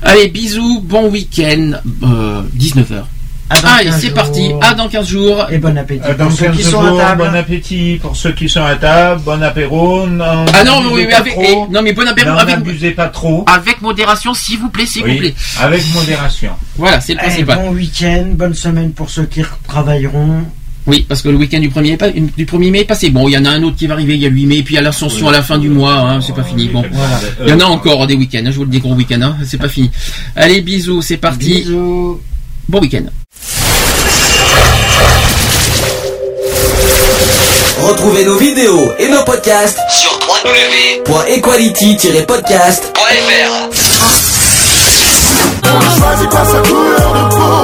Allez, bisous, bon week-end, euh, 19h. Allez, c'est parti. À dans 15 jours. Et bon appétit. Euh, Dans pour ceux 15 qui sont à table. bon appétit pour ceux qui sont à table, bon apéro. Non, Ah non, n'abusez oui, mais avec, eh, non mais bon apéro n'abusez pas trop. avec modération, s'il vous plaît, s'il vous plaît. avec modération. Voilà, c'est le Eh, principal. bon week-end, bonne semaine pour ceux qui travailleront. Oui, parce que le week-end du 1er, pas- du 1er mai est passé. Bon, il y en a un autre qui va arriver, il y a 8 mai, puis il y a l'ascension à la fin du mois, hein, c'est pas fini. Bon, Voilà. il y en a encore des week-ends, hein, je vous le dis, gros week-end, hein, c'est pas fini. Allez, bisous, c'est parti. Bisous. Bon week-end. Retrouvez nos vidéos et nos podcasts Sur www.equality-podcast.fr On ne choisit pas sa couleur de peau,